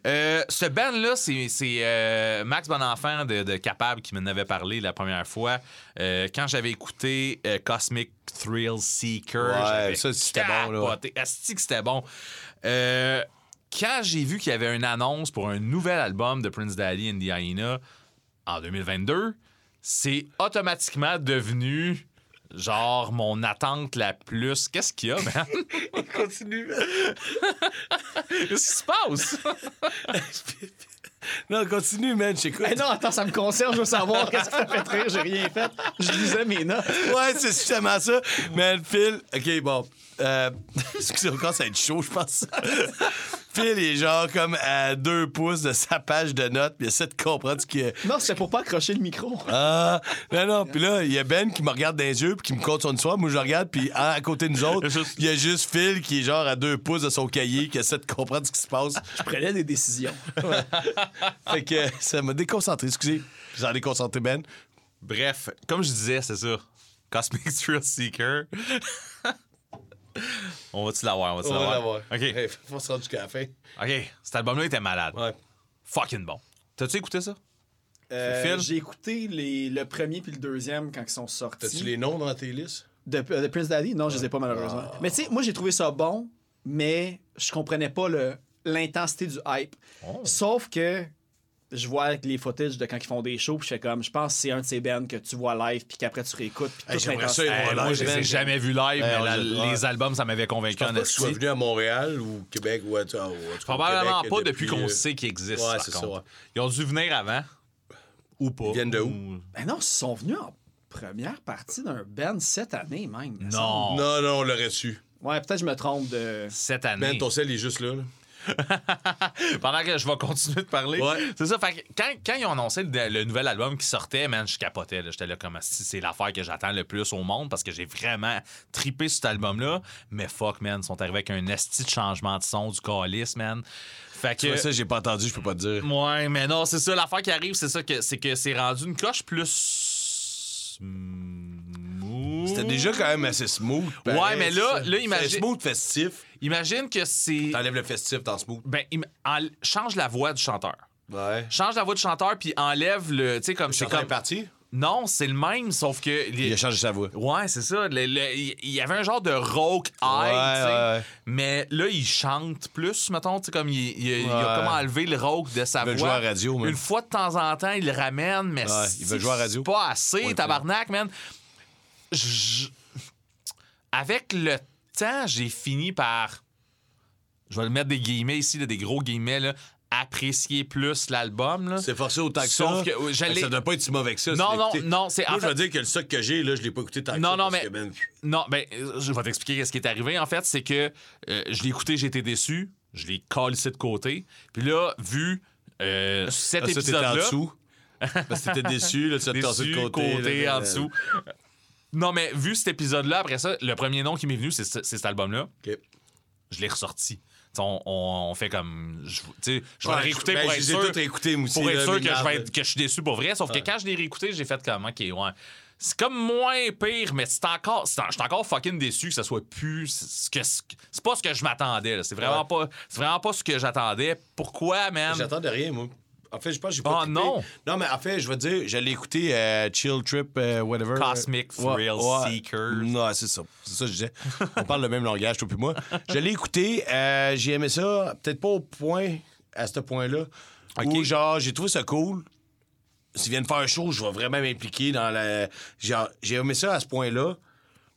Euh, ce band-là, c'est euh, Max Bonenfant de, de Capable qui m'en avait parlé la première fois. Euh, quand j'avais écouté euh, Cosmic Thrill Seeker, Ouais, ça, c'était bon, là. Asti que c'était bon. Euh, quand j'ai vu qu'il y avait une annonce pour un nouvel album de Prince Daddy and the Hyena en 2022, c'est automatiquement devenu genre mon attente la plus. Qu'est-ce qu'il y a, man? Continue. Qu'est-ce qui se passe? Non, continue, man, j'écoute. Eh non, attends, ça me concerne, je veux savoir qu'est-ce qui t'a fait rire, j'ai rien fait. Je lisais mes notes. Ouais, c'est justement ça. Man, Phil, OK, bon. Euh, excusez, encore, ça va être chaud, je pense. Phil est genre comme à deux pouces de sa page de notes, puis il essaie de comprendre ce qu'il y a. Non, c'était pour pas accrocher le micro. Ah, non, non. Puis là, il y a Ben qui me regarde dans les yeux puis qui me compte son histoire. Moi, je regarde, puis à, à côté de nous autres, il y a juste Phil qui est genre à deux pouces de son cahier, qui essaie de comprendre ce qui se passe. Je prenais des décisions. fait que ça m'a déconcentré. Excusez. J'en ai déconcentré, Ben. Bref, comme je disais, c'est ça. Cosmic Thrill Seeker. on va-tu l'avoir? On va-tu l'avoir? OK. Hey, faut se rendre jusqu'à la fin. OK. Cet album-là était malade. Ouais. Fucking bon. T'as-tu écouté ça? Euh? J'ai écouté les- le premier puis le deuxième quand ils sont T'as-tu sortis. les noms dans tes listes? De, de Prince Daddy? Non, je les ai pas malheureusement. Mais tu sais, moi j'ai trouvé ça bon, mais je comprenais pas le- l'intensité du hype. Sauf que je vois les footage de quand ils font des shows, puis je fais comme, je pense que c'est un de ces bands que tu vois live, puis qu'après tu réécoutes, puis Hey, j'aimerais ça moi, je les ai jamais vus live, mais on la- les albums, ça m'avait convaincu en que tu venu à Montréal ou Québec ou à, ou tout Probablement Québec pas depuis qu'on euh, sait qu'ils existent. Ouais, par c'est ça, contre. ouais. Ils ont dû venir avant. Ou pas. Ils viennent de où? Ou- Ben non, ils sont venus en première partie d'un band cette année même. Non. Non, non, on l'aurait su. Ouais, peut-être je me trompe de. Cette année. Ben, ton sel est juste là. là. Pendant que je vais continuer de parler. Ouais. C'est ça. Fait que quand, quand ils ont annoncé le, le nouvel album qui sortait, man, je capotais. J'étais là comme si c'est l'affaire que j'attends le plus au monde parce que j'ai vraiment tripé cet album-là. Mais fuck, man, ils sont arrivés avec un esti de changement de son du calice, man. Fait que. ça, j'ai pas entendu, je peux pas te dire. Ouais, mais non, c'est ça. L'affaire qui arrive, c'est ça que c'est que c'est rendu une coche plus. C'était déjà quand même assez smooth. Ouais, mais là- là, imagine- C'est smooth festif. Imagine que c'est. T'enlèves le festif dans smooth. Ben, im- en- change la voix du chanteur. Ouais. Change la voix du chanteur, puis enlève le. Tu sais, comme. C'est comme. parti? Non, c'est le même, sauf que. Il a changé sa voix. Ouais, c'est ça. Le- le- Il il y avait un genre de rock high, Ouais, tu sais. ouais, ouais. Mais là, il chante plus, mettons, tu sais, comme il, il- il a Ouais. comme enlevé le rock de sa Il veut voix. jouer à radio, man. Une fois de temps en temps, il le ramène, mais Ouais, il veut jouer à radio. c'est pas assez, tabarnak, man. Avec le temps, j'ai fini par. Je vais le mettre des guillemets ici, là, des gros guillemets, là, apprécié plus l'album. C'est forcé autant que Sauf ça. que, euh, que ça doit pas être si mauvais que ça. Non, non, non, c'est- Moi, je fait- dire que le stock que j'ai, là, je l'ai pas écouté tant que Non, ça. non, parce mais- que, Non, ben, euh, je vais t'expliquer ce qui est arrivé. En fait, c'est que euh, je l'ai écouté, j'ai été déçu. Je l'ai calissé de côté. Puis là, vu euh, cet ah, ça, t'étais en épisode-là. dessous. Parce que t'étais déçu, là, tu tassé de côté. côté, là, en dessous. Non, mais vu cet épisode-là, après ça, le premier nom qui m'est venu, c'est ce- c'est cet album-là. OK. Je l'ai ressorti. On, on- on fait comme. Je, je vais le réécouter ben, pour être sûr. moi aussi, Pour être là, sûr mais que je, vais être- que je suis déçu pour vrai. Sauf que quand je l'ai réécouté, j'ai fait comme, OK, ouais. C'est comme moins pire, mais c'est encore. c'est en- Je suis encore fucking déçu que ça soit plus. ce que- C'est pas ce que je m'attendais. là. C'est vraiment, pas, c'est vraiment pas ce que j'attendais. Pourquoi, man? J'attends de rien, moi. En fait, je pense que j'ai pas Ah, trippé. non. Non, mais en fait, je veux dire, j'allais écouter euh, Chill Trip, euh, whatever. Cosmic Thrill Seekers. Non, c'est ça. C'est ça que je disais. On parle le même langage, toi puis moi. J'allais écouter, euh, j'ai aimé ça, peut-être pas au point, à ce point-là, où genre, j'ai trouvé ça cool. S'ils viennent faire un show, je vais vraiment m'impliquer dans la... Genre, j'ai aimé ça à ce point-là,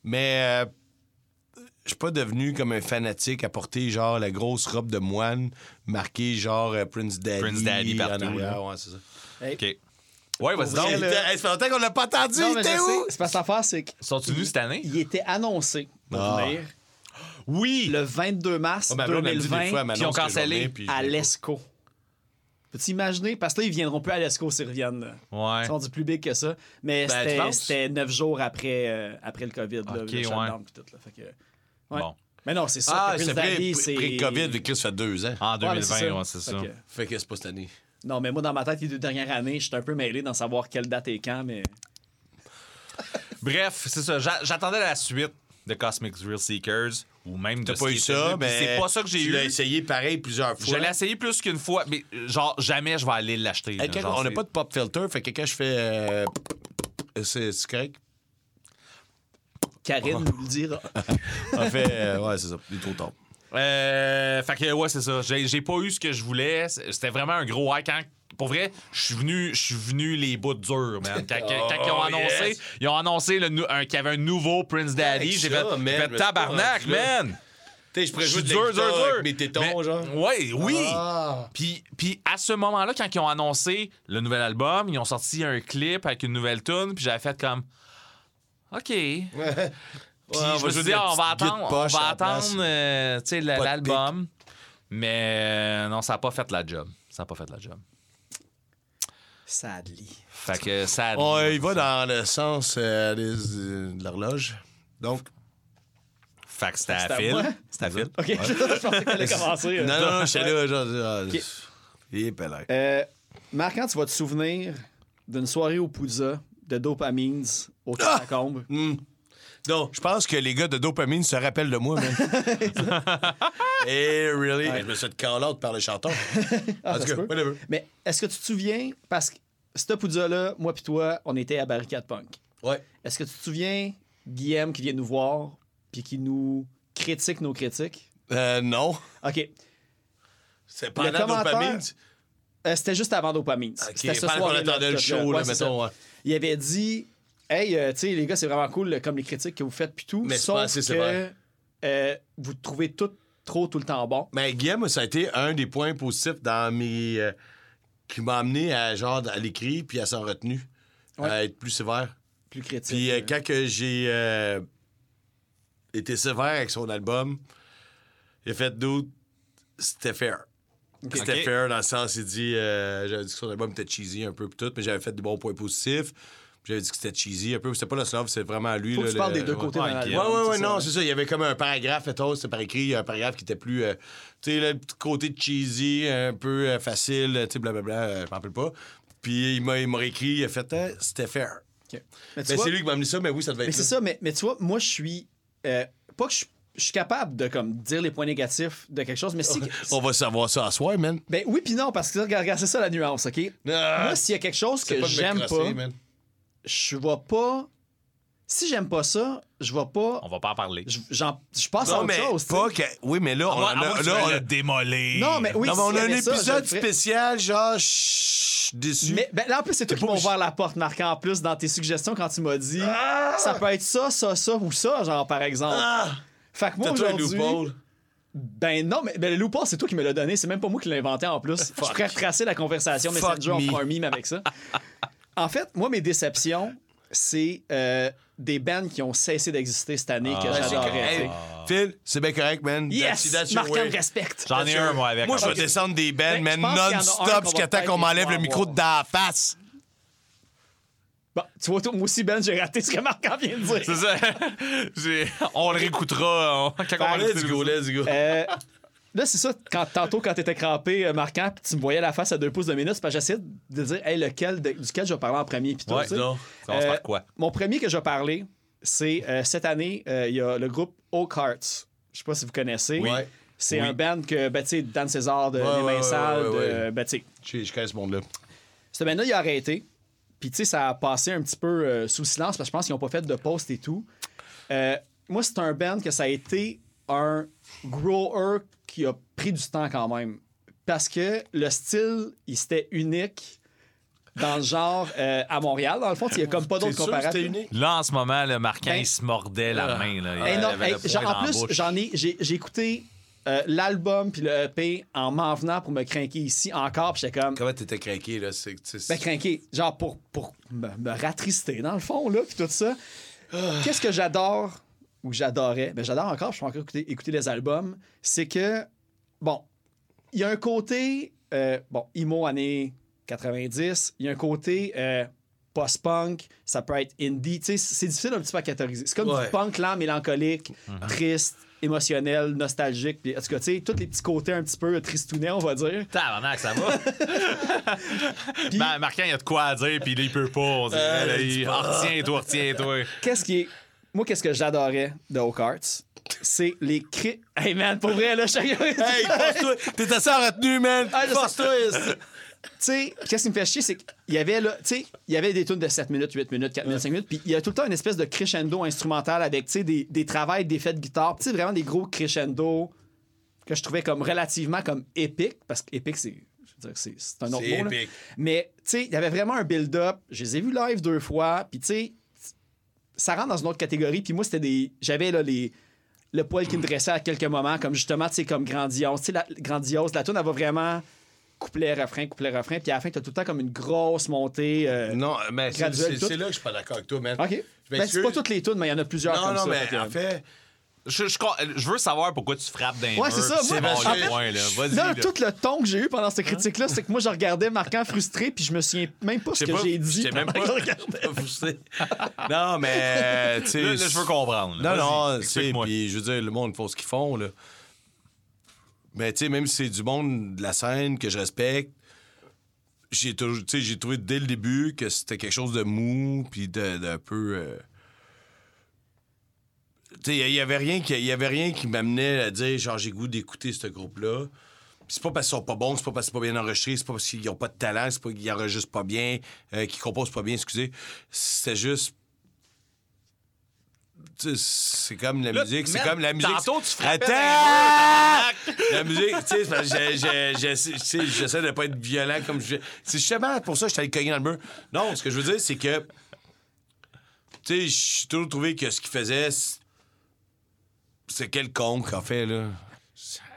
mais... je suis pas devenu comme un fanatique à porter genre la grosse robe de moine marquée genre euh, Prince Daddy. Prince Daddy partout, arrière. là. Ouais, c'est ça. OK. Ouais, vas-y donc. là- Hey, ça fait longtemps qu'on l'a pas entendu. Non, mais T'es je où? sais, c'est parce que l'affaire, c'est Sont-ils venus cette année? était annoncé pour Ah. venir Oui! le 22 mars Ah, ben, là, on a dit des 2020 fois, elle m'annonce puis on que je vais cancellé à l'ESCO. Peux-tu imaginer? Parce que là, ils viendront plus à l'ESCO s'ils reviennent. là. Ouais. Ils sont du plus big que ça. Mais Ben, c'était- neuf jours après, euh, après le COVID. là, Ok, le ouais. puis tout, là. Fait que, ouais. Bon. Mais non, c'est ça. Ah, c'est pré-COVID, ça fait deux ans. En Ouais, mais 2020, ouais, c'est ça. Fait que- Fait que c'est pas cette année. Non, mais moi, dans ma tête, les deux dernières années, je suis un peu mêlé dans savoir quelle date et quand, mais... Bref, c'est ça. J'a- J'attendais la suite de Cosmic Thrill Seekers ou même de pas eu ça, mais. c'est pas ça que j'ai Tu l'as eu. essayé pareil plusieurs Je fois. l'ai essayé plus qu'une fois, mais genre jamais je vais aller l'acheter. On n'a pas de pop filter, fait que quand je fais. euh, c'est c'est correct? Karine nous le dira. En fait, euh, ouais, c'est ça. Il est trop tard. Euh, fait que ouais, c'est ça. J'ai j'ai pas eu ce que je voulais. C'était vraiment un gros high. Quand, pour vrai, je suis venu, je suis venu les bouts durs, man. Quand, quand ils ont Oh, annoncé, yes. ils ont annoncé le nou- un- qu'il y avait un nouveau Prince Daddy, j'ai ça, fait, man, j'ai je fait tabarnak, man. Tu sais, je pourrais Je jouer dur, dur, dur. mes tétons, Mais- genre. Ouais, oui. Ah. Puis, puis à ce moment-là, quand ils ont annoncé le nouvel album, ils ont sorti un clip avec une nouvelle tune, puis j'avais fait comme OK. Puis Ouais, je suis dit, la ah, on va attendre, on va attendre euh, l'album. Mais euh, non, ça n'a pas fait la job. Ça n'a pas fait la job. Sadly. Fait que ça. On y va dans le sens euh, des- euh, de l'horloge. Donc. Fait que c'était à fil. C'était à fil. OK, je pensais qu'elle allait commencer. Non, non, non, j'étais là, genre. ah, Ok. Il est pellin. Euh, Marquant, tu vas te souvenir d'une soirée au Pouza de Dopamines au Catacombe. Hmm. Non, je pense que les gars de dopamine se rappellent de moi, man. Eh, really? Je me suis fait call par le chanteur. Ah, En ça tout se cas, peut. whatever. Mais est-ce que tu te souviens, parce que ce Pouza-là, moi puis toi, on était à Barricade Punk. Ouais. Est-ce que tu te souviens, Guillaume qui vient nous voir puis qui nous critique nos critiques? Euh, non. OK. C'est pendant dopamine. Euh, C'était juste avant Dopamine. C'était ce qu'on attendait le show, là, mettons, ouais. Il avait dit Hey, euh, tu sais, les gars, c'est vraiment cool, comme les critiques que vous faites, puis tout. Mais c'est sauf assez que sévère. euh, vous trouvez tout trop tout le temps bon. Mais Guillaume, ça a été un des points positifs dans mes. euh, qui m'a amené à genre à l'écrit puis à s'en retenue. Ouais. À être plus sévère. Plus critique. Puis euh, euh, quand que j'ai euh, été sévère avec son album, a fait d'autres. C'était fair. C'était Ok. fair dans le sens, il dit. euh, j'avais dit que son album était cheesy un peu pis tout, mais j'avais fait des bons points positifs. J'avais dit que c'était cheesy un peu. C'était pas le slove, c'était vraiment lui. Faut que là, tu parles le- des deux ouais. côtés Ouais, dans. Ouais, ouais, ouais, c'est non, c'est ça. Il y avait comme un paragraphe, mettons, c'était par écrit, un paragraphe qui était plus. euh, tu sais, le petit côté cheesy, un peu euh, facile, tu sais, blablabla, euh, je m'en rappelle pas. Puis il m'a il m'a réécrit, il a fait, Ah, c'était fair. Mais, tu Ben, vois- c'est lui qui m'a amené ça, mais oui, ça devait mais être. c'est ça. mais, mais tu vois, moi, je suis. euh, pas que je je suis capable de comme dire les points négatifs de quelque chose, mais si. On va savoir ça à soir, man. Ben oui, puis non, parce que regarde, regarde, c'est ça la nuance, OK? Ah, Moi, s'il y a quelque chose c'est que j'aime pas, man. Je vais pas. Si j'aime pas ça, je vais pas. On va pas en parler. Je, j'en- je passe à Non, autre mais chose. tu sais. pas que. Oui, mais là, on, On va, a, là, on a- démolir. Non, mais oui, non, mais on s'il y a un avait ça, je épisode le ferais. spécial, genre, chut, déçu. Mais ben, là, en plus, c'est toi qui m'as ouvert la porte, Marc, en plus, dans tes suggestions quand tu m'as dit Ah! ça peut être ça, ça, ça ou ça, genre, par exemple. Ah! Fait que moi, T'as-tu un aujourd'hui. loophole? Ben non, mais ben, le Looper, c'est toi qui me l'as donné. C'est même pas moi qui l'ai inventé en plus. Je pourrais retracer la conversation Fuck Messenger, on me. fera un meme avec ça. en fait, moi, mes déceptions, c'est euh, des bands qui ont cessé d'exister cette année que Ouais, c'est j'adorais. sais. Phil, c'est bien correct, man. Yes! That's- respecte. J'en ai un, moi, avec. Moi, je vais descendre des bands, Ben, man, non-stop jusqu'à temps qu'on m'enlève le micro de la face. Bon, tu vois, toi, moi aussi, Ben, j'ai raté ce que Marquant vient de dire. C'est ça. J'ai- on le réécoutera on- quand on va Let's l'écouter. go, let's go. Là, c'est ça, quand, tantôt, quand t'étais crampé, euh, Marquant, puis tu me voyais la face à deux pouces de minute, c'est parce que j'essayais de dire, hey, lequel, de- duquel je vais parler en premier, puis Ouais, non. Ça Euh, par quoi? Mon premier que je vais parler, c'est euh, cette année, euh, il y a le groupe Oak Hearts. Je sais pas si vous connaissez. Ouais. C'est Oui. un band que, ben, tu sais, Dan César de Ouais, Les Mains ouais, de- ben, tu sais, Je connais ce monde-là. ce band-là, il a arrêté. Puis, tu sais, ça a passé un petit peu sous silence parce que je pense qu'ils n'ont pas fait de post et tout. Moi, c'est un band que ça a été un grower qui a pris du temps quand même. Parce que le style, il c'était unique dans le genre euh, à Montréal. Dans le fond, il n'y a comme pas d'autres comparatifs. Là, en ce moment, le marquant, Ben- il se mordait la main. Là. Il Hey, non, avait hey, le genre, en plus, j'en ai, j'ai, j'ai écouté euh, l'album puis le EP en m'en venant pour me craquer ici encore. Puis j'étais comme, Comment t'étais craqué, là? C'est, ben craqué, genre pour, pour me, me rattrister dans le fond, là, puis tout ça. Qu'est-ce que j'adore ou j'adorais, ben j'adore encore, je peux encore écouter, écouter les albums, c'est que, bon, il y a un côté, euh, bon, emo années 90, il y a un côté euh, post-punk, ça peut être indie, tu sais, c'est difficile un petit peu à catégoriser. C'est comme Ouais. du punk lent, mélancolique, triste, émotionnel, nostalgique, puis en tout cas, tu sais, tous les petits côtés un petit peu tristounets, on va dire. Tabarnak, ça va. Ben, Marquant, il y a de quoi à dire, puis là, il peut pas. On dirait, là, il... Retiens-toi, retiens-toi. Qu'est-ce qui est. Moi, qu'est-ce que j'adorais de Oak Hearts? C'est les cris. Hey man, pour vrai, là, chacun. Hey, force-toi! T'es assez en retenue, man! Ah. Force-toi! Tu sais, qu'est-ce qui me fait chier, c'est qu'il y avait là, tu sais, il y avait des tunes de 7 minutes, 8 minutes, 4 minutes, 5 minutes, puis il y a tout le temps une espèce de crescendo instrumental avec, tu sais, des, des travails, des faits de guitare, tu sais, vraiment des gros crescendo que je trouvais comme relativement comme épique, parce que épique, c'est, je veux dire, c'est, c'est un autre C'est mot, là. épique. Mais, tu sais, il y avait vraiment un build-up, je les ai vus live deux fois, puis tu sais, ça rentre dans une autre catégorie, puis moi, c'était des, j'avais là les le poil qui me dressait à quelques moments, comme justement, tu sais, comme grandiose. Tu sais, la grandiose, la tune, elle va vraiment couplet, refrain, couplet, refrain, puis à la fin, t'as tout le temps comme une grosse montée. euh, Non, mais c'est, là que je suis pas d'accord avec toi, man. OK. Ben, c'est pas toutes les tunes, mais il y en a plusieurs Non, comme non, ça. mais en fait, Je, je, je veux savoir pourquoi tu frappes d'un Ouais, c'est ça. Moi, en fait, point, là. Vas-y, là, là. tout le ton que j'ai eu pendant cette critique-là, c'est que moi, je regardais Marquant frustré, puis je me souviens même pas ce que j'ai dit. je sais même pas. que je regardais. Non, mais, tu sais. Là, là, je veux comprendre. là. Non, non, tu sais, explique-moi. puis je veux dire, le monde, font ce qu'ils font, là. Mais, tu sais, même si c'est du monde de la scène que je respecte, j'ai toujours, tu sais, j'ai trouvé dès le début que c'était quelque chose de mou, puis de- d'un peu. euh, il y avait rien qui, y avait rien qui m'amenait à dire, genre, j'ai goût d'écouter ce groupe-là. C'est pas parce qu'ils sont pas bons, c'est pas parce que c'est pas bien enregistré, c'est pas parce qu'ils ont pas de talent, c'est pas qu'ils enregistrent pas bien, euh, qu'ils composent pas bien, excusez. C'était juste c'est comme la musique, c'est comme la musique. tantôt, tu Attends! La musique, tu sais, j'essaie de pas être violent comme je. C'est justement pour ça que je suis allé cogner dans le mur. Non, ce que je veux dire, c'est que. Tu sais, j'ai toujours trouvé que ce qu'il faisait, c'est- quelconque, en fait, là.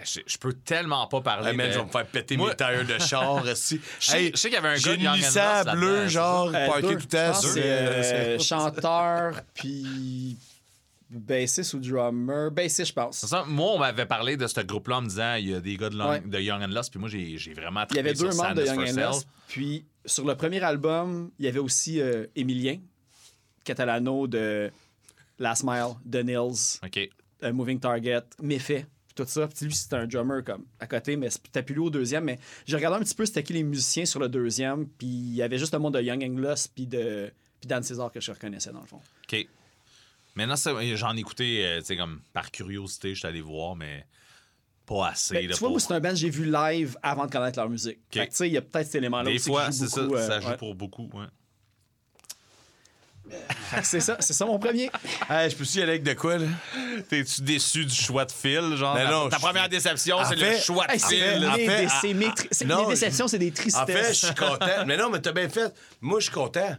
Je, je peux tellement pas parler. Hey, man, de- je vais me faire péter Moi- mes tailleurs de char, aussi. Je sais- je sais qu'il y avait un gars de Young and bleu, genre, Euh, parké deux, tout sur- c'est euh, c'est- chanteur, puis bassiste ou drummer. Bassiste, je pense. Ça, moi, on m'avait parlé de ce groupe-là en me disant il y a des gars de, Long- Ouais. de Young and Lost, puis moi, j'ai vraiment Il y avait deux membres de Young and. Lost. Puis sur le premier album, il y avait aussi euh, Emilien Catalano de Last Mile, de Nils, OK. Moving Target, Méfait, tout ça. Puis lui, c'était un drummer comme à côté, mais c'était plus lui au deuxième. Mais j'ai regardé un petit peu c'était qui les musiciens sur le deuxième. Puis il y avait juste le monde de Young Lost, puis de puis Dan César que je reconnaissais dans le fond. OK. Maintenant, j'en ai écouté, euh, tu sais, comme par curiosité, je suis allé voir, mais pas assez. Ben, là, tu vois, pour- moi, c'est un band que j'ai vu live avant de connaître leur musique. Que, tu sais, il y a peut-être cet élément-là Des aussi fois, c'est ça, euh, ça joue ouais. pour beaucoup. ouais. C'est ça, c'est ça mon premier. Hey, je peux aussi y aller avec de quoi, là? T'es-tu déçu du choix de fil? Genre, Ben ta, non, ta première déception, c'est le choix de Hey, fil. c'est en mes fait, c'est tri- déceptions, c'est des tristesses. En fait, je suis content. Mais non, mais t'as bien fait. Moi, je suis content.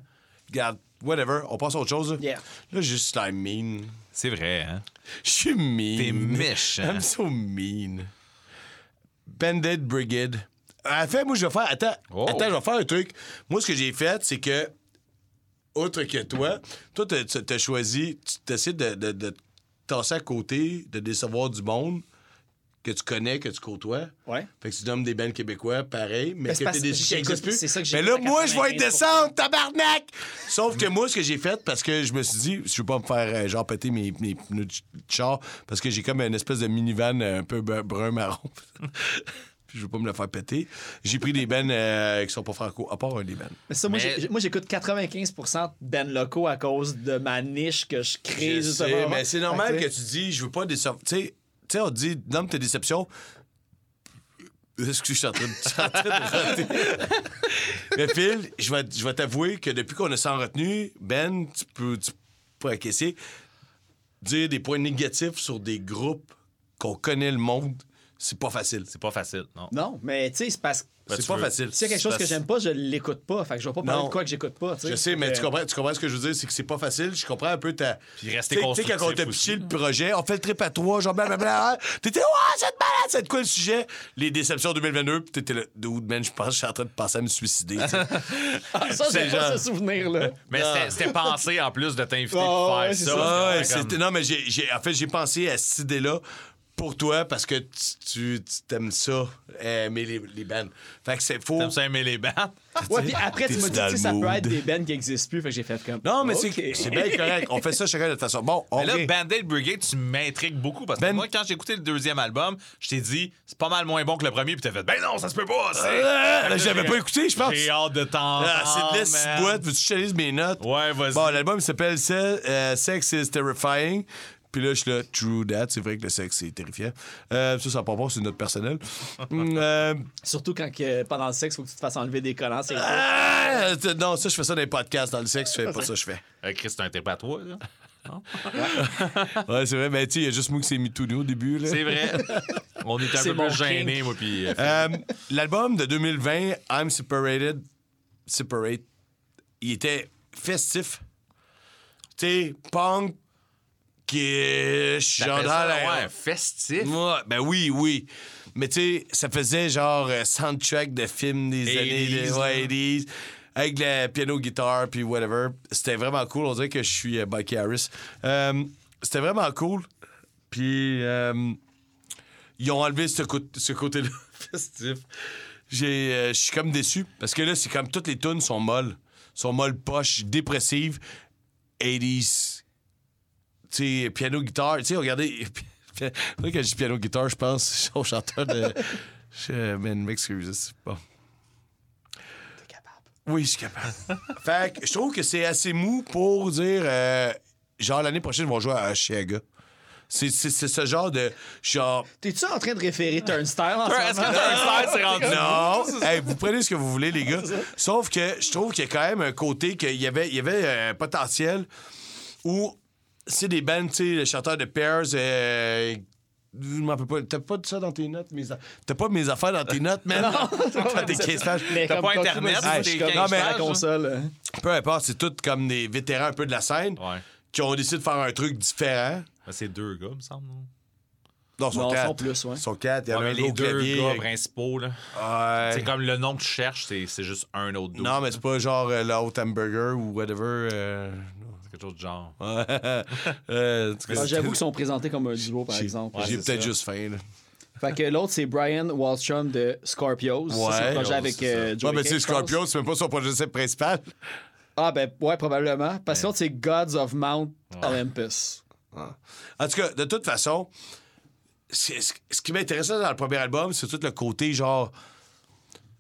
regarde, whatever, on passe à autre chose. là. Yeah. Là, j'ai juste l'air mean. C'est vrai, hein? Je suis mean. T'es méchant. I'm so mean. Bandit Brigade. En fait, moi, je vais faire. Attends, Oh. attends, je vais faire un truc. Moi, ce que j'ai fait, c'est que, autre que toi, toi, t'as- t'as t'as choisi, tu décides de, de, de tasser à côté, de décevoir du monde que tu connais, que tu côtoies. Ouais. Fait que tu nommes des bands québécois, pareil, mais Ben, que t'es déçu qu'ils plus. c'est ça que Mais j'écoute là, moi, je vais être 95%. descendre, tabarnak! Sauf que moi, ce que j'ai fait, parce que je me suis dit, je veux pas me faire, euh, genre, péter mes, mes pneus de ch- de char, parce que j'ai comme une espèce de minivan euh, un peu brun-marron. Je veux pas me le faire péter. J'ai pris des bands euh, qui sont pas franco, à part un des bands. Mais ça, moi, Mais- j'ai- moi, j'écoute 95% de ben locaux à cause de ma niche que je crée. Je justement. sais, mais c'est normal que tu dis, je veux pas décevoir. Tu sais, tu sais, on te dit, nomme tes déceptions. Excuse, je suis en train de, je suis en train de. Mais Phil, je vais, je vais t'avouer que depuis qu'on a sans retenue, Ben, tu peux, tu peux acquiescer, dire des points négatifs sur des groupes qu'on connaît le monde, c'est pas facile. C'est pas facile, non? Non, mais tu sais, c'est parce que Ben, c'est pas veux- facile. s'il y a quelque chose que j'aime pas, je l'écoute pas. Fait que je vais pas parler Non. de quoi que j'écoute pas. tu sais. Je sais, mais tu comprends, tu comprends ce que je veux dire, c'est que c'est pas facile. Je comprends un peu ta. Puis rester Tu sais- tu sais, quand on t'a aussi. le projet, on fait le trip à trois, genre blablabla. hein. T'étais, ouais, c'est de malade, c'est de quoi le sujet? Les déceptions 2022, puis t'étais là, dude, man, je pense que je suis en train de penser à me suicider. Ah, ça, C'est j'ai pas genre- ce souvenir-là. Mais c'était- pensé en plus de t'inviter Ah, pour faire c'est ça. non, mais en fait, j'ai pensé à cette idée-là pour toi parce que tu, tu- tu t'aimes ça, aimer les, les bands. Fait que c'est faux. T'aimes ça aimer les bandes? Ouais, puis après, tu m'as dit ça peut être des bands qui n'existent plus. Fait que j'ai fait comme. Non, mais OK. c'est, c'est bien correct. On fait ça chacun de notre façon. Bon, on Mais là. Bandit Brigade, tu m'intrigues beaucoup parce que Ben- moi, quand j'ai écouté le deuxième album, je t'ai dit, c'est pas mal moins bon que le premier, puis t'as fait, ben non, ça se peut pas, c'est. Ah, j'avais pas écouté, je pense. J'ai hâte de t'entendre. Ah, c'est de la boîte. Veux-tu que je mes notes? Ouais, vas-y. Bon, l'album s'appelle Se- euh, Sex is Terrifying. Puis là, je suis là, true that. C'est vrai que le sexe, c'est terrifiant. Euh, ça, ça n'a pas c'est une note personnelle. Hum, euh, Surtout quand que, pendant le sexe, faut que tu te fasses enlever des collants. C'est ah, non, ça, je fais ça dans les podcasts. Dans le sexe, je fais pas ça, je fais. Euh, Chris, c'est un trip à toi, là. Ouais, c'est vrai, mais tu sais, il y a juste moi qui s'est mis tout nu au début. Là. C'est vrai. On est un C'est peu plus gênés, moi, puis. Euh, L'album de 2020, I'm Separated, Separate, il était festif. Tu sais, punk, est. genre ça, festif. Ouais, ben oui, oui. Mais tu sais, ça faisait genre euh, soundtrack de films des 80s, années de, ouais, 80s, avec le piano guitare puis whatever. C'était vraiment cool. On dirait que je suis euh, Bucky Harris. Euh, C'était vraiment cool. Puis euh, ils ont enlevé ce, ce côté-là festif. Je suis comme déçu parce que là, c'est comme toutes les tunes sont molles. Sont molles poches, dépressives, 80s tu sais, piano guitare. Tu sais, regardez. Là, quand je dis piano guitare, je pense au chanteur de. Je, man, m'excuse. Bon. Oui, je suis capable. fait que je trouve que c'est assez mou pour dire. euh, genre, l'année prochaine, ils vont jouer à Chiaga. C'est c'est- c'est ce genre de. Genre. T'es-tu en train de référer? Turnstile en Est-ce ce que? Turnstile s'est rendu? Non! Hey, vous prenez ce que vous voulez, les gars. Sauf que je trouve qu'il y a quand même un côté qu'il y avait, il y avait un potentiel où c'est des bands, tu sais, le chanteur de Pears, euh, je m'en peux pas. T'as pas de ça dans tes notes? Mes T'as pas mes affaires dans tes notes, man? Dans tes 15 pages. Mais T'as pas Internet, suis des comme 15 non, mais la console. euh. Peu importe, c'est tous comme des vétérans un peu de la scène Ouais. qui ont décidé de faire un truc différent. Ben, c'est deux gars, me semble, non? Non, ils sont Non, quatre. sont plus, ouais. Ils sont quatre. Il y Ouais, a un les deux clavier. gars principaux, là. Ouais. C'est comme le nom que tu cherches, c'est c'est juste un autre dos. Non, mais c'est pas genre euh, le Hot Hamburger ou whatever. euh, quelque chose de genre. Euh, Ah, J'avoue qu'ils sont présentés comme un duo, par J'ai- exemple. J'ai Ouais, peut-être c'est ça. juste faim, là. Fait que l'autre, c'est Brian Wallstrom de Scorpios. C'est Ouais. un projet avec c'est euh, Ouais, mais tu sais, King, je pense. Scorpio, c'est même pas son projet principal. Ah, ben, ouais, probablement. Parce que l'autre, c'est Gods of Mount Olympus. En tout cas, de toute façon, c'est- ce ce qui m'intéressait dans le premier album, c'est tout le côté, genre,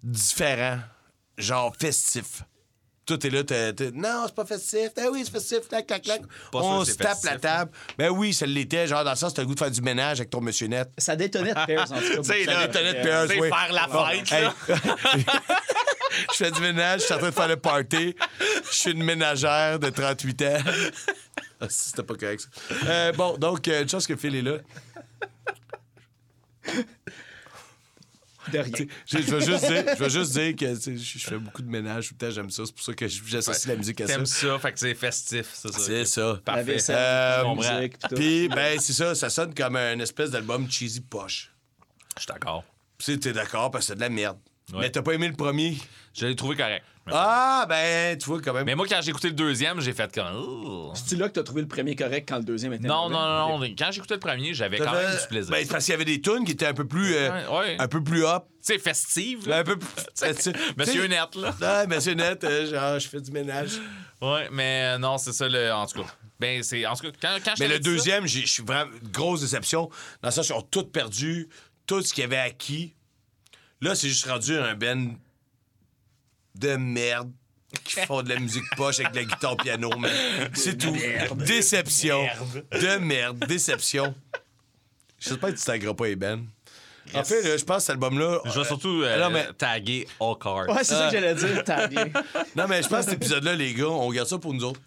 différent, genre festif. Tout est là, t'es- t'es- non, c'est pas festif. Ah oui, c'est festif, clac, clac, clac. pas sûr On se tape festif, la table. Ben oui, ça l'était, genre, dans le sens, t'as le goût de faire du ménage avec ton monsieur net. Ça détonnait de Pears, en tout cas. là, Ça détonnait de Pears. Oui. faire la fête, Hey. là. je fais du ménage, je suis en train de faire le party. Je suis une ménagère de 38 ans. Ah, C'était pas correct, ça. Euh, bon, donc, euh, une chance que Phil est là. De rien. Je, je vais juste dire, je vais juste dire que je, fais beaucoup de ménage tout le temps, j'aime ça. C'est pour ça que j'associe la musique à ça. T'aimes ça, fait que c'est festif, c'est ça. C'est ça. La Parfait. Euh, la comprends. musique, pis tout. Puis, ben, c'est ça, ça sonne comme un espèce d'album cheesy poche. Je suis d'accord. Tu sais, t'es d'accord parce que c'est de la merde. Ouais. Mais t'as pas aimé le premier? Je l'ai trouvé correct. Ah, ben, tu vois, quand même. Mais moi, quand j'ai écouté le deuxième, j'ai fait comme. Oh. C'est là que t'as trouvé le premier correct quand le deuxième était Non, non, non, non. Quand j'ai écouté le premier, j'avais quand même du plaisir. Ben, c'est parce qu'il y avait des tunes qui étaient un peu plus. euh, Ouais. Un peu plus up. Tu sais, festive. là. Un peu plus. tu sais, Monsieur Net, là. Ah, monsieur Net, euh, genre, je fais du ménage. Ouais, mais euh, non, c'est ça, le, en tout cas. Ben, c'est. En tout cas, quand, quand je Mais le ça- deuxième, j'ai- je suis vraiment. Grosse déception. Dans sens, ils ont tout perdu. Tout ce qu'ils avaient acquis. Là, c'est juste rendu un ben de merde qui font de la musique poche avec de la guitare piano, mais c'est tout. Déception. De merde. Déception. J'espère que tu tagueras pas Eben. En fait, là, je pense que cet album-là. Je vais euh, surtout euh, non, mais- taguer All Card. Ouais, c'est ça que j'allais dire, bien. Non, mais je pense que cet épisode-là, les gars, on garde ça pour nous autres.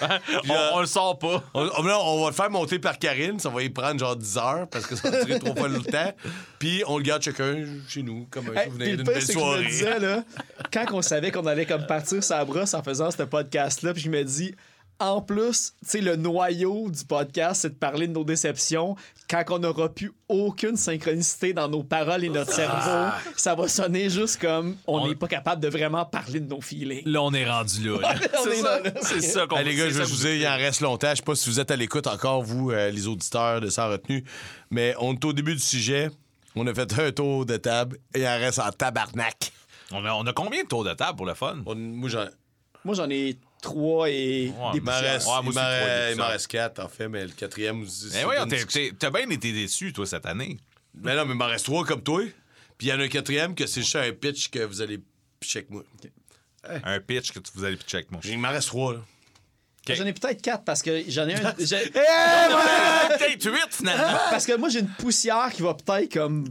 on, on le sort pas. On, on- là, on va le faire monter par Karine, ça va y prendre genre 10 heures parce que ça va durer trop fois le temps. Puis on le garde chacun chez nous comme un Hey, souvenir d'une belle c'est que je me soirée. disais, là, quand on savait qu'on allait comme partir sa brosse en faisant ce podcast-là, puis je me dis, en plus, tu sais, le noyau du podcast, c'est de parler de nos déceptions. Quand on n'aura plus aucune synchronicité dans nos paroles et notre cerveau, ça va sonner juste comme on On- n'est pas capable de vraiment parler de nos feelings. Là, on est rendu là. c'est est ça, c'est ça qu'on les gars, je vous dire, il en reste longtemps. Je sais pas si vous êtes à l'écoute encore, vous, euh, les auditeurs de Sans Retenue, mais on est au début du sujet. On a fait un tour de table et il en reste en tabarnak. On a, on a combien de tours de table pour le fun? On- moi, j'en. Moi, j'en ai trois et Ouais, des Il m'en reste, Ouais, moi il aussi, m'en- trois, des il m'en poussières. reste quatre, en fait, mais le quatrième. Mais c'est oui, t'as bien été déçu, toi, cette année. Mais non, mais il m'en reste trois comme toi. Puis il y en a un quatrième que c'est juste un pitch que vous allez pitcher avec moi. Un pitch que tu vous allez pitcher avec moi. Il m'en reste trois, là. Ok. J'en ai peut-être quatre parce que j'en ai un. j'ai- Peut-être 8 finalement. parce que moi, j'ai une poussière qui va peut-être comme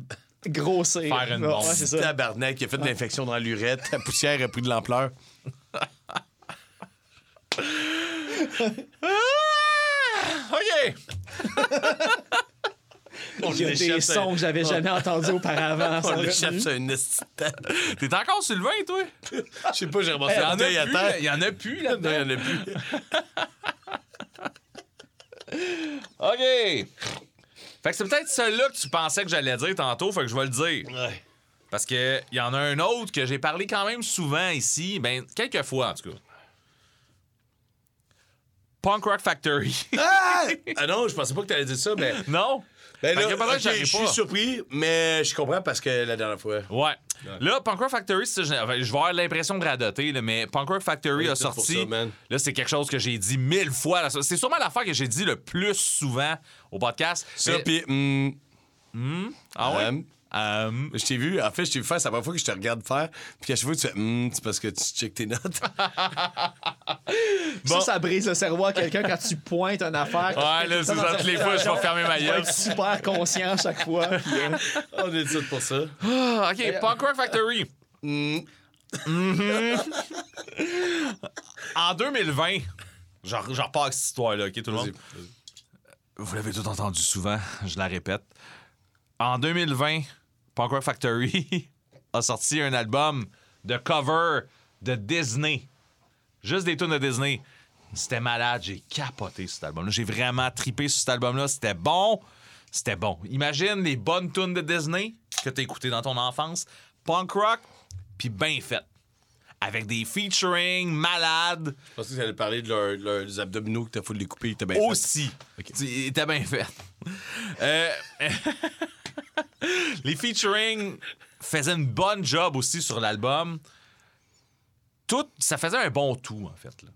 grossir. Faire une Ouais, bombe. c'est ça. Tabarnak, il a fait de l'infection dans la lurette. La poussière a pris de l'ampleur. OK. Il y a des sons que j'avais jamais entendus auparavant. On l'échappe sur un esti de table. T'es encore sur le vin, toi? Je sais pas, j'ai ramassé Il y la en a bouteille à plus, terre. il y en a plus, là. Il y en a plus. OK. Fait que c'est peut-être celui-là que tu pensais que j'allais dire tantôt, fait que je vais le dire. Ouais. Parce que il y en a un autre que j'ai parlé quand même souvent ici, ben quelques fois en tout cas. Punk Rock Factory. Ah! ah non, je pensais pas que t'allais dire ça, mais. non? Ben là, je suis surpris, mais je comprends parce que la dernière fois. Ouais. Là, Punk Rock Factory, je vais avoir l'impression de radoter, là, mais Punk Rock Factory a sorti. ça, là, c'est quelque chose que j'ai dit mille fois. C'est sûrement l'affaire que j'ai dit le plus souvent au podcast. Ça, Mais- puis. hum, Ah ouais? hum, Euh, je t'ai vu, en fait, je t'ai vu faire, c'est la première fois que je te regarde faire, puis qu'à chaque fois, tu fais, hum, c'est parce que tu checkes tes notes. Ça, ça brise le cerveau à quelqu'un quand tu pointes une affaire. Ouais, là, c'est ça. Toutes les fois, je vais fermer ma Tu vas gueule. être super conscient à chaque fois. puis, euh, On est tout pour ça. Ah, OK, Punk Rock Factory. Hum, En 2020, j'en j'en repars avec cette histoire-là, OK, tout le monde? Vous l'avez tout entendu souvent, je la répète. En 2020, Punk Rock Factory a sorti un album de cover de Disney. Juste des tunes de Disney. C'était malade, j'ai capoté cet album-là. J'ai vraiment tripé sur cet album-là. C'était bon. C'était bon. Imagine les bonnes tunes de Disney que t'as écoutées dans ton enfance. Punk rock, puis bien fait. Avec des featuring malades Je pensais que tu allais parler de leur- leurs abdominaux que t'as fallu les couper, t'as bien fait. aussi. T'as bien fait. Euh, les featuring faisaient une bonne job aussi sur l'album. Tout, ça faisait un bon tout, en fait. là.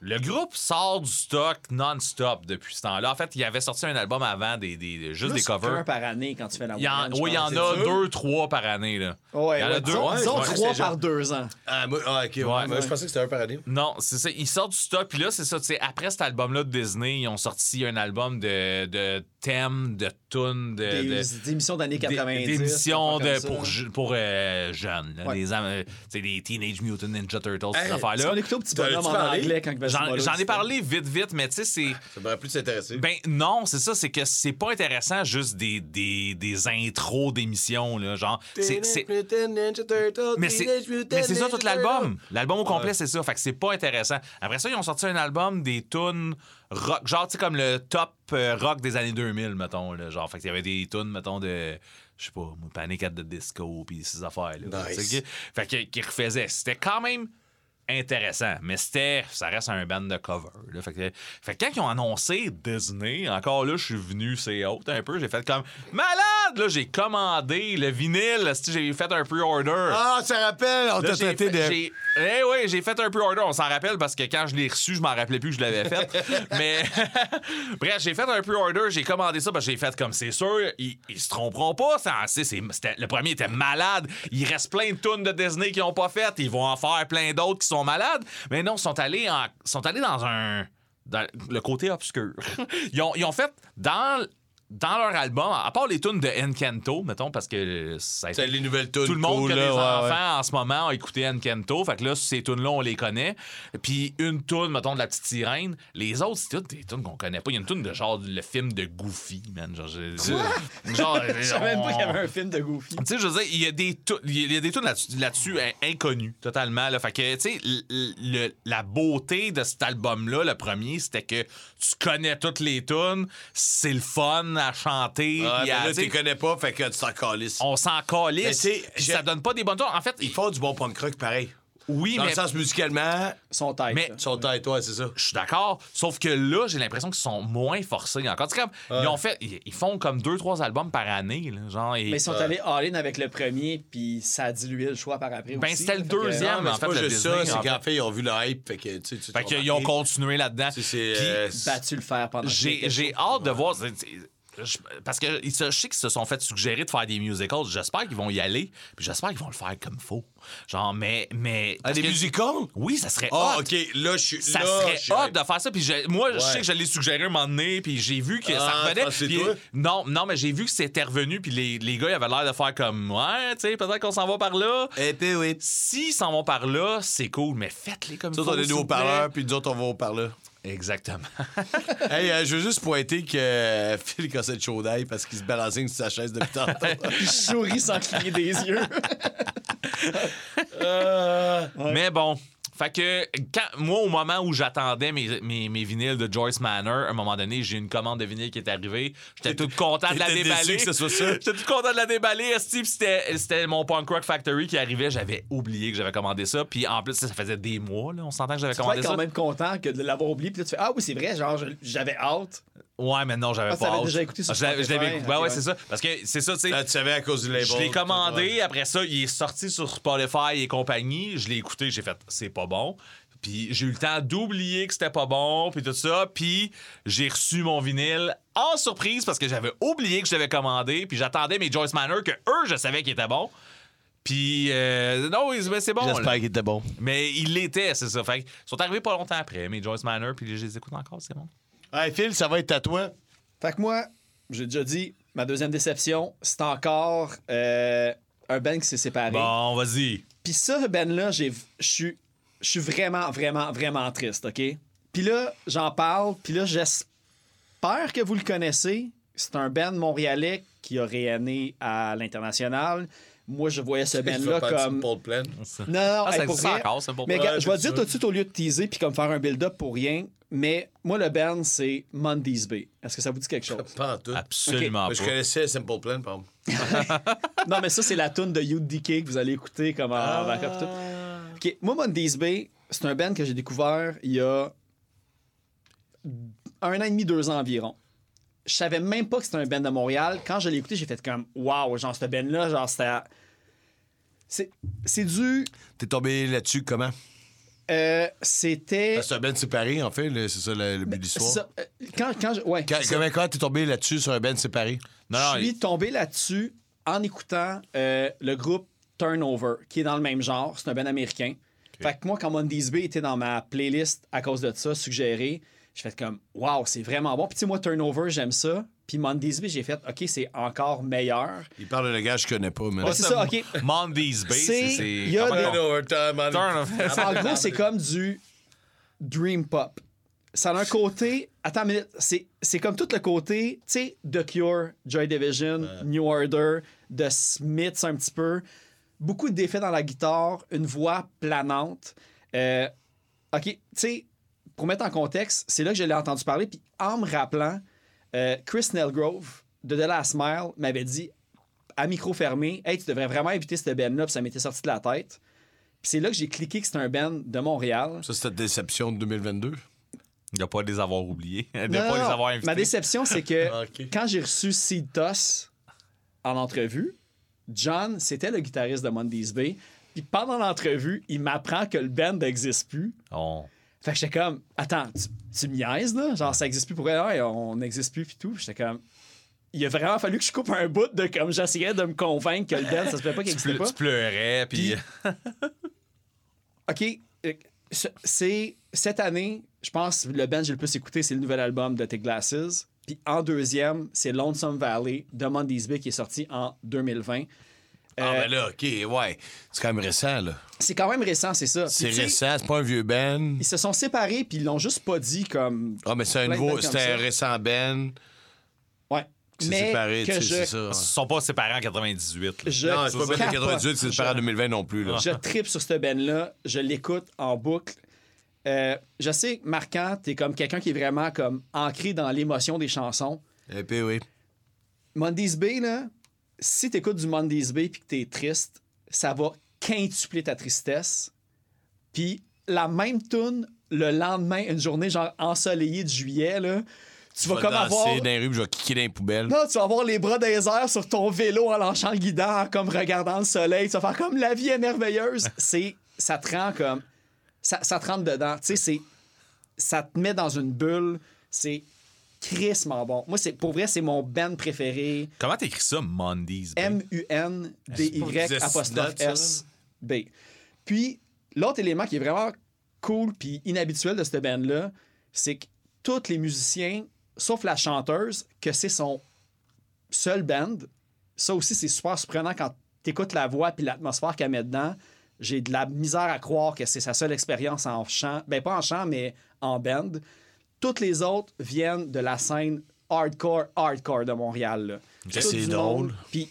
Le groupe sort du stock non-stop depuis ce temps-là. En fait, il avait sorti un album avant, des, des- juste des plus qu'un covers. par année quand tu fais la Il y en, oui, il y en a deux, trois par année. Là. Ouais, il y en a ouais, deux. disons, Ouais, disons ouais, trois par genre- deux ans. Ah, moi, ah, ok, ouais. Ouais. Moi, je pensais que c'était un par année. Non, c'est ça. Ils sortent du stock. Puis là, c'est ça. tu sais, Après cet album-là de Disney, ils ont sorti un album de, de thèmes, de tunes, de. Des, de- des émissions d'années des- 90. Des émissions des de, pour, pour euh, jeunes, là, Ouais. des, am- euh, tu sais, des Teenage Mutant Ninja Turtles, Hey, affaires-là. qu'on écoutait au petit bonhomme en parlé? anglais quand il. J'en j'en ai parlé vite, vite, mais tu sais, c'est. Ça m'aurait plus s'intéresser. Ben non, c'est ça, c'est que c'est pas intéressant juste des, des, des intros d'émissions, là. Genre, c'est. c'est- Mais c'est mais c'est ça tout l'album. L'album au complet, c'est ça. Fait que c'est pas intéressant. Après ça, ils ont sorti un album des tunes rock, genre, tu sais, comme le top euh, rock des années 2000, mettons. Là, genre, fait qu'il y avait des tunes, mettons, de. Je sais pas, Panic at the Disco, puis ces affaires-là. Nice. Fait que- qu'ils refaisaient. C'était quand même intéressant, mais c'était, ça reste un band de cover. là. Fait, que, fait que quand ils ont annoncé Disney, encore là, je suis venu, c'est haute un peu, j'ai fait comme malade, là, j'ai commandé le vinyle, si j'ai fait un pre-order. Ah, ça rappelle, on t'a traité de. Eh oui, j'ai fait un pre-order. On s'en rappelle parce que quand je l'ai reçu, je m'en rappelais plus que je l'avais fait. Mais bref, j'ai fait un pre-order, j'ai commandé ça parce que j'ai fait comme c'est sûr, ils, ils se tromperont pas. Ça, le premier était malade. Il reste plein de tunes de Disney qui ont pas fait. Ils vont en faire plein d'autres qui sont malades. Mais non, sont allés, en- sont allés dans un. le côté obscur. ils, ont, ils ont fait dans. Dans leur album, à part les tunes de Encanto, mettons, parce que ça été C'est les nouvelles tunes. tout le monde cool, là, des ouais, enfants ouais. en ce moment a écouté Encanto. Fait que là, ces tunes-là, on les connaît. Puis une tune, mettons, de la petite sirène. Les autres, c'est toutes des tunes qu'on connaît pas. Il y a une tune de genre le film de Goofy, man. Genre, je- genre, Je savais même pas qu'il y avait un film de Goofy. tu sais, je veux dire, il y a des il y a des tunes là-dessus, inconnues, totalement. Là. Fait que, tu sais, la beauté de cet album-là, le premier, c'était que tu connais toutes les tunes, c'est le fun à chanter. Ah, puis mais à- là, tu connais pas, fait que tu t'en calisses. on s'en Mais calisse. tu sais, puis ça donne pas des bonnes tunes. En fait, Ils font du bon punk rock pareil. oui, Dans mais le sens musicalement, Son tête. Mais- ils sont et toi, c'est ça. Je suis d'accord, sauf que là, j'ai l'impression qu'ils sont moins forcés encore. C'est comme, ils ont fait, ils ils font comme deux, trois albums par année, là, genre. et- Mais ils sont Ouais. allés all-in avec le premier, puis ça a dilué le choix par après. Ben, aussi, c'était le. Fait que- deuxième. Non, mais en c'est fait, pas le juste Disney, ça, en c'est qu'en fait, ils ont vu le hype, fait que, tu sais, tu Fait t'es qu'ils ont continué là-dedans. C'est- c'est, Puis, euh, battu le fer pendant j'ai quelques j'ai hâte de voir. c'est- c'est- je- parce que je sais qu'ils se sont fait suggérer de faire des musicals. J'espère qu'ils vont y aller. Puis j'espère qu'ils vont le faire comme faut. Genre, mais. mais Ah, des que- musicals? Oui, ça serait Ah. OK, là, je suis. Ça là, serait je hot de faire ça. Puis je- moi, je sais que je l'ai suggéré un moment donné, puis j'ai vu que ça Ah, revenait. puis- toi? non, non, mais j'ai vu que c'était revenu, puis les, les gars, ils avaient l'air de faire comme, ouais, tu sais, peut-être qu'on s'en va par là. Eh, puis oui. S'ils s'en vont par là, c'est cool, mais faites-les comme ça. autres, on a des haut-parleurs, puis nous autres, on va haut-parleurs. Exactement. hey, euh, je veux juste pointer que euh, Phil cassait le chaud d'ail parce qu'il se balançait sur sa chaise depuis tantôt. Il sourit sans cligner des yeux. Mais bon. Fait que quand, moi, au moment où j'attendais mes, mes, mes vinyles de Joyce Manor, à un moment donné, j'ai une commande de vinyle qui est arrivée. J'étais tout content de la déballer. ça? J'étais tout content de la déballer. C'était mon Punk Rock Factory qui arrivait. J'avais oublié que j'avais commandé ça. Puis en plus, ça faisait des mois. Là. On s'entend que j'avais Tu commandé être quand ça. même content que de l'avoir oublié, puis là, tu fais Ah oui, c'est vrai, genre, j'avais hâte. Ouais, mais non, j'avais Ah, tu pas l'avais hâte. déjà écouté sur Je l'avais- je l'avais Spotify? écouté. Ouais, Ok, ouais, c'est ça. Parce que c'est ça, tu sais. Là, tu savais à cause du label. Je l'ai commandé, Ouais. après ça, il est sorti sur Spotify et compagnie. Je l'ai écouté, j'ai fait c'est pas bon. Puis j'ai eu le temps d'oublier que c'était pas bon, puis tout ça. Puis j'ai reçu mon vinyle en surprise parce que j'avais oublié que je l'avais commandé. Puis j'attendais mes Joyce Manor que eux, je savais qu'ils étaient bons. Puis euh, non, mais c'est bon. J'espère qu'il était bon. Mais il l'était, c'est ça. Fait que, ils sont arrivés pas longtemps après, mes Joyce Manor, puis je les écoute encore, c'est bon. Hey, Phil, ça va être à toi. Fait que moi, j'ai déjà dit, ma deuxième déception, c'est encore euh, un band qui s'est séparé. Bon, vas-y. Puis ça, ce band-là, j'ai- je suis vraiment, vraiment, vraiment triste, OK? Puis là, j'en parle, puis là, j'espère que vous le connaissez. C'est un band montréalais qui a rayonné à l'international. Moi, je voyais ce band-là comme... Non, non, Ah, hey, ça pour vrai. encore, c'est bon. Mais Ouais, gars, je vais dire tout de suite au lieu de teaser puis comme faire un build-up pour rien. Mais moi, le band, c'est Mondays Bay. Est-ce que ça vous dit quelque chose? Pas en tout. Absolument je pas. connaissais Simple Plan, par exemple. non, mais ça, c'est la tune de UDK que vous allez écouter comme en Ah. backup tout. OK. Moi, Mondays Bay, c'est un band que j'ai découvert il y a un an et demi, deux ans environ. Je savais même pas que c'était un band de Montréal. Quand je l'ai écouté, j'ai fait comme Waouh, genre, ce band-là, genre, c'était. C'est, c'est du. T'es tombé là-dessus comment? euh, c'était. C'est un band séparé, en fait, là, c'est ça le, le but de l'histoire. ça, euh, quand, quand je- ouais, Quand-. Comment quand t'es tombé là-dessus sur un band séparé? Non, non, je suis tombé là-dessus en écoutant euh, le groupe Turnover, qui est dans le même genre. C'est un band américain. Fait que moi, quand Mondays Bay était dans ma playlist à cause de ça, suggéré, j'ai fait comme, waouh, c'est vraiment bon. Puis tu sais, moi, Turnover, j'aime ça. Puis Mondays Bay, j'ai fait, OK, c'est encore meilleur. Il parle d'un gars que je connais pas, mais. Ouais, c'est ça, OK. Mondays Bay, C'est- c'est. il y a des- en gros, c'est comme du Dream Pop. Ça a un côté. Attends une minute. C'est, c'est comme tout le côté, tu sais, The Cure, Joy Division, New Order, The Smiths un petit peu. Beaucoup d'effets dans la guitare, une voix planante. Euh, OK, tu sais, pour mettre en contexte, c'est là que je l'ai entendu parler. Puis en me rappelant, euh, Chris Nelgrove de The Last Mile m'avait dit à micro fermé Hey, tu devrais vraiment éviter cette band-là, puis ça m'était sorti de la tête. Puis c'est là que j'ai cliqué que c'était un band de Montréal. Ça, c'était déception de 2022. Il a pas les avoir oubliés. Il a Non, pas les non. avoir invités. Ma déception, c'est que Ah, quand j'ai reçu Seed Toss en entrevue, John, c'était le guitariste de Mondays Bay. Puis pendant l'entrevue, il m'apprend que le band n'existe plus. On- Fait que j'étais comme, attends, tu, tu me niaises, là? Genre, ça existe plus pour elle, ouais, on n'existe plus, puis tout. J'étais comme, il a vraiment fallu que je coupe un bout de comme j'essayais de me convaincre que le band, ça se fait pas qu'il ple- pas. tu pleurais, puis. OK, euh, ce- c'est cette année, je pense, le band que j'ai le plus écouté, c'est le nouvel album de The Glasses. Puis en deuxième, c'est Lonesome Valley de Mondays Bay qui est sorti en 2020. Ah, Euh, ben là, OK, ouais. C'est quand même récent, là. C'est quand même récent, c'est ça. C'est récent, c'est pas un vieux Ben. Ils se sont séparés, puis ils l'ont juste pas dit comme. Ah, mais c'est un nouveau. C'était un récent Ben. Ouais. C'est Mais séparé, que tu sais, je, c'est ça. Ils sont pas séparés en 98. là. je Non, c'est pas Ben de capote. 98, c'est séparé en 2020 non plus, là. Je tripe sur cette band-là. Je l'écoute en boucle. Euh, je sais, Marquant, t'es comme quelqu'un qui est vraiment comme ancré dans l'émotion des chansons. Et puis, oui. Mondays Bay, là, si t'écoutes du Mondays Bay puis que t'es triste, ça va quintupler ta tristesse. Puis la même tune le lendemain, une journée genre ensoleillée de juillet, là, tu vas comme avoir... dans les rues, je vais kicker dans les poubelles. Non, tu vas avoir les bras des airs sur ton vélo en lançant le guidon, en comme regardant le soleil. Tu vas faire comme la vie est merveilleuse. C'est, ça te rend comme, ça, ça te rentre dedans. Tu sais, c'est, ça te met dans une bulle. C'est crissement bon. Moi, c'est, pour vrai, c'est mon band préféré. Comment t'écris ça, Mondays? M-U-N-D-Y apostrophe S-B. Puis, l'autre élément qui est vraiment cool puis inhabituel de cette band-là, c'est que tous les musiciens, sauf la chanteuse, que c'est son seul band, ça aussi, c'est super surprenant quand t'écoutes la voix puis l'atmosphère qu'elle met dedans. J'ai de la misère à croire que c'est sa seule expérience en chant. Ben, pas en chant, mais en band. Toutes les autres viennent de la scène hardcore, hardcore de Montréal. c'est drôle. Puis,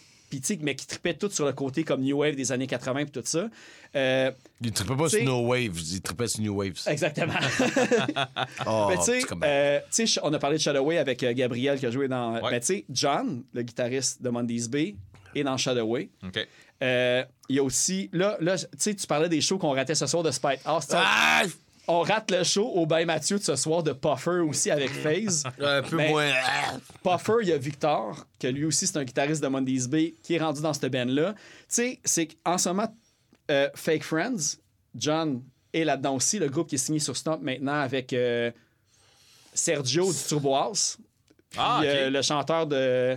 mais qui tripaient tout sur le côté comme New Wave des années 80 puis tout ça. Euh, Il trippait pas sur No Waves, il trippait sur New Waves. exactement. Oh, Mais tu sais, euh, on a parlé de Shadowway avec euh, Gabriel qui a joué dans. Ouais. Mais tu sais, John, le guitariste de Mondays Bay, est dans Shadowway. OK. Euh, Il y a aussi. Là, là tu sais, tu parlais des shows qu'on ratait ce soir de Spite House. Ah! On rate le show au Bain Mathieu de ce soir de Puffer aussi avec FaZe. Un peu moins. Puffer, il y a Victor, que lui aussi, c'est un guitariste de Mondays Bay, qui est rendu dans cette band-là. Tu sais, c'est qu'en ce moment, euh, Fake Friends, John est là-dedans aussi, le groupe qui est signé sur Stomp maintenant avec euh, Sergio du Turbo House, puis Ah, euh, le chanteur de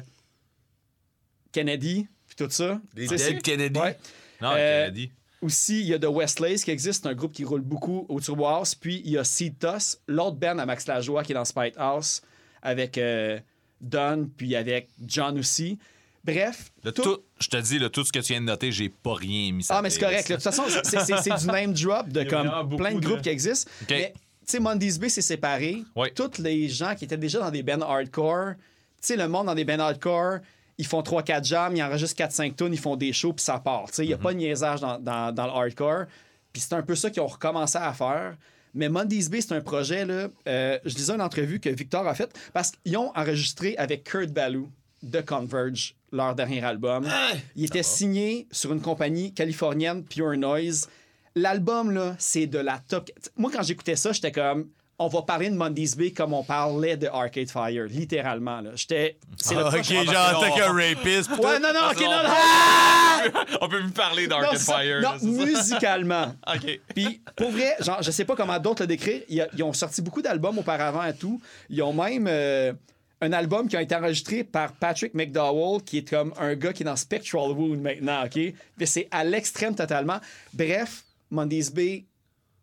Kennedy, puis tout ça. Les Dead Kennedy? Ouais. Non, Kennedy. Aussi, il y a The Westlays qui existe, c'est un groupe qui roule beaucoup au Turbo House. Puis il y a Seed Toss, l'autre band à Max Lajoie qui est dans Spite House, avec euh, Don, puis avec John aussi. Bref, Le tout- tout- je te dis, là, tout ce que tu viens de noter, j'ai pas rien mis ça. Ah, mais c'est correct. là. De toute façon, c'est- c'est c'est du name drop de comme beaucoup plein de de- groupes qui existent. Mais, tu sais, Mondays Bay s'est séparé. Oui. Tous les gens qui étaient déjà dans des bands hardcore, tu sais, le monde dans des bands hardcore, ils font 3-4 jams, ils enregistrent 4-5 tunes, ils font des shows, puis ça part. Tu sais, il n'y a Mhm. pas de niaisage dans, dans- dans le hardcore. Puis c'est un peu ça qu'ils ont recommencé à faire. Mais Mondays Bay, c'est un projet, là, euh, je lisais une entrevue que Victor a faite, parce qu'ils ont enregistré avec Kurt Ballou de Converge, leur dernier album. Il était signé sur une compagnie californienne, Pure Noise. L'album, là, c'est de la top. Moi, quand j'écoutais ça, j'étais comme. On va parler de Mondays Bay comme on parlait de Arcade Fire, littéralement. Là. J'étais. C'est le Ah, ok, genre, t'es qu'un rapiste. Ouais, non, non, ok, non, non. On peut plus parler d'Arcade. Fire. Non, musicalement. OK. Puis, pour vrai, genre, je sais pas comment d'autres le décrire. Ils, ils ont sorti beaucoup d'albums auparavant et tout. Ils ont même euh, un album qui a été enregistré par Patrick McDowell, qui est comme un gars qui est dans Spectral Wound maintenant, OK? Mais c'est à l'extrême totalement. Bref, Mondays Bay,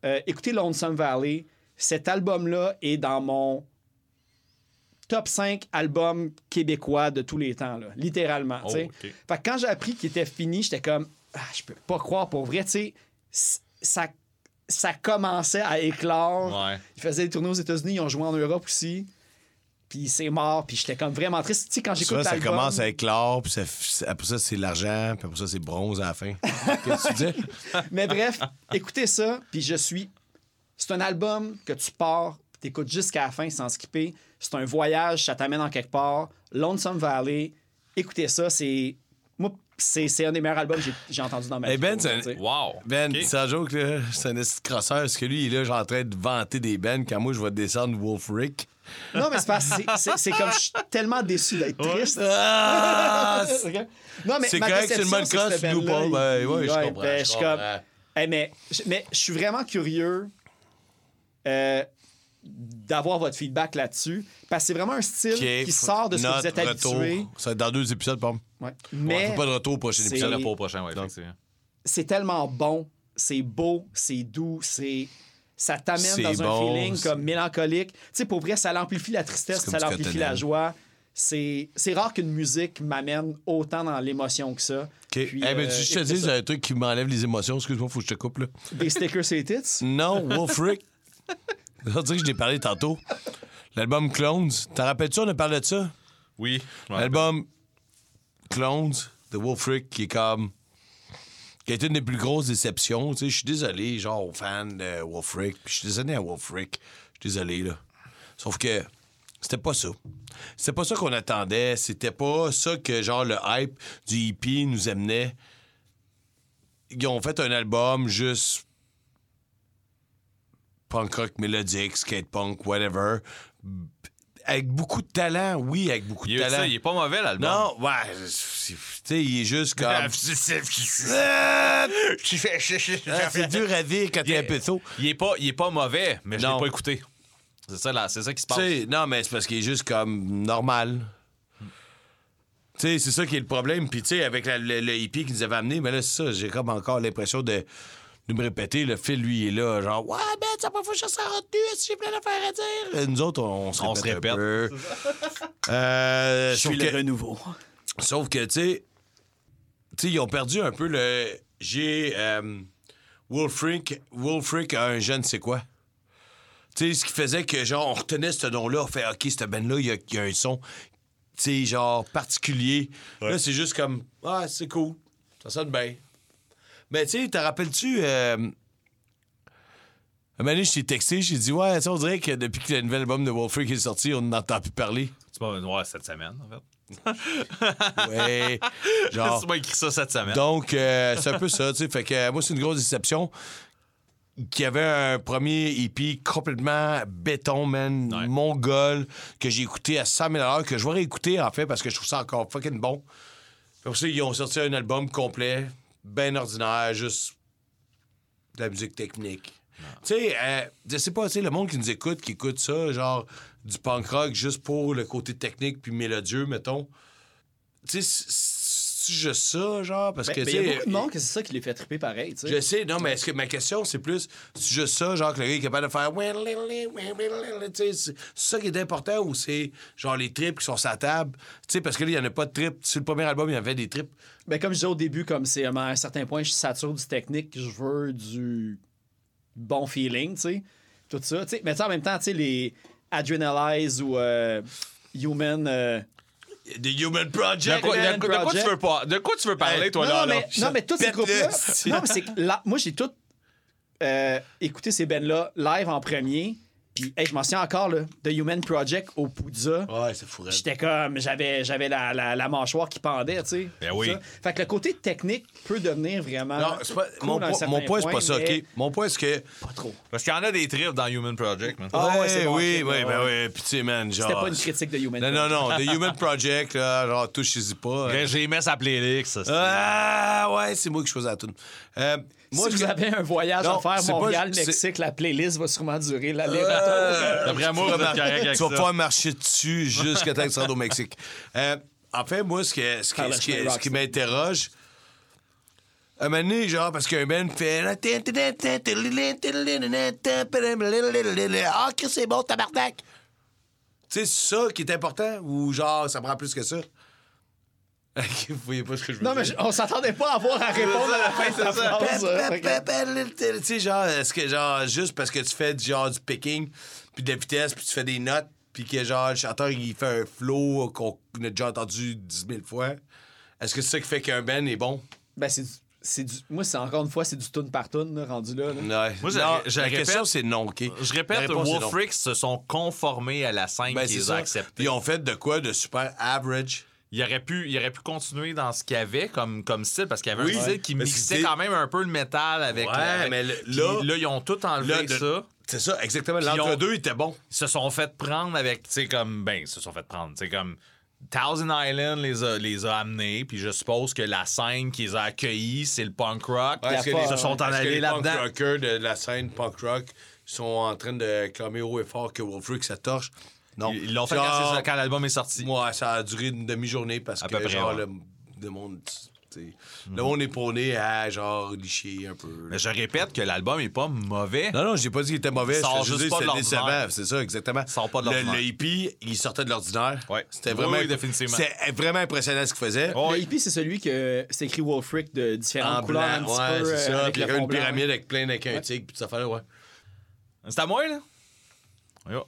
euh, écoutez Lonesome Valley. Cet album-là est dans mon top 5 albums québécois de tous les temps, là, littéralement. Oh. Fait que quand j'ai appris qu'il était fini, j'étais comme, ah, je peux pas croire pour vrai, tu sais, c- ça, ça commençait à éclore. Ouais. Ils faisaient des tournées aux États-Unis, ils ont joué en Europe aussi. Puis c'est mort, puis j'étais comme vraiment triste. Tu sais, quand j'écoute Ça, ça l'album... commence à éclore, puis ça après ça, c'est l'argent, puis après ça, c'est bronze à la fin. Qu'est-ce que tu disais? Mais bref, écoutez ça, puis je suis. C'est un album que tu pars, tu écoutes jusqu'à la fin sans skipper. C'est un voyage, ça t'amène en quelque part. Lonesome Valley, écoutez ça, c'est. Moi, c'est c'est un des meilleurs albums que j'ai- j'ai entendu dans ma Hey, vie. Ben, pour c'est un-. Wow. Ben, sans joke, là, c'est un crosseur, parce que lui, il est là, genre, en train de vanter des bands, quand moi, je vais descendre Wolf Rick. Non, mais c'est parce que c'est- c'est- c'est comme je suis tellement déçu d'être triste. Ah! non, mais C'est ma correct, c'est crosse, ce nous band-là, pas. Ben, ouais, je comprends, ben, je suis comme-. Hey, mais je suis vraiment curieux euh, d'avoir votre feedback là-dessus. Parce que c'est vraiment un style qui sort de ce que vous êtes retour. habitué. Ça va être dans deux épisodes, Pomme. Ouais. Mais fait pas de retour au prochain c'est- épisode. Pour le prochain, ouais, c'est tellement bon, c'est beau, c'est doux, c'est. Ça t'amène dans un feeling comme mélancolique. Tu sais, pour vrai, ça l'amplifie la tristesse, ça l'amplifie la joie. C'est rare qu'une musique m'amène autant dans l'émotion que ça. Puis, Eh ben, euh, je te dis ça. un truc qui m'enlève les émotions. Excuse-moi, faut que je te coupe, là. Des stickers, c'est tits. Non, Wolf Rick. On dirait que je l'ai parlé tantôt. L'album Clones. T'en rappelles-tu, on a parlé de ça? Oui. L'album Clones de Wolf Rick qui est comme. qui a été une des plus grosses déceptions. Tu sais, je suis désolé, genre, aux fans de Wolf Rick. Je suis désolé à Wolf Rick. Je suis désolé, là. Sauf que c'était pas ça. C'était pas ça qu'on attendait. C'était pas ça que, genre, le hype du EP nous amenait. Ils ont fait un album juste punk rock mélodique, skate punk, whatever. Avec beaucoup de talent, oui, avec beaucoup de Il, talent. ça, il est pas mauvais, l'album. Non, ouais, tu sais, il est juste comme. C'est dur à dire quand t'es un peu tôt. Il est pas, il est pas mauvais, mais je l'ai pas écouté. C'est ça, là, c'est ça qui se passe. non, mais c'est parce qu'il est juste comme normal. Tu sais, c'est ça qui est le problème. Puis, tu sais, avec la- le, le hippie qui nous avait amené, mais là, c'est ça, j'ai comme encore l'impression de, de me répéter. Le fil, lui, est là, genre, ouais, ben, ça pas faut que je sois retenu, est-ce que j'ai plein d'affaires à dire? Et nous autres, on, se On répète. se répète. un peu. Euh, Je suis que- le renouveau. Sauf que, tu sais, tu sais, ils ont perdu un peu le. J'ai. Euh, Wolfric, Wolfric a un jeune, c'est quoi? Tu sais, ce qui faisait que, genre, on retenait ce nom-là, on fait, OK, cette il y a, il y a un son, tu sais, genre, particulier. Là, c'est juste comme, ah, c'est cool, ça sonne bien. Mais, tu sais, te rappelles-tu. Euh, un moment donné, je t'ai texté, j'ai dit, ouais, tu sais, on dirait que depuis que le nouvel album de Wolfric est sorti, on n'entend plus parler. C'est pas ouais, cette semaine, en fait. Ouais. genre. Tu m'as écrit ça cette semaine. Donc, euh, c'est un peu ça, tu sais. Fait que moi, c'est une grosse déception qu'il y avait un premier EP complètement béton, man, Ouais. mongol, que j'ai écouté à 100 000 que je vais réécouter, en fait, parce que je trouve ça encore fucking bon. Pour ça, ils ont sorti un album complet, bien ordinaire, juste de la musique technique. Tu sais, euh, je sais pas, tu sais, le monde qui nous écoute, qui écoute ça, genre du punk rock juste pour le côté technique puis mélodieux, mettons. Tu sais, c'est- juste ça, genre, parce Ben, que, ben, il y a beaucoup de monde que c'est ça qui les fait triper pareil. tu sais. je sais, non, mais est-ce que ma question, c'est plus, c'est juste ça, genre, que le gars est capable de faire. C'est ça qui est important ou c'est, genre, les trips qui sont sur la table? Tu sais, parce que là, il n'y en a pas de trips. Sur le premier album, il y avait des trips. Ben, comme je disais au début, comme c'est à un certain point, je sature du technique, je veux du bon feeling, tu sais. Tout ça. tu sais. Mais tu sais, en même temps, tu sais, les Adrenalize ou euh, Human. euh, The Human De Project. quoi, Man de, de quoi tu veux pas, de quoi tu veux parler, Hey, toi, non, là? non, là? mais, non, mais tous ces groupes-là. non, mais c'est que là, moi, j'ai tout euh, écouté ces bands-là live en premier. Puis, hey, je m'en souviens encore, là, The Human Project au Poudza. Ouais, c'est fou. J'étais comme, j'avais, j'avais la, la, la mâchoire qui pendait, tu sais. Ben oui. ça. Fait que le côté technique peut devenir vraiment. Non, c'est pas, cool mon, po- point, c'est pas ça, OK? Mon point, c'est que. Pas trop. Parce qu'il y en a des trips dans Human Project, man. Ah ouais, c'est bon, oui, ok, oui, ouais, ben ouais. oui. Puis, tu sais, man, genre. C'était pas une critique de Human Non, non, non. The Human Project, là, genre, touchez-y pas. J'ai- J'ai aimé sa playlist, ça. c'est- Ah, ouais, c'est moi qui choisis la tune. Euh, moi, si vous avez un voyage Non, à faire, pas- Montréal-Mexique, la playlist va sûrement durer l'aller-retour. Euh, D'après moi, tu vas pouvoir marcher dessus jusqu'à temps que tu rentres au Mexique. Euh, en fait, moi, ce, que- ce, que- ce qui- ce m'interroge, à un moment donné, genre, parce qu'un band fait. Ah, que c'est bon, tabarnak! Tu sais, c'est ça qui est important ou genre, ça prend plus que ça? Vous voyez pas ce que je veux Non, mais dire. on s'attendait pas à avoir à répondre à la fin de phrase. Tu sais, genre, est-ce que, genre, juste parce que tu fais du, genre, du picking, puis de la vitesse, puis tu fais des notes, puis que, genre, le chanteur, il fait un flow qu'on a déjà entendu 10 000 fois, est-ce que c'est ça qui fait qu'un band est bon? Ben, c'est du, c'est du. Moi, c'est encore une fois, c'est du tune par tune, là, rendu là. là. Ouais. Moi, Non, je la répète- question, c'est non, OK? Je La répète. Wolfrix se sont conformés à la scène Ben, qu'ils ont acceptée. Ils ont fait de quoi de super average? Il aurait pu, il aurait pu continuer dans ce qu'il y avait comme, comme style, parce qu'il y avait Oui. un style qui mixait c'est- quand même un peu le métal avec. Ouais, avec- mais le- là- là, ils ont tout enlevé Là, ça. C'est ça, exactement. Ont- L'entre-deux était bon. Ils se sont fait prendre avec, tu sais, comme, ben, ils se sont fait prendre, sais, comme. Thousand Island les a, les a amenés, puis je suppose que la scène qui les a accueillis, c'est le punk rock. Ouais, est-ce que les- se sont en allés les punk là-dedans. rockers de la scène punk rock sont en train de clamer haut et fort que Wolfric ça torche? Non. Ils l'ont fait Genre, quand, c'est ça, quand l'album est sorti. Moi, ça a duré une demi-journée parce À que peu près, genre, ouais. le, le monde. tu sais, Le monde est prôné à genre licher un peu. Mais je répète que l'album est pas mauvais. Non, non, j'ai pas dit qu'il était mauvais. Sort je juste pas de c'était l'ordinaire. décevant. C'est ça, exactement. Sort pas de Le- l'ordinaire. Le, hippie, il sortait de l'ordinaire. Ouais. C'était Oui, vraiment, oui, définitivement. C'était vraiment impressionnant ce qu'il faisait. Oh, Le oui. hippie, c'est celui que c'est écrit Wolfric de différentes En couleurs, un petit ouais, peu. c'est euh, ça. avec Puis il y le avait fond une blanc. pyramide avec plein avec un tigre, puis ça fallait, ouais. C'est à moi, là? Yo.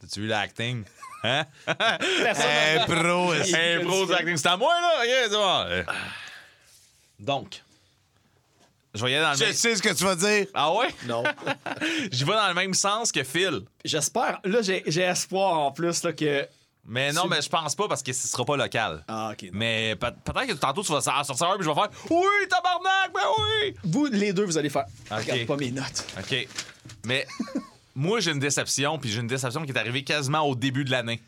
T'as-tu vu l'acting? Hein? Un pro, Un pro d'acting. C'est à moi, là? C'est bon. Euh. Donc, je vais y aller dans le Je même... sais ce que tu vas dire. Ah ouais? Non. J'y vais dans le même sens que Phil. J'espère. Là, j'ai j'ai espoir en plus là, que. Mais non, mais je pense pas parce que ce sera pas local. Ah, ok. non. Mais peut- peut-être que tantôt tu vas sortir un puis je vais faire Oui, tabarnak, ben oui! Vous, les deux, vous allez faire. Regarde pas mes notes. OK. Mais moi, j'ai une déception, puis j'ai une déception qui est arrivée quasiment au début de l'année.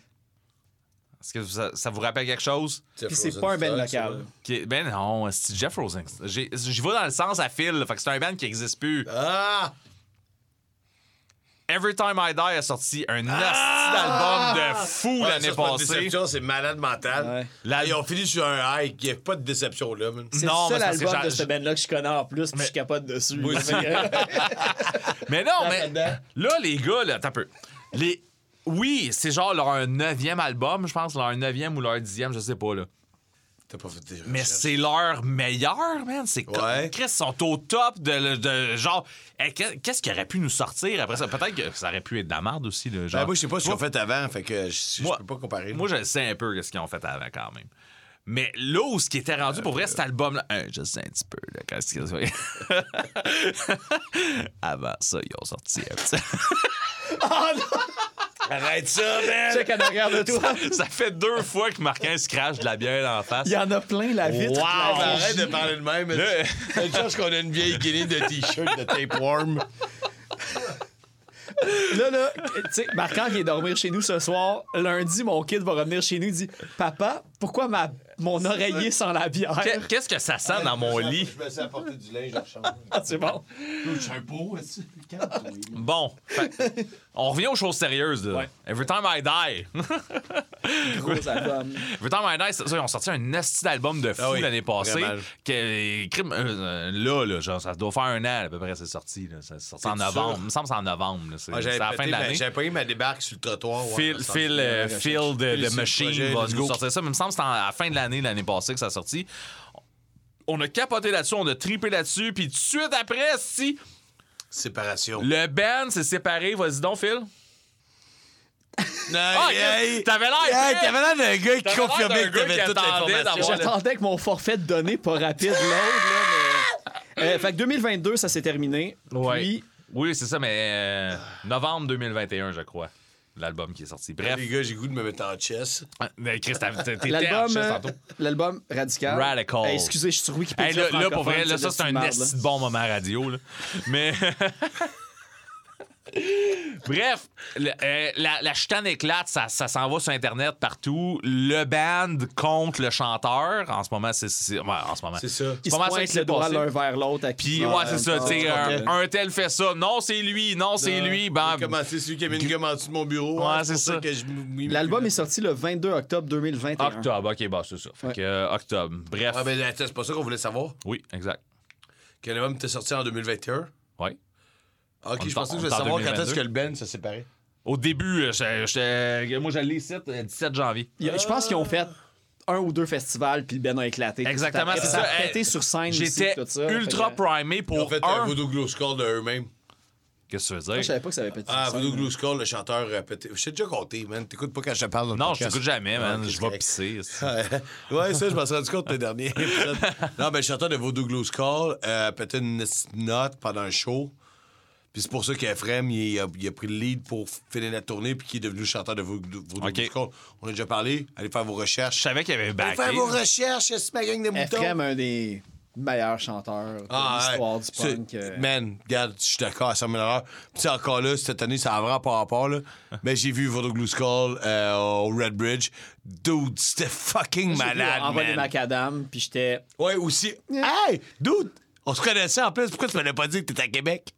Est-ce que ça, ça vous rappelle quelque chose? Puis c'est pas un band local. Qui est- Ben non, c'est Jeff Rosen. J'y vais dans le sens à fil, là, fait que c'est un band qui n'existe plus. Ah! Every Time I Die a sorti un asti d'album de fou Ouais, l'année passée. c'est malade mental. Ouais. La- Ils ont fini sur un high. Il n'y a pas de déception là, man. C'est Non, le mais seul c'est album j'a- de ce band-là que je connais en plus, puis je suis capote dessus. Moi aussi. Mais non, mais là, les gars, là, un peu. Les... Oui, c'est genre leur neuvième album, je pense, leur neuvième ou leur dixième, je sais pas, là. T'as pas fait des Mais c'est leur meilleur, man. C'est comme- Ouais. Chris, sont au top de, de genre. hey, qu'est- Qu'est-ce qui aurait pu nous sortir après ça? Peut-être que ça aurait pu être de la merde aussi, là. Genre, Ben, moi, je sais pas ce qu'ils ont fait avant, fait que je, peux pas comparer. Moi, je sais un peu ce qu'ils ont fait avant quand même. Mais là où ce qui était rendu pour vrai, cet album-là, hein, je sais un petit peu, là, quand ce qu'ils ont- Avant ça, ils ont sorti un petit. Arrête ça, man! Check en arrière de toi. ça fait deux fois que Marquin se crache de la bière en face. Il y en a plein, la vitre. Wow! la Arrête de parler de même. Là- C'est chance qu'on a une vieille guinée de t-shirt de tapeworm? Là, là, tu sais, Marquant vient dormir chez nous ce soir. Lundi, mon kid va revenir chez nous et dit Papa, pourquoi ma, mon oreiller sent la bière Qu'est- Qu'est-ce que ça sent dans mon lit? Je me suis apporté du linge en chambre. Ah, C'est bon. Je suis un pot. Bon, fait- on revient aux choses sérieuses. Là. Ouais. Every Time I Die. Gros album. Every Time I Die, c'est ça, ils ont sorti un esti d'album de fou Ah oui, l'année passée. Que, euh, euh, là, là, genre, ça doit faire un an à peu près, c'est sorti. Là. C'est sorti en novembre. sûr? Il me semble que c'est en novembre. C'est Ah, c'est la fin de ma- l'année. J'avais pogné ma débarque sur le trottoir. ouais, Phil, ça, Phil, euh, de, le Machine projet, va let's nous sortir ça. Mais il me semble que c'est en- à la fin de l'année, l'année passée, que ça a sorti. On a capoté là-dessus, on a tripé là-dessus. Puis tout de suite après, si Séparation. le band s'est séparé, vas-y donc, Phil. Non, Ah, hey, t'avais l'air hey, prêt. t'avais l'air d'un gars qui T'avais l'air confirmait d'un que gars t'avais qui toute attendait l'information. d'avoir- J'attendais que mon forfait de données pas rapide load, là, mais. Euh, fait que 2022, ça s'est terminé. Ouais. Puis, Oui, c'est ça, mais euh, novembre 2021, je crois, l'album qui est sorti. Bref, Les gars, j'ai goût de me mettre en chess. mais Chris, t'étais en l'album. chess euh, tantôt. L'album Radical. Radical. Hey, excusez, je suis sur Wikipédia. Hey, là, là, pour vrai, là, ça, c'est un bon moment radio. Là. Mais. Bref, le- euh, la, la chicane éclate, ça, ça s'en va sur Internet partout. Le band contre le chanteur. En ce moment, c'est. c'est- ouais, en ce moment. C'est ça. Ils pas se mal pointent qui s'est le doigt passé. l'un vers l'autre. à Puis, ouais, c'est ça. Ah, tu sais, ah, un, tel fait ça. Non, c'est lui. Non, c'est lui. Ben, Comment c'est celui qui avait une gomme en dessous de mon bureau? Ouais, hein, c'est pour ça. que je m'y- L'album est sorti le 22 octobre 2021. octobre. OK, bah, c'est ça. Fait Ouais. que, euh, octobre. Bref. Ah, ben, attends, c'est pas ça qu'on voulait savoir. Oui, exact. Que l'album était sorti en 2021. Oui. Ok, je pensais que je voulais savoir quand 2022. est-ce que le band se séparait. Au début, euh, j'étais- j'étais- moi, j'allais ici, euh, 17 janvier. Il y a- Je pense qu'ils ont fait un ou deux festivals, puis le Ben a éclaté. Exactement, c'est ça. ça. a pété sur scène aussi, J'étais tout ça. ultra Fait que- primé Ils ont pour fait un un. Voodoo Glow Skull de eux-mêmes. Qu'est-ce que tu veux Moi, je dire? savais pas que ça avait pété Ah, sur Voodoo Skull, le chanteur euh, pété. Je t'ai déjà compté, man. T'écoutes pas quand je te parle dans le Non, je podcast. t'écoute jamais, man. Je vais correct. pisser. c'est- ouais, ça, je m'en suis rendu compte le dernier épisode. Non, mais le chanteur de Voodoo Glow Skull euh, a pété une note pendant un show. Puis c'est pour ça qu'Ephrem, il a, il a pris le lead pour finir la tournée, puis qu'il est devenu le chanteur de Voodoo, Voodoo Ok. Glow Skull. On a déjà parlé. Allez faire vos Je recherches. savais qu'il y avait Allez backé. faire vos recherches, c'est ma gang de moutons. Ephraim, un des meilleurs chanteurs de Ah, l'histoire ouais. du punk. euh. Man, regarde, je suis d'accord à 100 000 Puis tu sais, encore là, cette année, ça a vraiment pas rapport, là. Mais j'ai vu Voodoo Glue Skull euh, au Red Bridge. Dude, c'était fucking malade, des man. macadam, puis j'étais. Ouais, aussi. Hey, dude, on se connaissait en plus. Pourquoi tu m'avais pas dit que t'étais à Québec?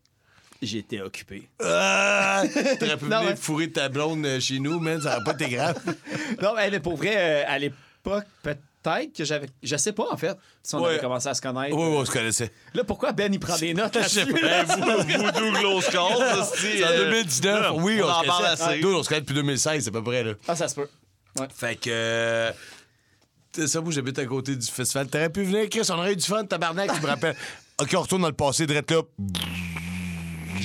J'étais occupé. Ah, T'aurais pu Non, venir ouais. fourrer ta blonde euh, chez nous, man. Ça aurait pas été grave. non, mais, mais pour vrai, euh, à l'époque, peut-être que j'avais. Je sais pas, en fait, si on Ouais. avait commencé à se connaître. Oui, oui, on se connaissait. Là, pourquoi Ben, il prend des notes là-dessus? Ben, Voodoo Glow Skull, c'est C'est en 2019. Oui, on, on en se parle assez. Dude, on se connaît depuis 2016, à peu près, là. Ah, ça se peut. Fait que. euh, C'est ça, moi, j'habite à côté du festival. T'aurais pu venir, Chris, on aurait eu du fun, tabarnak, tu me rappelles. OK, on retourne dans le passé, direct là.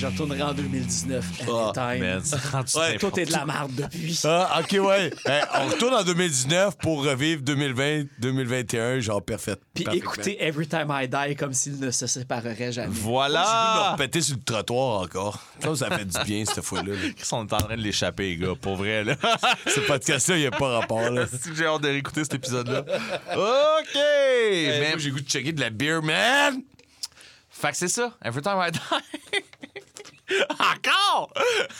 Je retournerai en 2019. Ah, anytime. Man, Ouais, Tout est de la merde depuis. Ah, OK, ouais. Hey, on retourne en 2019 pour revivre 2020, 2021, genre parfait. Puis écoutez Every Time I Die comme s'il ne se séparerait jamais. J'ai voulu me Voilà! repéter sur le trottoir encore. Ça, ça fait du bien, cette fois-là. là. Ils sont en train de l'échapper, les gars, pour vrai, là. Ce podcast-là, il n'y a pas rapport, là. Si j'ai hâte de réécouter cet épisode-là. OK! Hey, moi, j'ai goût de checker de la beer, man! fait que c'est ça. Every time I die. encore!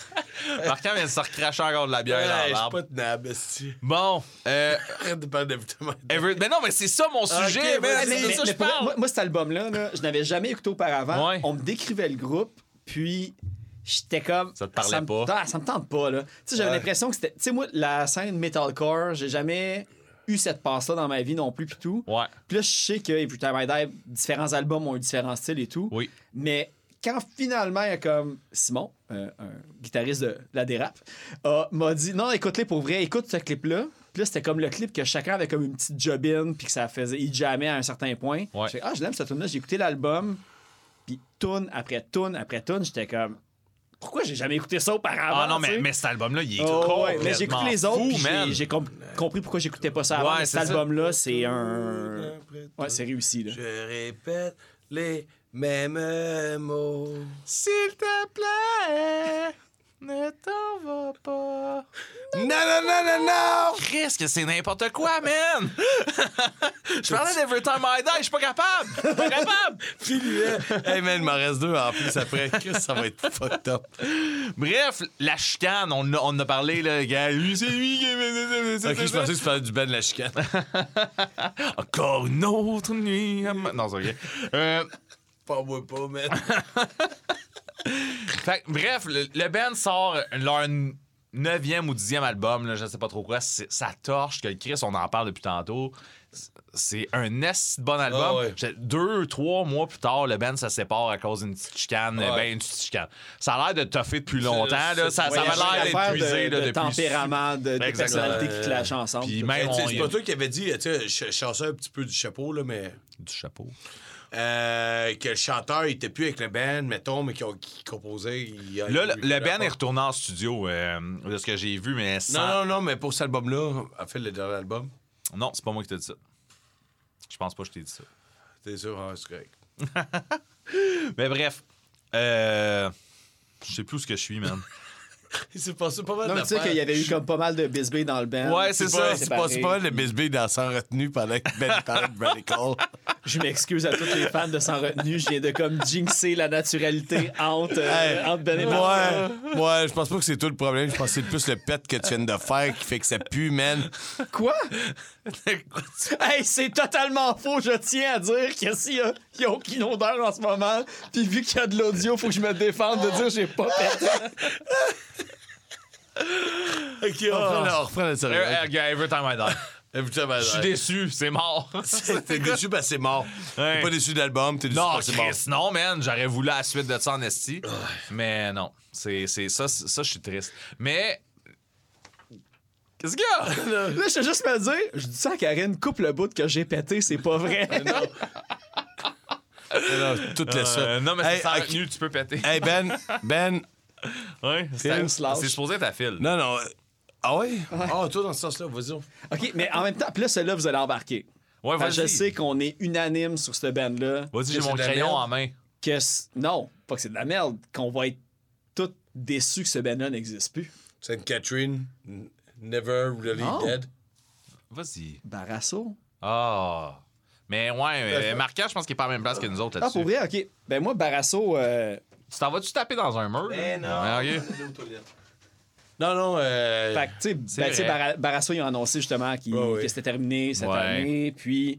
Marquant vient de se recracher encore de la bière dans Hey, je suis l'arbre. pas tenable, esti. Bon, euh, Arrête de parler. Every- Mais non, mais c'est ça mon sujet, Ok, man. vas-y, C'est de mais, ça que mais je pour vrai, parle. moi, moi, cet album-là, là, je n'avais jamais écouté auparavant. Ouais. On me décrivait le groupe, puis j'étais comme. Ça te parlait me pas. tente- ça me tente pas, là. Tu sais, j'avais Ouais. l'impression que c'était. Tu sais, moi, la scène metalcore, j'ai jamais eu cette passe-là dans ma vie non plus, puis tout. Ouais. Puis là, je sais que Every Time I Die, différents albums ont eu différents styles et tout. Oui. Mais quand finalement, il y a comme Simon, euh, un guitariste de la dérape, a- m'a dit Non, écoute-les pour vrai, écoute ce clip-là. Puis là, c'était comme le clip que chacun avait comme une petite jobine, puis que ça faisait. Il jammait à un certain point. Ouais. J'ai fait, ah, je l'aime cette tune-là. J'ai écouté l'album, puis tune après tune après tune, j'étais comme Pourquoi j'ai jamais écouté ça auparavant Ah non, mais, mais cet album-là, il est Oh, ouais, mais j'ai écouté les autres, j'ai- compris pourquoi j'écoutais pas ça avant. Ouais, mais c'est cet ça. album-là, c'est un. Ouais, c'est réussi, là. Je répète les mêmes mots. S'il te plaît, ne t'en va pas. Non, non, non, non, non! Chris, que c'est n'importe quoi, man! je parlais d'Every Time I Die, je suis pas capable! Je suis pas capable! hey man, il m'en reste deux en plus après. Chris, ça va être fucked up. Bref, la chicane, on, a- on en a parlé, là, gars. Lui, c'est lui qui. Ok, je pensais que tu parlais du Ben de la chicane. Encore une autre nuit. Non, c'est ok. Euh, Pas moi pas, man. Fait que, bref, le, le band sort leur neuvième ou dixième album, là, je sais pas trop quoi. Ça torche que Chris, on en parle depuis tantôt. C'est un est bon album. Ah ouais. Deux, trois mois plus tard, le band se sépare à cause d'une petite chicane. Ouais. Ben, une petite chicane. Ça a l'air de toffer depuis longtemps. Là. Ça, Ouais, ça avait l'air de, de depuis. tempérament, de, de Exactement. personnalité qui clashent ensemble. C'est pas toi qui avais dit, tu sais, je je chassais un petit peu du chapeau, là, mais. Du chapeau. Euh, que le chanteur, il était plus avec le band, mettons, mais qui, qui composait. Il, Là, le, band est retourné en studio, euh, de ce que j'ai vu, mais sans. Non, non, non, mais pour cet album-là, a fait le dernier album. Non, c'est pas moi qui t'ai dit ça. Je pense pas que je t'ai dit ça. T'es sûr, ah, c'est correct. Mais bref, euh, je sais plus où ce que je suis, man. Il s'est passé pas mal Non, mais tu sais qu'il y avait eu comme pas mal de bisbee dans le band. Ouais, c'est ça. pas, c'est pas, c'est pas mal de bisbee dans Sans retenue pendant que Ben parlait de Radical. Je m'excuse à tous les fans de Sans Retenue. Je viens de comme jinxer la naturalité entre, euh, entre Ben et. Ouais, ouais, je pense pas que c'est tout le problème. Je pense que c'est plus le pet que tu viens de faire qui fait que ça pue, man. Quoi? Hey, c'est totalement faux. Je tiens à dire que s'il n'y a, aucune odeur en ce moment, puis vu qu'il y a de l'audio, faut que je me défende de dire j'ai pas pété. Ok, on reprend, le- on reprend sérieux. Every time I die. Every time I Je suis die. déçu, c'est mort. T'es déçu parce que c'est mort. Ouais. T'es pas déçu de l'album, t'es déçu non, parce que c'est mort. Chris, non, man. J'aurais voulu la suite de ça en esti. Mais non, c'est c'est- ça, c'est- ça, je suis triste. Mais Qu'est-ce qu'il y a? Là, je te juste me dire, je dis ça à Karine, coupe le bout que j'ai pété, c'est pas vrai. Non, tout laisse ça. Euh, non, mais Hey, c'est sans ok. retenue, tu peux péter. Hey, Ben, Ben, Ouais, c'est supposé être à fil. non, non. euh, Ah oui? Ah, toi, dans ce sens-là, vas-y. OK, mais en même temps, puis là, celui-là, vous allez embarquer. Ouais, vas-y. je sais qu'on est unanime sur cette band-là. Vas-y, j'ai mon crayon merde. en main. Que non, pas que c'est de la merde, qu'on va être tous déçus que ce band-là n'existe plus. Sainte Catherine, never really Non. dead. Vas-y. Barasso. Ah. Mais ouais, mais Marquant, je pense qu'il est pas à la même place que nous autres Ah, là-dessus. pour vrai, OK. Ben moi, Barasso, euh, tu t'en vas-tu taper dans un mur? là? Ouais, ok. Non, non, euh... Fait que, tu sais, C'est ben, tu sais, ils ont annoncé justement qu'il- Ouais, ouais. que c'était terminé cette Ouais. année. Puis,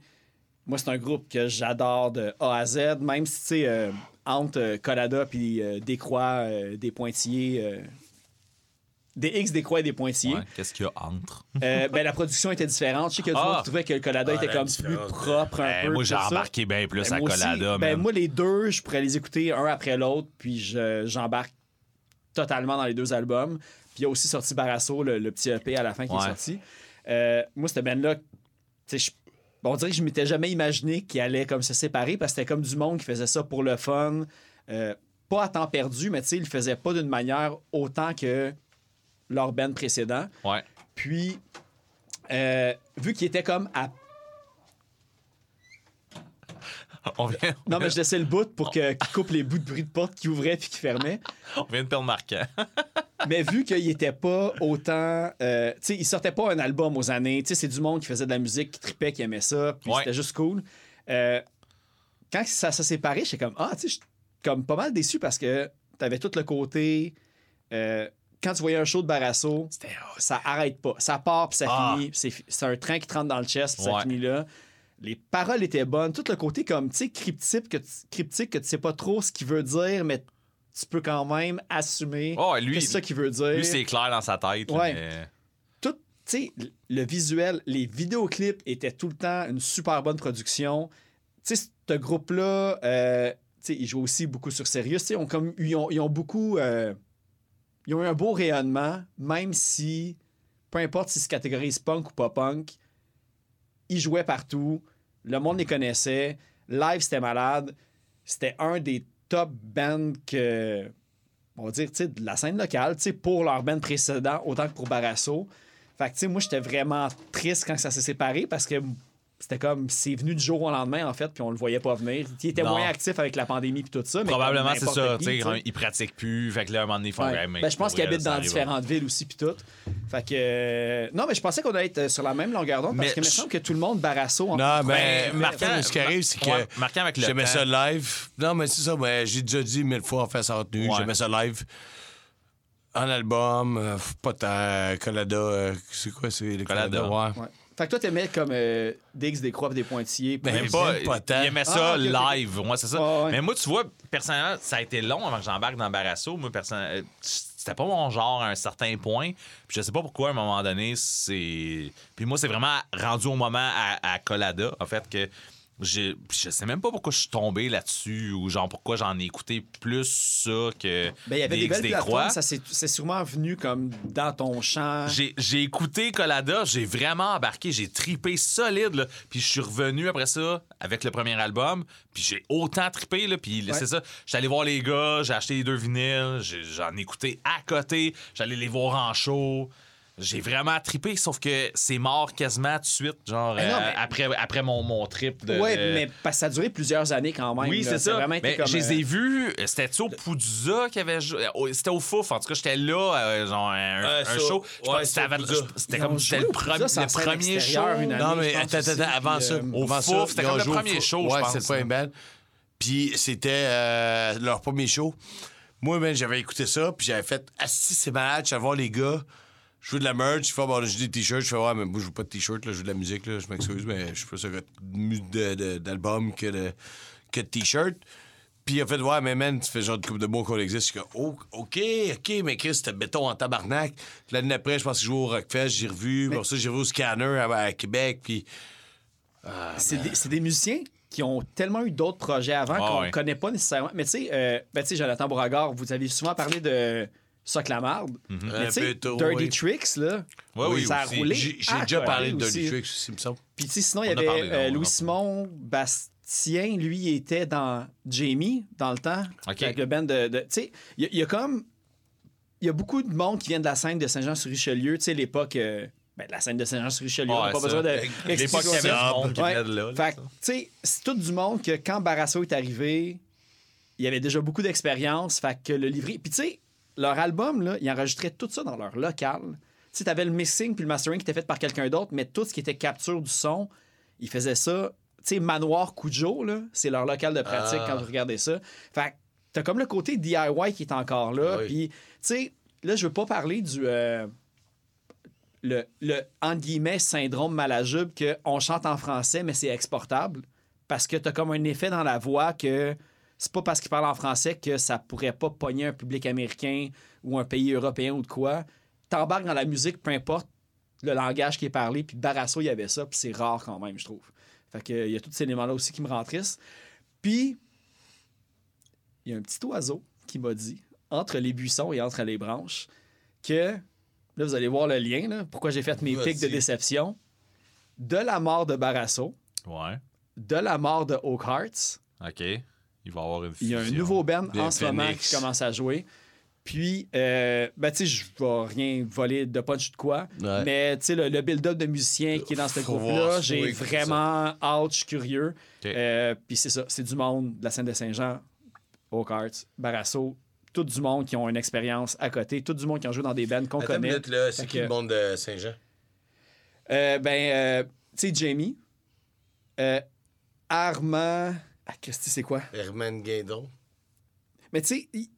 moi, c'est un groupe que j'adore de A à Z, même si, tu sais, euh, entre euh, Colada puis euh, Décroix, euh, des pointillés, euh, des X, des croix et des pointillés, Ouais, Qu'est-ce qu'il y a entre? euh, ben, la production était différente. Je sais que Ah. monde trouvait que le Colada Ah, était comme plus propre un Ben, peu. moi, j'ai embarqué bien plus Ben, à Colada. ben, moi, les deux, je pourrais les écouter un après l'autre, puis je- j'embarque totalement dans les deux albums. Puis il y a aussi sorti Barasso, le, le petit EP à la fin qui Ouais. est sorti. Euh, moi, cette band-là, on dirait que je m'étais jamais imaginé qu'ils allaient comme se séparer parce que c'était comme du monde qui faisait ça pour le fun. Euh, pas à temps perdu, mais tu sais, ils le faisaient pas d'une manière autant que leur band précédent. Ouais. Puis, euh, vu qu'ils étaient comme à On vient, Non, mais je laissais le bout pour que- qu'il coupe les bouts de bruit de porte qui ouvraient puis qui fermaient. on vient de perdre Marquant. Mais vu qu'il était pas autant. euh, tu sais, il sortait pas un album aux années. Tu sais, c'est du monde qui faisait de la musique, qui tripait, qui aimait ça, puis Ouais. c'était juste cool. Euh, quand ça s'est séparé, j'étais comme, ah, tu sais, je suis comme pas mal déçu parce que t'avais tout le côté. euh, quand tu voyais un show de Barasso, ça arrête pas. Ça part puis ça Ah. finit. C'est un train qui te rentre dans le chest puis ça finit là. Les paroles étaient bonnes. Tout le côté comme, tu sais, cryptique que, tu- cryptique que tu sais pas trop ce qu'il veut dire, mais tu peux quand même assumer Oh, que lui, c'est ça qu'il veut dire. lui c'est clair dans sa tête. Ouais. mais- Tout, tu sais, le visuel, les vidéoclips étaient tout le temps une super bonne production. Tu sais, ce groupe-là, euh, tu sais, ils jouent aussi beaucoup sur ils ont comme, ils ont, ils ont beaucoup... euh, ils ont eu un beau rayonnement, même si, peu importe si se catégorise punk ou pas punk, ils jouaient partout, le monde les connaissait, live c'était malade, c'était un des top bands que, on va dire, de la scène locale, pour leur band précédent, autant que pour Barasso. Fait que, moi, j'étais vraiment triste quand ça s'est séparé parce que c'était comme, c'est venu du jour au lendemain, en fait, puis on le voyait pas venir. Il était Non. moins actif avec la pandémie puis tout ça. mais Probablement, c'est ça. qui, tu sais, tu sais. ils pratiquent plus. Fait que là, à un moment donné, ils font. Ouais. Ben, je pense qu'ils habitent dans arrive. différentes villes aussi, puis tout. Fait que. euh, Non, mais je pensais qu'on allait être sur la même longueur d'onde parce qu'il me semble que tout le monde Barasso. en- Non, Ben, mais marquant, ce qui arrive, c'est que ouais, marquant avec le j'aimais ça live. Non, mais c'est ça, ben, j'ai déjà dit mille fois en fait ça retenue. Ouais. J'aimais ça live. En album, euh, pas. Colada, euh, c'est quoi, c'est le Colada. Colada? Ouais. Fait que toi, t'aimais comme euh, Dix, des croix, des pointillés. puis- Ben, Mais pas, pas tant. il aimait ça Ah, ok, ok. live. Moi, c'est ça. Ouais. Mais moi, tu vois, personnellement, ça a été long avant que j'embarque dans Barasso. Moi, personnellement, euh, c'était pas mon genre à un certain point. Puis je sais pas pourquoi, à un moment donné, c'est. Puis moi, c'est vraiment rendu au moment à, à Colada, en fait, que. Je sais même pas pourquoi je suis tombé là-dessus ou genre pourquoi j'en ai écouté plus ça que Ben, il y avait des belles des plateformes. croix. Ça c'est sûrement venu comme dans ton champ. J'ai, écouté Colada, j'ai vraiment embarqué, j'ai tripé solide, là. puis je suis revenu après ça avec le premier album, puis j'ai autant tripé, là, puis Ouais. c'est ça. J'étais allé voir les gars, j'ai acheté les deux vinyles, j'en ai écouté à côté, j'allais les voir en show. J'ai vraiment tripé, sauf que c'est mort quasiment tout de suite, genre non, euh, après, après mon, mon trip de. ouais, de- mais parce que ça a duré plusieurs années quand même. oui, c'est ça. vraiment Mais comme, je les euh, ai vus. C'était-tu au Poudza qui avait joué? C'était au Fouf. En tout cas, j'étais là, euh, genre un, un ça- show. Je pense ouais, c'était comme le, premier- le premier show. extérieure, une année. Non, mais attends, aussi, attends, avant ça. euh, au avant Fouf, c'était comme le joué au premier Fouf. show, je Ouais, c'est band. Puis c'était euh, leur premier show. Moi, ben, j'avais écouté ça, puis j'avais fait Ah, si, c'est malade, je vais voir les gars. Je joue de la merch, je fais bon, j'ai des t-shirts, je fais ouais, mais moi, je joue pas de t-shirt, là, je joue de la musique, là, je m'excuse, mais je suis plus de d'album que de, que de t-shirt. Puis il a fait, ouais, mais man, tu fais genre de coupe de mots qu'on existe. Je suis oh, OK, OK, mais Chris, c'était béton en tabarnak. L'année d'après, je pense que je jouais au Rockfest, j'ai revu. Pour ça, j'ai revu au Scanner à, à Québec. Puis C'est des, c'est des musiciens qui ont tellement eu d'autres projets avant Ah qu'on ne ouais. connaît pas nécessairement. Mais tu sais, euh, ben, tu sais, Jonathan Beauregard, vous avez souvent parlé de ça que la marde. Mhm. Mais tu sais, Dirty oui. Tricks, là, Ouais, oui, ça a aussi. roulé. J'ai déjà parlé de Dirty aussi. Tricks aussi, il me semble. Puis tu sais, sinon, il y avait parlé, euh, on a parlé. Louis-Simon Bastien, lui, il était dans Jamie, dans le temps, OK. avec le band de... de- tu sais, il y, a- il y a comme... Il y a beaucoup de monde qui vient de la scène de Saint-Jean-sur-Richelieu, tu sais, l'époque... euh, ben, de la scène de Saint-Jean-sur-Richelieu, on n'a Ouais, pas ça. besoin de... L'époque, y avait du monde qui Ouais. venait de là. là, Fait tu sais, c'est tout du monde que quand Barasso est arrivé, il y avait déjà beaucoup d'expérience. Fait que le livret. Puis, tu sais, leur album, là, ils enregistraient tout ça dans leur local. Tu sais, t'avais le mixing puis le mastering qui était fait par quelqu'un d'autre, mais tout ce qui était capture du son, ils faisaient ça. Tu sais, Manoir Cujo, là, c'est leur local de pratique Ah. quand vous regardez ça. Fait que t'as comme le côté DIY qui est encore là. Oui. Puis, tu sais, là, je veux pas parler du. euh, le, le entre guillemets, syndrome malajube qu'on chante en français, mais c'est exportable. Parce que t'as comme un effet dans la voix que c'est pas parce qu'il parle en français que ça pourrait pas pogner un public américain ou un pays européen ou de quoi. T'embarques dans la musique, peu importe le langage qui est parlé, puis Barasso, il y avait ça, puis c'est rare quand même, je trouve. Fait que, il y a tous ces éléments-là aussi qui me rendent triste. Puis, il y a un petit oiseau qui m'a dit, entre les buissons et entre les branches, que, là, vous allez voir le lien, là, pourquoi j'ai fait mes pics de déception, de la mort de Barasso, Ouais. de la mort de Oak Hearts, OK. Il va y avoir une il y a un fusion. nouveau band en ce moment qui commence à jouer. Puis, euh, ben, tu sais, je vais rien voler de punch de quoi. Ouais. Mais, tu sais, le, le build-up de musiciens qui est dans ce groupe-là, j'ai vraiment hâte, je suis curieux. Euh, Puis, c'est ça, c'est du monde de la scène de Saint-Jean, Oak Arts, Barasso, tout du monde qui ont une expérience à côté, tout du monde qui ont joué dans des bands qu'on connaît. minute, là, c'est qui que- le monde de Saint-Jean? Euh, ben, euh, tu sais, Jamie, euh, Armand. Ah, Christy, c'est quoi? Herman Guindon. Mais tu sais,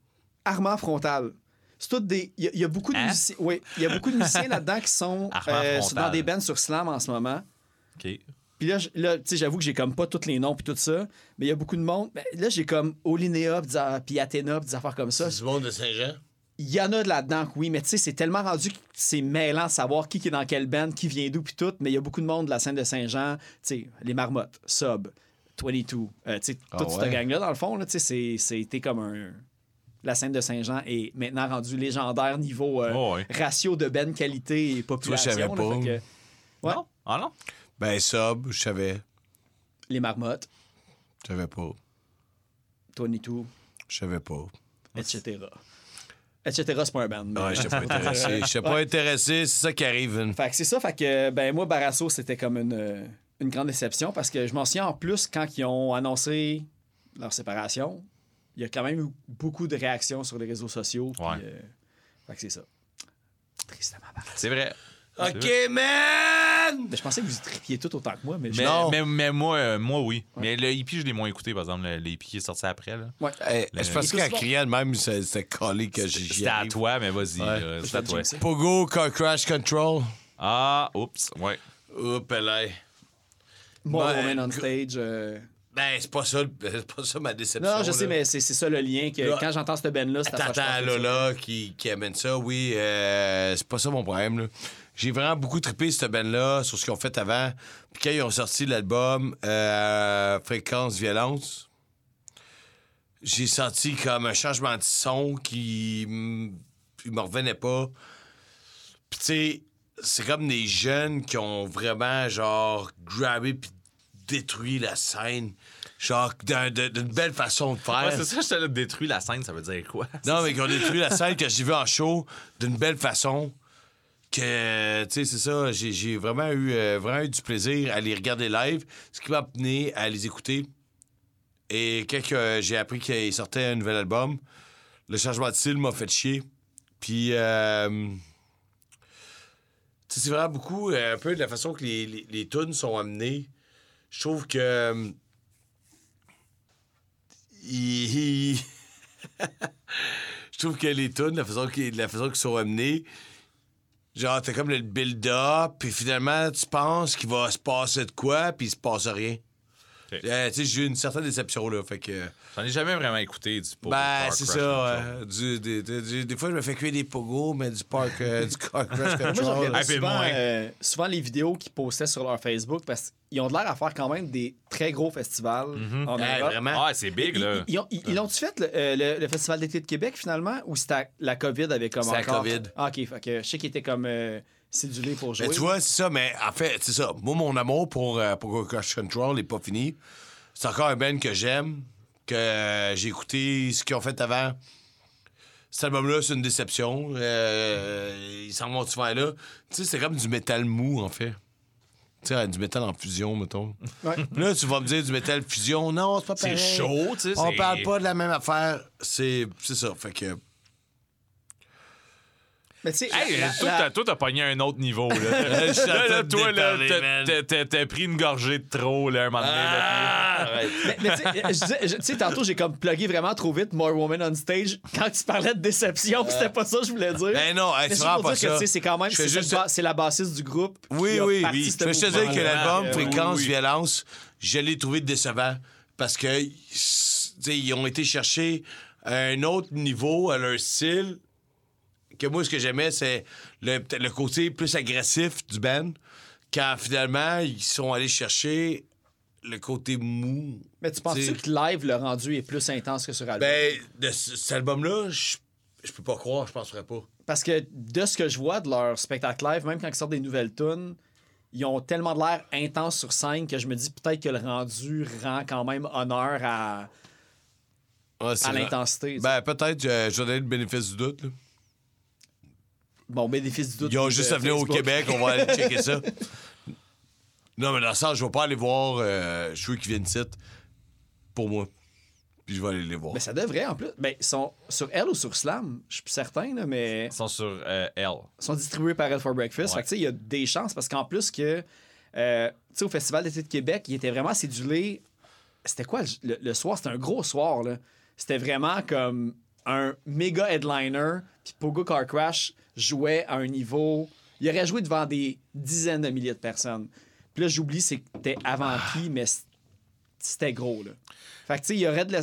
Armand Frontal. C'est tout des. Il y, a- il y a beaucoup de Hein? musiciens. Oui, il y a beaucoup de musiciens là-dedans qui sont euh, dans des bands sur Slam en ce moment. OK. Puis là, tu sais, j'avoue que j'ai comme pas tous les noms puis tout ça, mais il y a beaucoup de monde. Ben, là, j'ai comme Olinéa puis Athéna puis des affaires comme ça. C'est du monde de Saint-Jean? Il y en a de là-dedans, oui, mais tu sais, c'est tellement rendu que c'est mêlant de savoir qui, qui est dans quelle band, qui vient d'où puis tout. Mais il y a beaucoup de monde de la scène de Saint-Jean, tu sais, les Marmottes, Sub, 22, euh, tu sais, Ah toute cette gang-là, dans le fond, là, tu sais, c'est- c'était comme un. La scène de Saint-Jean est maintenant rendue légendaire niveau euh, Oh, ouais. ratio de ben qualité et population. savais là, pas. fait que- ouais, Non? Ah non? Ben, Sub, je savais. les Marmottes, Je savais pas. 22, Je savais pas. etc. Etc. c'est pas un band. mais- Ouais, j'étais pas intéressé. J'étais pas intéressé, c'est ça qui arrive. Vin. Fait que c'est ça, fait que ben moi Barasso c'était comme une, euh, une grande déception parce que je m'en souviens en plus quand ils ont annoncé leur séparation, il y a quand même eu beaucoup de réactions sur les réseaux sociaux. puis, Ouais. euh, fait que c'est ça. Tristement. C'est vrai. OK, man! Mais je pensais que vous tripiez tout autant que moi, mais, je- Mais, Non. mais, mais moi, euh, moi, oui. Mais le hippie, je l'ai moins écouté, par exemple. Le, le hippie qui est sorti après. Là. Ouais. Hey, Le- je pense qu'en criant de même, c'est- c'était collé que j'y C'était à toi, mais vas-y. Ouais. Je C'est à toi. Pogo, Car Crash Control. Ah, oups. Ouais. Oups, là. More Ben, Woman on stage. euh, Ben, c'est pas ça, pas ça ma déception. Non, je sais, là. mais c'est ça le lien que Là- quand j'entends cette band-là, c'est que Lola qui, qui amène ça, oui, euh, c'est pas ça mon problème. là. J'ai vraiment beaucoup trippé cette band-là sur ce qu'ils ont fait avant. Puis quand ils ont sorti l'album euh, Fréquence Violence, j'ai senti comme un changement de son qui il me revenait pas. Puis tu sais, c'est comme des jeunes qui ont vraiment genre grabé puis détruit la scène. Genre d'un- d'un- d'une belle façon de faire. Ouais, c'est ça, je te l'ai détruit la scène, ça veut dire quoi? Non, mais qu'on détruit la scène que j'ai vu en show d'une belle façon. Que, tu sais, c'est ça, j'ai vraiment eu, euh, vraiment eu du plaisir à les regarder live, ce qui m'a amené à les écouter. Et quand que j'ai appris qu'il sortait un nouvel album, le changement de style m'a fait chier. Puis, euh, c'est vraiment beaucoup, euh, un peu de la façon que les, les, tunes sont amenées. Je trouve que. euh, je trouve que les tunes, la façon qu'ils la façon qu'ils sont amenées, genre, t'as comme le build-up, puis finalement, tu penses qu'il va se passer de quoi, puis il se passe rien. Euh, tu sais, j'ai eu une certaine déception, là. Fait que. J'en ai jamais vraiment écouté du Pogo Ben, c'est ça. Euh, du- des, des- des- des fois, je me fais cuire des pogos, mais du park, euh, du car Moi, je control. regardais Ah, souvent, moins. euh, souvent les vidéos qu'ils postaient sur leur Facebook parce qu'ils ont de l'air à faire quand même des très gros festivals en Hey, Europe. vraiment. Ah, c'est big, là. Ils, ils ont- ils- ils l'ont-tu fait, le, le- le Festival d'été de Québec, finalement, ou c'était la COVID avait comme C'était la encore... COVID. Ah, OK, fait que je sais qu'ils étaient comme euh, cédulés pour jouer. Mais tu vois, c'est ça, mais en fait, c'est ça. Moi, mon amour pour, euh, pour Crush Control n'est pas fini. C'est encore un band que j'aime, que euh, j'ai écouté ce qu'ils ont fait avant. Cet album-là, c'est une déception. Euh, ils s'en vont souvent là. Tu sais, c'est comme du métal mou, en fait. Tu sais, du métal en fusion, mettons. Ouais. Là, tu vas me dire du métal fusion. Non, c'est pas C'est pareil. chaud, tu sais. On c'est- parle pas de la même affaire. C'est c'est ça. Fait que. Mais tu sais, Hey, la- toi, la- t'as- toi, t'as pogné un autre niveau, là. Toi, là, t'as- pris une gorgée de trop, là, un moment donné. puis- mais, mais tu sais, tantôt, j'ai comme plugué vraiment trop vite More Woman on Stage quand tu parlais de déception. puis C'était pas ça que je voulais dire. Ben non, hey, Mais c'est pas que ça. c'est quand même c'est juste- cette ba- c'est la bassiste du groupe. Oui, oui, parti oui. Je veux juste dire que l'album Euh, Fréquence. Violence, je l'ai trouvé décevant parce que ils ont été chercher un autre niveau à leur style. Que moi, ce que j'aimais, c'est le, le côté plus agressif du band. Quand finalement, ils sont allés chercher le côté mou. Mais tu penses-tu que live, le rendu est plus intense que sur album? Ben, de ce- cet album-là, je je peux pas croire, je penserais pas. Parce que de ce que je vois de leur spectacle live, même quand ils sortent des nouvelles tunes, ils ont tellement de l'air intense sur scène que je me dis peut-être que le rendu rend quand même honneur à, Ah, à l'intensité. Ben, peut-être, euh, je vais donner le bénéfice du doute. là. Bon, bénéfice du doute. Ils ont de juste à venir au. Québec, on va aller checker ça. Non, mais dans le sens, je vais pas aller voir euh, ceux qui viennent ici pour moi. Puis je vais aller les voir. Mais ça devrait en plus. Ben, ils sont sur Elle ou sur Slam, je suis plus certain, là, mais Ils sont sur euh, L. ils sont distribués par Elle for Breakfast. Ouais. Fait que, tu sais, il y a des chances parce qu'en plus que, euh, tu sais, au Festival d'été de Québec, il était vraiment cédulé. C'était quoi le soir? C'était un gros soir, là. C'était vraiment comme un méga headliner. Puis Pogo Car Crash jouait à un niveau. Il aurait joué devant des dizaines de milliers de personnes. Puis là, j'oublie, c'était avant qui, mais c'était gros, là. Fait que, tu sais, il y aurait de la.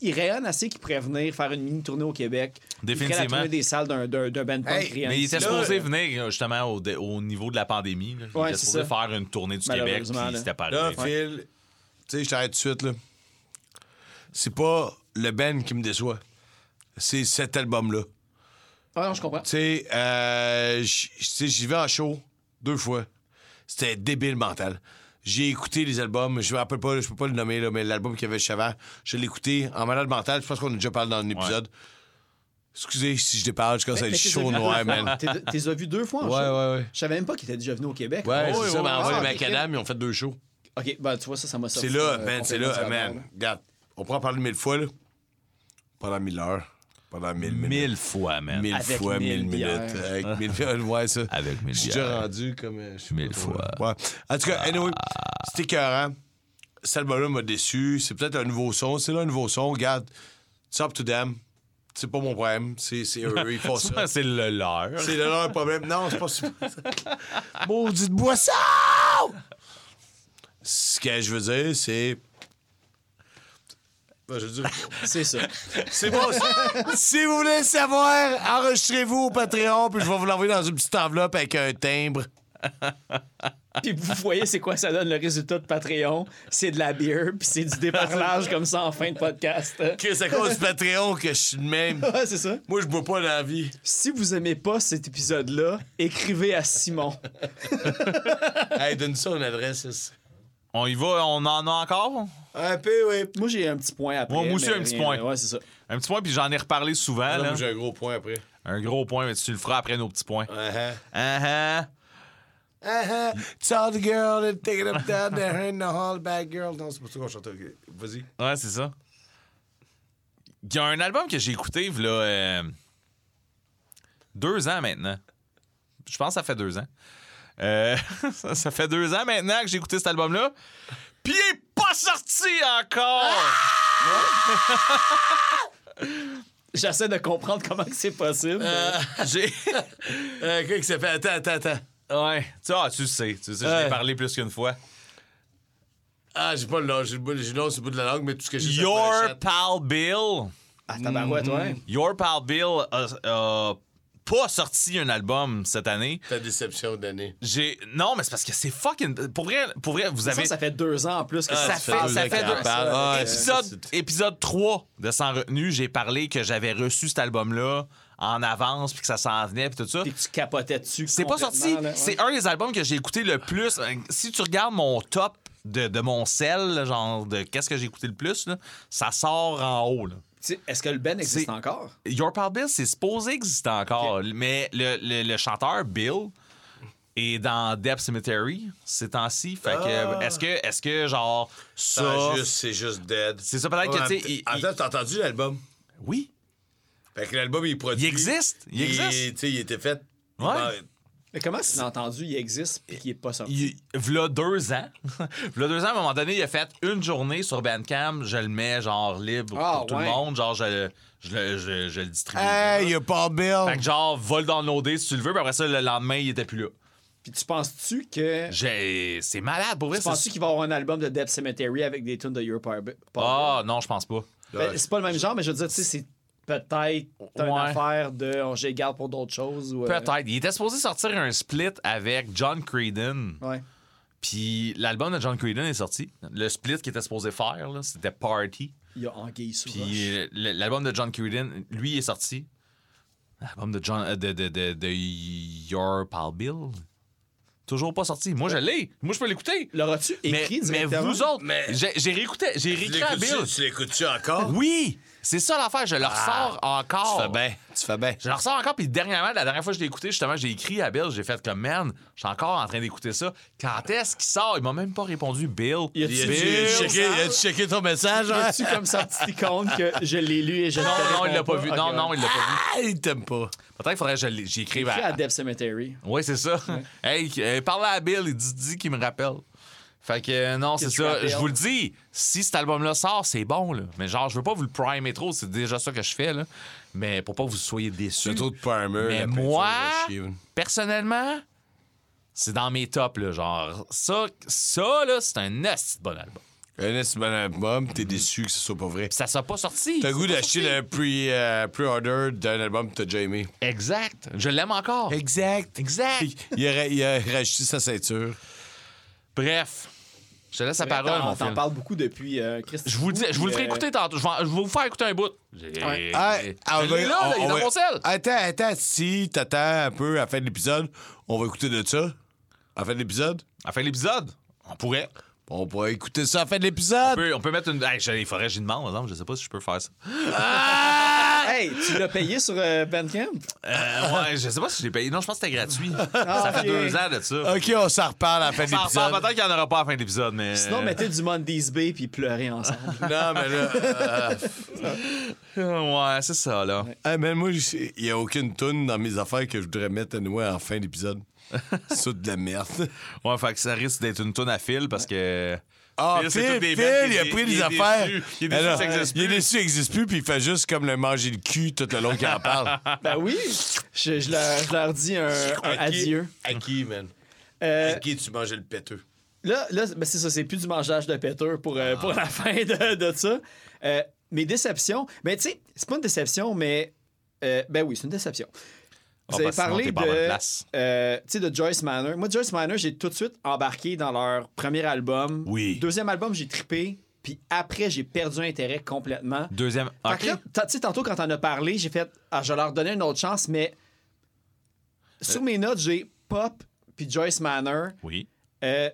Il rayonne assez qu'il pourrait venir faire une mini tournée au Québec. Il Définitivement. tournée des salles d'un, d'un, d'un band punk Hey, Mais il était là. supposé venir justement au, au niveau de la pandémie. là. Il Ouais, était c'est supposé ça. faire une tournée du Québec, puis c'était pas Là. Phil, tu sais, je t'arrête tout de suite, là. C'est pas le Ben qui me déçoit. C'est cet album-là. Ah non, je comprends. Tu sais, euh, j'y vais en show deux fois. C'était débile mental. J'ai écouté les albums, je me rappelle pas, je peux pas le nommer, là, mais l'album qu'il y avait chez avant, je l'ai écouté en malade mental. Je pense qu'on a déjà parlé dans un épisode. Excusez si je déparle, je commence à être chaud noir, man. T'es- vu deux fois en Ouais, show? ouais, ouais. Je savais même pas qu'il était déjà venu au Québec. Ouais, Oh, c'est oui, ça, mais envoyé Ah, les macadam, ils ont fait deux shows. OK, ben tu vois, ça, ça m'a sorti. C'est là, euh, man, c'est là, man. Regarde, on pourra en parler mille fois, là. Pendant mille heures. Pendant mille minutes. Mille fois, man. Mille Avec fois, mille mille minutes. bières. Avec mille ouais, ça. Avec mille Je suis déjà rendu comme. euh, je Mille fois. Ouais. En tout cas, anyway, c'était écœurant. Cet album-là m'a déçu. C'est peut-être un nouveau son. C'est là un nouveau son. Regarde, it's up to them. C'est pas mon problème. C'est c'est eux, ils font ça. C'est le leur. C'est leur problème. Non, c'est pas ça. Maudite boisson! Ce que je veux dire, c'est. Ben, je C'est ça. c'est bon. si vous voulez savoir, enregistrez-vous au Patreon, puis je vais vous l'envoyer dans une petite enveloppe avec un timbre. Puis vous voyez, c'est quoi ça donne le résultat de Patreon? C'est de la bière, puis c'est du déparlage comme ça en fin de podcast. Chris, à cause du Patreon que je suis de même. Ouais, c'est ça. Moi, je bois pas dans la vie. Si vous aimez pas cet épisode-là, écrivez à Simon. Hey, donne ça une adresse. On y va, on en a encore? Un peu, oui. Moi, j'ai un petit point après. Moi, moi aussi, un petit rien- point. Ouais, c'est ça. Un petit point, puis j'en ai reparlé souvent. Ah, là. moi, j'ai un gros point après. Un gros point, mais tu le feras après nos petits points. Uh-huh. Uh-huh. Uh-huh. The girl and take it up down there in the hall, bad girl. Non, c'est pas ça qu'on chante. Vas-y. Ouais, c'est ça. Il y a un album que j'ai écouté, là, euh, deux ans maintenant. Je pense que ça fait deux ans. Euh, ça, ça fait deux ans maintenant que j'ai écouté cet album-là. Puis il est pas sorti encore! J'essaie de comprendre comment c'est possible. J'ai. Euh, qui s'appelle? Attends, attends, attends. Ouais. Tu, ah, tu sais. Tu sais, je l'ai parlé plus qu'une fois. Ah, j'ai pas le nom. J'ai le bout- j'ai le nom sur le bout de la langue, mais tout ce que j'ai Your. Pal Bill. Ah, tabarouette, ouais. Your Pal Bill a, a pas sorti un album cette année. Ta déception d'année. J'ai non, mais c'est parce que c'est fucking pour vrai, pour vrai, vous Ça, avez ça fait deux ans en plus que Ah, ça ça fait fait deux ça ans fait deux- parle. Ah, ouais, épisode épisode 3 de Sans retenue, j'ai parlé que j'avais reçu cet album là en avance puis que ça s'en venait puis tout ça. Puis que tu capotais dessus. C'est pas sorti. ouais. C'est un des albums que j'ai écouté le plus. Si tu regardes mon top de, de mon sel, genre de qu'est-ce que j'ai écouté le plus, là, ça sort en haut. Là. Est-ce que le Ben existe encore? Your Pal Bill, c'est supposé exister encore, mais le, le- le chanteur Bill est dans Death Cemetery ces temps-ci. Fait que, est-ce que, est-ce que, genre, ça. C'est juste dead. C'est ça, peut-être que, tu sais, t'as entendu l'album? Oui. Fait que l'album, il est produit. Il existe, il existe. Tu sais, il était fait. Ouais. Mais comment tu l'as entendu, il existe puis qu'il est pas sorti? Il, v'là deux ans. v'là deux ans, à un moment donné, il a fait une journée sur Bandcamp. Je le mets, genre, libre Ah, pour tout ouais. le monde. Genre, je, je, le- je- je le distribue. Hey, y'a pas Bill. Fait que, genre, va le downloader si tu le veux. Puis après ça, le lendemain, il était plus là. Puis tu penses-tu que. J'ai... C'est malade, pour vrai. Tu c'est- penses-tu qu'il va y avoir un album de Death Cemetery avec des tunes de Your Power Bill? Ah, non, je pense pas. Ben, c'est pas le même genre, mais je veux dire, tu sais, c'est peut-être une Ouais. affaire de on les garde pour d'autres choses. Ou, euh, Peut-être. Il était supposé sortir un split avec John Creedon. Ouais. Puis l'album de John Creedon est sorti. Le split qu'il était supposé faire, là, c'était Party. Il y a Anguille sous. Puis euh, l'album de John Creedon, lui, est sorti. L'album de John euh, de, de, de, de Your Pal Bill. Toujours pas sorti. Moi, je l'ai. Moi, je peux l'écouter. L'auras-tu Mais, écrit mais directement? vous autres, Mais- j'ai j'ai réécouté, j'ai Tu réécrit à Bill. Tu l'écoutes-tu encore? Oui, c'est ça l'affaire. Je le ressors encore. Tu fais bien. Tu fais bien. Je le ressors encore, puis dernièrement, la dernière fois que je l'ai écouté, justement, j'ai écrit à Bill, j'ai fait comme, man, je suis encore en train d'écouter ça. Quand est-ce qu'il sort? Il m'a même pas répondu, Bill? Y a-tu- checké, checké ton message? Y hein? a-tu comme sa petite icône que je l'ai lu et je Non, non, il l'a pas vu. Non, non, il l'a pas vu. Ah, il t'aime pas. Peut-être qu'il faudrait que je l'ai- j'y écrive Écrit à... à Death Cemetery. Oui, c'est ça. Hey, euh, parle à Bill, il dit, dit qu'il me rappelle. Fait que euh, non, c'est ça. Je vous le dis, si cet album-là sort, c'est bon, là. Mais genre, je veux pas vous le primer trop, c'est déjà ça que je fais, là. Mais pour pas que vous soyez déçus. C'est trop de primer. Mais moi, personnellement, c'est dans mes tops, là. Genre, ça, ça là, c'est un de bon album. Un bon album, t'es déçu que ce soit pas vrai. Ça sera pas sorti. T'as goût d'acheter le euh, pre-order d'un album que t'as déjà aimé. Exact. Je l'aime encore. Exact. Exact. Il a, il a rajouté sa ceinture. Bref, je te laisse la parole, t'en- mon T'en parles beaucoup depuis euh, Christ. Je vous, le dis, je vous le ferai Euh, écouter tantôt. Je vais, je vais vous faire écouter un bout. Ouais. Ah, ah, on va- là, on- là, il est on dans mon sel. Attends, attends, si t'attends un peu à la fin de l'épisode, on va écouter de ça. À la fin de l'épisode? À la fin de l'épisode, on pourrait. On pourrait écouter ça à la fin de On l'épisode. peut, on peut mettre une. Hey, je- il faudrait que j'y demande, par exemple. Je sais pas si je peux faire ça. Hey, tu l'as payé sur euh, Bandcamp? Euh, ouais, je sais pas si je l'ai payé. Non, je pense que c'était gratuit. ça Ah, ok. fait deux ans de ça. OK, on s'en reparle à la fin de Ça l'épisode. ressemble, Peut-être qu'il n'y en aura pas à la fin de l'épisode, mais. Sinon, mettez du Monday's Bay puis pleurez ensemble. Non, mais là... euh, Ouais, c'est ça, là. hey, man, moi, il n'y a aucune toune dans mes affaires que je voudrais mettre à nous en fin d'épisode. C'est de la merde. Ouais, fait que ça risque d'être une tonne à fil parce que. Ah, Phil, Phil, des il a pris il des affaires. déçu. Il est déçu, Alors, ça existe il est plus. déçu, ça existe plus, puis il fait juste comme le manger le cul tout le long qu'il en parle. ben oui, je, je leur, je leur dis un, un adieu. À qui, man? Euh, À qui tu mangeais le péteux? Là, là ben c'est ça, c'est plus du mangeage de péteur pour, euh, pour la fin de, de ça. Euh, mes déceptions, mais tu sais, c'est pas une déception, mais. euh, ben oui, c'est une déception. Vous Ah, avez que sinon, parlé de, euh, tu sais, de Joyce Manor. Moi, Joyce Manor, j'ai tout de suite embarqué dans leur premier album. Oui. Deuxième album, j'ai trippé. Puis après, j'ai perdu intérêt complètement. Deuxième. Fait Ok. que là, t'as- tu sais, tantôt, quand t'en as parlé, j'ai fait, ah, je vais leur donner une autre chance, mais sur mes notes, j'ai Pop puis Joyce Manor. Oui. Euh,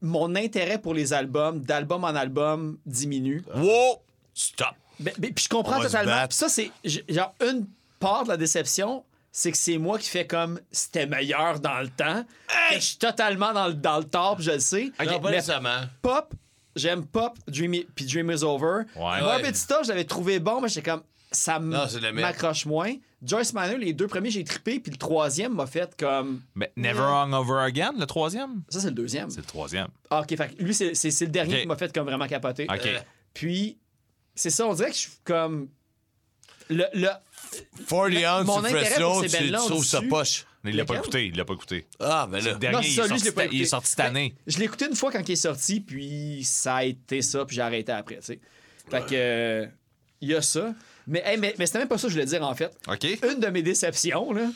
mon intérêt pour les albums, d'album en album, diminue. Wow! Stop! Ben, ben, puis je comprends On totalement. ça, c'est genre une part de la déception, c'est que c'est moi qui fais comme c'était meilleur dans le temps. Que Je suis totalement dans le, dans le tort, puis je le sais. Non, pas Mais nécessairement. Pop, j'aime Pop, Dream I- puis Dream is Over. Ouais. Morbid Stuff, je l'avais trouvé bon, mais j'étais comme ça m'accroche moins. Joyce Manor, les deux premiers, j'ai trippé, puis le troisième m'a fait comme. Mais Never Hung Over Again, le troisième? Ça, c'est le deuxième. C'est le troisième. Ah, ok, fait lui, c'est le dernier qui m'a fait comme vraiment capoter. OK. Euh, Puis, c'est ça, on dirait que je suis comme. Le, le, 40 ounces Mon de intérêt Fresno, ces tu, dit-tu? poche. Il l'a pas Lequel? écouté, il l'a pas écouté. Ah, ben là. Le dernier, Non, il, est sorti, je l'ai pas il est écouté. sorti cette année. Je l'ai écouté une fois quand il est sorti, puis ça a été ça, puis j'ai arrêté après, tu sais. Fait que, euh, il y a ça. Mais, hey, mais, mais c'était même pas ça que je voulais dire, en fait. OK? Une de mes déceptions, là,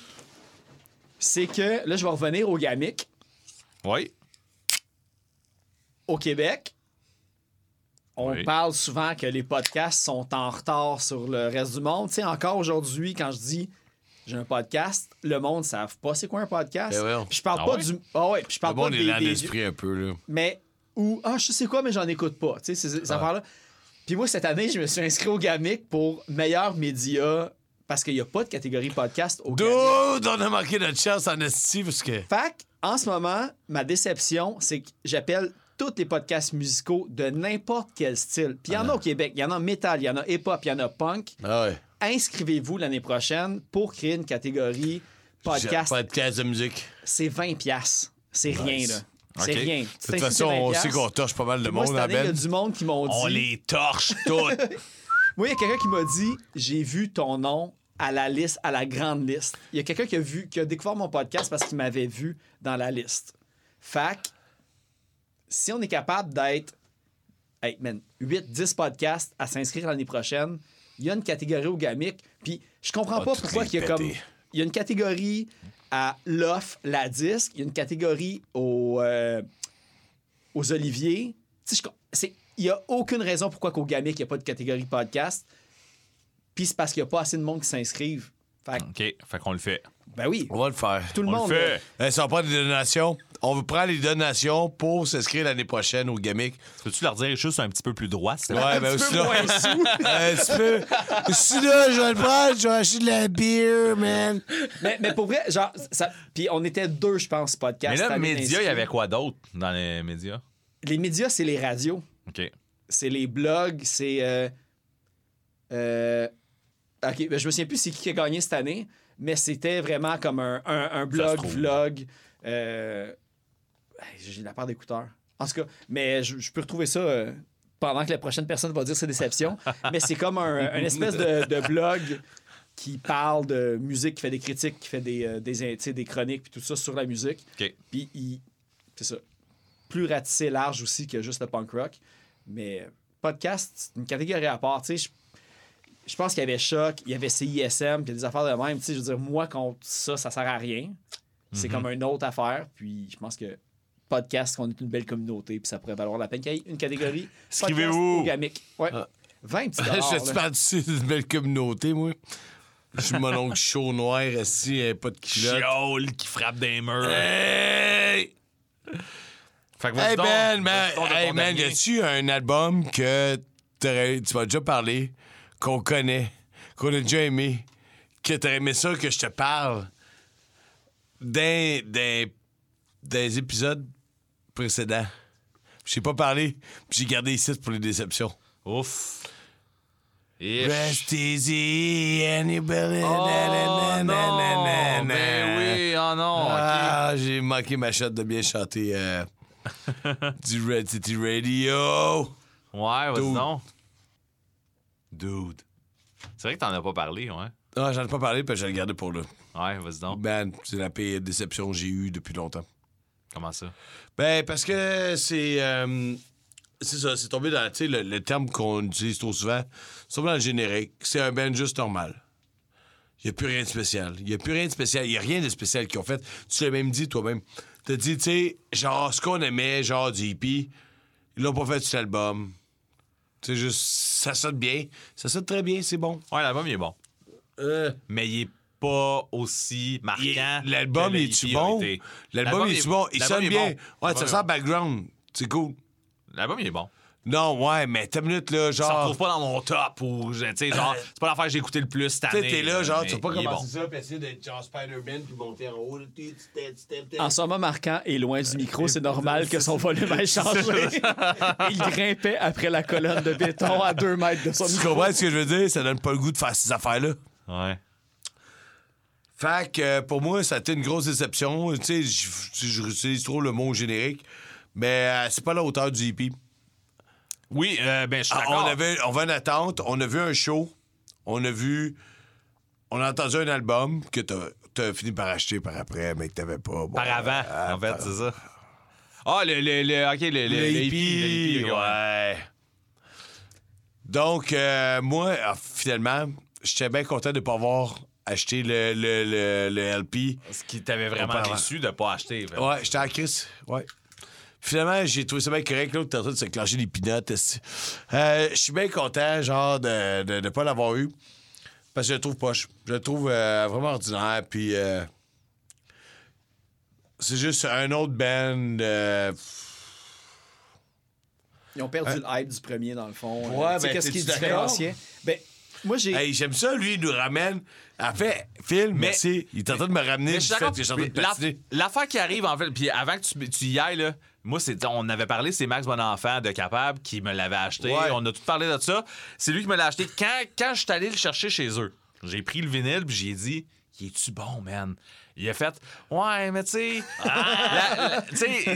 c'est que, là, je vais revenir au Gamic. Oui. Au Québec, on Oui. parle souvent que les podcasts sont en retard sur le reste du monde. Tu sais, encore aujourd'hui, quand je dis j'ai un podcast, le monde ne savent pas c'est quoi un podcast. Ben. Puis je parle Ah pas ouais? du. Ah ouais, puis je parle Le monde pas est des, lent des- d'esprit un peu, là. mais ou ah je sais quoi mais j'en écoute pas tu sais ces, ces affaires là puis moi cette année je me suis inscrit au Gamic pour meilleur média parce qu'il n'y a pas de catégorie podcast au Gamic. Dude, on a manqué notre chance en esti parce que. Fait en ce moment ma déception c'est que j'appelle tous les podcasts musicaux de n'importe quel style puis il y en a au Québec il y en a métal il y en a hip-hop il y en a punk Ah ouais. inscrivez-vous l'année prochaine pour créer une catégorie podcast Podcast de musique. c'est 20 piastres c'est rien là c'est rien De toute façon, on sait qu'on torche pas mal de moi, monde à il y a du monde qui m'ont dit. On les torche toutes. Moi, il y a quelqu'un qui m'a dit j'ai vu ton nom à la liste, à la grande liste. Il y a quelqu'un qui a vu, qui a découvert mon podcast parce qu'il m'avait vu dans la liste. Fac, si on est capable d'être hey, man, 8-10 podcasts à s'inscrire l'année prochaine, il y a une catégorie au Gamic. Puis je comprends Ah, pas pourquoi il y a comme. Il y a une catégorie à l'off, la disque, il y a une catégorie euh, aux Oliviers. Je- c'est- Il n'y a aucune raison pourquoi qu'au Gamic, il n'y a pas de catégorie podcast. Puis c'est parce qu'il n'y a pas assez de monde qui s'inscrivent. Fait que, OK, fait qu'on le fait. ben oui, On va le faire. tout le On monde. le fait. Eh, ça va pas des donations. On prend les donations pour s'inscrire l'année prochaine au Gamic. Peux-tu leur dire juste un petit peu plus droit? Ouais, ben aussi là. Un petit peu. Si là, je vais le prendre, je vais acheter de la bière, man. mais, mais pour vrai, genre, ça, puis on était deux, je pense, podcast. Mais là, cette année médias, il y avait quoi d'autre dans les médias? Les médias, c'est les radios, OK. c'est les blogs, c'est. Euh, euh, ok, ben, je me souviens plus c'est qui qui a gagné cette année, mais c'était vraiment comme un, un- un blog, vlog. euh, J'ai la part d'écouteurs. En tout cas, mais je, je peux retrouver ça. euh, pendant que la prochaine personne va dire ses déceptions. mais c'est comme un, un espèce de, de blog qui parle de musique, qui fait des critiques, qui fait des, euh, des, des chroniques, puis tout ça sur la musique. OK. Puis il. C'est ça. Plus ratissé large aussi que juste le punk rock. Mais podcast, c'est une catégorie à part. Tu sais, je, pense qu'il y avait Choc, il y avait CISM, puis il y a des affaires de même. Tu sais, je veux dire, moi, contre ça, ça sert à rien. C'est comme une autre affaire. Puis je pense que podcast, qu'on est une belle communauté, puis ça pourrait valoir la peine qu'il y ait une catégorie. Inscrivez-vous. Ouais. 20 petits dollars, Je suis là. parti d'une belle communauté, moi? Je suis mon oncle chaud noir, assis, un pas de culotte. Chiole qui frappe des murs. Hey! Fait que Hey donc. Ben, man, de hey, man, y dernier. a-tu un album que t'aurais- tu m'as déjà parlé, qu'on connaît, qu'on a déjà aimé, que t'aurais aimé ça que je te parle d'un d'un des épisodes précédents? Je t'ai pas parlé, j'ai gardé ici pour les déceptions. Ouf. Et... Rest easy, anybody. Oh, na, na, na, non. Ben oui, oh non. Ah, j'ai manqué ma shot de bien chanter euh, du Red City Radio. Ouais, vas-y donc. Dude. C'est vrai que t'en as pas parlé, ouais. Non, j'en ai pas parlé, puis je l'ai gardé pour là. Ouais, vas-y donc. Ben, c'est la pire déception que j'ai eue depuis longtemps. Comment ça? Ben, parce que c'est. euh, c'est ça, c'est tombé dans. Tu sais, le, le terme qu'on utilise trop souvent, c'est tombé dans le générique. C'est un band juste normal. Il n'y a plus rien de spécial. Il n'y a plus rien de spécial. Il n'y a rien de spécial qu'ils ont fait. Tu l'as même dit toi-même. T'as dit, tu sais, genre, ce qu'on aimait, genre du hippie, ils l'ont pas fait sur l'album. C'est juste. Ça sonne bien. Ça sonne très bien, c'est bon. Ouais, l'album, il est bon. Euh, Mais il est pas aussi marquant. L'album, est-tu bon? L'album, il est-tu bon? Il sonne bien. Ouais, ça sent background. C'est cool. L'album, il est bon. Non, ouais, mais t'as une minute, là, Ça se genre. retrouve pas dans mon top ou, tu sais, genre, c'est pas l'affaire que j'ai écouté le plus cette Tu sais, année. t'es là, genre, mais tu vas pas commencer bon. ça, puis essayer d'être genre Spider-Man, puis monter en haut. tu- tu- tu- tu- tu- En ce moment, Marquant est loin du micro, c'est normal que son volume ait changé. Il grimpait après la colonne de béton à deux mètres de son Tu micro. comprends ce que je veux dire? Ça donne pas le goût de faire ces affaires-là. Ouais. Fait que euh, pour moi, ça a été une grosse déception. Tu sais, je- je je utilise trop le mot générique, mais euh, c'est pas la hauteur du hippie. Oui, euh, ben, je suis Ah, d'accord. on avait, on avait une attente, on a vu un show, on a vu, on a entendu un album que t'as t'as fini par acheter par après, mais que t'avais pas. Bon, Par avant, euh, en fait, par- c'est ça. Ah, le, le, le, OK, le, le, hippie, hippie, ouais. Donc, euh, moi, ah, finalement, j'étais bien content de ne pas avoir acheté le, le, le, le LP. Ce qui t'avait vraiment déçu de pas acheter. fait. Ouais, j'étais à Chris. Ouais. Finalement, j'ai trouvé ça bien correct. L'autre, t'es en train de se clencher les pinottes. Euh, Je suis bien content, genre, de ne de, de pas l'avoir eu. Parce que je le trouve poche. Je le trouve euh, vraiment ordinaire. Puis, euh, c'est juste un autre band. euh, Ils ont perdu le hype du premier, dans le fond. Ouais, Tu sais, ben, qu'est-ce qui différenciait? Ben, moi, j'ai. Hey, j'aime ça, lui, il nous ramène. En fait, Phil, merci. Il est en train de me ramener je suis d'accord. L'affaire qui arrive, en fait, puis avant que tu, tu y ailles, là, moi, c'est, on avait parlé, c'est Max Bonenfant de Capable qui me l'avait acheté. Ouais. On a tout parlé de ça. C'est lui qui me l'a acheté. Quand, quand je suis allé le chercher chez eux, j'ai pris le vinyle, puis j'ai dit, il est-tu bon, man? Il a fait, ouais, mais tu sais,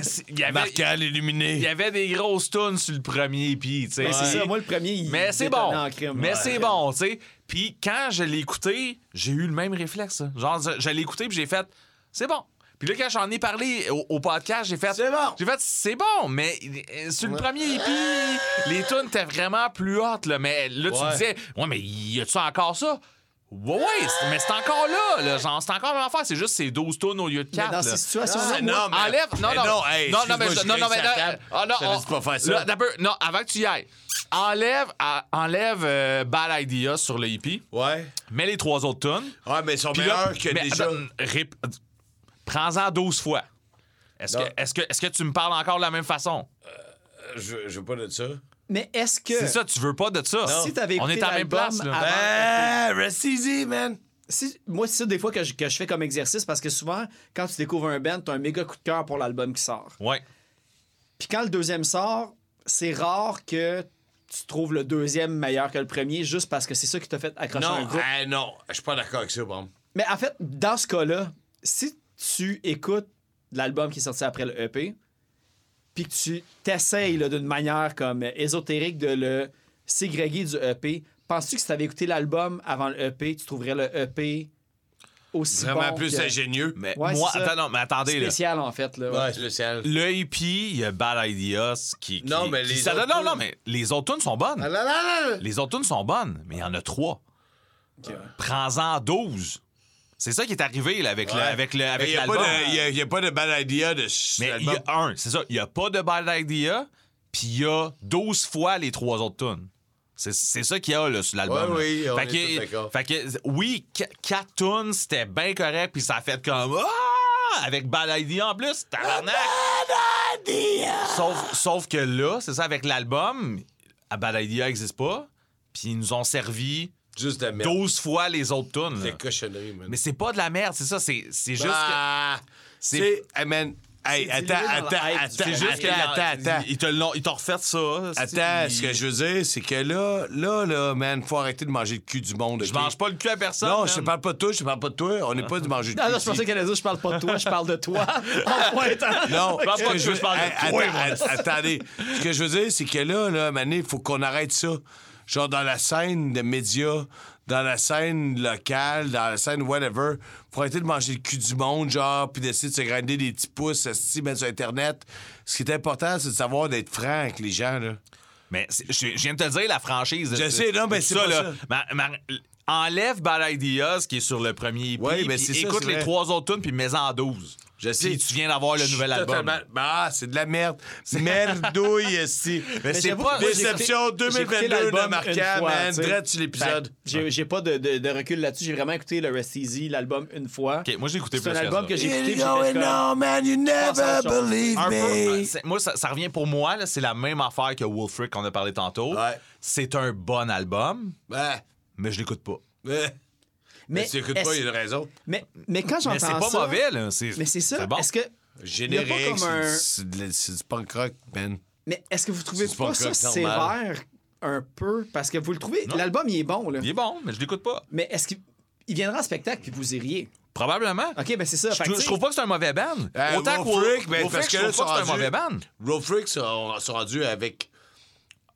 c'est- il y avait. Marcal Il illuminé. y avait des grosses tunes sur le premier, puis, tu sais. Ben, c'est ça. Moi, le premier, il Mais c'est bon. en crime. Mais Ouais. c'est bon, tu sais. Puis quand je l'ai écouté, j'ai eu le même réflexe. Genre, je, je l'ai écouté puis j'ai fait, c'est bon. Puis là, quand j'en ai parlé au, au podcast, j'ai fait, C'est bon. J'ai fait, c'est bon, mais euh, sur le premier hippie, les tunes étaient vraiment plus hautes, là. Mais là, tu Ouais. disais, ouais, mais y a-tu encore ça? Ouais, ouais, c'est- mais c'est encore là, là. Genre, c'est encore la même affaire. C'est juste ces 12 tunes au lieu de Mais 4. dans ces situations-là, Ah, moi, non, mais- Enlève. Non, Mais non. non, hey, non, non, mais, excuse-moi, non, non, mais, table. ah, non, Je de pas faire ça. là, d'abord, non, avant que tu y ailles, enlève, ah, enlève euh, Bad Idea sur le hippie, Ouais. mets les trois autres tunes. Ouais, mais ils sont puis là, meilleurs que mais déjà. attends, rép- Prends-en 12 fois. Est-ce que, est-ce, que, est-ce que tu me parles encore de la même façon? Je, je veux pas de ça. Mais est-ce que. C'est ça, tu veux pas de ça. Si t'avais On écouté est à la même place, là. avant- rest easy, man. Si- moi, c'est ça des fois que je, que je fais comme exercice parce que souvent, quand tu découvres un band, t'as un méga coup de cœur pour l'album qui sort. Ouais. Puis quand le deuxième sort, c'est rare que tu trouves le deuxième meilleur que le premier juste parce que c'est ça qui t'a fait accrocher un Non, groupe. ah, non, je suis pas d'accord avec ça, bon. Mais en fait, dans ce cas-là, si tu écoutes l'album qui est sorti après le EP, puis que tu t'essayes d'une manière comme ésotérique de le ségréguer du EP, penses-tu que si tu avais écouté l'album avant le EP, tu trouverais le EP aussi Vraiment bon plus que- ingénieux. Mais Ouais, moi, attends, non, mais attendez, là. spécial en fait là. Ouais, spécial. Le hippie, il y a Bad Ideas qui. qui- Non, mais qui- les ça- autres non, non, mais les sont bonnes. Ah, là, là, là. Les autres tunes sont bonnes, mais il y en a trois. Prends-en 12. C'est ça qui est arrivé là, avec le- avec le- avec il y a, l'album. il y a- il y a pas de bad idea de Mais il y a un, c'est ça, il n'y a pas de Bad Idea, puis il y a 12 fois les trois autres tunes. C'est, ça qu'il y a là, sur l'album. Ouais, oui, on fait est que, tous d'accord. Fait que, oui, qu- quatre tunes, c'était bien correct, puis ça a fait comme Ah! Avec Bad Idea en plus, tabarnak! Sauf, sauf que là, c'est ça, avec l'album, à Bad Idea n'existe pas, puis ils nous ont servi Juste de la merde. 12 fois les autres tunes. là. Des cochonneries, man. Mais c'est pas de la merde, c'est ça, c'est, c'est juste que. Ah, c'est- c'est. Hey, man. Hey, C'est attends, attends, attends, C'est juste que attends, attends. Ils te l'ont- ils t'ont refait ça. Attends, ce que je veux dire, c'est que là, là, là, man, faut arrêter de manger le cul du monde. Je mange pas le cul à personne. Non, man. je te parle pas de toi, je te parle pas de toi. On n'est pas du manger le Non, cul. non, je pensais qu'elle allait dire je parle pas de toi, je parle de toi. Non, Je parle pas que de je toi, veux- je parle de toi, Attendez. Ce que je veux dire, c'est que là, là, Mané, il faut qu'on arrête ça. Genre dans la scène de médias, dans la scène locale, dans la scène whatever, faut arrêter de manger le cul du monde, genre, puis d'essayer de se grinder des petits pouces, esti, mettre sur Internet. Ce qui est important, c'est de savoir d'être franc avec les gens, là. Mais je, viens de te dire la franchise. Je sais, non, mais c'est pas ça. Ma- ma- enlève Bad Ideas qui est sur le premier EP. Ouais, mais puis c'est ça, écoute c'est les vrai. trois autres tunes puis mets-en 12. Je sais. Tu viens d'avoir le nouvel album. Ah, c'est de la merde. Merdouille, esti. Mais c'est pas. Déception écouté- j'ai écouté 2022 de Marquand, man. sur l'épisode. J'ai pas de, recul là-dessus. J'ai vraiment écouté le Rest Easy, l'album, une fois. Ok, moi j'ai écouté C'est plus un que album que j'ai écouté. man. You never believe Un me. c'est- moi, ça, revient pour moi, c'est la même affaire que Wolfric qu'on a parlé tantôt. C'est un bon album, Ouais. mais je l'écoute pas. Mais Mais, si tu écoutes pas, il y a une raison. mais, mais quand j'entends Mais ça... c'est pas mauvais, là. C'est, Mais c'est ça. bon. Est-ce que... Générique, c'est- du punk rock, man. Mais est-ce que vous trouvez C'est pas ça sévère un peu? Parce que vous le trouvez... Non. L'album, il est bon, là. Il est bon, mais je l'écoute pas. Mais est-ce qu'il il viendra en spectacle puis vous iriez? Probablement. OK, ben c'est ça. Je, trouve pas que c'est un mauvais band. Euh, Autant que Wolf- ben, parce que je là, trouve pas que c'est un mauvais band. Road Freaks sont, sont rendus avec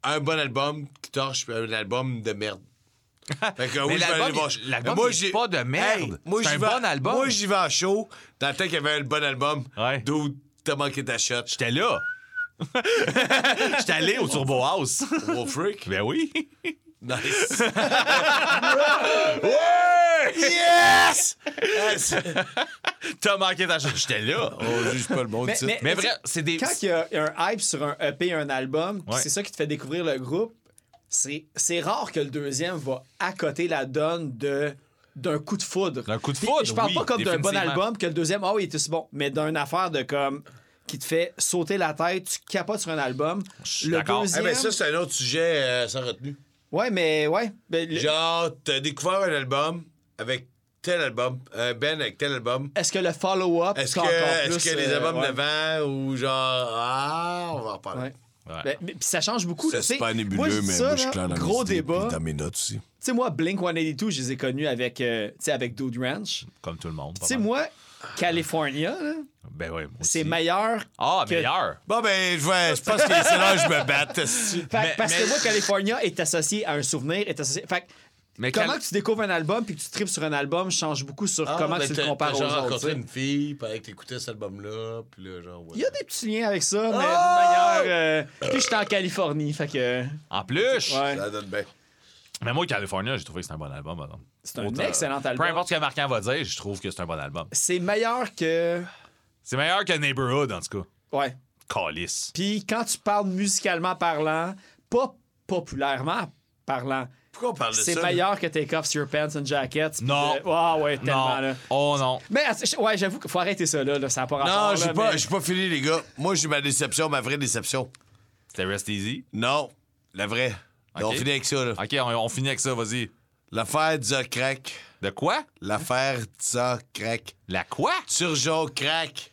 un bon album qui torche puis un album de merde. Fait que, Mais oui, je vais l'album, aller voir. il- l'album, Moi, j'ai- pas de merde. moi, C'est j'y un vais- bon album. Moi, j'y vais en show. Dans le temps qu'il y avait un bon album. Ouais. D'où t'as manqué ta shot. J'étais là. J'étais allé au Turbo House. Gros freak? ben oui. Nice. yes! Yes! T'as manqué ta chance. J'étais là. On juge pas le monde, Mais- ici. mais- Mais vrai, c'est des. Quand il y a un hype sur un EP, un album, Ouais. c'est ça qui te fait découvrir le groupe, c'est rare que le deuxième va accoter la donne de d'un coup de foudre. D'un coup de Puis foudre, Je parle oui, pas comme d'un bon album que le deuxième, ah oui, il est aussi bon, mais d'une affaire de comme qui te fait sauter la tête, tu capotes sur un album. Le d'accord. Eh deuxième, ben, ça, c'est un autre sujet euh, sans retenue. ouais, mais ouais, ben, le- Genre, t'as découvert un album avec tel album, un Ben avec tel album. est-ce que le follow-up, Est-ce que, plus, que les euh, albums ouais. d'avant ou genre. Ah, on va en. Ouais. Ouais. Ben, mais- puis ça change beaucoup. C'est tu sais. pas nébuleux, mais ça, moi, je suis clair dans gros mes idées, débat. dans mes notes aussi. Tu sais, moi, Blink 182, je les ai connus avec, euh, avec Dude Ranch. Comme tout le monde. Tu sais, moi, California, là, Ben oui. c'est meilleur. Ah, que- meilleur. Bon, ben, je, vais, je pense que c'est là que je me batte. Fait- Mais- parce mais- que moi, California est associé à un souvenir, est associé. Fait que Mais comment tu découvres un album puis que tu tripes sur un album change beaucoup sur comment ben, tu le compares aux genre autres. rencontré une fille que t'écoutais cet album-là, puis là, genre, ouais. Il y a des petits liens avec ça, mais Ah! de manière. euh, Puis j'étais en Californie, fait que. En plus. Ouais. Ça donne bien. Mais moi, California, j'ai trouvé que c'est un bon album. par exemple. C'est un Autant- excellent Peu album. importe ce que Marquand va dire, je trouve que c'est un bon album. C'est meilleur que. C'est meilleur que Neighborhood, en tout cas. Ouais. Calice. Puis quand tu parles musicalement parlant, pas populairement parlant, Pourquoi on parle de ça? c'est meilleur que Take Off Your Pants and Jackets. Non. Ah ouais, tellement Non. là. Oh non. Mais att- ouais, j'avoue qu'il faut arrêter ça là, là, ça n'a pas rapport. Non, j'ai là, pas, mais- pas fini, les gars. Moi, j'ai ma déception, ma vraie déception. C'était Rest Easy? Non, la vraie. On finit avec ça, là. Ok, on, on finit avec ça, vas-y. L'affaire Za Crack. De quoi? L'affaire Za Crack. La quoi? Turgeon Crack.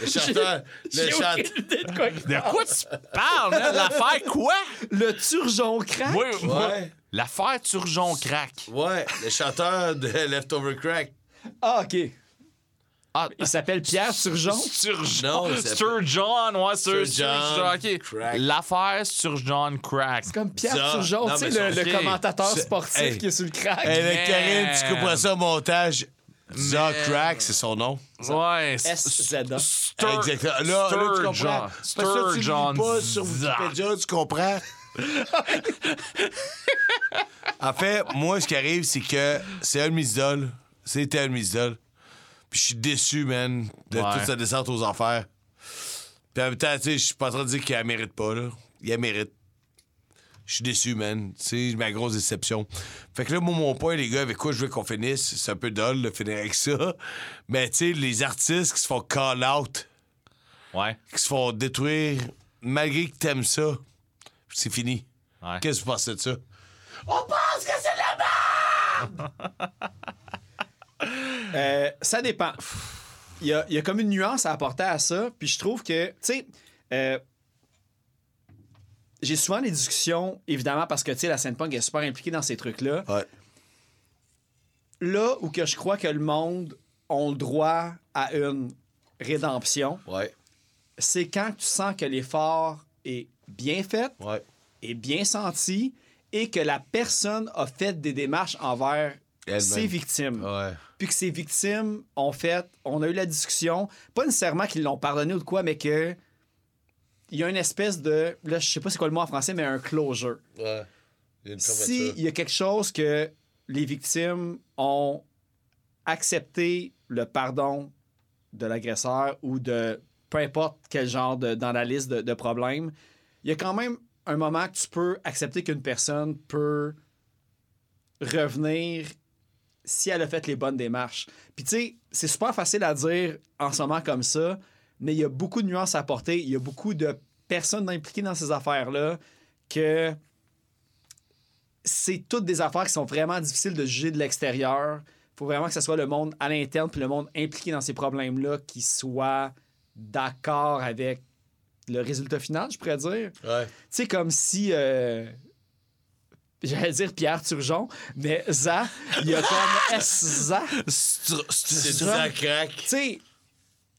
Le chanteur. Le chanteur. de quoi De tu parles? L'affaire quoi? Le turgeon crack? Moi, Ouais. L'affaire Turgeon Crack. Ouais, le chanteur de Leftover Crack. Ah, OK. Ah, Il s'appelle Pierre il s'appelle- Sturgeon, ouais, Sturgeon, ok. Crack. L'affaire Sturgeon Crack. C'est comme Pierre non, tu sais, le, commentateur C'est- sportif Hey. qui est sur le crack. Hey. Karine, tu couperas ça au montage. Man. Crack, c'est son nom. Ouais. S-Z-A. Exactement. Là, là, tu comprends? Sturgeon. Parce que ça, tu lis Sturgeon. pas sur Wikipédia, tu comprends? En fait, moi, ce qui arrive, c'est que c'est un de mes idoles. C'était un de mes idoles. Puis je suis déçu, man, de Ouais. toute sa descente aux enfers. Puis en même temps, tu sais, je suis pas en train de dire qu'elle mérite pas, là. Il la mérite. Je suis déçu, man. C'est ma grosse déception. Fait que là, moi, mon point, les gars, avec quoi je veux qu'on finisse, c'est un peu dole de finir avec ça. Mais tu sais, les artistes qui se font call out, Ouais. qui se font détruire, malgré que t'aimes ça, c'est fini. Ouais. Qu'est-ce que vous pensez de ça? On pense que c'est la Euh, ça dépend. Il y a, il y a comme une nuance à apporter à ça. Puis je trouve que, tu sais, euh, j'ai souvent des discussions, évidemment, parce que, tu sais, la scène punk est super impliquée dans ces trucs-là. Ouais. Là où que je crois que le monde a le droit à une rédemption, Ouais. c'est quand tu sens que l'effort est bien fait, Ouais. est bien senti et que la personne a fait des démarches envers ses victimes. Ouais. Puis que ses victimes ont fait, on a eu la discussion, pas nécessairement qu'ils l'ont pardonné ou de quoi, mais que il y a une espèce de, là je sais pas c'est quoi le mot en français, mais un closure. Ouais. Il y a une S'il y a quelque chose que les victimes ont accepté le pardon de l'agresseur ou de peu importe quel genre de, dans la liste de, de problèmes, il y a quand même un moment que tu peux accepter qu'une personne peut revenir si elle a fait les bonnes démarches. Puis tu sais, c'est super facile à dire en ce moment comme ça, mais il y a beaucoup de nuances à apporter. Il y a beaucoup de personnes impliquées dans ces affaires-là que c'est toutes des affaires qui sont vraiment difficiles de juger de l'extérieur. Il faut vraiment que ce soit le monde à l'interne puis le monde impliqué dans ces problèmes-là qui soit d'accord avec le résultat final, je pourrais dire. Ouais. Tu sais, comme si. euh, J'allais dire Pierre Turgeon, mais Za, il y a comme S-Za. C'est ça. crack. Tu sais,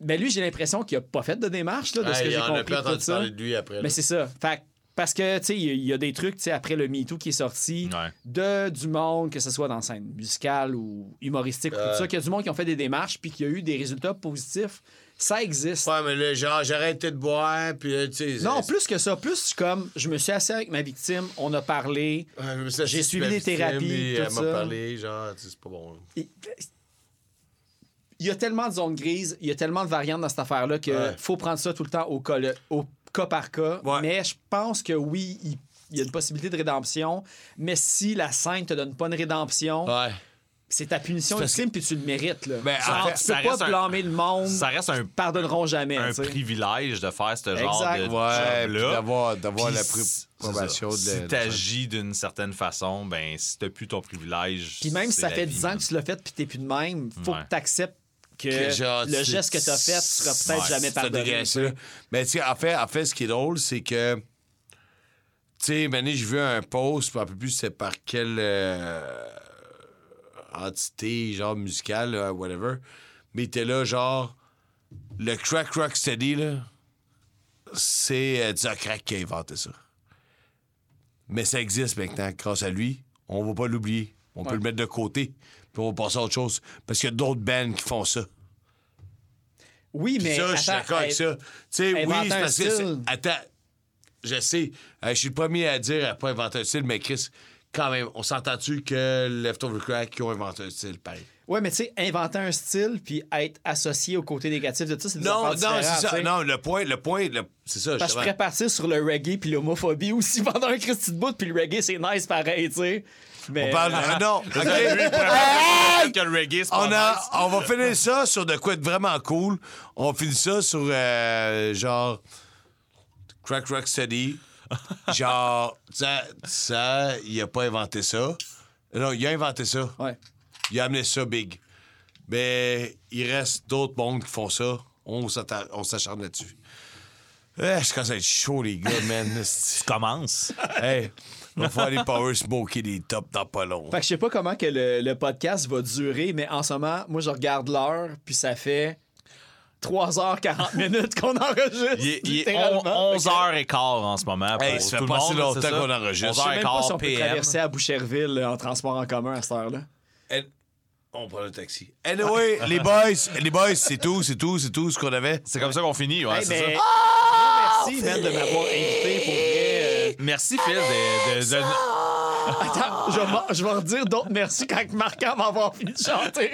ben lui, j'ai l'impression qu'il a pas fait de démarche, là, de ce que j'ai on a compris. tout entendu parler de lui après. Mais c'est ça. Fait Parce que, tu sais, il y a- a des trucs, tu sais, après le MeToo qui est sorti, Ouais. de du monde, que ce soit dans la scène musicale ou humoristique, ou tout ça, qu'il y a du monde qui ont fait des démarches puis qu'il y a eu des résultats positifs. Ça existe. Ouais, mais là, genre, j'ai arrêté de boire, puis tu sais. Non, plus que ça. Plus comme, je me suis assis avec ma victime, on a parlé. Ouais, J'ai suivi des thérapies, et tout Elle m'a parlé, genre, tu sais, c'est pas bon. Il y a tellement de zones grises, il y a tellement de variantes dans cette affaire-là qu'il Ouais. faut prendre ça tout le temps au cas, le- au cas par cas. Ouais. Mais je pense que oui, il, il y a une possibilité de rédemption. Mais si la scène te donne pas une rédemption, Ouais. C'est ta punition ultime puis tu le mérites. Là. Ben, en Genre, fait, tu ça peux reste pas un- blâmer le monde. Ça reste un, Ils pardonneront jamais. un privilège de faire ce genre Exact. de Ouais, d'avoir, d'avoir la probation de Si t'agis d'une certaine façon, ben si t'as plus ton privilège. Puis même si ça fait vie, 10 ans que tu l'as fait puis t'es plus de même, faut Ouais. que tu acceptes que, Que genre, le geste que tu as fait sera peut-être Ouais, jamais pardonné. Mais tu sais, en fait, en fait, ce qui est drôle, c'est que. Tu sais, j'ai vu un post, je rappelle plus c'est par quelle euh, entité, genre musicale, là, whatever. Mais il était là, genre. Le crack rock steady, là. C'est euh, Crack qui a inventé ça. Mais ça existe maintenant, grâce à lui. On va pas l'oublier. On peut le mettre de côté. Puis on va passer à autre chose. Parce qu'il y a d'autres bands qui font ça. Oui, mais. ça, je suis d'accord avec ça. Tu sais, oui, c'est parce que. style. Attends, je sais. euh, je suis le premier à dire à pas inventer un style, mais Chris, quand même, on s'entend-tu que Leftover Crack qui ont inventé un style pareil? Ouais, mais tu sais, inventer un style puis être associé au côté négatif de ça, c'est des Non, non, c'est ça. Non, le point, le point, le- c'est ça. Parce que je pourrais partir sur le reggae puis l'homophobie aussi pendant un Christy de bout, puis le reggae, c'est nice pareil, tu sais. Mais, On parle. euh, ah, non, que le reggae, c'est pas On, a, nice. on va finir ça sur de quoi être vraiment cool. On finit ça sur euh, genre Crack Rock Steady. Genre, ça, ça, il a pas inventé ça. Non, il a inventé ça. Ouais. Il a amené ça big. Mais il reste d'autres mondes qui font ça. On s'acharne là-dessus. Eh, je commence à être chaud, les gars, man. Tu commences? hey, on va faire des power smoker des tops dans pas long. Fait que je sais pas comment que le, le podcast va durer, mais en ce moment, moi, je regarde l'heure, puis ça fait 3h40 minutes qu'on enregistre. Il est, il est littéralement. 11h15 en ce moment. Hey, ça fait pas si longtemps qu'on enregistre. Je sais même pas si 11h15 on peut PM. traverser à Boucherville euh, en transport en commun à cette heure-là. On prend le taxi. Anyway, les boys, les boys, c'est tout, c'est tout, c'est tout ce qu'on avait. C'est comme ça qu'on finit, ouais, Hey, c'est mais- ça. Merci, man, de m'avoir invité pour vrai. euh, Merci, Phil, de... de- de- Attends, je vais, m'en- je vais redire d'autres merci quand Marquant va avoir fini de chanter.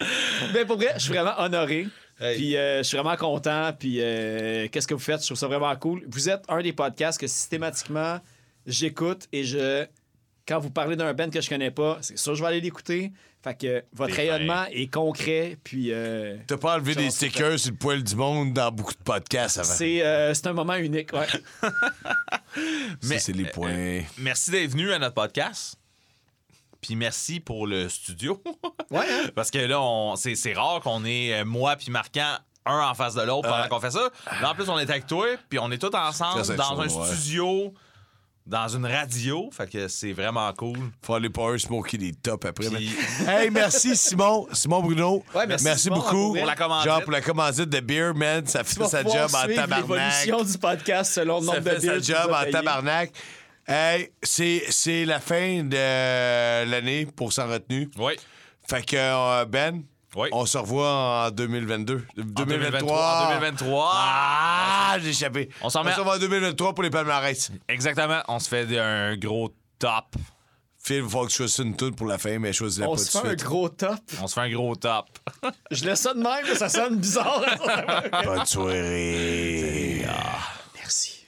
Mais pour vrai, je suis vraiment honoré. Hey. Puis euh, je suis vraiment content. Puis euh, qu'est-ce que vous faites? Je trouve ça vraiment cool. Vous êtes un des podcasts que systématiquement j'écoute et je. Quand vous parlez d'un band que je connais pas, c'est sûr que je vais aller l'écouter. Fait que votre T'es rayonnement est concret. Puis euh, T'as pas enlevé des c'est stickers sur le poil du monde dans beaucoup de podcasts avant. c'est euh, c'est un moment unique. Ouais. Ça, Mais- c'est les points. Merci d'être venu à notre podcast. Puis merci pour le studio. Ouais, hein? Parce que là, on, c'est, c'est rare qu'on ait euh, moi puis Marquant un en face de l'autre pendant Ouais. qu'on fait ça. Là, en plus, on est avec toi, puis on est tous ensemble dans un ouais. studio, dans une radio. Fait que c'est vraiment cool. Faut aller power smoker des tops après. Puis- Hey, merci Simon, Simon Bruno. Ouais, merci, Simon, beaucoup. pour la commandite. Genre pour la commandite de beer, man, ça fait sa job en tabarnak. l'évolution du podcast selon le Ça de fait sa job en tabarnak. Hey, c'est, c'est la fin de l'année pour s'en retenue. Oui. Fait que euh, Ben, Oui. on se revoit en 2022. En 2023. En 2023. Ah, j'ai échappé. On s'en on se revoit en 2023 pour les palmarès. Exactement. On se fait un gros top. Phil, il faut que je choisisse une toute pour la fin, mais je choisis la On pas se fait un gros top. On se fait un gros top. Je laisse ça de même, mais ça sonne bizarre. Bonne soirée. Merci.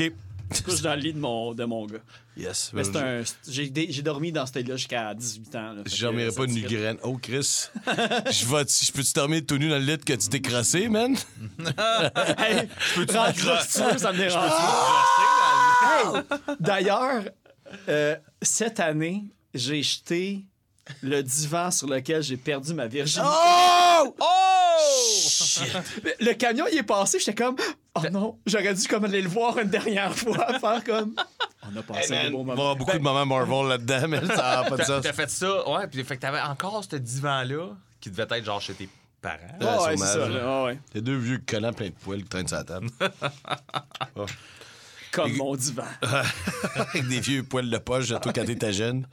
OK. Je couche dans le lit de mon, de mon gars. Yes. Mais c'est un. J'ai dé- j'ai dormi dans ce lit-là jusqu'à 18 ans. là. Fait Je que dormirai ça pas de migraine. Oh, Chris. je vais je peux-tu dormir tout nu dans le lit que tu t'es crassé, man? Hey, tu veux, ça me dérange pas. Hey, D'ailleurs, euh, cette année, j'ai jeté le divan sur lequel j'ai perdu ma virginité. Oh! Le camion, il est passé, j'étais comme, oh non, j'aurais dû comme aller le voir une dernière fois, faire comme. On a passé un y moment. avoir beaucoup de moments Marvel là-dedans, mais ça n'a pas de sens. T'as fait ça, ouais, puis fait que t'avais encore ce divan-là qui devait être genre chez tes parents. Ouais, ouais, c'est ça. là. là, ouais. Les deux vieux collants pleins de poils qui traînent sur la table. Comme mon divan. Avec des vieux poils de poche, surtout quand t'étais jeune.